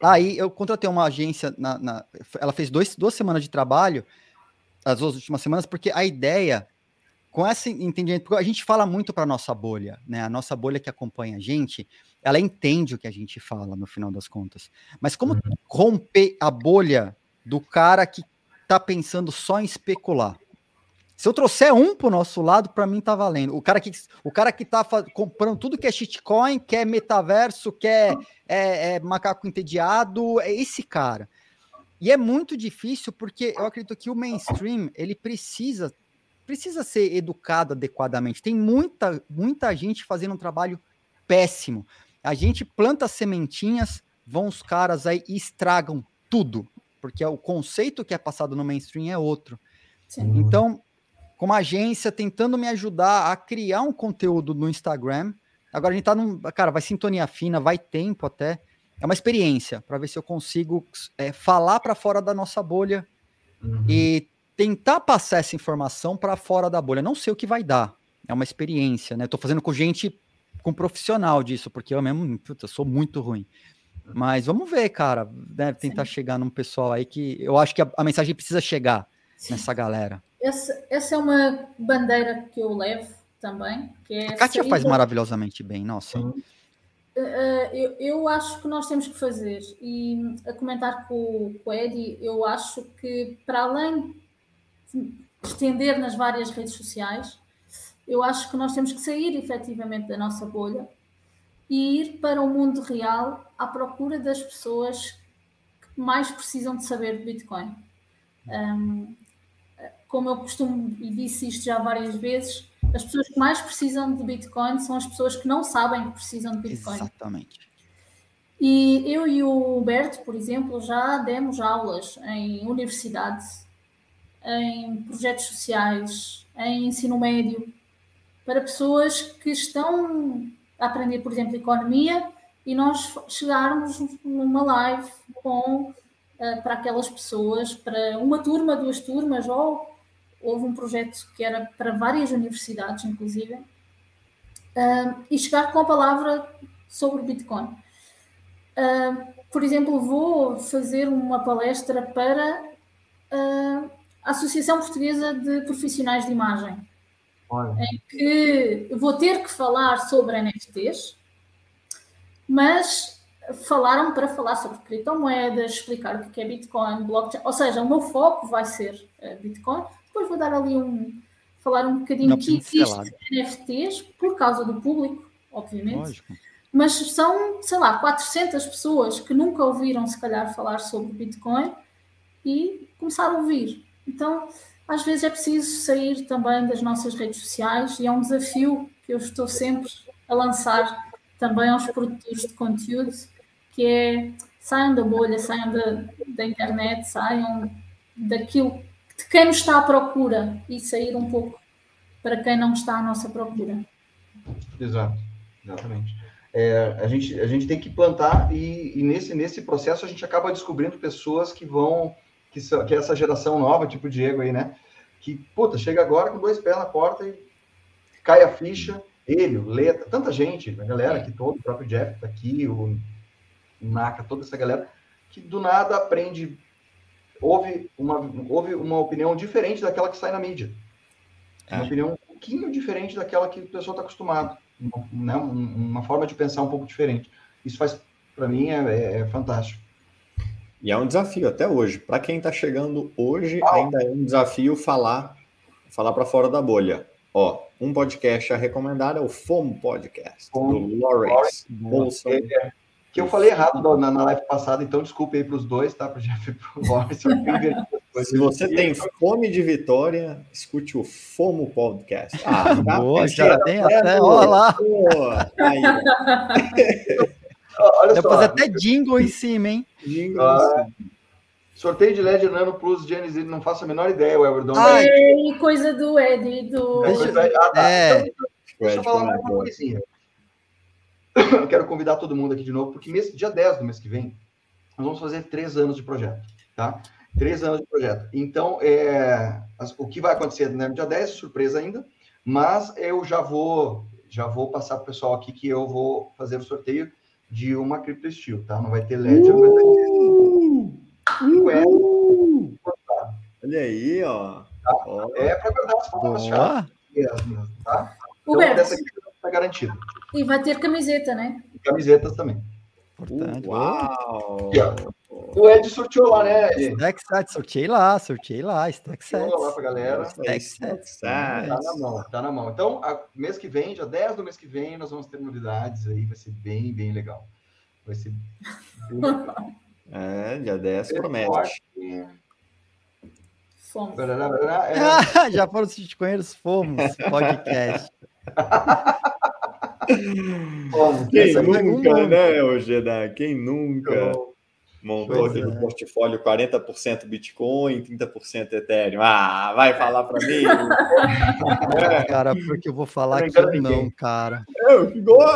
aí eu contratei uma agência, na, na, ela fez dois, duas semanas de trabalho, as duas últimas semanas, porque a ideia com esse entendimento, porque a gente fala muito para nossa bolha, né? A nossa bolha que acompanha a gente, ela entende o que a gente fala no final das contas. Mas como uhum. romper a bolha do cara que tá pensando só em especular? Se eu trouxer um pro nosso lado, para mim tá valendo. O cara que o cara que tá comprando tudo que é shitcoin, quer metaverso, quer é, é, macaco entediado, é esse cara. E é muito difícil porque eu acredito que o mainstream ele precisa precisa ser educado adequadamente. Tem muita, muita gente fazendo um trabalho péssimo. A gente planta sementinhas, vão os caras aí e estragam tudo, porque é o conceito que é passado no mainstream é outro. Sim. Então, como agência, tentando me ajudar a criar um conteúdo no Instagram. Agora a gente tá num. Cara, vai sintonia fina, vai tempo até. É uma experiência para ver se eu consigo é, falar para fora da nossa bolha uhum. e tentar passar essa informação para fora da bolha. Não sei o que vai dar. É uma experiência, né? Tô fazendo com gente, com profissional disso, porque eu mesmo, puta, sou muito ruim. Mas vamos ver, cara. Né? Tentar Sim. chegar num pessoal aí que eu acho que a, a mensagem precisa chegar Sim. nessa galera. Essa, essa é uma bandeira que eu levo também. Que é a Kátia faz maravilhosamente bem, nossa. Uh, eu, eu, acho que nós temos que fazer, e a comentar com, com o Eddie, eu acho que para além estender nas várias redes sociais, eu acho que nós temos que sair efetivamente da nossa bolha e ir para o mundo real à procura das pessoas que mais precisam de saber de Bitcoin. Um, como eu costumo e disse isto já várias vezes, as pessoas que mais precisam de Bitcoin são as pessoas que não sabem que precisam de Bitcoin. Exatamente. E eu e o Humberto, por exemplo, já demos aulas em universidades em projetos sociais, em ensino médio, para pessoas que estão a aprender, por exemplo, economia e nós chegarmos numa live com uh, para aquelas pessoas, para uma turma, duas turmas, ou houve um projeto que era para várias universidades, inclusive, uh, e chegar com a palavra sobre Bitcoin. Uh, por exemplo, vou fazer uma palestra para Associação Portuguesa de Profissionais de Imagem, Olha. em que vou ter que falar sobre NFTs, mas falaram para falar sobre criptomoedas, explicar o que é Bitcoin, blockchain, ou seja, o meu foco vai ser uh, Bitcoin. Depois vou dar ali um falar um bocadinho que existe NFTs por causa do público, obviamente. Lógico. Mas são, sei lá, 400 pessoas que nunca ouviram, se calhar, falar sobre Bitcoin e começaram a ouvir. Então, às vezes é preciso sair também das nossas redes sociais e é um desafio que eu estou sempre a lançar também aos produtores de conteúdo, que é saiam da bolha, saiam da, da internet, saiam daquilo de quem nos está à procura e sair um pouco para quem não está à nossa procura. Exato, exatamente. É, a, gente, a gente tem que plantar e, e, nesse, nesse processo a gente acaba descobrindo pessoas que vão, que, que é essa geração nova, tipo o Diego aí, né? Que, puta, chega agora com dois pés na porta e cai a ficha, ele, o Leta, tanta gente, a galera que todo, o próprio Jeff tá aqui, o Naka, toda essa galera, que do nada aprende houve uma, houve uma opinião diferente daquela que sai na mídia. É. Uma opinião um pouquinho diferente daquela que o pessoal está acostumado. Uma, né? uma forma de pensar um pouco diferente. Isso faz, para mim, é, é, é, fantástico. E é um desafio até hoje. Para quem está chegando hoje, ah. ainda é um desafio falar falar para fora da bolha. Ó, um podcast a recomendar é o FOMO Podcast, Fome, do Lawrence Bolson. É, que eu falei errado na, na live passada, então desculpe aí para os dois, tá? Para o Jeff e para o Boris. Se você tem fome de vitória, escute o FOMO Podcast. Ah, tá Boa, já tem até, olha lá. Aí, Olha Dá fazer até jingle em cima, hein? Jingle ah, Sorteio de LED Nano Plus Genesis, não faço a menor ideia, o Everdon. Ah, é coisa do Ed, do... Deixa, ah, tá. é. Então, deixa eu falar mais uma coisinha. eu quero convidar todo mundo aqui de novo, porque mês, dia 10 do mês que vem, nós vamos fazer três anos de projeto, tá? Três anos de projeto. Então, é, o que vai acontecer né, no dia 10 é surpresa ainda, mas eu já vou já vou passar para o pessoal aqui que eu vou fazer o sorteio de uma Crypto Steel, tá? Não vai ter LED, uh! vai ter... Uh! Olha aí, ó. Tá? É para guardar as palavras tá? Então, dessa aqui está garantido. E vai ter camiseta, né? Camisetas também. Portanto, Uau! O Ed sorteou lá, né, Ed? Stack sorteei lá, sorteei lá, Stack Set. lá pra galera. Stack Set. Tá na mão, tá na mão. Então, a, mês que vem, dia 10 do mês que vem, nós vamos ter novidades aí, vai ser bem, bem legal. Vai ser bem legal. É, dia 10 promete. Fomos. É... Já foram os bitcoinheiros, fomos, podcast. Quem nunca, né, Ojeda? Quem nunca montou pois aquele é. portfólio 40% Bitcoin, 30% Ethereum? Ah, vai falar para mim? é. Cara, porque eu vou falar que não, cara. Eu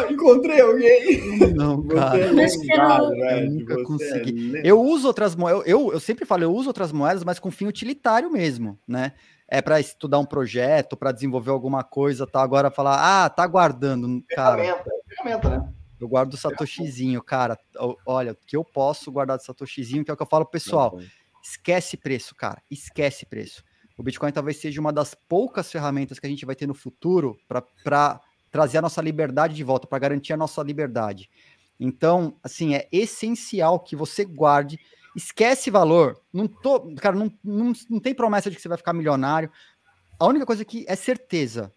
encontrei alguém. Não, cara. É lembrado, eu nunca consegui. É eu uso outras moedas, eu, eu sempre falo, eu uso outras moedas, mas com fim utilitário mesmo, né? É para estudar um projeto, para desenvolver alguma coisa, tá? Agora falar, ah, tá guardando, cara. Ferramenta, ferramenta, né? Eu guardo o Satoshizinho, cara. Olha, que eu posso guardar do Satoshizinho, que é o que eu falo, pessoal. Esquece preço, cara. Esquece preço. O Bitcoin talvez seja uma das poucas ferramentas que a gente vai ter no futuro para trazer a nossa liberdade de volta, para garantir a nossa liberdade. Então, assim, é essencial que você guarde Esquece valor. Não tô, cara, não, não, não tem promessa de que você vai ficar milionário. A única coisa que é certeza.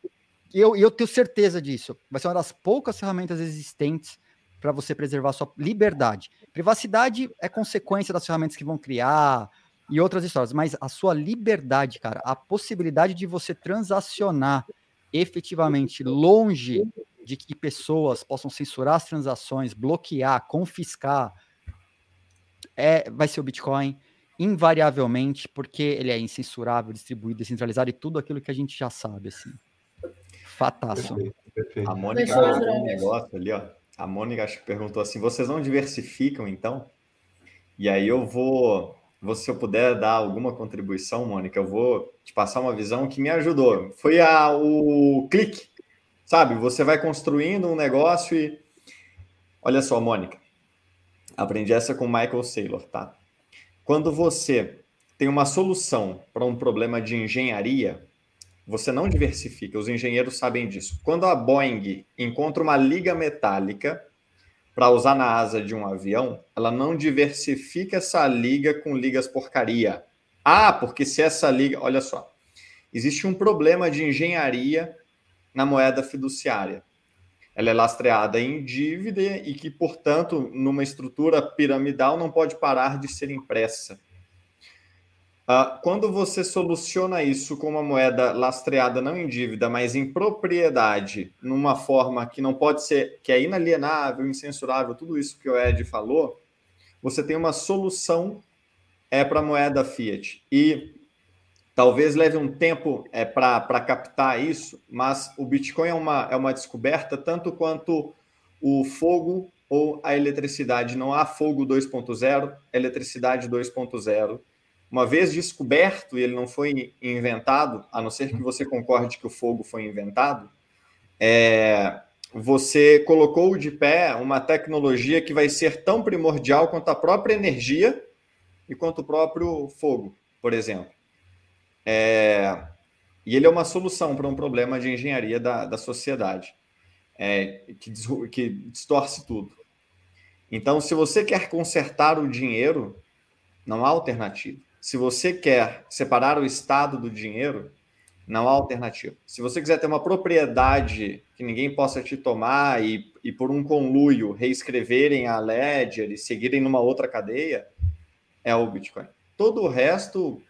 E eu, eu tenho certeza disso. Vai ser uma das poucas ferramentas existentes para você preservar sua liberdade. Privacidade é consequência das ferramentas que vão criar e outras histórias, mas a sua liberdade, cara, a possibilidade de você transacionar efetivamente longe de que pessoas possam censurar as transações, bloquear, confiscar, é, vai ser o Bitcoin, invariavelmente, porque ele é incensurável, distribuído, descentralizado e tudo aquilo que a gente já sabe, assim. Fataço. Perfeito, perfeito. A Mônica um negócio ali, ó. A Mônica acho que perguntou assim: vocês não diversificam, então? E aí eu vou, vou, se eu puder dar alguma contribuição, Mônica, eu vou te passar uma visão que me ajudou. Foi a, o clique, sabe? Você vai construindo um negócio e. Olha só, Mônica. Aprendi essa com Michael Saylor, tá? Quando você tem uma solução para um problema de engenharia, você não diversifica, os engenheiros sabem disso. Quando a Boeing encontra uma liga metálica para usar na asa de um avião, ela não diversifica essa liga com ligas porcaria. Ah, porque se essa liga. Olha só. Existe um problema de engenharia na moeda fiduciária. Ela é lastreada em dívida e que, portanto, numa estrutura piramidal, não pode parar de ser impressa. Uh, quando você soluciona isso com uma moeda lastreada não em dívida, mas em propriedade, numa forma que não pode ser, que é inalienável, incensurável, tudo isso que o Ed falou, você tem uma solução é para a moeda fiat. E talvez leve um tempo é, para captar isso, mas o Bitcoin é uma, é uma descoberta tanto quanto o fogo ou a eletricidade. Não há fogo 2.0, eletricidade 2.0 uma vez descoberto e ele não foi inventado, a não ser que você concorde que o fogo foi inventado, é, você colocou de pé uma tecnologia que vai ser tão primordial quanto a própria energia e quanto o próprio fogo, por exemplo. É, e ele é uma solução para um problema de engenharia da, da sociedade, é, que, que distorce tudo. Então, se você quer consertar o dinheiro, não há alternativa. Se você quer separar o Estado do dinheiro, não há alternativa. Se você quiser ter uma propriedade que ninguém possa te tomar e, e por um conluio reescreverem a ledger e seguirem numa outra cadeia, é o Bitcoin. Todo o resto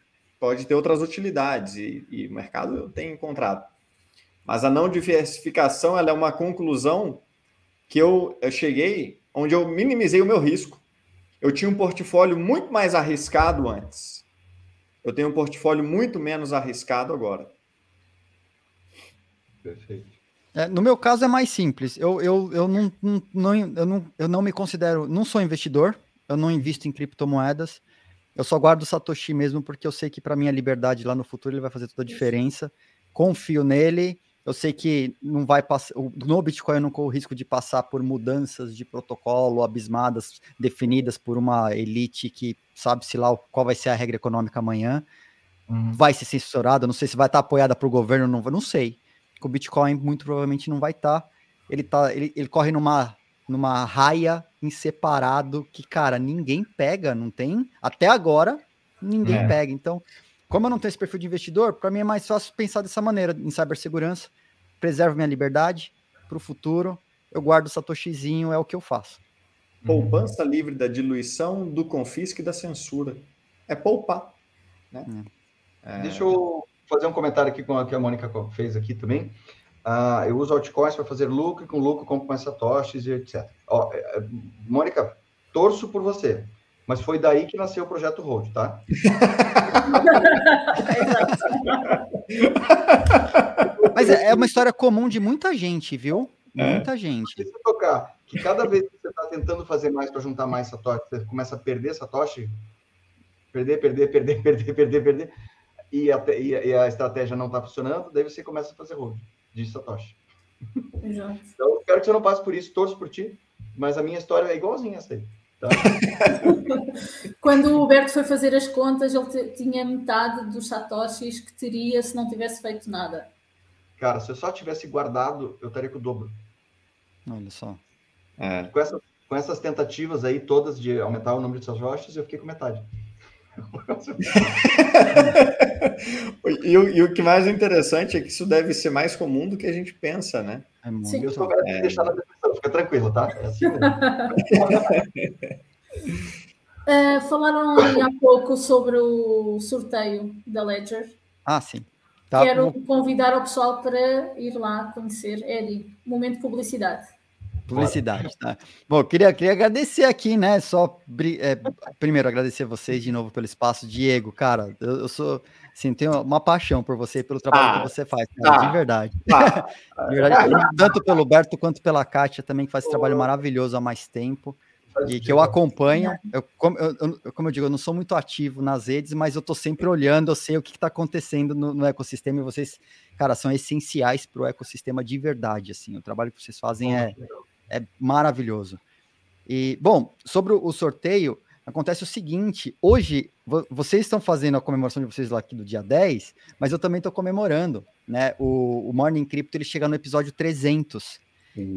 pode ter outras utilidades e, e o mercado tem encontrado. Mas a não diversificação ela é uma conclusão que eu, eu cheguei onde eu minimizei o meu risco. Eu tinha um portfólio muito mais arriscado antes eu tenho um portfólio muito menos arriscado agora. Perfeito. É, no meu caso é mais simples. Eu, eu, eu, não, não, não, eu, não, eu não me considero, não sou investidor, eu não invisto em criptomoedas. Eu só guardo o Satoshi mesmo porque eu sei que para minha liberdade lá no futuro ele vai fazer toda a diferença. Confio nele. Eu sei que não vai passar. No Bitcoin eu não corro o risco de passar por mudanças de protocolo abismadas, definidas por uma elite que sabe-se lá qual vai ser a regra econômica amanhã. Uhum. Vai ser censurada, não sei se vai estar apoiada por governo, não, não sei. O Bitcoin muito provavelmente não vai estar. Ele, tá, ele, ele corre numa, numa raia em separado que, cara, ninguém pega, não tem. Até agora, ninguém é. pega. Então, como eu não tenho esse perfil de investidor, para mim é mais fácil pensar dessa maneira em cibersegurança. Preservo minha liberdade para o futuro. Eu guardo o Satoshizinho, é o que eu faço. Poupança livre da diluição, do confisco e da censura. É poupar. Né? É. Deixa eu fazer um comentário aqui com o que a Mônica fez aqui também. Uh, eu uso altcoins para fazer lucro e com lucro compro mais satoshis e etc. Ó, é, é, Mônica, torço por você, mas foi daí que nasceu o projeto Road, tá? mas é, é uma história comum de muita gente, viu? Muita gente. Se tocar que cada vez que você está tentando fazer mais para juntar mais satoshi, você começa a perder satoshi, perder, perder, perder, perder, perder, perder, e a, e a, e a estratégia não está funcionando, daí você começa a fazer hold de satoshi. Exato. Então, quero que você não passe por isso, torço por ti, mas a minha história é igualzinha essa aí. Tá? Quando o Huberto foi fazer as contas, ele tinha metade dos satoshis que teria se não tivesse feito nada. Cara, se eu só tivesse guardado, eu estaria com o dobro. Olha só. É. Com, essa, com essas tentativas aí todas de aumentar o número de rochas, eu fiquei com metade. e, o, e, o, que mais interessante é que isso deve ser mais comum do que a gente pensa, né? É muito. Sim. Eu sou o é... deixar na descrição, fica tranquilo, tá? É assim uh, falaram há pouco sobre o sorteio da Ledger. Ah, sim. Tá. Quero convidar o pessoal para ir lá conhecer Eddie. Momento de publicidade. Publicidade, tá? Bom, queria, queria agradecer aqui, né? Só é, primeiro agradecer vocês de novo pelo espaço. Diego, cara, eu, eu sou assim, tenho uma paixão por você e pelo trabalho ah, que você faz, cara, ah, de verdade. Ah, de verdade. Tanto pelo Berto quanto pela Kátia também, que faz esse trabalho maravilhoso há mais tempo. e que eu acompanho. Eu como, eu, como eu digo, eu não sou muito ativo nas redes, mas eu estou sempre olhando, eu sei o que está acontecendo no, no, ecossistema e vocês, cara, são essenciais para o ecossistema de verdade. Assim, o trabalho que vocês fazem é, é maravilhoso. E, bom, sobre o sorteio, acontece o seguinte: hoje vocês estão fazendo a comemoração de vocês lá aqui do dia 10, mas eu também estou comemorando, né? O, o Morning Crypto ele chega no episódio 300.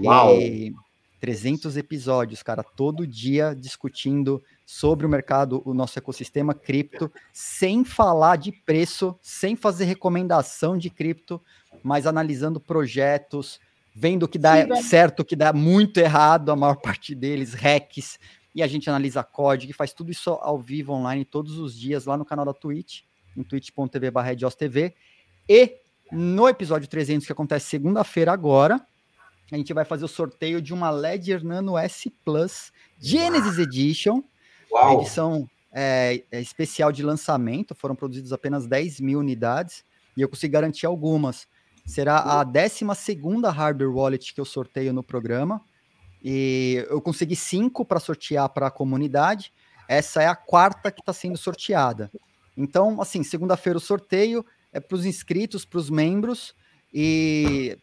Uau! E 300 episódios, cara, todo dia discutindo sobre o mercado, o nosso ecossistema cripto, sem falar de preço, sem fazer recomendação de cripto, mas analisando projetos, vendo o que dá Sim, certo, o que dá muito errado, a maior parte deles, hacks, e a gente analisa código, faz tudo isso ao vivo online todos os dias lá no canal da Twitch, em twitch.tv TV. E no episódio 300, que acontece segunda-feira agora, a gente vai fazer o sorteio de uma Ledger Nano S Plus Genesis Edition, Uau. edição é, é, especial de lançamento, foram produzidas apenas 10 mil unidades, e eu consegui garantir algumas. Será a 12 hardware wallet que eu sorteio no programa, e eu consegui cinco para sortear para a comunidade, essa é a quarta que está sendo sorteada. Então, assim, segunda-feira o sorteio é para os inscritos, para os membros, e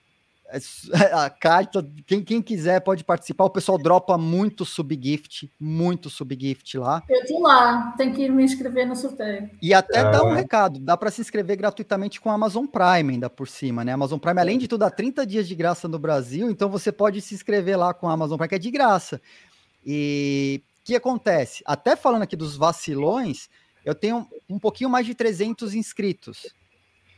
a carta, quem, quem quiser pode participar. O pessoal dropa muito subgift, muito subgift lá. Eu tô lá, tem que ir me inscrever no sorteio. E até é. dá um recado: dá para se inscrever gratuitamente com a Amazon Prime, ainda por cima, né? Amazon Prime, além de tudo, dá 30 dias de graça no Brasil, então você pode se inscrever lá com a Amazon Prime, que é de graça. E o que acontece? Até falando aqui dos vacilões, eu tenho um pouquinho mais de 300 inscritos.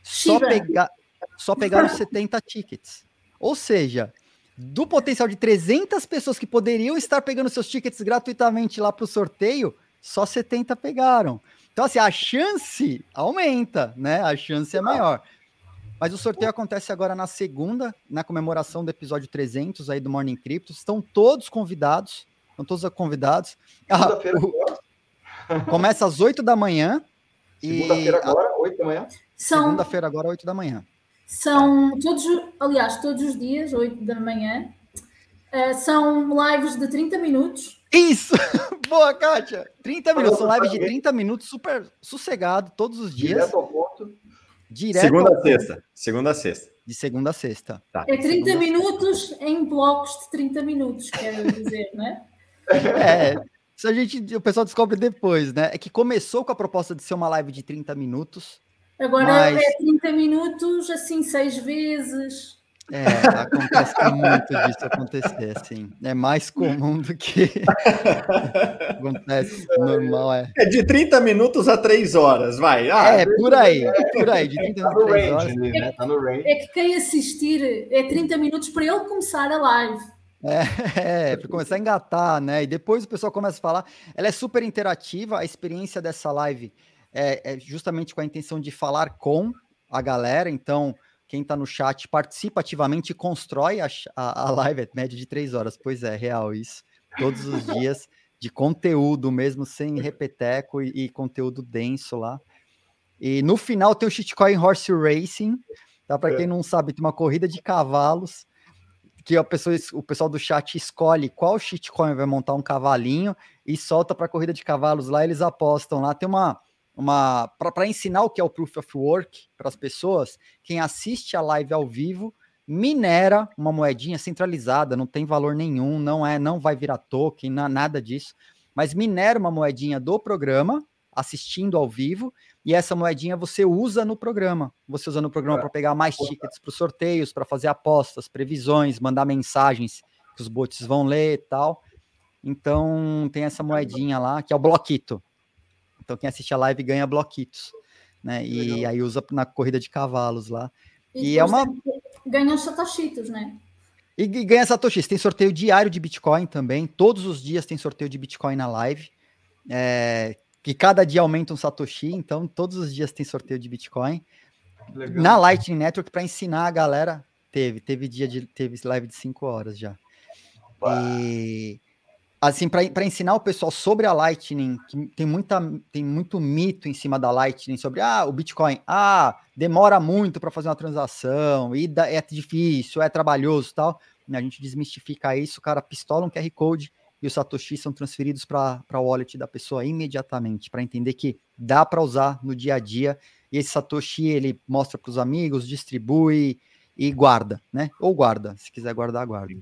Só, pegar, só pegaram 70 tickets. Ou seja, do potencial de 300 pessoas que poderiam estar pegando seus tickets gratuitamente lá para o sorteio, só 70 pegaram. Então, assim, a chance aumenta, né? A chance é maior. Mas o sorteio acontece agora na segunda, na comemoração do episódio 300 aí do Morning Crypto. Estão todos convidados. Estão todos convidados. Ah, o... Começa às 8 da manhã. Segunda-feira agora, 8 da manhã? Segunda-feira agora, 8 da manhã. São todos, aliás, todos os dias, 8 da manhã, uh, são lives de 30 minutos. Isso! Boa, Kátia! 30 minutos, são lives de 30 minutos, super sossegado, todos os dias. Direto ao ponto. Direto segunda a sexta. Segunda a sexta. De segunda a sexta. Tá. É 30 minutos em blocos de 30 minutos, quero dizer, né? É, isso a gente, o pessoal descobre depois, né? É que começou com a proposta de ser uma live de 30 minutos, Agora Mas... é 30 minutos, assim, seis vezes. É, acontece muito disso acontecer, assim. É mais comum do que acontece normal, é. É de 30 minutos a 3 horas, vai. Ah, é, por aí, por aí, de 30 tá a 3 horas. Né? Tá no range. É que quem assistir é 30 minutos para ele começar a live. É, é para começar a engatar, né? E depois o pessoal começa a falar. Ela é super interativa, a experiência dessa live é, é justamente com a intenção de falar com a galera. Então, quem está no chat participa ativamente e constrói a, a, a live, é média de três horas. Pois é, real isso. Todos os dias de conteúdo mesmo, sem repeteco e, e, conteúdo denso lá. E no final tem o shitcoin Horse Racing, tá? Para quem não sabe, tem uma corrida de cavalos que a pessoa, o pessoal do chat escolhe qual shitcoin vai montar um cavalinho e solta para corrida de cavalos lá, eles apostam lá. Tem uma uma para ensinar o que é o proof of work para as pessoas, quem assiste a live ao vivo minera uma moedinha centralizada, não tem valor nenhum, não é, não vai virar token, não, nada disso, mas minera uma moedinha do programa assistindo ao vivo e essa moedinha você usa no programa. Você usa no programa para pegar mais tickets para os sorteios, para fazer apostas, previsões, mandar mensagens que os bots vão ler e tal. Então tem essa moedinha lá que é o bloquito. Então quem assiste a live ganha bloquitos, né? E Legal. aí usa na corrida de cavalos lá. E, e é uma ganha satoshitos, né? E, e ganha satoshis. Tem sorteio diário de Bitcoin também. Todos os dias tem sorteio de Bitcoin na live. É, que cada dia aumenta um satoshi, então todos os dias tem sorteio de Bitcoin. Legal. Na Lightning Network para ensinar a galera, teve, teve dia de teve live de 5 horas já. E assim, para ensinar o pessoal sobre a Lightning, que tem, muita, tem muito mito em cima da Lightning sobre ah, o Bitcoin, ah, demora muito para fazer uma transação, e é difícil, é trabalhoso tal. A gente desmistifica isso, o cara pistola um QR Code, e os satoshis são transferidos para a wallet da pessoa imediatamente, para entender que dá para usar no dia a dia. E esse satoshi ele mostra para os amigos, distribui e guarda, né? Ou guarda, se quiser guardar, guarda.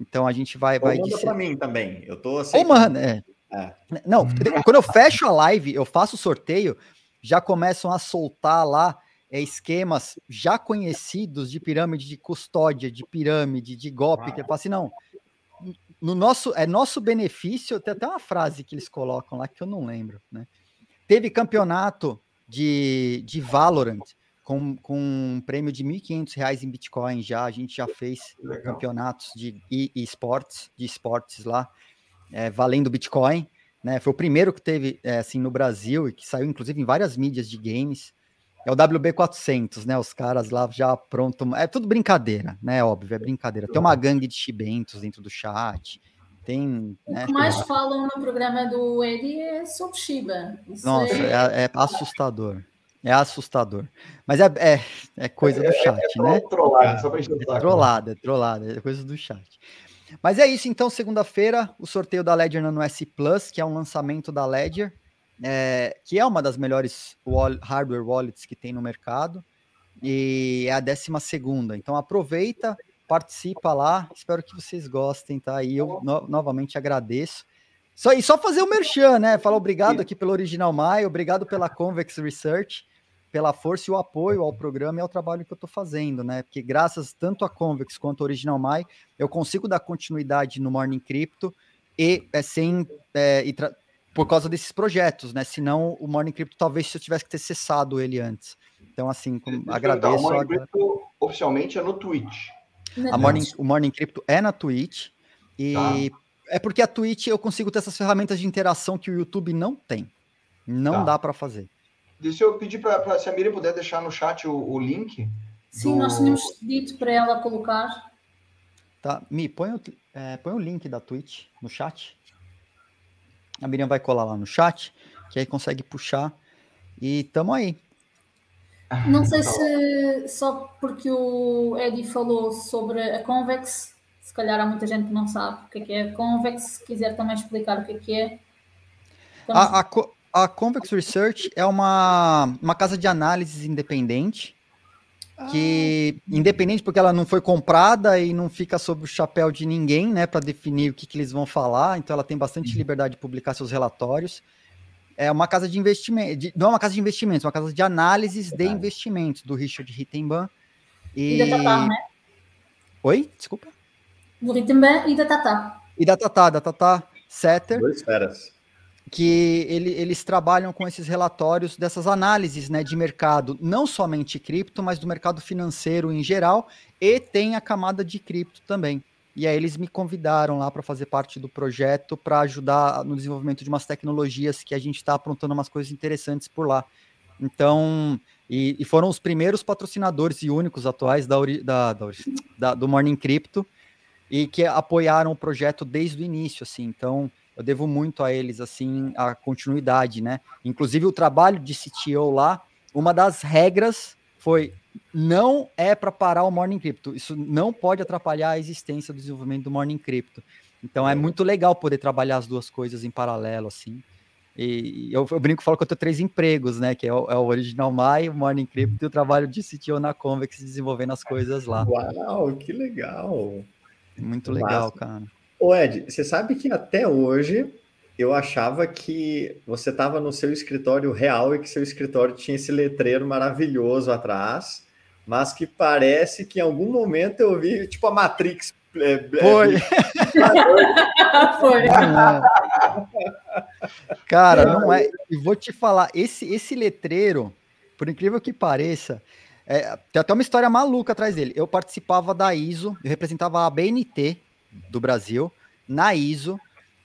Então a gente vai. Ou vai manda para mim também. Eu tô Ou manda, é. é. Não, quando eu fecho a live, eu faço o sorteio, já começam a soltar lá é, esquemas já conhecidos de pirâmide de custódia, de pirâmide, de golpe, que eu falo assim, não, no nosso, é nosso benefício, tem até uma frase que eles colocam lá que eu não lembro, né? Teve campeonato de, de Valorant com, com um prêmio de R$ 1.500 em Bitcoin já, a gente já fez Legal. campeonatos de esportes, de esportes lá, é, valendo Bitcoin, né? Foi o primeiro que teve, é, assim, no Brasil e que saiu, inclusive, em várias mídias de games. É o WB400, né? Os caras lá já pronto. É tudo brincadeira, né? Óbvio, é brincadeira. Tem uma gangue de chibentos dentro do chat. Tem. Né, o que mais falam no programa do Eddie é sobre Shiba. Isso Nossa, é... É, é... assustador. É assustador. Mas é, é, é coisa do chat, é, né? Trollada, só pra é trollada, é trollada, é coisa do chat. Mas é isso, então, segunda-feira, o sorteio da Ledger Nano S Plus, que é um lançamento da Ledger é, que é uma das melhores wall, hardware wallets que tem no mercado, e é a décima segunda. Então aproveita, participa lá, espero que vocês gostem, tá? E eu no, novamente agradeço. Só, e só fazer o merchan, né? Falar obrigado aqui pelo Original Mai, obrigado pela Convex Research, pela força e o apoio ao programa e ao trabalho que eu estou fazendo, né? Porque graças tanto a Convex quanto ao Original Mai, eu consigo dar continuidade no Morning Crypto e é, sem é, e por causa desses projetos, né? Senão o Morning Crypto talvez eu tivesse que ter cessado ele antes. Então, assim, com, agradeço. O Morning Crypto oficialmente é no Twitch. A Morning, o Morning Crypto é na Twitch. E tá. é porque a Twitch eu consigo ter essas ferramentas de interação que o YouTube não tem. Não tá. dá para fazer. Deixa eu pedir para se a Miriam puder deixar no chat o, o link. Sim, do... nós tínhamos dito para ela colocar. Tá, Mi, põe o, é, põe o link da Twitch no chat. A Miriam vai colar lá no chat, que aí consegue puxar. E tamo aí. Não sei se só porque o Eddie falou sobre a Convex, se calhar há muita gente que não sabe o que é, que é a Convex, se quiser também explicar o que é que é. A, a, a Convex Research é uma, uma casa de análises independente que independente porque ela não foi comprada e não fica sob o chapéu de ninguém, né, para definir o que, que, eles vão falar, então ela tem bastante uhum. liberdade de publicar seus relatórios. É uma casa de investimento, não é uma casa de investimentos, é uma casa de análises de investimentos do Richard Rittenban. E, e da Tatá, né? Oi, desculpa. Do Rittenban e da Tatá. E da Tatá, da Tatá Setter. Dois feras que ele, eles trabalham com esses relatórios dessas análises né, de mercado, não somente cripto, mas do mercado financeiro em geral, e tem a camada de cripto também. E aí eles me convidaram lá para fazer parte do projeto para ajudar no desenvolvimento de umas tecnologias que a gente está aprontando umas coisas interessantes por lá. Então, e, e, foram os primeiros patrocinadores e únicos atuais da, da, da, do Morning Crypto e que apoiaram o projeto desde o início, assim. Então, eu devo muito a eles, assim, a continuidade, né? Inclusive, o trabalho de CTO lá, uma das regras foi não é para parar o Morning Crypto. Isso não pode atrapalhar a existência do desenvolvimento do Morning Crypto. Então é muito legal poder trabalhar as duas coisas em paralelo, assim. E eu, eu brinco falo que eu tenho três empregos, né? Que é o, é o Original Mai, o Morning Crypto e o trabalho de CTO na Convex desenvolvendo as coisas lá. Uau, que legal! Muito legal, Massa. cara. Ô Ed, você sabe que até hoje eu achava que você estava no seu escritório real e que seu escritório tinha esse letreiro maravilhoso atrás, mas que parece que em algum momento eu vi, tipo a Matrix. É, é Foi. Foi. Cara, não é. E vou te falar, esse, esse letreiro, por incrível que pareça, é, tem até uma história maluca atrás dele. Eu participava da ISO, eu representava a BNT, do Brasil na ISO,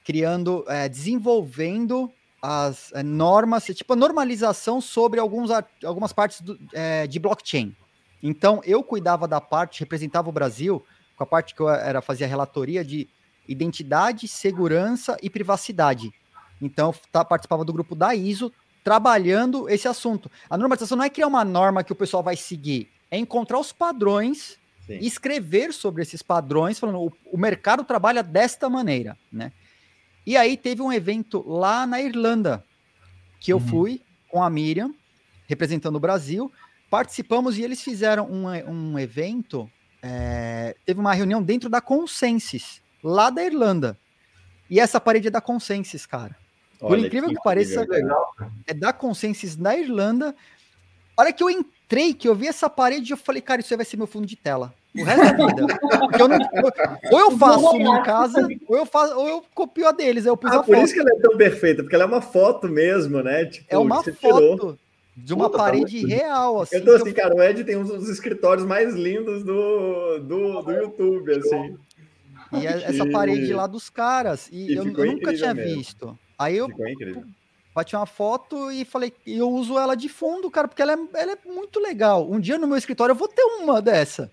criando, é, desenvolvendo as é, normas, tipo a normalização sobre alguns, algumas partes do, é, de blockchain. Então, eu cuidava da parte, representava o Brasil, com a parte que eu era fazia relatoria de identidade, segurança e privacidade. Então, tá, participava do grupo da ISO, trabalhando esse assunto. A normalização não é criar uma norma que o pessoal vai seguir, é encontrar os padrões Sim. e escrever sobre esses padrões, falando o, o mercado trabalha desta maneira, né? E aí teve um evento lá na Irlanda, que eu uhum. fui com a Miriam, representando o Brasil. Participamos e eles fizeram um, um evento. É, teve uma reunião dentro da Consensus, lá da Irlanda. E essa parede é da Consensus, cara. Olha, Por incrível que, que pareça, legal. é da Consensus na Irlanda. Olha que eu entrei, que eu vi essa parede, eu falei, cara, isso aí vai ser meu fundo de tela. O resto da vida. Eu não, ou eu faço em casa, ou eu faço, ou eu copio a deles. Eu pus ah, a por foto. isso que ela é tão perfeita, porque ela é uma foto mesmo, né? Tipo, é uma foto tirou. de uma Puta, parede tá real. Assim, eu tô assim, eu... cara, o Ed tem um dos escritórios mais lindos do, do, do YouTube, assim. E é essa parede lá dos caras. E, e eu, eu, nunca tinha mesmo. visto. Aí eu bati uma foto e falei, eu uso ela de fundo, cara, porque ela é, ela é muito legal. Um dia no meu escritório eu vou ter uma dessa.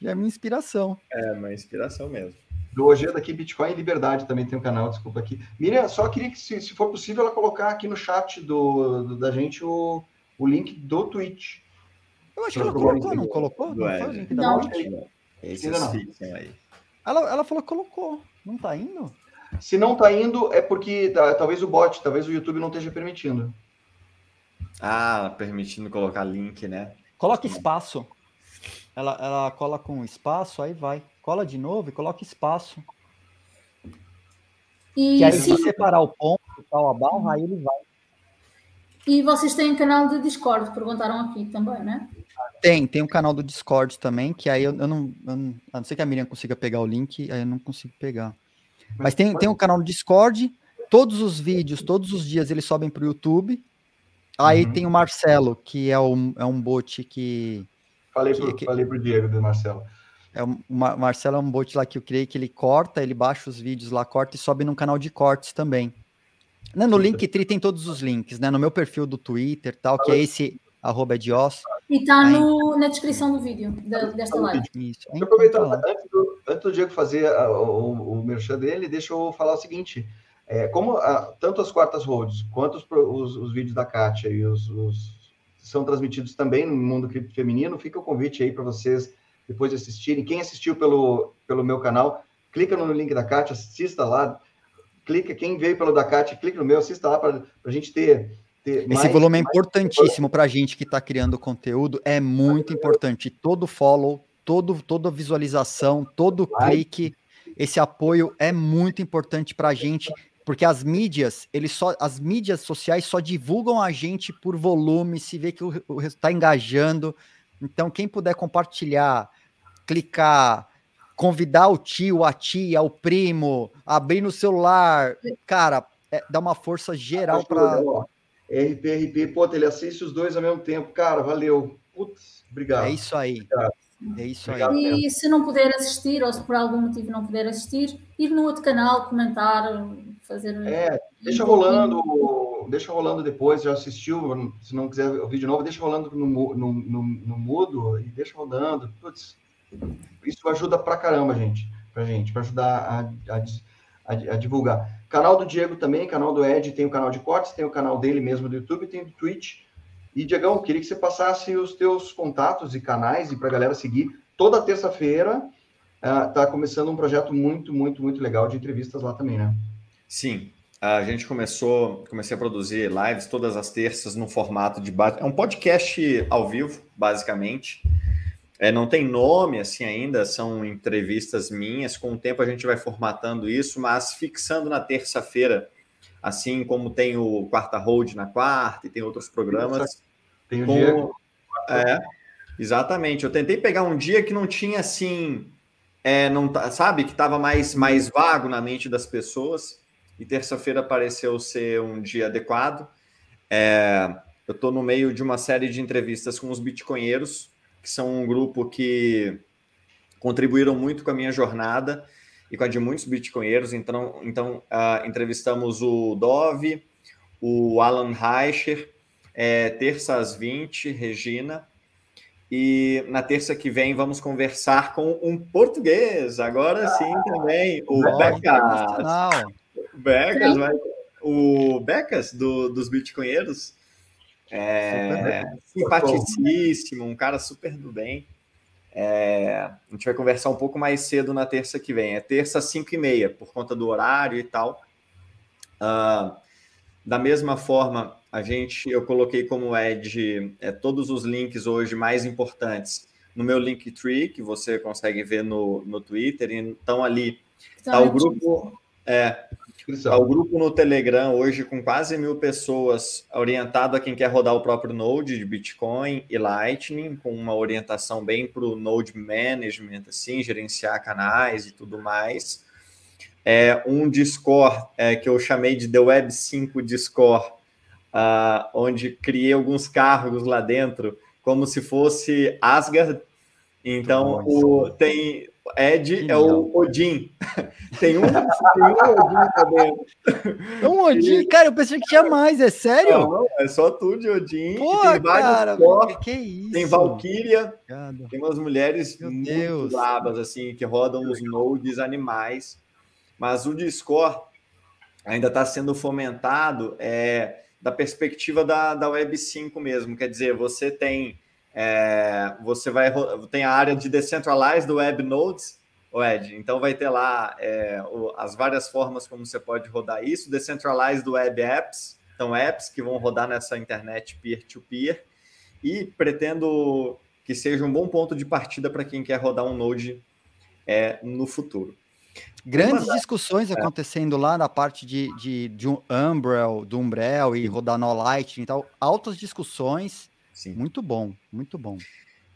Já é minha inspiração. É, uma inspiração mesmo. Do Ojeda aqui, Bitcoin e Liberdade também tem um canal, desculpa aqui. Miriam, só queria que, se, se for possível, ela colocar aqui no chat do, do da gente o, o link do Twitch. Eu acho que ela colocou, não colocou? Não, não foi o link da não. Esse Ainda não. aí. Ela, ela falou que colocou. Não tá indo? Se não tá indo, é porque tá, talvez o bot, talvez o YouTube não esteja permitindo. Ah, permitindo colocar link, né? Coloca espaço. Ela, ela cola com espaço, aí vai. Cola de novo e coloca espaço. E que aí, se separar o ponto, tal, a barra, aí ele vai. E vocês têm canal de Discord, perguntaram aqui também, né? Tem, tem um canal do Discord também, que aí eu, eu, não, eu não. A não ser que a Miriam consiga pegar o link, aí eu não consigo pegar. Mas tem, tem um canal no Discord, todos os vídeos, todos os dias eles sobem para o YouTube. Aí uhum. tem o Marcelo, que é um, é um bot que. Falei para que, falei pro Diego do Marcelo. É, o Marcelo é um bot lá que eu criei que ele corta, ele baixa os vídeos lá, corta e sobe num canal de cortes também. Né, no Linktree tem todos os links, né? No meu perfil do Twitter tal, que é esse arroba edios. E está na descrição do vídeo da, desta live. Isso. Então, aproveitando, antes do, antes do Diego fazer a, o, o merchan dele, deixa eu falar o seguinte. É, como a, tanto as quartas roads quanto os, os, os vídeos da Kátia e os, os, são transmitidos também no mundo cripto feminino, fica o convite aí para vocês depois de assistirem. Quem assistiu pelo, pelo meu canal, clica no link da Kátia, assista lá. Clica, quem veio pelo da Kátia, clica no meu, assista lá para a gente ter esse mais, volume é importantíssimo para a gente que está criando conteúdo, é muito importante. Todo follow, todo, toda visualização, todo clique, esse apoio é muito importante para a gente, porque as mídias, eles só, as mídias sociais só divulgam a gente por volume, se vê que o, está engajando. Então, quem puder compartilhar, clicar, convidar o tio, a tia, o primo, abrir no celular, cara, é, dá uma força geral para RPRP, pô, ele assiste os dois ao mesmo tempo. Cara, valeu. Putz, obrigado. É isso aí. Obrigado. É isso aí. E se não puder assistir, ou se por algum motivo não puder assistir, ir no outro canal, comentar, fazer. É, deixa rolando, deixa rolando depois, já assistiu, se não quiser ouvir de novo, deixa rolando no, no, no, no mudo e deixa rodando. Putz, isso ajuda pra caramba, gente, pra gente, pra ajudar a, a, a, a divulgar. Canal do Diego também, canal do Ed, tem o canal de cortes, tem o canal dele mesmo do YouTube, tem o Twitch. E, Diegão, queria que você passasse os teus contatos e canais e para a galera seguir. Toda terça-feira está uh, começando um projeto muito, muito, muito legal de entrevistas lá também, né? Sim. A gente começou, comecei a produzir lives todas as terças no formato de... É um podcast ao vivo, basicamente. É, não tem nome assim ainda, são entrevistas minhas. Com o tempo a gente vai formatando isso, mas fixando na terça-feira, assim como tem o Quarta Hold na quarta e tem outros programas. Tem o com... Diego. É, exatamente. Eu tentei pegar um dia que não tinha assim, é, não tá, sabe, que estava mais, mais vago na mente das pessoas. E terça-feira pareceu ser um dia adequado. É, eu estou no meio de uma série de entrevistas com os bitcoinheiros que são um grupo que contribuíram muito com a minha jornada e com a de muitos bitcoinheiros. Então, então uh, entrevistamos o Dove, o Alan Reicher, é, terça às 20, Regina. E na terça que vem vamos conversar com um português, agora sim também, o Becas. Becas, vai, o Becas do, dos Bitcoinheiros é, simpaticíssimo, um cara super do bem. É, a gente vai conversar um pouco mais cedo na terça que vem. É terça, 5 e meia, por conta do horário e tal. Uh, da mesma forma, a gente, eu coloquei como Ed é, todos os links hoje mais importantes no meu Linktree, que você consegue ver no, no Twitter. Então, ali está o grupo. É, tá o grupo no Telegram hoje com quase mil pessoas, orientado a quem quer rodar o próprio Node de Bitcoin e Lightning, com uma orientação bem para o Node Management, assim, gerenciar canais e tudo mais. É, um Discord é, que eu chamei de The Web 5 Discord, uh, onde criei alguns cargos lá dentro, como se fosse Asgard. Então, o, tem Ed é o Odin. tem um, tem um Odin dentro. É um Odin? Cara, eu pensei que tinha mais, é sério? Não, é só tu de Odin. Pô, tem cara, vários que, isso? Tem Valkyria, tem umas mulheres Meu muito Deus. brabas, assim, que rodam os nodes animais. Mas o Discord ainda está sendo fomentado é, da perspectiva da, da Web 5 mesmo. Quer dizer, você tem é, você vai tem a área de decentralized web nodes, Ed, então vai ter lá é, o, as várias formas como você pode rodar isso, decentralized web apps, então apps que vão rodar nessa internet peer-to-peer, -peer, e pretendo que seja um bom ponto de partida para quem quer rodar um node é, no futuro. Grandes discussões é. acontecendo lá na parte de, de, de um Umbrel, do Umbrel e rodar no Lightning e tal. Altas discussões Sim. Muito bom, muito bom.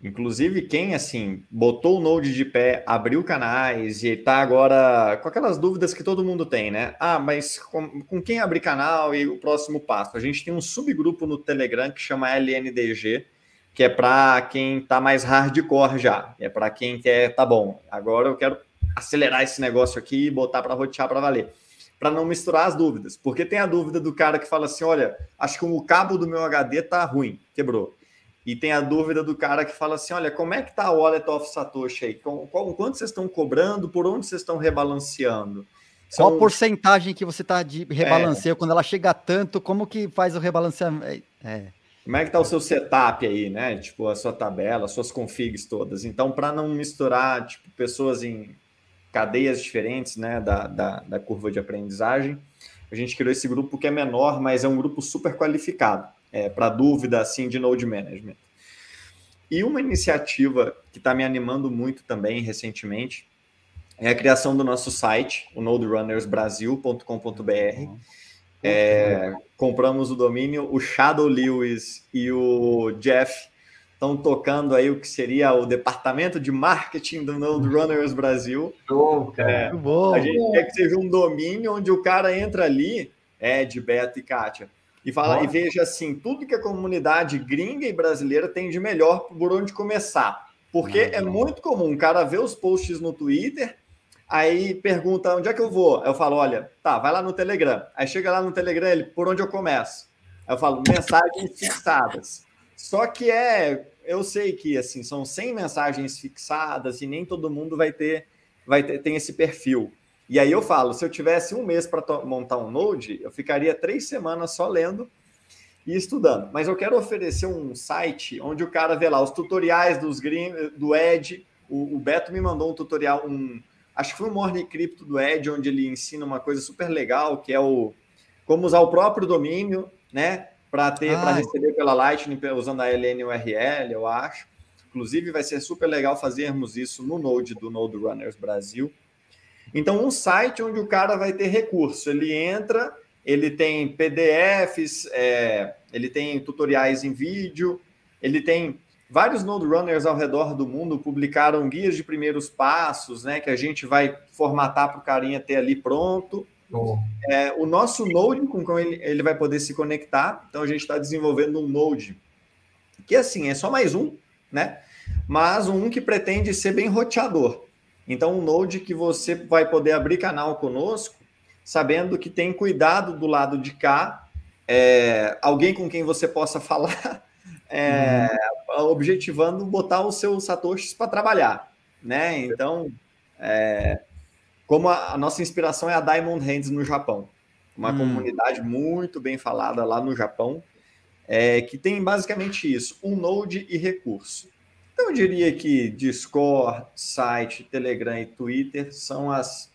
Inclusive, quem assim botou o Node de pé, abriu canais e está agora com aquelas dúvidas que todo mundo tem, né? Ah, mas com, com, quem abrir canal e o próximo passo? A gente tem um subgrupo no Telegram que chama LNDG, que é para quem está mais hardcore já. É para quem quer, tá bom, agora eu quero acelerar esse negócio aqui e botar para rotear para valer para não misturar as dúvidas. Porque tem a dúvida do cara que fala assim: olha, acho que o cabo do meu HD tá ruim, quebrou. E tem a dúvida do cara que fala assim: olha, como é que tá o Wallet of Satoshi aí? Qual, qual, quanto vocês estão cobrando? Por onde vocês estão rebalanceando? São... Qual a porcentagem que você está de rebalanceio? É. Quando ela chega a tanto, como que faz o rebalanceamento? É. Como é que tá o seu setup aí, né? Tipo, a sua tabela, as suas configs todas. Então, para não misturar, tipo, pessoas em cadeias diferentes né, da, da, da, curva de aprendizagem. A gente criou esse grupo que é menor, mas é um grupo super qualificado é, para dúvida assim de node management. E uma iniciativa que está me animando muito também recentemente é a criação do nosso site, o noderunnersbrasil.com.br. É, compramos o domínio, o Shadow Lewis e o Jeff estão tocando aí o que seria o departamento de marketing do Node Runners Brasil. Show, cara. É, bom. A gente quer que seja um domínio onde o cara entra ali, Ed, Beto e Kátia, e fala e veja assim, tudo que a comunidade gringa e brasileira tem de melhor por onde começar. Porque é muito comum o cara ver os posts no Twitter, aí pergunta onde é que eu vou? Eu falo, olha, tá, vai lá no Telegram. Aí chega lá no Telegram, ele, por onde eu começo? Aí eu falo, mensagens fixadas. Só que é, eu sei que assim são 100 mensagens fixadas e nem todo mundo vai ter, vai ter tem esse perfil. E aí eu falo, se eu tivesse um mês para montar um Node, eu ficaria três semanas só lendo e estudando. Mas eu quero oferecer um site onde o cara vê lá os tutoriais dos green, do Ed. O, o, Beto me mandou um tutorial, um acho que foi um Morning Crypto do Ed, onde ele ensina uma coisa super legal, que é o como usar o próprio domínio, né? Para ter para receber pela Lightning usando a LNURL, eu acho. Inclusive, vai ser super legal fazermos isso no Node do Node Runners Brasil. Então, um site onde o cara vai ter recurso. Ele entra, ele tem PDFs, é, ele tem tutoriais em vídeo, ele tem vários Node Runners ao redor do mundo publicaram guias de primeiros passos, né? Que a gente vai formatar para o carinha ter ali pronto. É, o nosso Node, com quem ele, ele vai poder se conectar, então a gente está desenvolvendo um Node, que assim, é só mais um, né? Mas um que pretende ser bem roteador. Então, um Node que você vai poder abrir canal conosco, sabendo que tem cuidado do lado de cá, é, alguém com quem você possa falar, é, objetivando botar os seus satoshis para trabalhar, né? Então, é, como a, a, nossa inspiração é a Diamond Hands no Japão, uma hum. comunidade muito bem falada lá no Japão, é, que tem basicamente isso, um node e recurso. Então eu diria que Discord, site, Telegram e Twitter são as,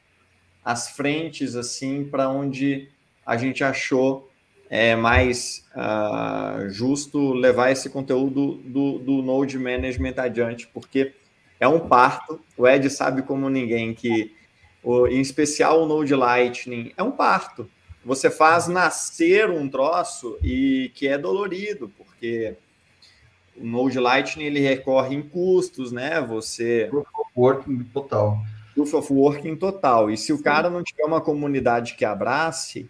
as frentes assim para onde a gente achou é, mais uh, justo levar esse conteúdo do, do Node Management adiante, porque é um parto. O Ed sabe como ninguém que, em especial o Node Lightning, é um parto. Você faz nascer um troço e que é dolorido, porque o Node Lightning ele recorre em custos, né? Você. Proof of working total. Proof of working total. E se o cara não tiver uma comunidade que abrace,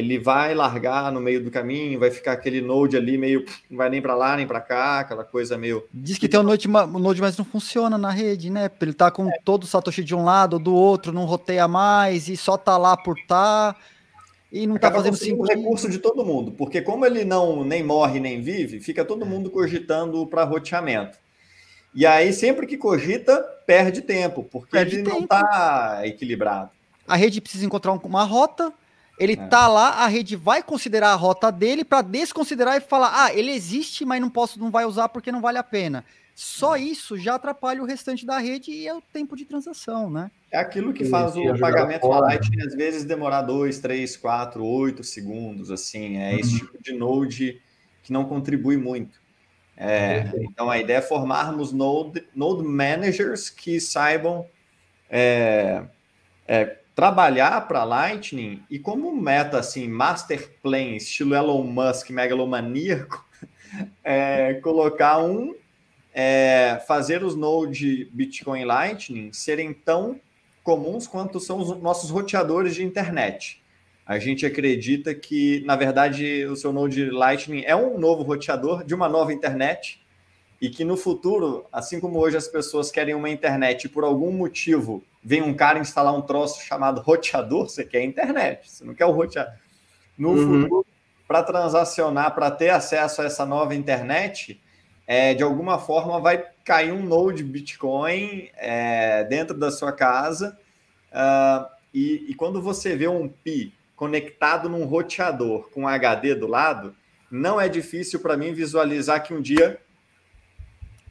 ele vai largar no meio do caminho, vai ficar aquele node ali meio, não vai nem para lá nem para cá, aquela coisa meio. Diz que tem um node, um node, mas não funciona na rede, né? Ele tá com é. todo o satoshi de um lado ou do outro, não roteia mais e só tá lá por tá e não está fazendo cinco recurso de todo mundo, porque como ele não nem morre nem vive, fica todo mundo cogitando para roteamento. E aí sempre que cogita perde tempo, porque perde ele tempo. não está equilibrado. A rede precisa encontrar uma rota ele é. tá lá, a rede vai considerar a rota dele para desconsiderar e falar: "Ah, ele existe, mas não posso, não vai usar porque não vale a pena". Só é. isso já atrapalha o restante da rede e é o tempo de transação, né? É aquilo que faz o pagamento na Lightning às vezes demorar 2, 3, 4, 8 segundos, assim, é esse uhum. tipo de node que não contribui muito. É, então a ideia é formarmos node, node managers que saibam é, é, trabalhar para Lightning e como meta assim, master plan, estilo Elon Musk, megalomaníaco, é, colocar um, é, fazer os Node Bitcoin Lightning serem tão comuns quanto são os nossos roteadores de internet. A gente acredita que, na verdade, o seu Node Lightning é um novo roteador de uma nova internet e que no futuro, assim como hoje as pessoas querem uma internet por algum motivo vem um cara instalar um troço chamado roteador, você quer a internet, você não quer o roteador. No uhum. futuro, para transacionar, para ter acesso a essa nova internet, é, de alguma forma vai cair um node Bitcoin é, dentro da sua casa. Uh, e, e, quando você vê um Pi conectado num roteador com um HD do lado, não é difícil para mim visualizar que um dia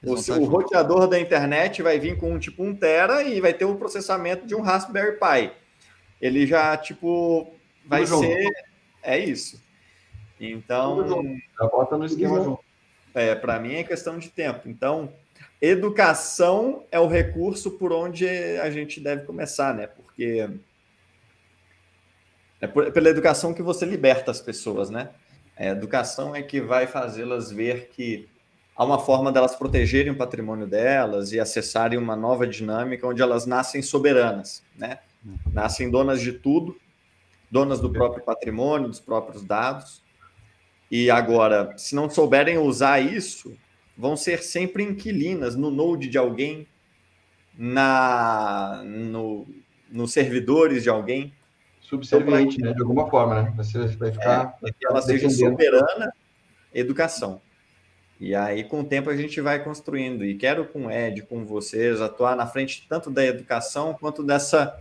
o, o roteador da internet vai vir com um tipo 1 tera e vai ter o processamento de um Raspberry Pi. Ele já, tipo, vai Tudo ser. Junto. É isso. Então. Já bota no esquema junto. É, para mim é questão de tempo. Então, educação é o recurso por onde a gente deve começar, né? Porque é pela educação que você liberta as pessoas, né? A educação é que vai fazê-las ver que há uma forma delas protegerem o patrimônio delas e acessarem uma nova dinâmica onde elas nascem soberanas, né? Nascem donas de tudo, donas do próprio patrimônio, dos próprios dados. E agora, se não souberem usar isso, vão ser sempre inquilinas no node de alguém, na no, nos servidores de alguém. Subserviente, então, né? De alguma forma, né? Você vai ficar. É, que ela seja soberana, educação. E aí, com o tempo, a gente vai construindo. E quero com o Ed, com vocês, atuar na frente tanto da educação quanto dessa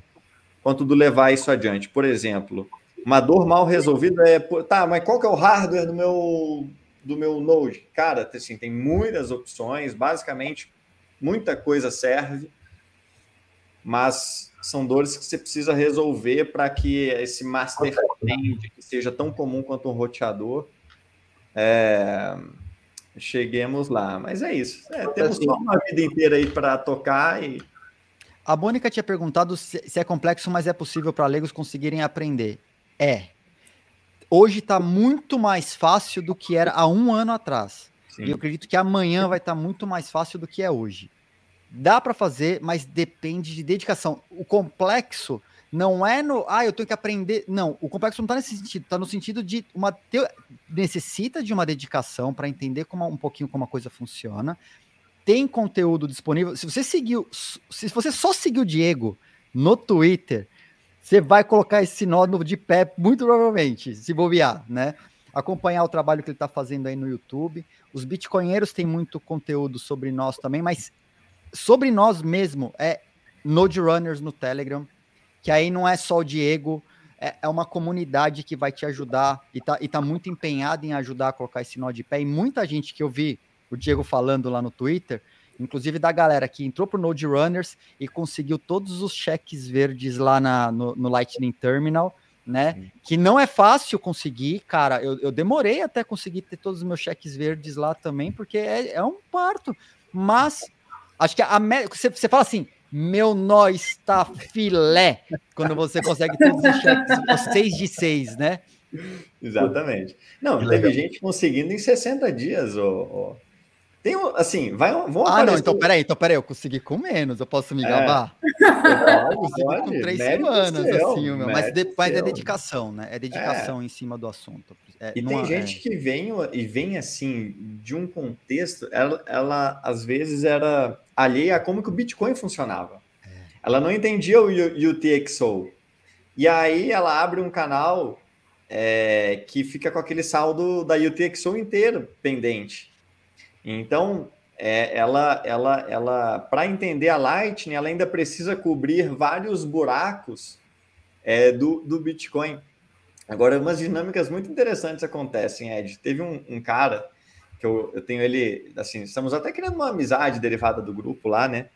quanto do levar isso adiante. Por exemplo, uma dor mal resolvida é, tá, mas qual que é o hardware do meu do meu Node? Cara, assim, tem muitas opções, basicamente muita coisa serve, mas são dores que você precisa resolver para que esse master que seja tão comum quanto um roteador, é, cheguemos lá. Mas é isso. É, temos assim, uma vida inteira aí para tocar e. A Mônica tinha perguntado se, se é complexo, mas é possível para leigos conseguirem aprender. É. Hoje está muito mais fácil do que era há um ano atrás. Sim. E eu acredito que amanhã vai estar tá muito mais fácil do que é hoje. Dá para fazer, mas depende de dedicação. O complexo não é no, ah, eu tenho que aprender. Não, o complexo não está nesse sentido, está no sentido de uma necessita de uma dedicação para entender como um pouquinho como a coisa funciona. Tem conteúdo disponível. Se você seguiu, se você só seguiu o Diego no Twitter, você vai colocar esse nó de pé muito provavelmente, se bobear, né? Acompanhar o trabalho que ele está fazendo aí no YouTube. Os bitcoinheiros têm muito conteúdo sobre nós também, mas sobre nós mesmo é Node Runners no Telegram que aí não é só o Diego, é, é uma comunidade que vai te ajudar e tá, e tá muito empenhada em ajudar a colocar esse nó de pé. E muita gente que eu vi o Diego falando lá no Twitter, inclusive da galera que entrou pro Node Runners e conseguiu todos os cheques verdes lá na, no, no Lightning Terminal, né? Que não é fácil conseguir, cara. Eu, eu demorei até conseguir ter todos os meus cheques verdes lá também, porque é, é um parto. Mas acho que a você fala assim, meu nó está filé, quando você consegue todos os cheques, seis de seis, né? Exatamente. Não, teve gente conseguindo em 60 dias, ô, tem assim, vai, vão Ah, não, então peraí, então peraí, eu consegui com menos, eu posso me é. gabar? É. Eu consegui com três semanas, seu, assim, meu, mas depois é dedicação, né? É dedicação é. em cima do assunto. É, e tem gente que vem e vem assim, de um contexto, ela, ela às vezes era alheia a como que o Bitcoin funcionava. É. Ela não entendia o UTXO. E aí ela abre um canal é, que fica com aquele saldo da UTXO inteiro pendente. Então, é, ela, ela, ela para entender a Lightning, ela ainda precisa cobrir vários buracos é, do, do Bitcoin. Agora, umas dinâmicas muito interessantes acontecem, Ed. Teve um, um cara que eu, eu tenho ele, assim, estamos até criando uma amizade derivada do grupo lá, né?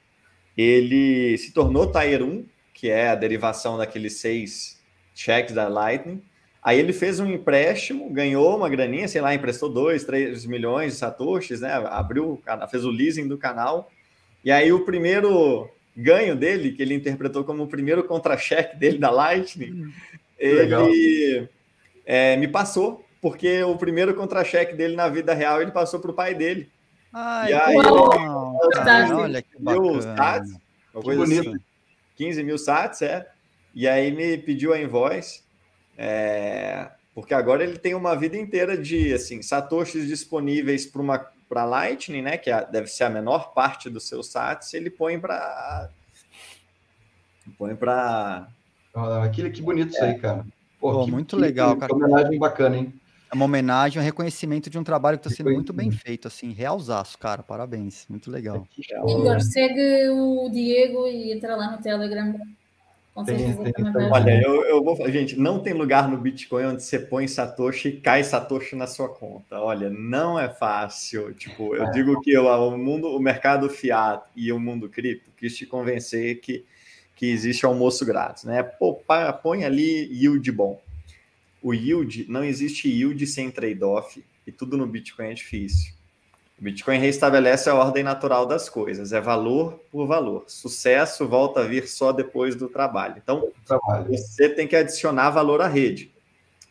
Ele se tornou Tier 1, que é a derivação daqueles seis cheques da Lightning. Aí ele fez um empréstimo, ganhou uma graninha, sei lá, emprestou 2, 3 milhões de satoshis, né? Abriu, fez o leasing do canal. E aí o primeiro ganho dele, que ele interpretou como o primeiro contra-cheque dele da Lightning, ele é, me passou, porque o primeiro contra-cheque dele na vida real ele passou para o pai dele. Ai, e aí, uau, cara, olha que bacana. Sats, uma coisa assim, 15 mil sats, é. E aí me pediu a invoice. É, porque agora ele tem uma vida inteira de assim, satoshis disponíveis para uma para Lightning, né, que é, deve ser a menor parte do seu sats, ele põe para põe para aquilo que bonito é. isso aí, cara. Pô, Pô, que, muito que, legal, que, cara. Homenagem bacana, hein? É uma homenagem, um reconhecimento de um trabalho que está sendo muito bem feito, assim, realzaço, cara, parabéns, muito legal. Igor, segue o Diego e entra lá no Telegram tem, tem, Olha, eu, eu vou gente, não tem lugar no Bitcoin onde você põe Satoshi e cai Satoshi na sua conta. Olha, não é fácil. Tipo, eu é. digo que o mundo, o mercado fiat e o mundo cripto quis te convencer que, que existe almoço grátis, né? Pô, põe ali yield bom. O yield, não existe yield sem trade-off e tudo no Bitcoin é difícil. O Bitcoin restabelece a ordem natural das coisas, é valor por valor. Sucesso volta a vir só depois do trabalho. Então, trabalho. você tem que adicionar valor à rede.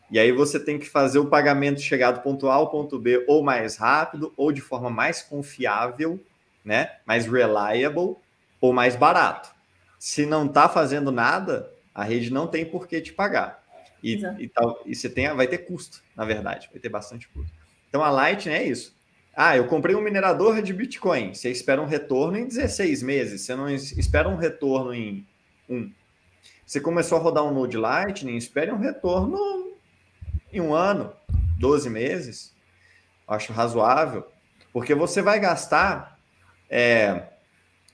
E aí você tem que fazer o pagamento chegar do ponto A ao ponto B ou mais rápido, ou de forma mais confiável, né? mais reliable, ou mais barato. Se não está fazendo nada, a rede não tem por que te pagar. E, e, tal, e você tem, vai ter custo, na verdade, vai ter bastante custo. Então a Lightning é isso ah, eu comprei um minerador de Bitcoin. Você espera um retorno em 16 meses. Você não espera um retorno em um. Você começou a rodar um Node Lightning, espere um retorno em um ano, 12 meses. Acho razoável. Porque você vai gastar, é,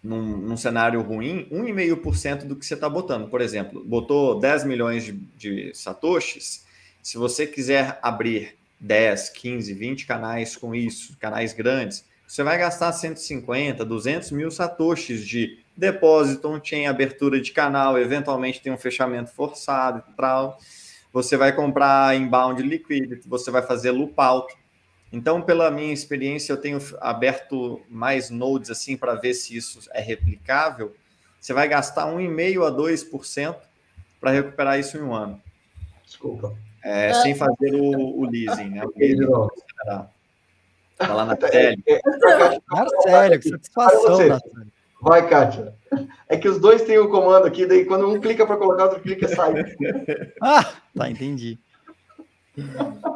num, num cenário ruim, 1,5% do que você está botando. Por exemplo, botou 10 milhões de, de satoshis. Se você quiser abrir 10, 15, 20 canais com isso, canais grandes, você vai gastar 150, 200 mil satoshis de depósito, on-chain, abertura de canal, eventualmente tem um fechamento forçado e tal. Você vai comprar inbound liquidity, você vai fazer loop out. Então, pela minha experiência, eu tenho aberto mais nodes assim para ver se isso é replicável. Você vai gastar 1,5 a 2% para recuperar isso em um ano. Desculpa. É, sem fazer o, o leasing, né? Tá lá na tele. Marcelo, que satisfação, Marcelo. Vai, Kátia. É que os dois têm o comando aqui, daí quando um clica para colocar, outro clica e sai. Ah, tá, entendi.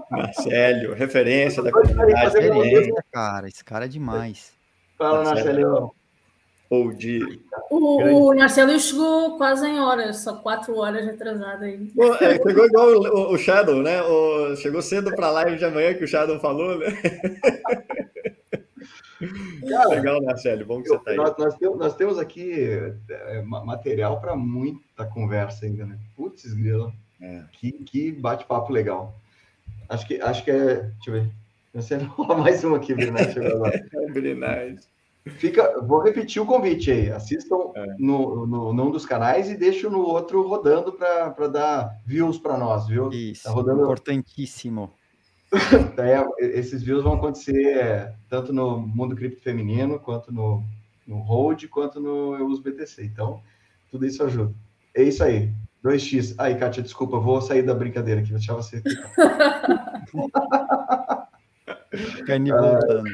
Marcelo, referência da comunidade. Referência, cara, esse cara é demais. Fala, Marcelo ou de. O, o Marcelo chegou quase em horas, só quatro horas atrasado aí. Pô, é, chegou igual o, o, Shadow, né? O, chegou cedo para a live de amanhã que o Shadow falou, né? Cara, Legal, Marcelo, bom que você está aí. Nós, nós, temos, nós temos aqui é, material para muita conversa ainda, né? Putz, grilo. É. Que, que bate-papo legal. Acho que, acho que é. Deixa eu ver. Você não mais uma aqui, Brinais. Brinais. Fica, vou repetir o convite aí. Assistam é. no, no, num dos canais e deixem no outro rodando para dar views para nós, viu? Isso, tá rodando... importantíssimo. é, esses views vão acontecer é, tanto no mundo cripto feminino, quanto no, no Hold, quanto no Eu Uso BTC. Então, tudo isso ajuda. É isso aí. 2x. Aí, Kátia, desculpa, vou sair da brincadeira aqui, vou deixar você voltando.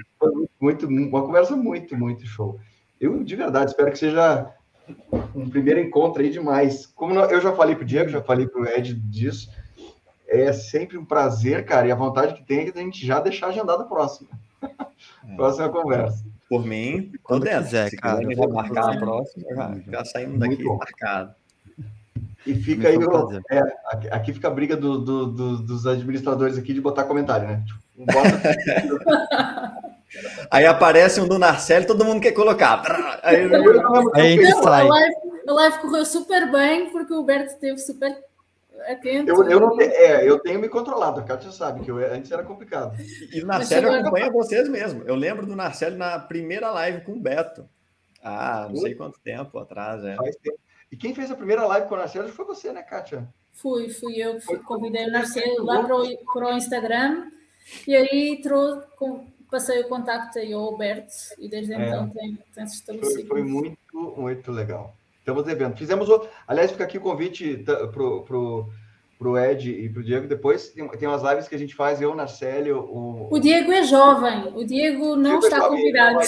muito, uma conversa muito, muito show. Eu, de verdade, espero que seja um primeiro encontro aí demais. Como eu já falei para o Diego, já falei para o Ed disso, é sempre um prazer, cara, e a vontade que tem é que a gente já deixar agendado a próxima. É. próxima conversa. Por mim, quando quiser, Se cara. Quiser marcar a próxima, já, já saímos daqui marcado. E fica aí, é, aqui, fica a briga do, do, do, dos administradores aqui de botar comentário, né? Tipo, aí aparece um do Narcélio, todo mundo quer colocar. Aí, aí ele sai. A live, a correu super bem, porque o Berto esteve super atento. Eu, eu, não, é, eu tenho me controlado, a Kátia sabe que eu, antes era complicado. E o Narcélio acompanha vocês mesmo. Eu lembro do Narcélio na primeira live com o Beto. Ah, não sei quanto tempo atrás. É. Faz tempo. E quem fez a primeira live com o Narcelo foi você, né, Kátia? Fui, fui eu que convidei o Narcelo lá para o, Instagram e aí trouxe, passei o contacto aí ao Alberto e desde é. então tem, tem se estabelecido. Foi, foi, muito, muito legal. Estamos devendo. Fizemos o. Aliás, fica aqui o convite para o para o Ed e para o Diego. Depois tem, tem umas lives que a gente faz, eu, Narcélio. O, o Diego é jovem, o Diego não Diego está é convidado.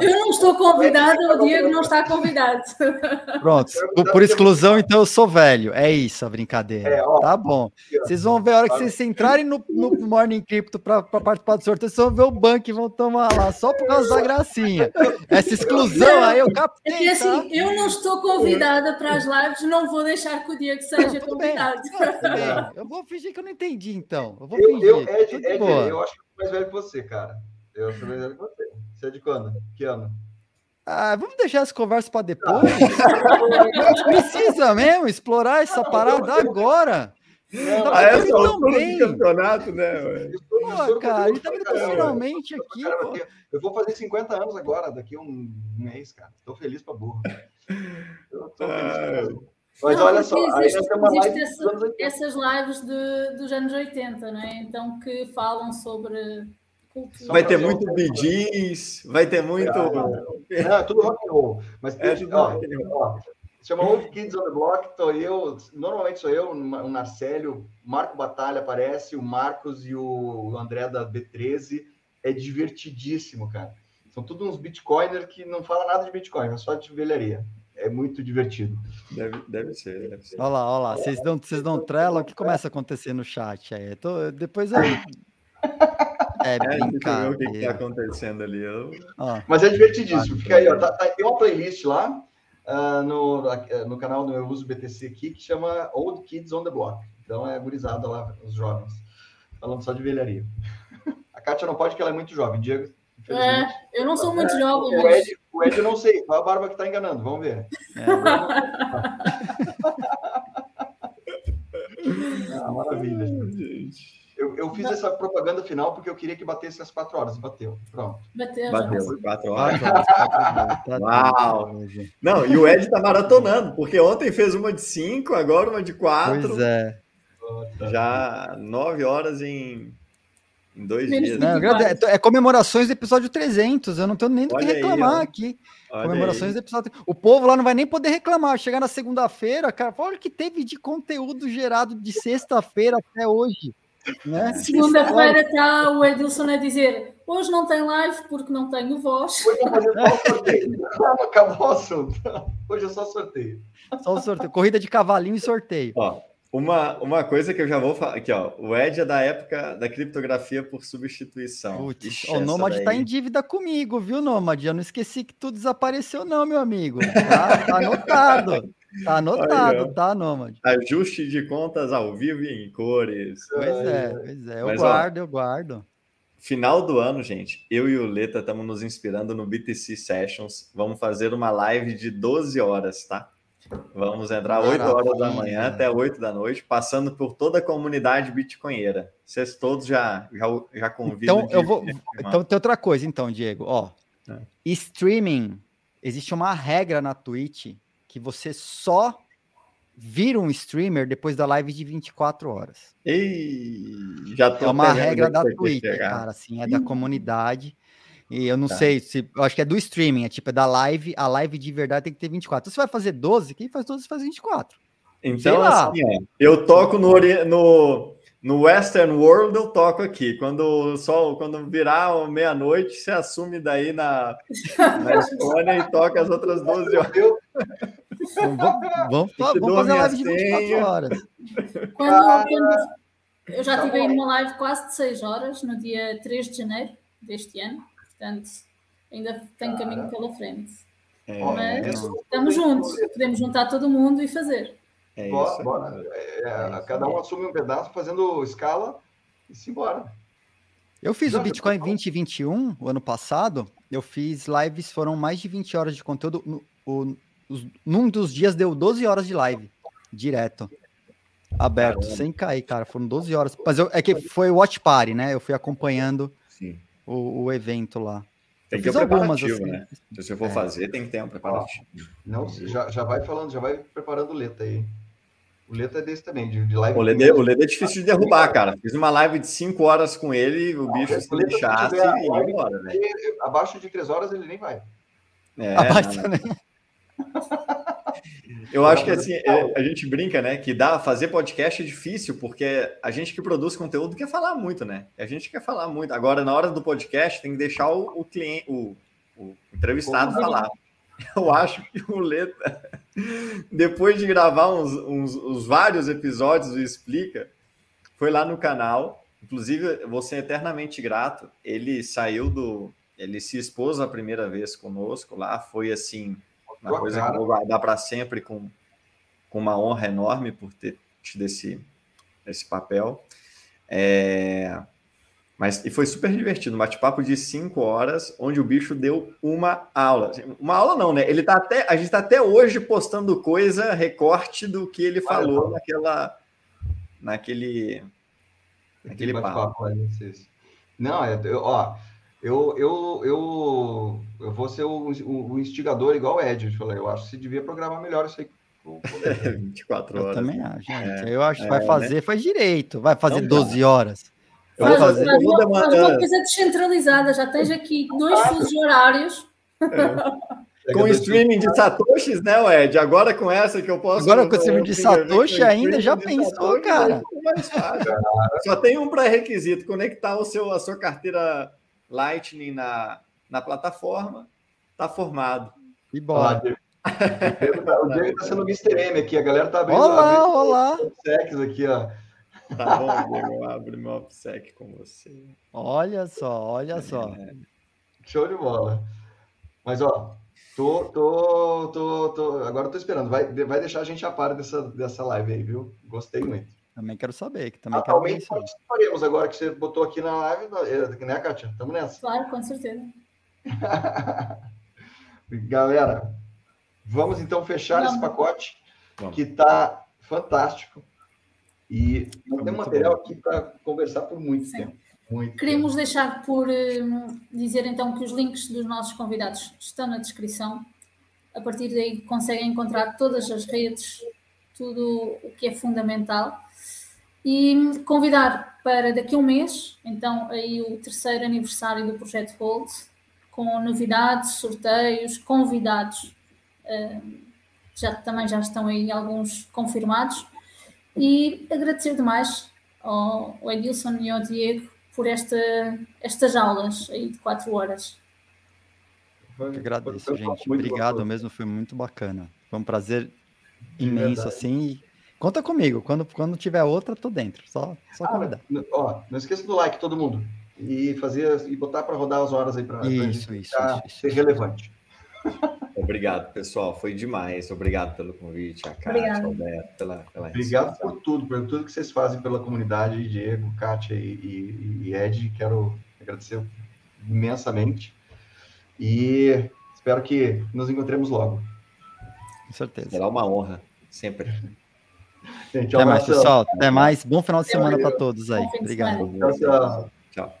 Eu não estou convidado, o Diego não está convidado. Pronto, por, exclusão, então eu sou velho. É isso a brincadeira. É, ó, tá bom. Vocês vão ver a hora que vocês entrarem no, no Morning Crypto para participar do sorteio, vocês vão ver o banco e vão tomar lá, só por causa da gracinha. Essa exclusão aí eu captei. É que assim, tá? eu não estou convidada para as lives, não vou deixar que o Diego seja convidado. Bem. Eu vou fingir que eu não entendi, então. Eu vou fingir. Eu, Ed, Ed, eu acho que eu sou mais velho que você, cara. Eu sou mais velho que você. Você é de quando? Que ano? Ah, vamos deixar essa conversa para depois. Precisa mesmo explorar essa parada agora. Não, tá ah, essa do campeonato, né? Pô, cara, ele tá indo finalmente aqui. Cara, eu vou fazer 50 anos agora, daqui a um mês, cara. Estou feliz para burro. Eu tô feliz pra mas não, olha só, existe, live essa, essas lives de, dos anos 80, né? Então que falam sobre cultura. Vai ter muito BDs, vai ter muito. É, não, é tudo rock and roll. Mas é, ó, ó, chama Old Kids on the Block, tô eu, normalmente sou eu, o Narcélio, Marco Batalha aparece, o Marcos e o André da B13. É divertidíssimo, cara. São todos uns bitcoiners que não falam nada de Bitcoin, é só de velharia é muito divertido. Deve, deve ser, deve ser. Olha lá, olha lá. Vocês dão, vocês dão trela, o que começa a acontecer no chat aí? Tô, depois aí. É, brincadeira. o que está acontecendo ali. Eu... Mas é divertidíssimo. Fica aí, ó, tá, tá, tem uma playlist lá uh, no, uh, no canal do Eu Uso BTC aqui que chama Old Kids on the Block. Então é gurizada lá, os jovens. Falando só de velharia. A Kátia não pode, porque ela é muito jovem. Diego, é, eu não sou muito jovem. O Ed, o Ed eu não sei, qual a barba que está enganando? Vamos ver. É. ah, maravilha, gente. Eu, eu fiz essa propaganda final porque eu queria que batesse às quatro horas. Bateu. Pronto. Bateu. Bateu. Quatro horas. Uau. Não, e o Ed está maratonando, porque ontem fez uma de cinco, agora uma de quatro. Pois é. Já nove horas em em dois dias. Não, é, é, comemorações do episódio 300. Eu não tenho nem do que reclamar aí, aqui. Olha comemorações aí. do episódio. O povo lá não vai nem poder reclamar. Chegar na segunda-feira, cara, olha o que teve de conteúdo gerado de sexta-feira até hoje. Né? Segunda-feira está o Edilson a dizer: hoje não tem live porque não tenho voz. Hoje Acabou o assunto. Hoje é só sorteio. Só o sorteio. Corrida de cavalinho e sorteio. Ó, uma, uma coisa que eu já vou falar aqui, ó. O Ed é da época da criptografia por substituição. Putz, o Nomad tá em dívida comigo, viu, Nomad? Eu não esqueci que tu desapareceu, não, meu amigo. Tá, tá anotado. Tá anotado, Aí, tá, Nomad? Ajuste de contas ao vivo e em cores. Pois é, pois é. Eu Mas, guardo, ó, eu guardo. Final do ano, gente, eu e o Leta estamos nos inspirando no BTC Sessions. Vamos fazer uma live de 12 horas, tá? Vamos entrar 8 horas da manhã até 8 da noite, passando por toda a comunidade bitcoinheira. Vocês todos já, já, já convidam. Então, eu vou. Então, tem outra coisa, então, Diego. Ó, É. Streaming, existe uma regra na Twitch que você só vira um streamer depois da live de 24 horas. Ei, já tô É uma regra da Twitch, cara, assim, é da comunidade. E eu não tá. sei se. Eu acho que é do streaming, é tipo, é da live. A live de verdade tem que ter 24. Então, você vai fazer 12, quem faz 12 faz 24. Então, assim, ó, eu toco no, no, no Western World, eu toco aqui. Quando o sol, quando virar meia-noite, você assume daí na, na Estônia e toca as outras 12 horas. Então, vamos, vamos, vamos fazer a live de 24 horas. Quando, ah, quando eu já tive aí uma live quase de 6 horas, no dia 3 de janeiro deste ano. Portanto, ainda tem caminho pela frente. É, Mas é, estamos juntos, podemos juntar todo mundo e fazer. É bora, bora. É, é cada um assume um pedaço fazendo escala e se embora. Eu fiz Já, o Bitcoin 2021, o ano passado. Eu fiz lives, foram mais de 20 horas de conteúdo. No, o, os, num dos dias deu 12 horas de live, direto. Aberto, Caramba. sem cair, cara. Foram 12 horas. Mas eu, é que foi o Watch Party, né? Eu fui acompanhando o, o, evento lá. Tem que ter um algumas, assim. né? Se você for é. fazer, tem que ter um preparativo. Não, já, já vai falando, já vai preparando letra aí. O Leda é desse também, de, de live. O Leda, o Leda é difícil de derrubar, cara. Fiz uma live de 5 horas com ele, o bicho se deixasse e ia embora, né? Abaixo de 3 horas ele nem vai. É, Abaixo, né? Eu acho que assim, é, a gente brinca, né? Que dá fazer podcast é difícil, porque a gente que produz conteúdo quer falar muito, né? A gente quer falar muito. Agora, na hora do podcast, tem que deixar o, o cliente, o, o entrevistado falar. Eu acho que o Leta, depois de gravar uns, uns, uns vários episódios do Explica, foi lá no canal. Inclusive, vou ser eternamente grato. Ele saiu do. Ele se expôs a primeira vez conosco lá. Foi assim, uma Boa coisa cara. que eu vou guardar para sempre com, com uma honra enorme por ter tido esse, esse papel. É, mas e foi super divertido, um bate-papo de cinco horas, onde o bicho deu uma aula. Uma aula não, né? Ele tá até, a gente está até hoje postando coisa, recorte do que ele falou naquela, naquele, naquele papo. Não, eu, ó, eu, eu, eu, eu vou ser o, o, o instigador igual o Ed. Eu, falei, eu acho que você devia programar melhor isso aí 24 horas. Eu também acho, gente. É, eu acho que é, vai fazer, né? faz direito. Vai fazer não, 12 horas. Faz, fazer, faz, uma, faz uma coisa descentralizada, já tens aqui dois fusos horários. É. Com streaming de satoshis, né, Ed? Agora com essa que eu posso. Agora com o streaming de satoshi ainda já pensou, satoshi, cara. Só tem um pré-requisito: conectar o seu, a sua carteira Lightning na, na plataforma, tá formado. E bora. o Diego está sendo Mr. M aqui, a galera tá abrindo. Olá, olá. Sex aqui, ó. Tá bom, Diego, eu abro meu OPSEC com você. Olha só, olha é. só. Show de bola. Mas, ó, tô, tô, tô, tô, agora tô esperando. Vai, vai deixar a gente a par dessa, dessa live aí, viu? Gostei muito. Também quero saber. Que também Atualmente quero participaremos agora que você botou aqui na live, eh, né, Kátia? Tamo nessa. Claro, com certeza. Galera, vamos então fechar esse pacote vamos. que tá fantástico. E tem material aqui para conversar por muito Sim. tempo. Muito Queríamos tempo. deixar por uh, dizer então que os links dos nossos convidados estão na descrição. A partir daí conseguem encontrar todas as redes, tudo o que é fundamental. E convidar para daqui a um mês, então aí o terceiro aniversário do Projeto Hold, com novidades, sorteios, convidados, uh, já também já estão aí alguns confirmados e agradecer demais ao, ao Edilson e ao Diego por esta, estas aulas aí de quatro horas. Agradeço, gente. Obrigado mesmo, foi muito bacana. Foi um prazer imenso, assim. Conta comigo, quando, quando tiver outra, tô dentro. Só, só ah, convidar. Ó, não esqueça do like, todo mundo. E fazer e botar para rodar as horas aí para isso, isso, isso, ser relevante. Obrigado, pessoal. Foi demais. Obrigado pelo convite, a Kátia, Alberto, pela, pela Obrigado por tudo, por tudo que vocês fazem pela comunidade, Diego, Kátia e, e, e Ed. Quero agradecer imensamente. E espero que nos encontremos logo. Com certeza. Será uma honra, sempre. Gente, Até mais, pessoal. Até mais. Bom final de semana para todos aí. Obrigado. Tchau, tchau. tchau.